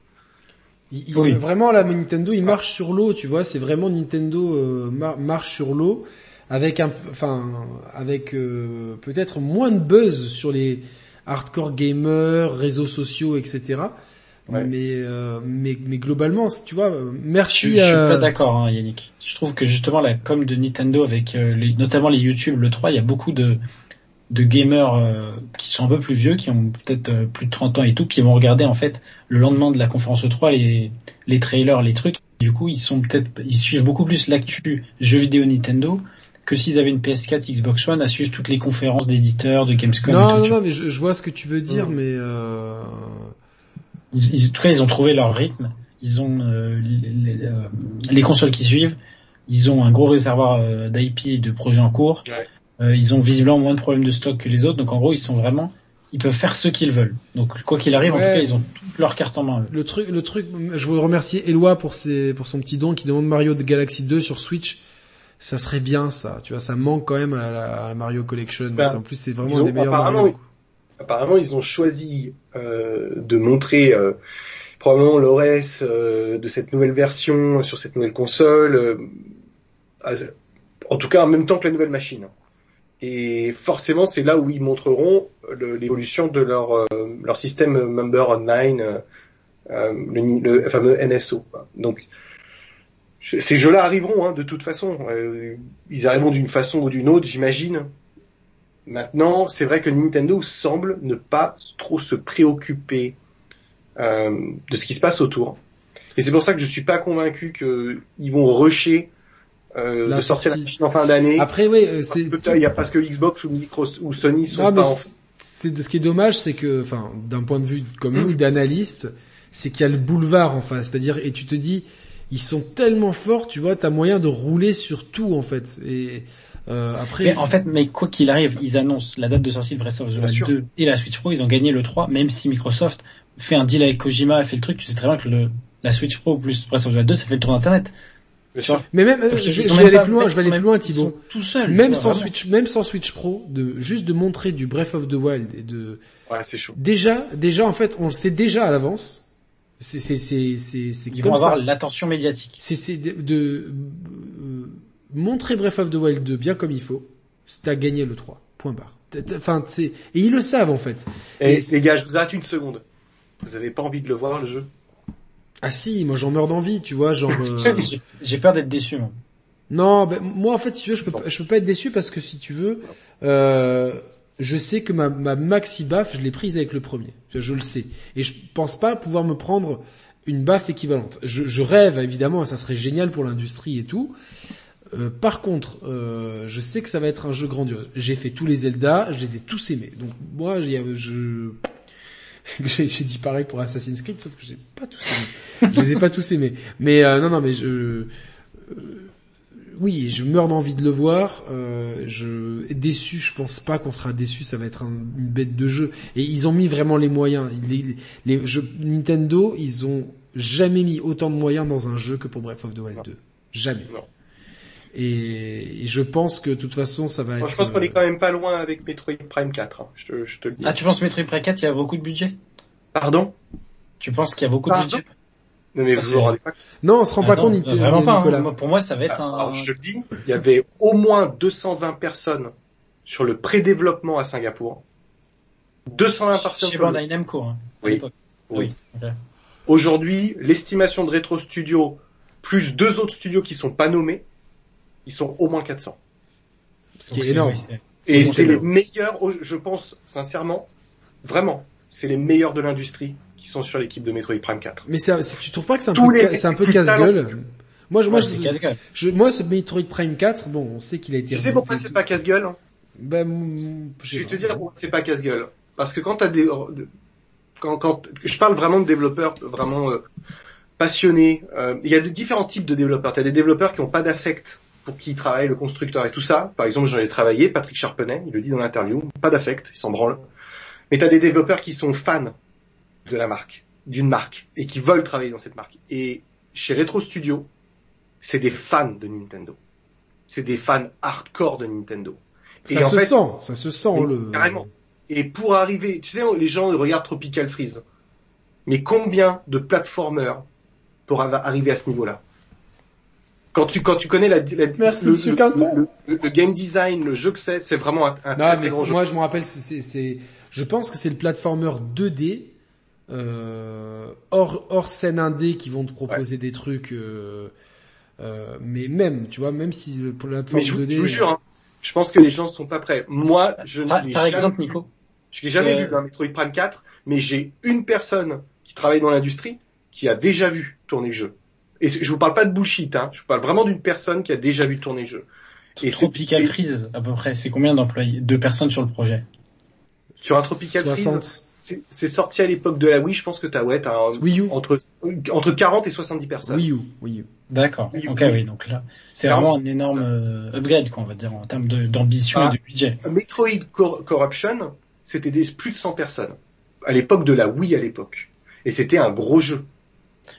il- il- Oui. Vraiment là, Nintendo, il marche sur l'eau, tu vois. C'est vraiment Nintendo euh, mar- marche sur l'eau avec un, enfin, avec euh, peut-être moins de buzz sur les hardcore gamers, réseaux sociaux, etc. Ouais. Mais, euh, mais mais globalement, tu vois, euh, Je, merci je suis pas d'accord, hein, Yannick. Je trouve que justement la com de Nintendo avec euh, les, notamment les YouTube, le 3, il y a beaucoup de de gamers euh, qui sont un peu plus vieux, qui ont peut-être euh, plus de 30 ans et tout, qui vont regarder en fait le lendemain de la conférence E3 les les trailers, les trucs. Du coup, ils sont peut-être ils suivent beaucoup plus l'actu jeux vidéo Nintendo que s'ils avaient une PS4, Xbox One à suivre toutes les conférences d'éditeurs, de Gamescom. et Non, tout, non, non, mais je, je vois ce que tu veux dire, mais euh... Ils- ils- en tout cas, ils ont trouvé leur rythme. Ils ont euh, les, les, euh, les consoles qui suivent. Ils ont un gros réservoir euh, d'IP et de projets en cours. Ouais. Euh, ils ont visiblement moins de problèmes de stock que les autres. Donc en gros, ils sont vraiment, ils peuvent faire ce qu'ils veulent. Donc quoi qu'il arrive, en tout cas, ils ont toutes leurs cartes en main. eux. le truc, le truc, je voudrais remercier Eloi pour ses, pour son petit don qui demande Mario de Galaxy 2 sur Switch. Ça serait bien ça, tu vois, ça manque quand même à la, à la Mario Collection. Qu'en plus, c'est vraiment ont- des meilleurs apparemment, Mario. Apparemment, ils ont choisi euh, de montrer euh, probablement l'OS euh, de cette nouvelle version sur cette nouvelle console, euh, en tout cas en même temps que la nouvelle machine. Et forcément, c'est là où ils montreront l'évolution de leur euh, leur système Member Online, euh, euh, le, le fameux NSO. Donc ces jeux-là arriveront hein, de toute façon. Euh, ils arriveront d'une façon ou d'une autre, j'imagine. Maintenant, c'est vrai que Nintendo semble ne pas trop se préoccuper euh, de ce qui se passe autour. Et c'est pour ça que je suis pas convaincu qu'ils vont rusher euh, La de sortir sortie. la machine en fin d'année. Après, oui, euh, Parce c'est. que il y a parce que Xbox ou, Micro, ou Sony sont Non, mais pas en... c'est- de ce qui est dommage, c'est que, enfin, d'un point de vue comme nous d'analyste, c'est qu'il y a le boulevard en face. C'est-à-dire, et tu te dis, ils sont tellement forts, tu vois, t'as moyen de rouler sur tout en fait. Et euh, après, Mais en fait, mais quoi qu'il arrive, ils annoncent la date de sortie de Breath of the Wild sûr. 2 et la Switch Pro. Ils ont gagné le 3, même si Microsoft fait un deal avec Kojima, fait le truc. Tu sais très bien que le, la Switch Pro plus Breath of the Wild 2, ça fait le tour d'internet. Mais même, euh, je, vais aller plus loin, je vais aller plus loin, Thibaut. Tout seuls. Même sans vraiment. Switch, même sans Switch Pro, de juste de montrer du Breath of the Wild et de Ouais, c'est chaud. déjà, déjà en fait, on le sait déjà à l'avance. C'est c'est c'est c'est c'est Ils comme vont ça. avoir l'attention médiatique. C'est c'est de, de, euh, montrer Breath of the Wild 2 bien comme il faut. T'as gagné le 3. Point barre. Enfin, c'est et ils le savent en fait. Et les gars, je vous arrête une seconde. Vous avez pas envie de le voir le jeu? Ah si, moi j'en meurs d'envie, tu vois, genre. euh, J'ai- peur d'être déçu. moi. Non, ben, moi en fait, si tu veux, je peux, je peux pas être déçu parce que si tu veux, euh, je sais que ma, ma maxi baffe, je l'ai prise avec le premier. Je, je le sais. Et je pense pas pouvoir me prendre une baffe équivalente. Je, je rêve, évidemment, ça serait génial pour l'industrie et tout. Euh, par contre, euh, je sais que ça va être un jeu grandiose. J'ai fait tous les Zelda, je les ai tous aimés. Donc moi, je... j'ai dit pareil pour Assassin's Creed, sauf que j'ai pas tous aimé. je les ai pas tous aimés. Mais euh, non, non, mais je... euh, oui, je meurs d'envie de le voir. Euh, je déçu, je pense pas qu'on sera déçu. Ça va être un- une bête de jeu. Et ils ont mis vraiment les moyens. Les, les jeux Nintendo, ils ont jamais mis autant de moyens dans un jeu que pour Breath of the Wild 2. Jamais. Non. Et, et je pense que de toute façon, ça va être. je pense qu'on euh, est quand même pas loin avec Metroid Prime 4. hein. Je, te, je te le dis. Ah, tu penses Metroid Prime 4, il y a beaucoup de budget? Pardon? Tu penses qu'il y a beaucoup de budget? Non mais Ah, vous rendez pas compte? Non, on se rend Ah pas non, compte, pas. hein. Nicolas. Moi, Pour moi, ça va être un... Alors je te le dis, il y avait au moins 220 personnes sur le pré-développement à Singapour. 220 personnes Chez sur le- Bandai Namco. hein, Oui. Oui. Aujourd'hui, l'estimation de Retro Studio plus deux autres studios qui sont pas nommés, ils sont au moins 400. Ce qui Donc est c'est- énorme. oui, Et C'est les meilleurs, au- je pense sincèrement, vraiment, c'est les meilleurs de l'industrie qui sont sur l'équipe de Metroid Prime 4. Mais c'est- c'est- tu trouves pas que c'est un peu, les un casse-gueule Moi, je, moi, Ouais, je, moi, ce Metroid Prime 4, bon, on sait qu'il a été. Tu sais pourquoi c'est pas casse-gueule hein? Bah, mm, Je vais te dire pourquoi c'est pas casse-gueule. Parce que quand t'as des, quand, quand, je parle vraiment de développeurs vraiment euh, passionnés. euh, il y a de différents types de développeurs. T'as des développeurs qui ont pas d'affect pour qui travaille le constructeur et tout ça. Par exemple, j'en ai travaillé, Patrick Charpenet, il le dit dans l'interview, pas d'affect, il s'en branle. Mais t'as des développeurs qui sont fans de la marque, d'une marque, et qui veulent travailler dans cette marque. Et chez Retro Studio, c'est des fans de Nintendo. C'est des fans hardcore de Nintendo. Ça Et en se fait- sent, ça se sent le. Carrément. Et pour arriver, tu sais, les gens regardent Tropical Freeze. Mais combien de platformers pour arriver à ce niveau-là? Quand tu quand tu connais la, la- Merci, le, monsieur le- Quinton. le, le- le game design, le jeu que c'est, c'est vraiment un, un Non, très, mais très grand jeu. moi, je me rappelle, c'est, c'est, c'est- je pense que c'est le platformer 2D, euh, hors, hors scène indé qui vont te proposer des trucs, euh, euh, mais même, tu vois, même si le plateforme Mais je, vous- 2D. je vous jure, hein, je pense que les gens sont pas prêts. Moi, je Par, ne l'ai par jamais exemple, vu. Nico, Je l'ai jamais Euh, vu un Metroid Prime 4, mais j'ai une personne qui travaille dans l'industrie qui a déjà vu tourner le jeu. Et je vous parle pas de bullshit, hein. Je vous parle vraiment d'une personne qui a déjà vu tourner le jeu. Et Tropical Freeze, à peu près, c'est combien d'employés? Deux personnes sur le projet? sur un Tropical Freeze, 60. c'est c'est sorti à l'époque de la Wii, je pense que t'as, ouais, t'as entre, entre 40 et 70 personnes. Wii U. Wii U. D'accord. Oui, ok, oui. oui. Donc là, c'est vraiment un énorme euh, upgrade, quoi, on va dire, en termes d'ambition Ah. et de budget. Metroid Cor- Corruption, c'était des, plus de 100 personnes. À l'époque de la Wii à l'époque. Et c'était un gros jeu.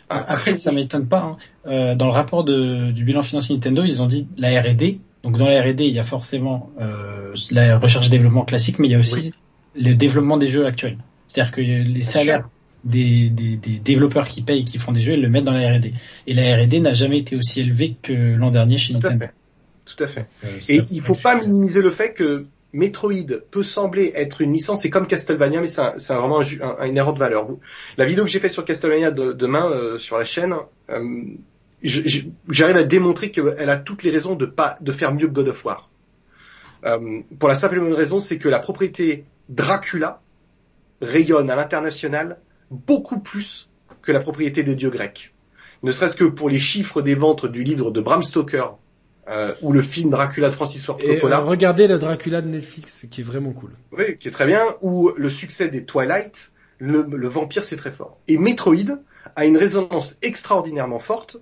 Après, ça m'étonne pas. hein. Euh, dans le rapport de, du bilan financier Nintendo, ils ont dit la R&D. Donc dans la R&D, il y a forcément euh, la recherche et développement classique, mais il y a aussi Oui. le développement des jeux actuels. C'est-à-dire que les salaires des, des, des développeurs qui payent, qui font des jeux, ils le mettent dans la R&D. Et la R&D n'a jamais été aussi élevée que l'an dernier chez Tout à Nintendo. fait. Tout à fait. Euh, Et il faut pas minimiser le fait que Metroid peut sembler être une licence, c'est comme Castlevania, mais c'est vraiment un un- une erreur de valeur. La vidéo que j'ai faite sur Castlevania de- demain euh, sur la chaîne, euh, j'arrive à démontrer qu'elle a toutes les raisons de pas de faire mieux que God of War. Euh, pour la simple et bonne raison, c'est que la propriété Dracula rayonne à l'international beaucoup plus que la propriété des dieux grecs. Ne serait-ce que pour les chiffres des ventes du livre de Bram Stoker euh, ou le film Dracula de Francis Ford Coppola. euh, regardez le Dracula de Netflix, qui est vraiment cool. Oui, qui est très bien, ou le succès des Twilight, le, le vampire c'est très fort. Et Metroid a une résonance extraordinairement forte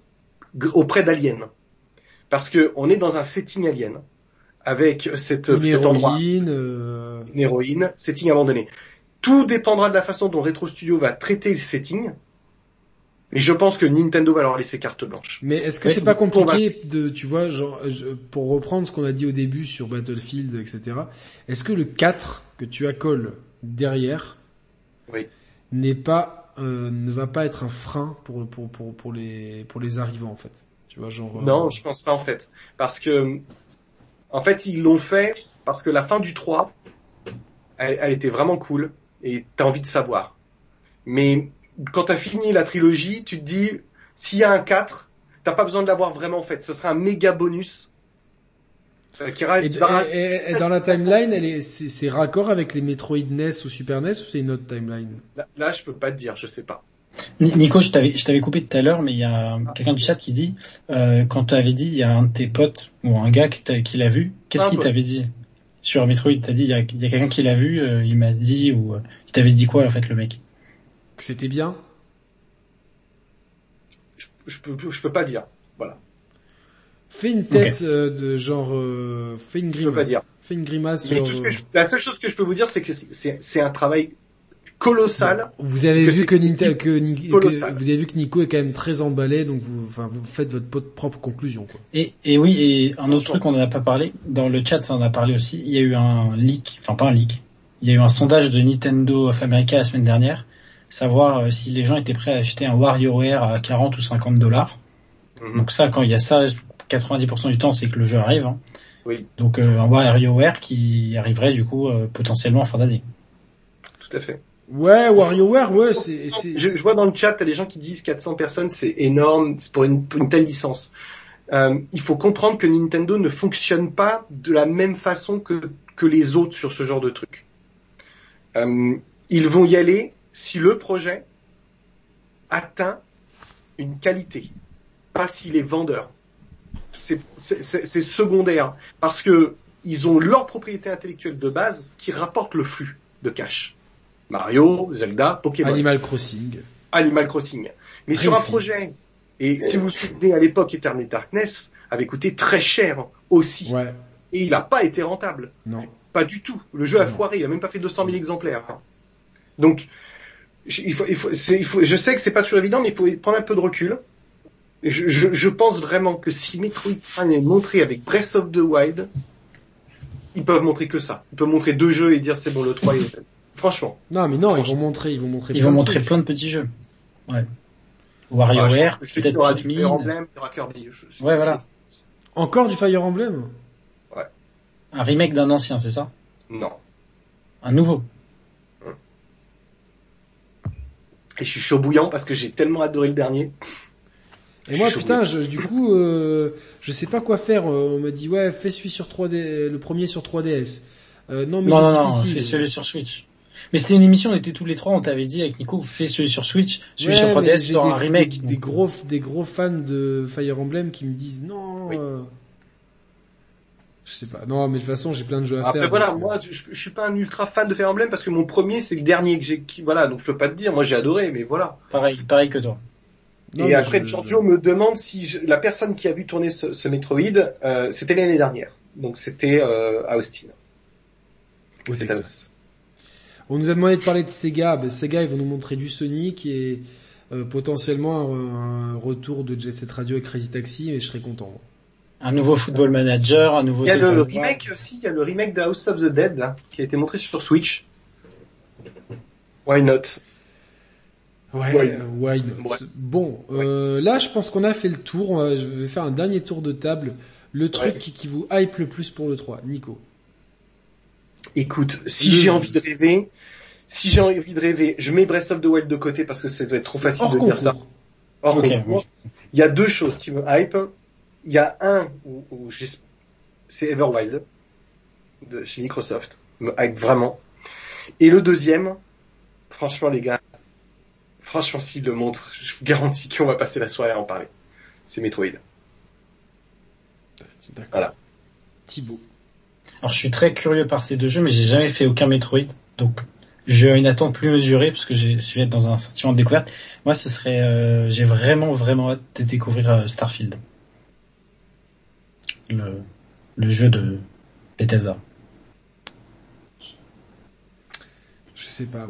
auprès d'Alien. Parce que on est dans un setting alien, avec cette, Une cet endroit, héroïne, euh, une héroïne, setting abandonné. Tout dépendra de la façon dont Retro Studio va traiter le setting, mais je pense que Nintendo va leur laisser carte blanche. Mais est-ce que c'est pas pour- compliqué de, tu vois, genre, je- pour reprendre ce qu'on a dit au début sur Battlefield, etc. Est-ce que le 4 que tu accoles derrière Oui. n'est pas, euh, ne va pas être un frein pour pour pour pour les pour les arrivants en fait? Tu vois, genre. euh, Non, je pense pas en fait. Parce que, en fait, ils l'ont fait parce que la fin du 3, elle, elle était vraiment cool et t'as envie de savoir. Mais quand t'as fini la trilogie, tu te dis, s'il y a un 4, t'as pas besoin de l'avoir vraiment en fait. Ce sera un méga bonus. euh, qui Et, qui va- et- et- et dans la timeline, elle est, c'est, c'est raccord avec les Metroid NES ou Super NES ou c'est une autre timeline? Là, là, je peux pas te dire, je sais pas. Ni- Nico, je t'avais, je t'avais coupé tout à l'heure, mais il y a quelqu'un du chat qui dit, euh, quand tu avais dit, il y a un de tes potes ou un gars qui, t'a- qui l'a vu, qu'est-ce qu'il t'avait dit sur Metroid? T'as dit, il y a, il y a quelqu'un qui l'a vu, euh, il m'a dit, ou euh, il t'avait dit quoi en fait le mec? Que c'était bien Je, je peux, je peux pas dire. Voilà. Fais une tête euh, de genre, euh, fais une peux grimace. pas dire. Fais une grimace Mais genre. tout ce que euh, je- la seule chose que je peux vous dire, c'est que c'est- un travail colossal. Vous avez que vu que, Ninta- que, Ni- que- colossal. vous avez vu que Nico est quand même très emballé, donc vous, enfin, vous faites votre propre conclusion, quoi. Et, et oui, et un autre truc qu'on n'en a pas parlé, dans le chat ça en a parlé aussi, il y a eu un leak, enfin pas un leak, il y a eu un sondage de Nintendo of America la semaine dernière, savoir euh, si les gens étaient prêts à acheter un WarioWare à 40 ou 50 dollars. Mhm. Donc ça, quand il y a ça, 90% du temps, c'est que le jeu arrive. hein. Oui, Donc euh, un WarioWare qui arriverait du coup euh, potentiellement en fin d'année. tout à fait. Ouais, WarioWare, ouais, c'est, c'est, Je, je vois dans le chat, t'as des gens qui disent 400 personnes, c'est énorme c'est pour une, pour une telle licence. Euh, il faut comprendre que Nintendo ne fonctionne pas de la même façon que, que les autres sur ce genre de truc. Euh, ils vont y aller si le projet atteint une qualité, pas s'il est vendeur. C'est secondaire parce que ils ont leur propriété intellectuelle de base qui rapporte le flux de cash. Mario, Zelda, Pokémon. Animal Crossing. Animal Crossing. Mais sur un projet, et si vous vous souvenez à l'époque, Eternal Darkness avait coûté très cher aussi. Ouais, Et il n'a pas été rentable. non. Pas du tout. Le jeu a Non. foiré, il a même pas fait 200 000 exemplaires. Donc, il faut, il faut, c'est- il faut, je sais que c'est pas toujours évident, mais il faut prendre un peu de recul. Et Je, je, je pense vraiment que si Metroid Prime est montré avec Breath of the Wild, ils peuvent montrer que ça. Ils peuvent montrer deux jeux et dire c'est bon, le 3 est Franchement. Non, mais non, ils vont montrer, ils vont montrer. Ils plein vont de montrer trucs. plein de petits jeux. Ouais. Ah, WarioWare, y peut-être aura du. Fire Emblem, il y aura Kirby. Je- je- Ouais, voilà. Encore du Fire Emblem? Un remake d'un ancien, c'est ça? Non. Un nouveau? Et je suis chaud bouillant parce que j'ai tellement adoré le dernier. Et moi, Je putain, je, du coup, euh, je sais pas quoi faire. Euh, On m'a dit, ouais, fais celui sur 3D, le premier sur 3DS. Euh, non, mais non, il est non, non, difficile. fais celui sur Switch. Mais c'était une émission, on était tous les trois, on t'avait dit avec Nico, fais celui sur Switch, celui Ouais, sur mais 3DS, j'ai sur des, un remake. Des, des gros, des gros fans de Fire Emblem qui me disent non. Oui. euh, Je sais pas. Non, mais de toute façon, j'ai plein de jeux à Après faire. voilà, donc, euh, moi je, je suis pas un ultra fan de Fire Emblem parce que mon premier c'est le dernier que j'ai, qui, voilà, donc je peux pas te dire. Moi j'ai adoré, mais voilà. Pareil, pareil que toi. non, et après je- Giorgio me demande si je- la personne qui a vu tourner ce, ce Metroid, euh, c'était l'année dernière. Donc c'était euh, à Austin. au Texas. On nous a demandé de parler de Sega. Ben, Sega, ils vont nous montrer du Sonic et euh, potentiellement un, un retour de Jet Set Radio et Crazy Taxi, et je serais content. Un nouveau Football Manager, un nouveau... Il y a le remake aussi, il y a le remake de House of the Dead là, qui a été montré sur Switch. Why not? Ouais, Ouais. euh, why not? Ouais. Bon, euh, là, je pense qu'on a fait le tour. Je vais faire un dernier tour de table. Le truc Ouais. qui, qui vous hype le plus pour le 3, Nico. Écoute, si j'ai envie de rêver, si j'ai envie de rêver, je mets Breath of the Wild de côté parce que ça doit être trop facile de dire ça. Hors Ok, concours. Il y a deux choses qui me hype. Il y a un où, c'est Everwild de chez Microsoft, me hype vraiment. Et le deuxième, franchement les gars, franchement s'il le montre, je vous garantis qu'on va passer la soirée à en parler. C'est Metroid. D'accord. Voilà. Thibaut. Alors je suis très curieux par ces deux jeux, mais j'ai jamais fait aucun Metroid, donc j'ai une attente plus mesurée parce que j'ai- je vais être dans un sentiment de découverte. Moi, ce serait, euh, j'ai vraiment vraiment hâte de découvrir euh, Starfield, le le jeu de Bethesda. Je sais pas.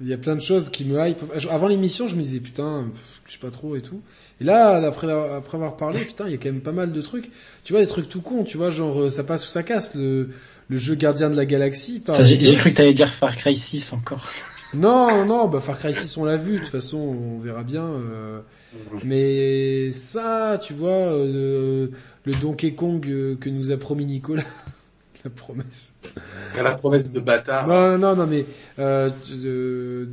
Il y a plein de choses qui me hype. Avant l'émission, je me disais putain, pff, je sais pas trop et tout. Et là, après, après avoir parlé, putain, il y a quand même pas mal de trucs. Tu vois, des trucs tout cons, tu vois, genre euh, ça passe ou ça casse. Le, le jeu Gardien de la Galaxie. J'ai cru que t'allais dire Far Cry 6 encore. Non, non, bah Far Cry 6 on l'a vu, de toute façon on verra bien. euh, mais ça, tu vois, euh, le Donkey Kong euh, que nous a promis Nicolas, la promesse. La promesse de bâtard. Non, non, non, mais euh, de, de,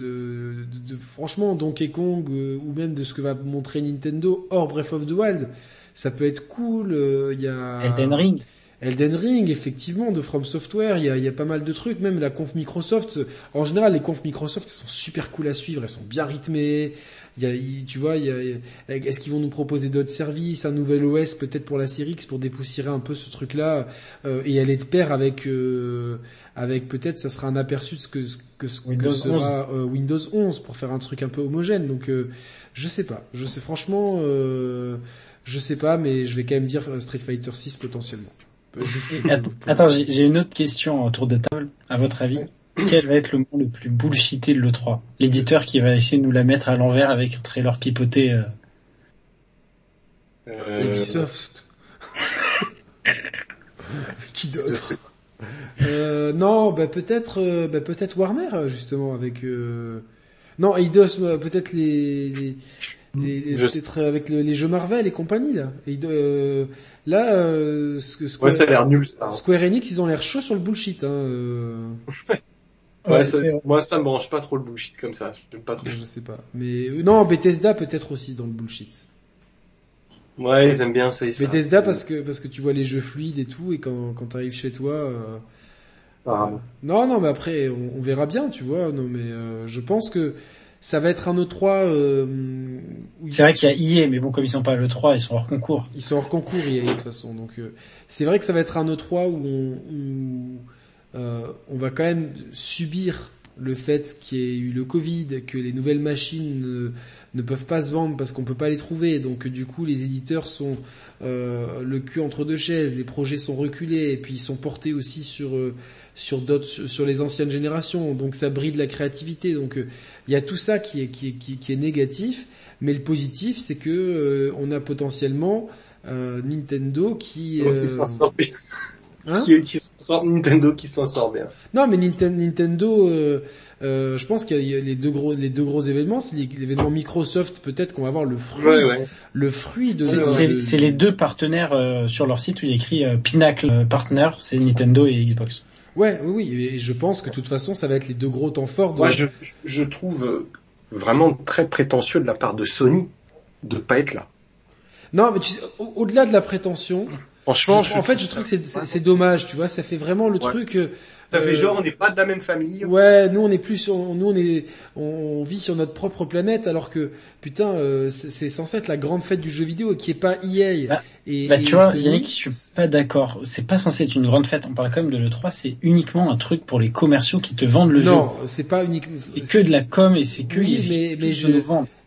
de- de- franchement Donkey Kong euh, ou même de ce que va montrer Nintendo hors Breath of the Wild, ça peut être cool. euh, Il y a Elden Ring. Elden Ring, effectivement, de From Software, il y a, y a pas mal de trucs, même la conf Microsoft. En général, les confs Microsoft elles sont super cool à suivre, elles sont bien rythmées. Il y a, tu vois, il y a, il y a- est-ce qu'ils vont nous proposer d'autres services, un nouvel OS peut-être pour la série X pour dépoussiérer un peu ce truc-là euh, et aller de pair avec, euh, avec peut-être, ça sera un aperçu de ce que, que, ce que Windows sera euh, Windows 11 pour faire un truc un peu homogène. Donc, euh, je sais pas, je sais franchement, euh, je sais pas, mais je vais quand même dire Street Fighter 6 potentiellement. Attends, j'ai j'ai une autre question autour de table. À votre avis, Quel va être le moment le plus bullshité de l'E3 L'éditeur qui va essayer de nous la mettre à l'envers avec un trailer pipoté. euh. Euh, Ubisoft. Qui d'autre? Euh, Non, bah peut-être, euh, bah peut-être Warner justement avec. Euh... Non, Eidos, euh, peut-être les, les, les- Je- peut-être avec le- les jeux Marvel et compagnie là. Eido- euh, là, euh, que- Ouais, Square, ça a l'air nul ça. Square Enix, ils ont l'air chauds sur le bullshit. Hein, euh... Ouais, ça- moi ça me branche pas trop le bullshit comme ça. Pas trop. Je sais pas, mais euh, non, Bethesda peut-être aussi dans le bullshit. Ouais, ils aiment bien ça. ça. Bethesda parce que parce que tu vois les jeux fluides et tout et quand quand t'arrives chez toi. euh, Apparemment. Non, non, mais après, on, on verra bien, tu vois. Non, mais euh, je pense que ça va être un E3 euh, C'est vrai qu'il y a IA, mais bon, comme ils sont pas à l'E3, ils sont hors concours. ils sont hors concours, EA, de toute façon. Donc, euh, c'est vrai que ça va être un E3 où on, où, euh, on va quand même subir le fait qu'il y ait eu le Covid, que les nouvelles machines ne, ne peuvent pas se vendre parce qu'on peut pas les trouver. Donc, du coup, les éditeurs sont euh, le cul entre deux chaises, les projets sont reculés et puis ils sont portés aussi sur euh, sur d'autres sur les anciennes générations. Donc, ça bride la créativité. Donc, euh, il y a tout ça qui est qui est qui, qui est négatif, mais le positif, c'est que euh, on a potentiellement euh, Nintendo qui, Donc, hein qui, sort- Nintendo qui s'en sort bien. non, mais Ninten- Nintendo, euh, euh, je pense qu'il y a les deux gros, les deux gros événements, c'est l'é- l'événement Microsoft, peut-être qu'on va voir le fruit, Ouais, ouais. le fruit de. C'est de- les deux partenaires euh, sur leur site où il y a écrit euh, Pinnacle euh, Partner, c'est Nintendo et Xbox. Ouais, oui, oui, et je pense que de toute façon, ça va être les deux gros temps forts. De... Moi, je, je trouve vraiment très prétentieux de la part de Sony de pas être là. Non, mais tu sais, au- au-delà de la prétention, Franchement, je- en fait, je trouve que c'est- c'est c'est dommage, tu vois, ça fait vraiment le Ouais. truc. euh, ça fait euh, genre on n'est pas de la même famille. Ouais, nous on est plus, on- nous on est, on, on vit sur notre propre planète, alors que putain, euh, c'est c'est censé être la grande fête du jeu vidéo qui est pas EA. Bah, et, Bah et tu vois, Sony, Yannick, je suis pas d'accord. C'est pas censé être une grande fête. On parle quand même de l'E3, c'est uniquement un truc pour les commerciaux qui te vendent le jeu. Non, c'est pas uniquement. C'est que de la com et c'est que Oui, ils mais- mais je-.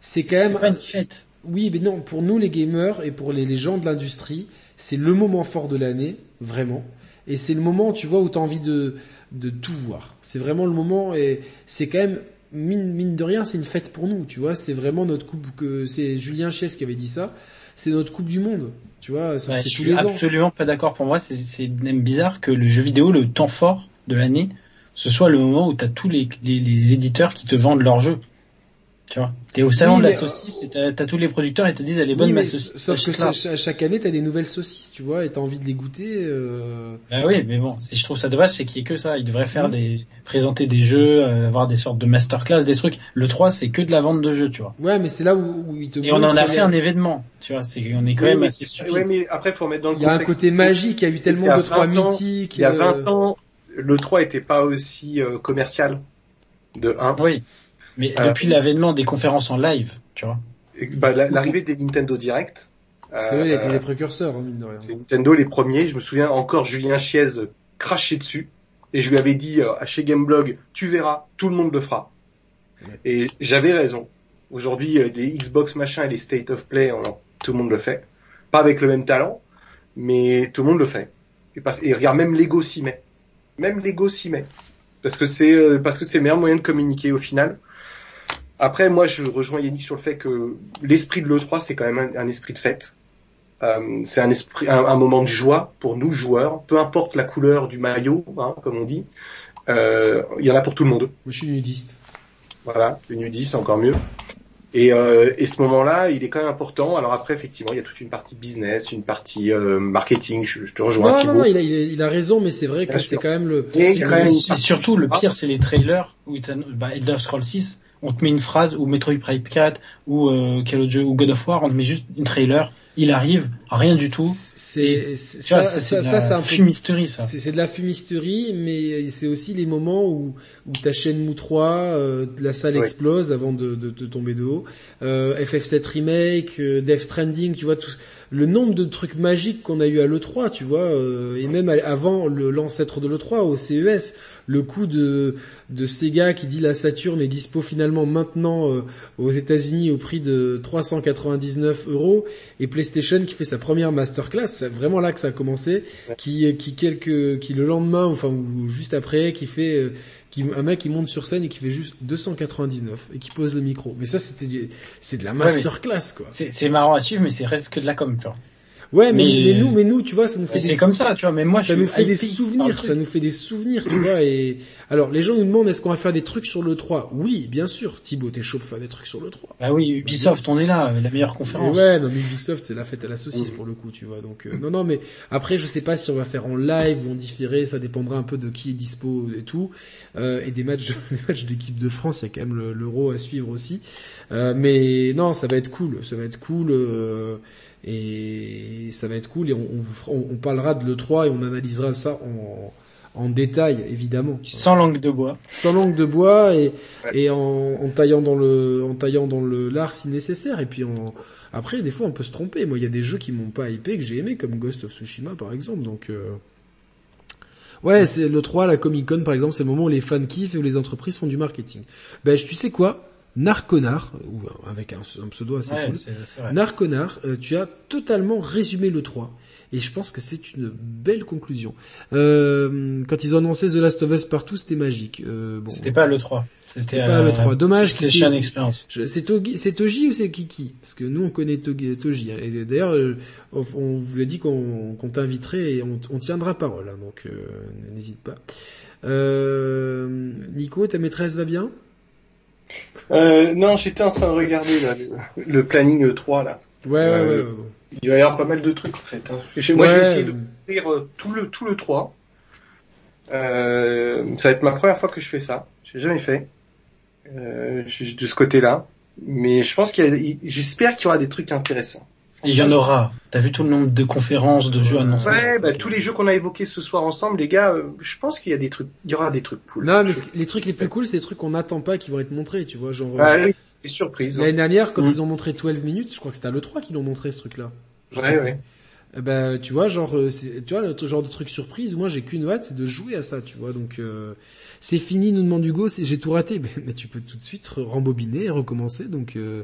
C'est quand C'est même. pas une fête. Oui, mais non, pour nous les gamers et pour les, les gens de l'industrie, c'est le moment fort de l'année, vraiment. Et c'est le moment, tu vois, où t'as envie de de tout voir. C'est vraiment le moment et c'est quand même mine, mine de rien, c'est une fête pour nous, tu vois. C'est vraiment notre coupe que c'est Julien Chies qui avait dit ça. C'est notre coupe du monde, tu vois. C'est Ouais, tous suis les ans. absolument pas d'accord. Pour moi, c'est même bizarre que le jeu vidéo, le temps fort de l'année, ce soit le moment où t'as tous les, les, les éditeurs qui te vendent leur jeu. Tu vois, t'es au salon Oui, de la saucisse et t'as t'as tous les producteurs et te disent elle est bonne Oui, ma mais saucisse. sauf que chaque année t'as des nouvelles saucisses, tu vois, et t'as envie de les goûter. Euh... Bah oui, mais bon, si je trouve ça dommage, c'est qu'il y ait que ça. Ils devraient faire Mhm. des, présenter des jeux, euh, avoir des sortes de masterclass, des trucs. Le 3, c'est que de la vente de jeux, tu vois. Ouais, mais c'est là où, où ils te Et on en a fait un événement, tu vois. C'est, on est quand Oui, même mais, assez stupide. ouais, mais après faut mettre dans le Il y a un côté magique, il y a eu tellement de trois 20 ans, mythiques. Il y a euh, 20 ans, le 3 était pas aussi euh, commercial de 1. Oui. Mais Euh, depuis l'avènement des conférences en live, tu vois. Bah, la- l'arrivée des Nintendo Direct. C'est vrai, il a été euh, les précurseurs, hein, mine de rien. C'est Nintendo les premiers. Je me souviens encore Julien Chiez cracher dessus. Et je lui avais dit euh, chez Gameblog, tu verras, tout le monde le fera. Ouais. Et j'avais raison. Aujourd'hui, euh, les Xbox machin et les State of Play, on- tout le monde le fait. Pas avec le même talent, mais tout le monde le fait. Et, parce- et regarde, même Lego s'y met. Même Lego s'y met. Parce que c'est euh, parce que c'est le meilleur moyen de communiquer au final. Après, moi, je rejoins Yannick sur le fait que l'esprit de l'E3, c'est quand même un, un esprit de fête. Euh, c'est un esprit, un, un moment de joie pour nous joueurs, peu importe la couleur du maillot, hein, comme on dit. Euh, Il y en a pour tout le monde. Moi, je suis nudiste. Voilà, le nudiste, encore mieux. Et, euh, et ce moment-là, il est quand même important. Alors après, effectivement, il y a toute une partie business, une partie euh, marketing. Je, je te rejoins, Non, non, non, il a, il a, il a raison, mais c'est vrai que c'est quand même le. Et quand même Et surtout, le pire, c'est les trailers où bah, Elder Scrolls 6, on te met une phrase, ou Metroid Prime 4, ou euh, quel autre ou God of War, on te met juste une trailer, il arrive, rien du tout. C'est ça, ça, c'est ça, de ça, c'est la un peu. fumisterie, ça. C'est c'est de la fumisterie, mais c'est aussi les moments où, où ta chaîne 3, euh, la salle Ouais. explose avant de, de, de tomber de haut. Euh, FF7 Remake, euh, Death Stranding, tu vois, tout, le nombre de trucs magiques qu'on a eu à l'E3, tu vois, euh, et même à- avant l'ancêtre de l'E3, au CES, le coup de, de Sega qui dit la Saturn est dispo finalement maintenant euh, aux États-Unis au prix de 399 euros, et PlayStation PlayStation qui fait sa première masterclass, c'est vraiment là que ça a commencé, Ouais. qui qui quelques qui le lendemain enfin ou juste après qui fait euh, qui un mec qui monte sur scène et qui fait juste 299 et qui pose le micro. Mais ça c'était c'est de la masterclass quoi. C'est marrant à suivre, mais c'est reste que de la com, vois. Ouais, mais, Mais- mais nous mais nous tu vois ça nous fait C'est comme ça, tu vois. Mais moi, ça nous fait des souvenirs, ça nous fait des souvenirs, tu vois. Et alors, les gens nous demandent est-ce qu'on va faire des trucs sur le 3 Oui, bien sûr. Thibaut, t'es chaud pour faire des trucs sur le 3. Bah oui, Ubisoft, on est là, la meilleure Et conférence. ouais, non, mais Ubisoft, c'est la fête à la saucisse pour le coup, tu vois. Donc, euh, non, non, mais après, je sais pas si on va faire en live ou en différé, ça dépendra un peu de qui est dispo et tout, euh, et des matchs, des matchs d'équipe de France, il y a quand même le- l'Euro à suivre aussi. Euh, mais non, ça va être cool, ça va être cool. Et ça va être cool. Et on, on, vous fera- on- on parlera de l'E3 et on analysera ça en, en détail évidemment. Sans langue de bois. sans langue de bois et, Ouais. et en, en taillant dans le en taillant dans le l'art si nécessaire. Et puis en, après des fois on peut se tromper. Moi il y a des jeux qui m'ont pas hypé que j'ai aimé comme Ghost of Tsushima par exemple. Donc euh... ouais c'est le 3 la Comic Con par exemple c'est le moment où les fans kiffent et où les entreprises font du marketing. Ben tu sais quoi? Narconar ou euh, avec un, un pseudo assez Ouais, cool c'est c'est vrai. Narconar, euh, tu as totalement résumé le 3. Et je pense que c'est une belle conclusion. Euh, quand ils ont annoncé The Last of Us partout, c'était magique. Euh, bon, C'était pas le 3. c'était pas le 3. Dommage qu'il PlayStation y ait- Experience. C'est Togi, c'est Toji ou c'est Kiki? Parce que nous on connaît Togi, hein. Et d'ailleurs, euh, on on vous a dit qu'on t'inviterait et on, on tiendra parole. hein, donc euh, n'hésite pas. Euh, Nico, ta maîtresse va bien? Euh, non, j'étais en train de regarder là, le, le planning 3 là. Ouais, ouais, Euh, ouais, ouais, ouais. Il va y avoir pas mal de trucs en fait. Hein. J'ai- Moi, Ouais. je vais essayer de faire euh, tout le tout le 3. Euh, ça va être ma première fois que je fais ça. J'ai jamais fait euh, de ce côté-là. Mais je pense qu'il y a, j'espère qu'il y aura des trucs intéressants. Il y en aura. T'as vu tout le nombre de conférences, de jeux annoncés? Ouais, bah, tous les jeux qu'on a évoqués ce soir ensemble, les gars, euh, je pense qu'il y a des trucs, il y aura des trucs cool. Non, mais les trucs les plus cool, c'est les trucs qu'on n'attend pas qui vont être montrés, tu vois, genre. Ah oui, des surprises. L'année dernière, quand Mm. ils ont montré 12 minutes, je crois que c'était à l'E3 qu'ils l'ont montré ce truc-là. Ouais, ouais. Eh ben, tu vois, genre, euh, tu vois, le genre de truc surprise, moi j'ai qu'une hâte, c'est de jouer à ça, tu vois. Donc, euh, c'est fini, nous demande Hugo, j'ai tout raté. Mais, mais tu peux tout de suite re- rembobiner et recommencer. Donc, euh,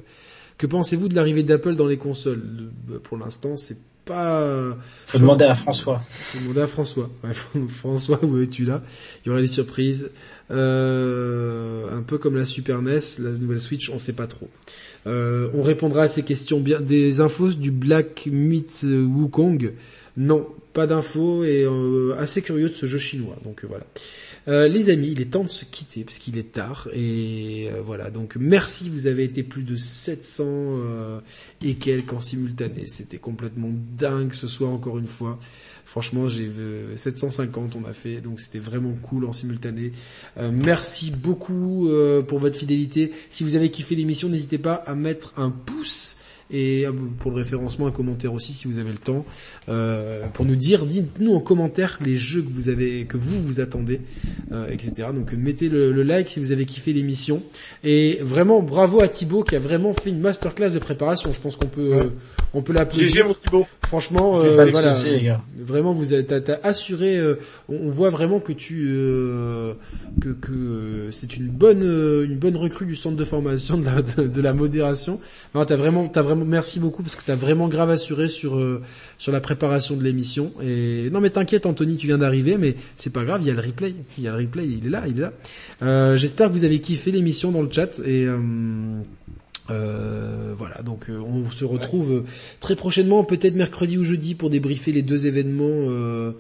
que pensez-vous de l'arrivée d'Apple dans les consoles Le- bah, Pour l'instant, c'est pas. Faut demander à François. Faut demander à François. Ouais, François, où es-tu là? Il y aurait des surprises. Euh, un peu comme la Super NES, la nouvelle Switch, on sait pas trop. Euh, on répondra à ces questions bien. Des infos du Black Myth euh, Wukong? Non, pas d'infos et euh, assez curieux de ce jeu chinois. Donc euh, voilà. Euh, les amis, il est temps de se quitter parce qu'il est tard et euh, voilà. Donc merci, vous avez été plus de 700 euh, et quelques en simultané. C'était complètement dingue ce soir encore une fois. Franchement, j'ai vu 750 on a fait, donc c'était vraiment cool en simultané. Euh, merci beaucoup pour votre fidélité. Si vous avez kiffé l'émission, n'hésitez pas à mettre un pouce et euh, pour le référencement un commentaire aussi si vous avez le temps euh, pour nous dire dites-nous en commentaire les jeux que vous avez que vous vous attendez euh, etc donc mettez le, le like si vous avez kiffé l'émission et vraiment bravo à Thibaut qui a vraiment fait une masterclass de préparation je pense qu'on peut euh, on peut Thibaut. franchement J'ai euh, voilà soucis, les gars. Vraiment, vous avez, t'as, t'as assuré. euh, on, voit vraiment que tu euh, que, que c'est une bonne une bonne recrue du centre de formation de la de, de la modération. Non, t'as vraiment t'as vraiment merci beaucoup parce que t'as vraiment grave assuré sur euh, sur la préparation de l'émission. Et non, mais t'inquiète, Anthony, tu viens d'arriver, mais c'est pas grave. Il y a le replay. Il y a le replay. Il est là. Il est là. Euh, j'espère que vous avez kiffé l'émission dans le chat et. euh, euh, voilà, donc euh, on se retrouve euh, très prochainement, peut-être mercredi ou jeudi, pour débriefer les deux événements. Euh,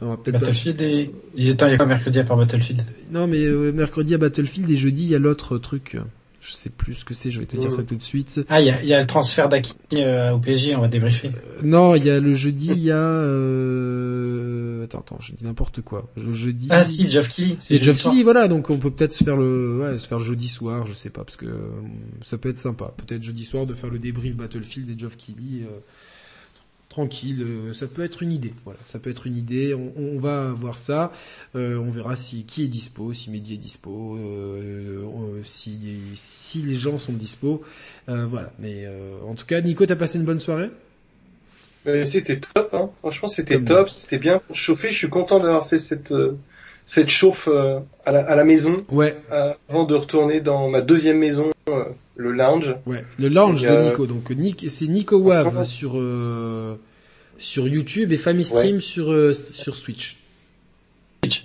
on va peut-être pas- Battlefield et... Il est temps, il y a quoi mercredi à part Battlefield? Non, mais euh, mercredi à Battlefield et jeudi il y a l'autre truc. Je sais plus ce que c'est. Je vais te dire ça tout de suite. Ah, il y a, y a le transfert d'Aki euh, au PSG, on va débriefer. Euh, non, il y a le jeudi, il y a. Euh... Attends, attends, je dis n'importe quoi. Le jeudi. Ah si, Geoff Keighley. c'est Geoff. Keighley, voilà, donc on peut peut-être se faire le, ouais, se faire jeudi soir, je sais pas, parce que euh, ça peut être sympa. Peut-être jeudi soir de faire le débrief Battlefield et Geoff Keighley, euh, tranquille, euh, ça peut être une idée. Voilà, ça peut être une idée. On, on va voir ça. Euh, on verra si qui est dispo, si Mehdi est dispo, euh, si si les gens sont dispo. Euh, voilà. Mais en tout cas, Nico, t'as passé une bonne soirée? C'était top, hein. franchement c'était top, c'était bien pour chauffer. Je suis content d'avoir fait cette cette chauffe euh, à, la, à la maison Ouais. euh, avant de retourner dans ma deuxième maison euh, le lounge. Ouais, le lounge Et, de Nico. Donc Nick, c'est Nico Wave sur sur YouTube et Family Stream sur euh, sur Switch.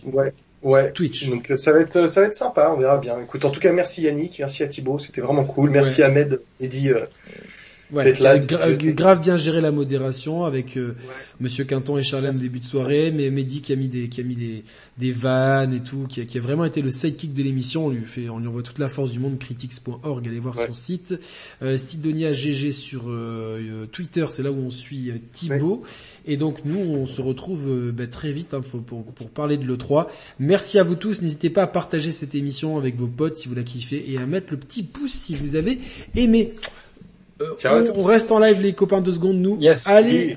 Ouais, ouais. Twitch. Donc euh, ça va être ça va être sympa, on verra bien. Écoute, en tout cas, merci Yannick, merci à Thibaut, c'était vraiment cool. Merci Ouais. Ahmed, Eddy. euh, Ouais, gra- de- grave bien géré la modération avec euh, Monsieur Quinton et Charlène début de soirée, mais Mehdi qui a mis des qui a mis des des vannes et tout, qui a, qui a vraiment été le sidekick de l'émission. On lui fait, on lui envoie toute la force du monde. Critics.org, allez voir Ouais. son site. Euh, Sidonia GG sur euh, euh, Twitter, c'est là où on suit euh, Thibaut. Et donc nous, on se retrouve euh, bah, très vite hein, pour, pour parler de l'E3. Merci à vous tous. N'hésitez pas à partager cette émission avec vos potes si vous la kiffez et à mettre le petit pouce si vous avez aimé. Euh, Ciao on, reste en live les copains deux secondes nous. Yes. Allez,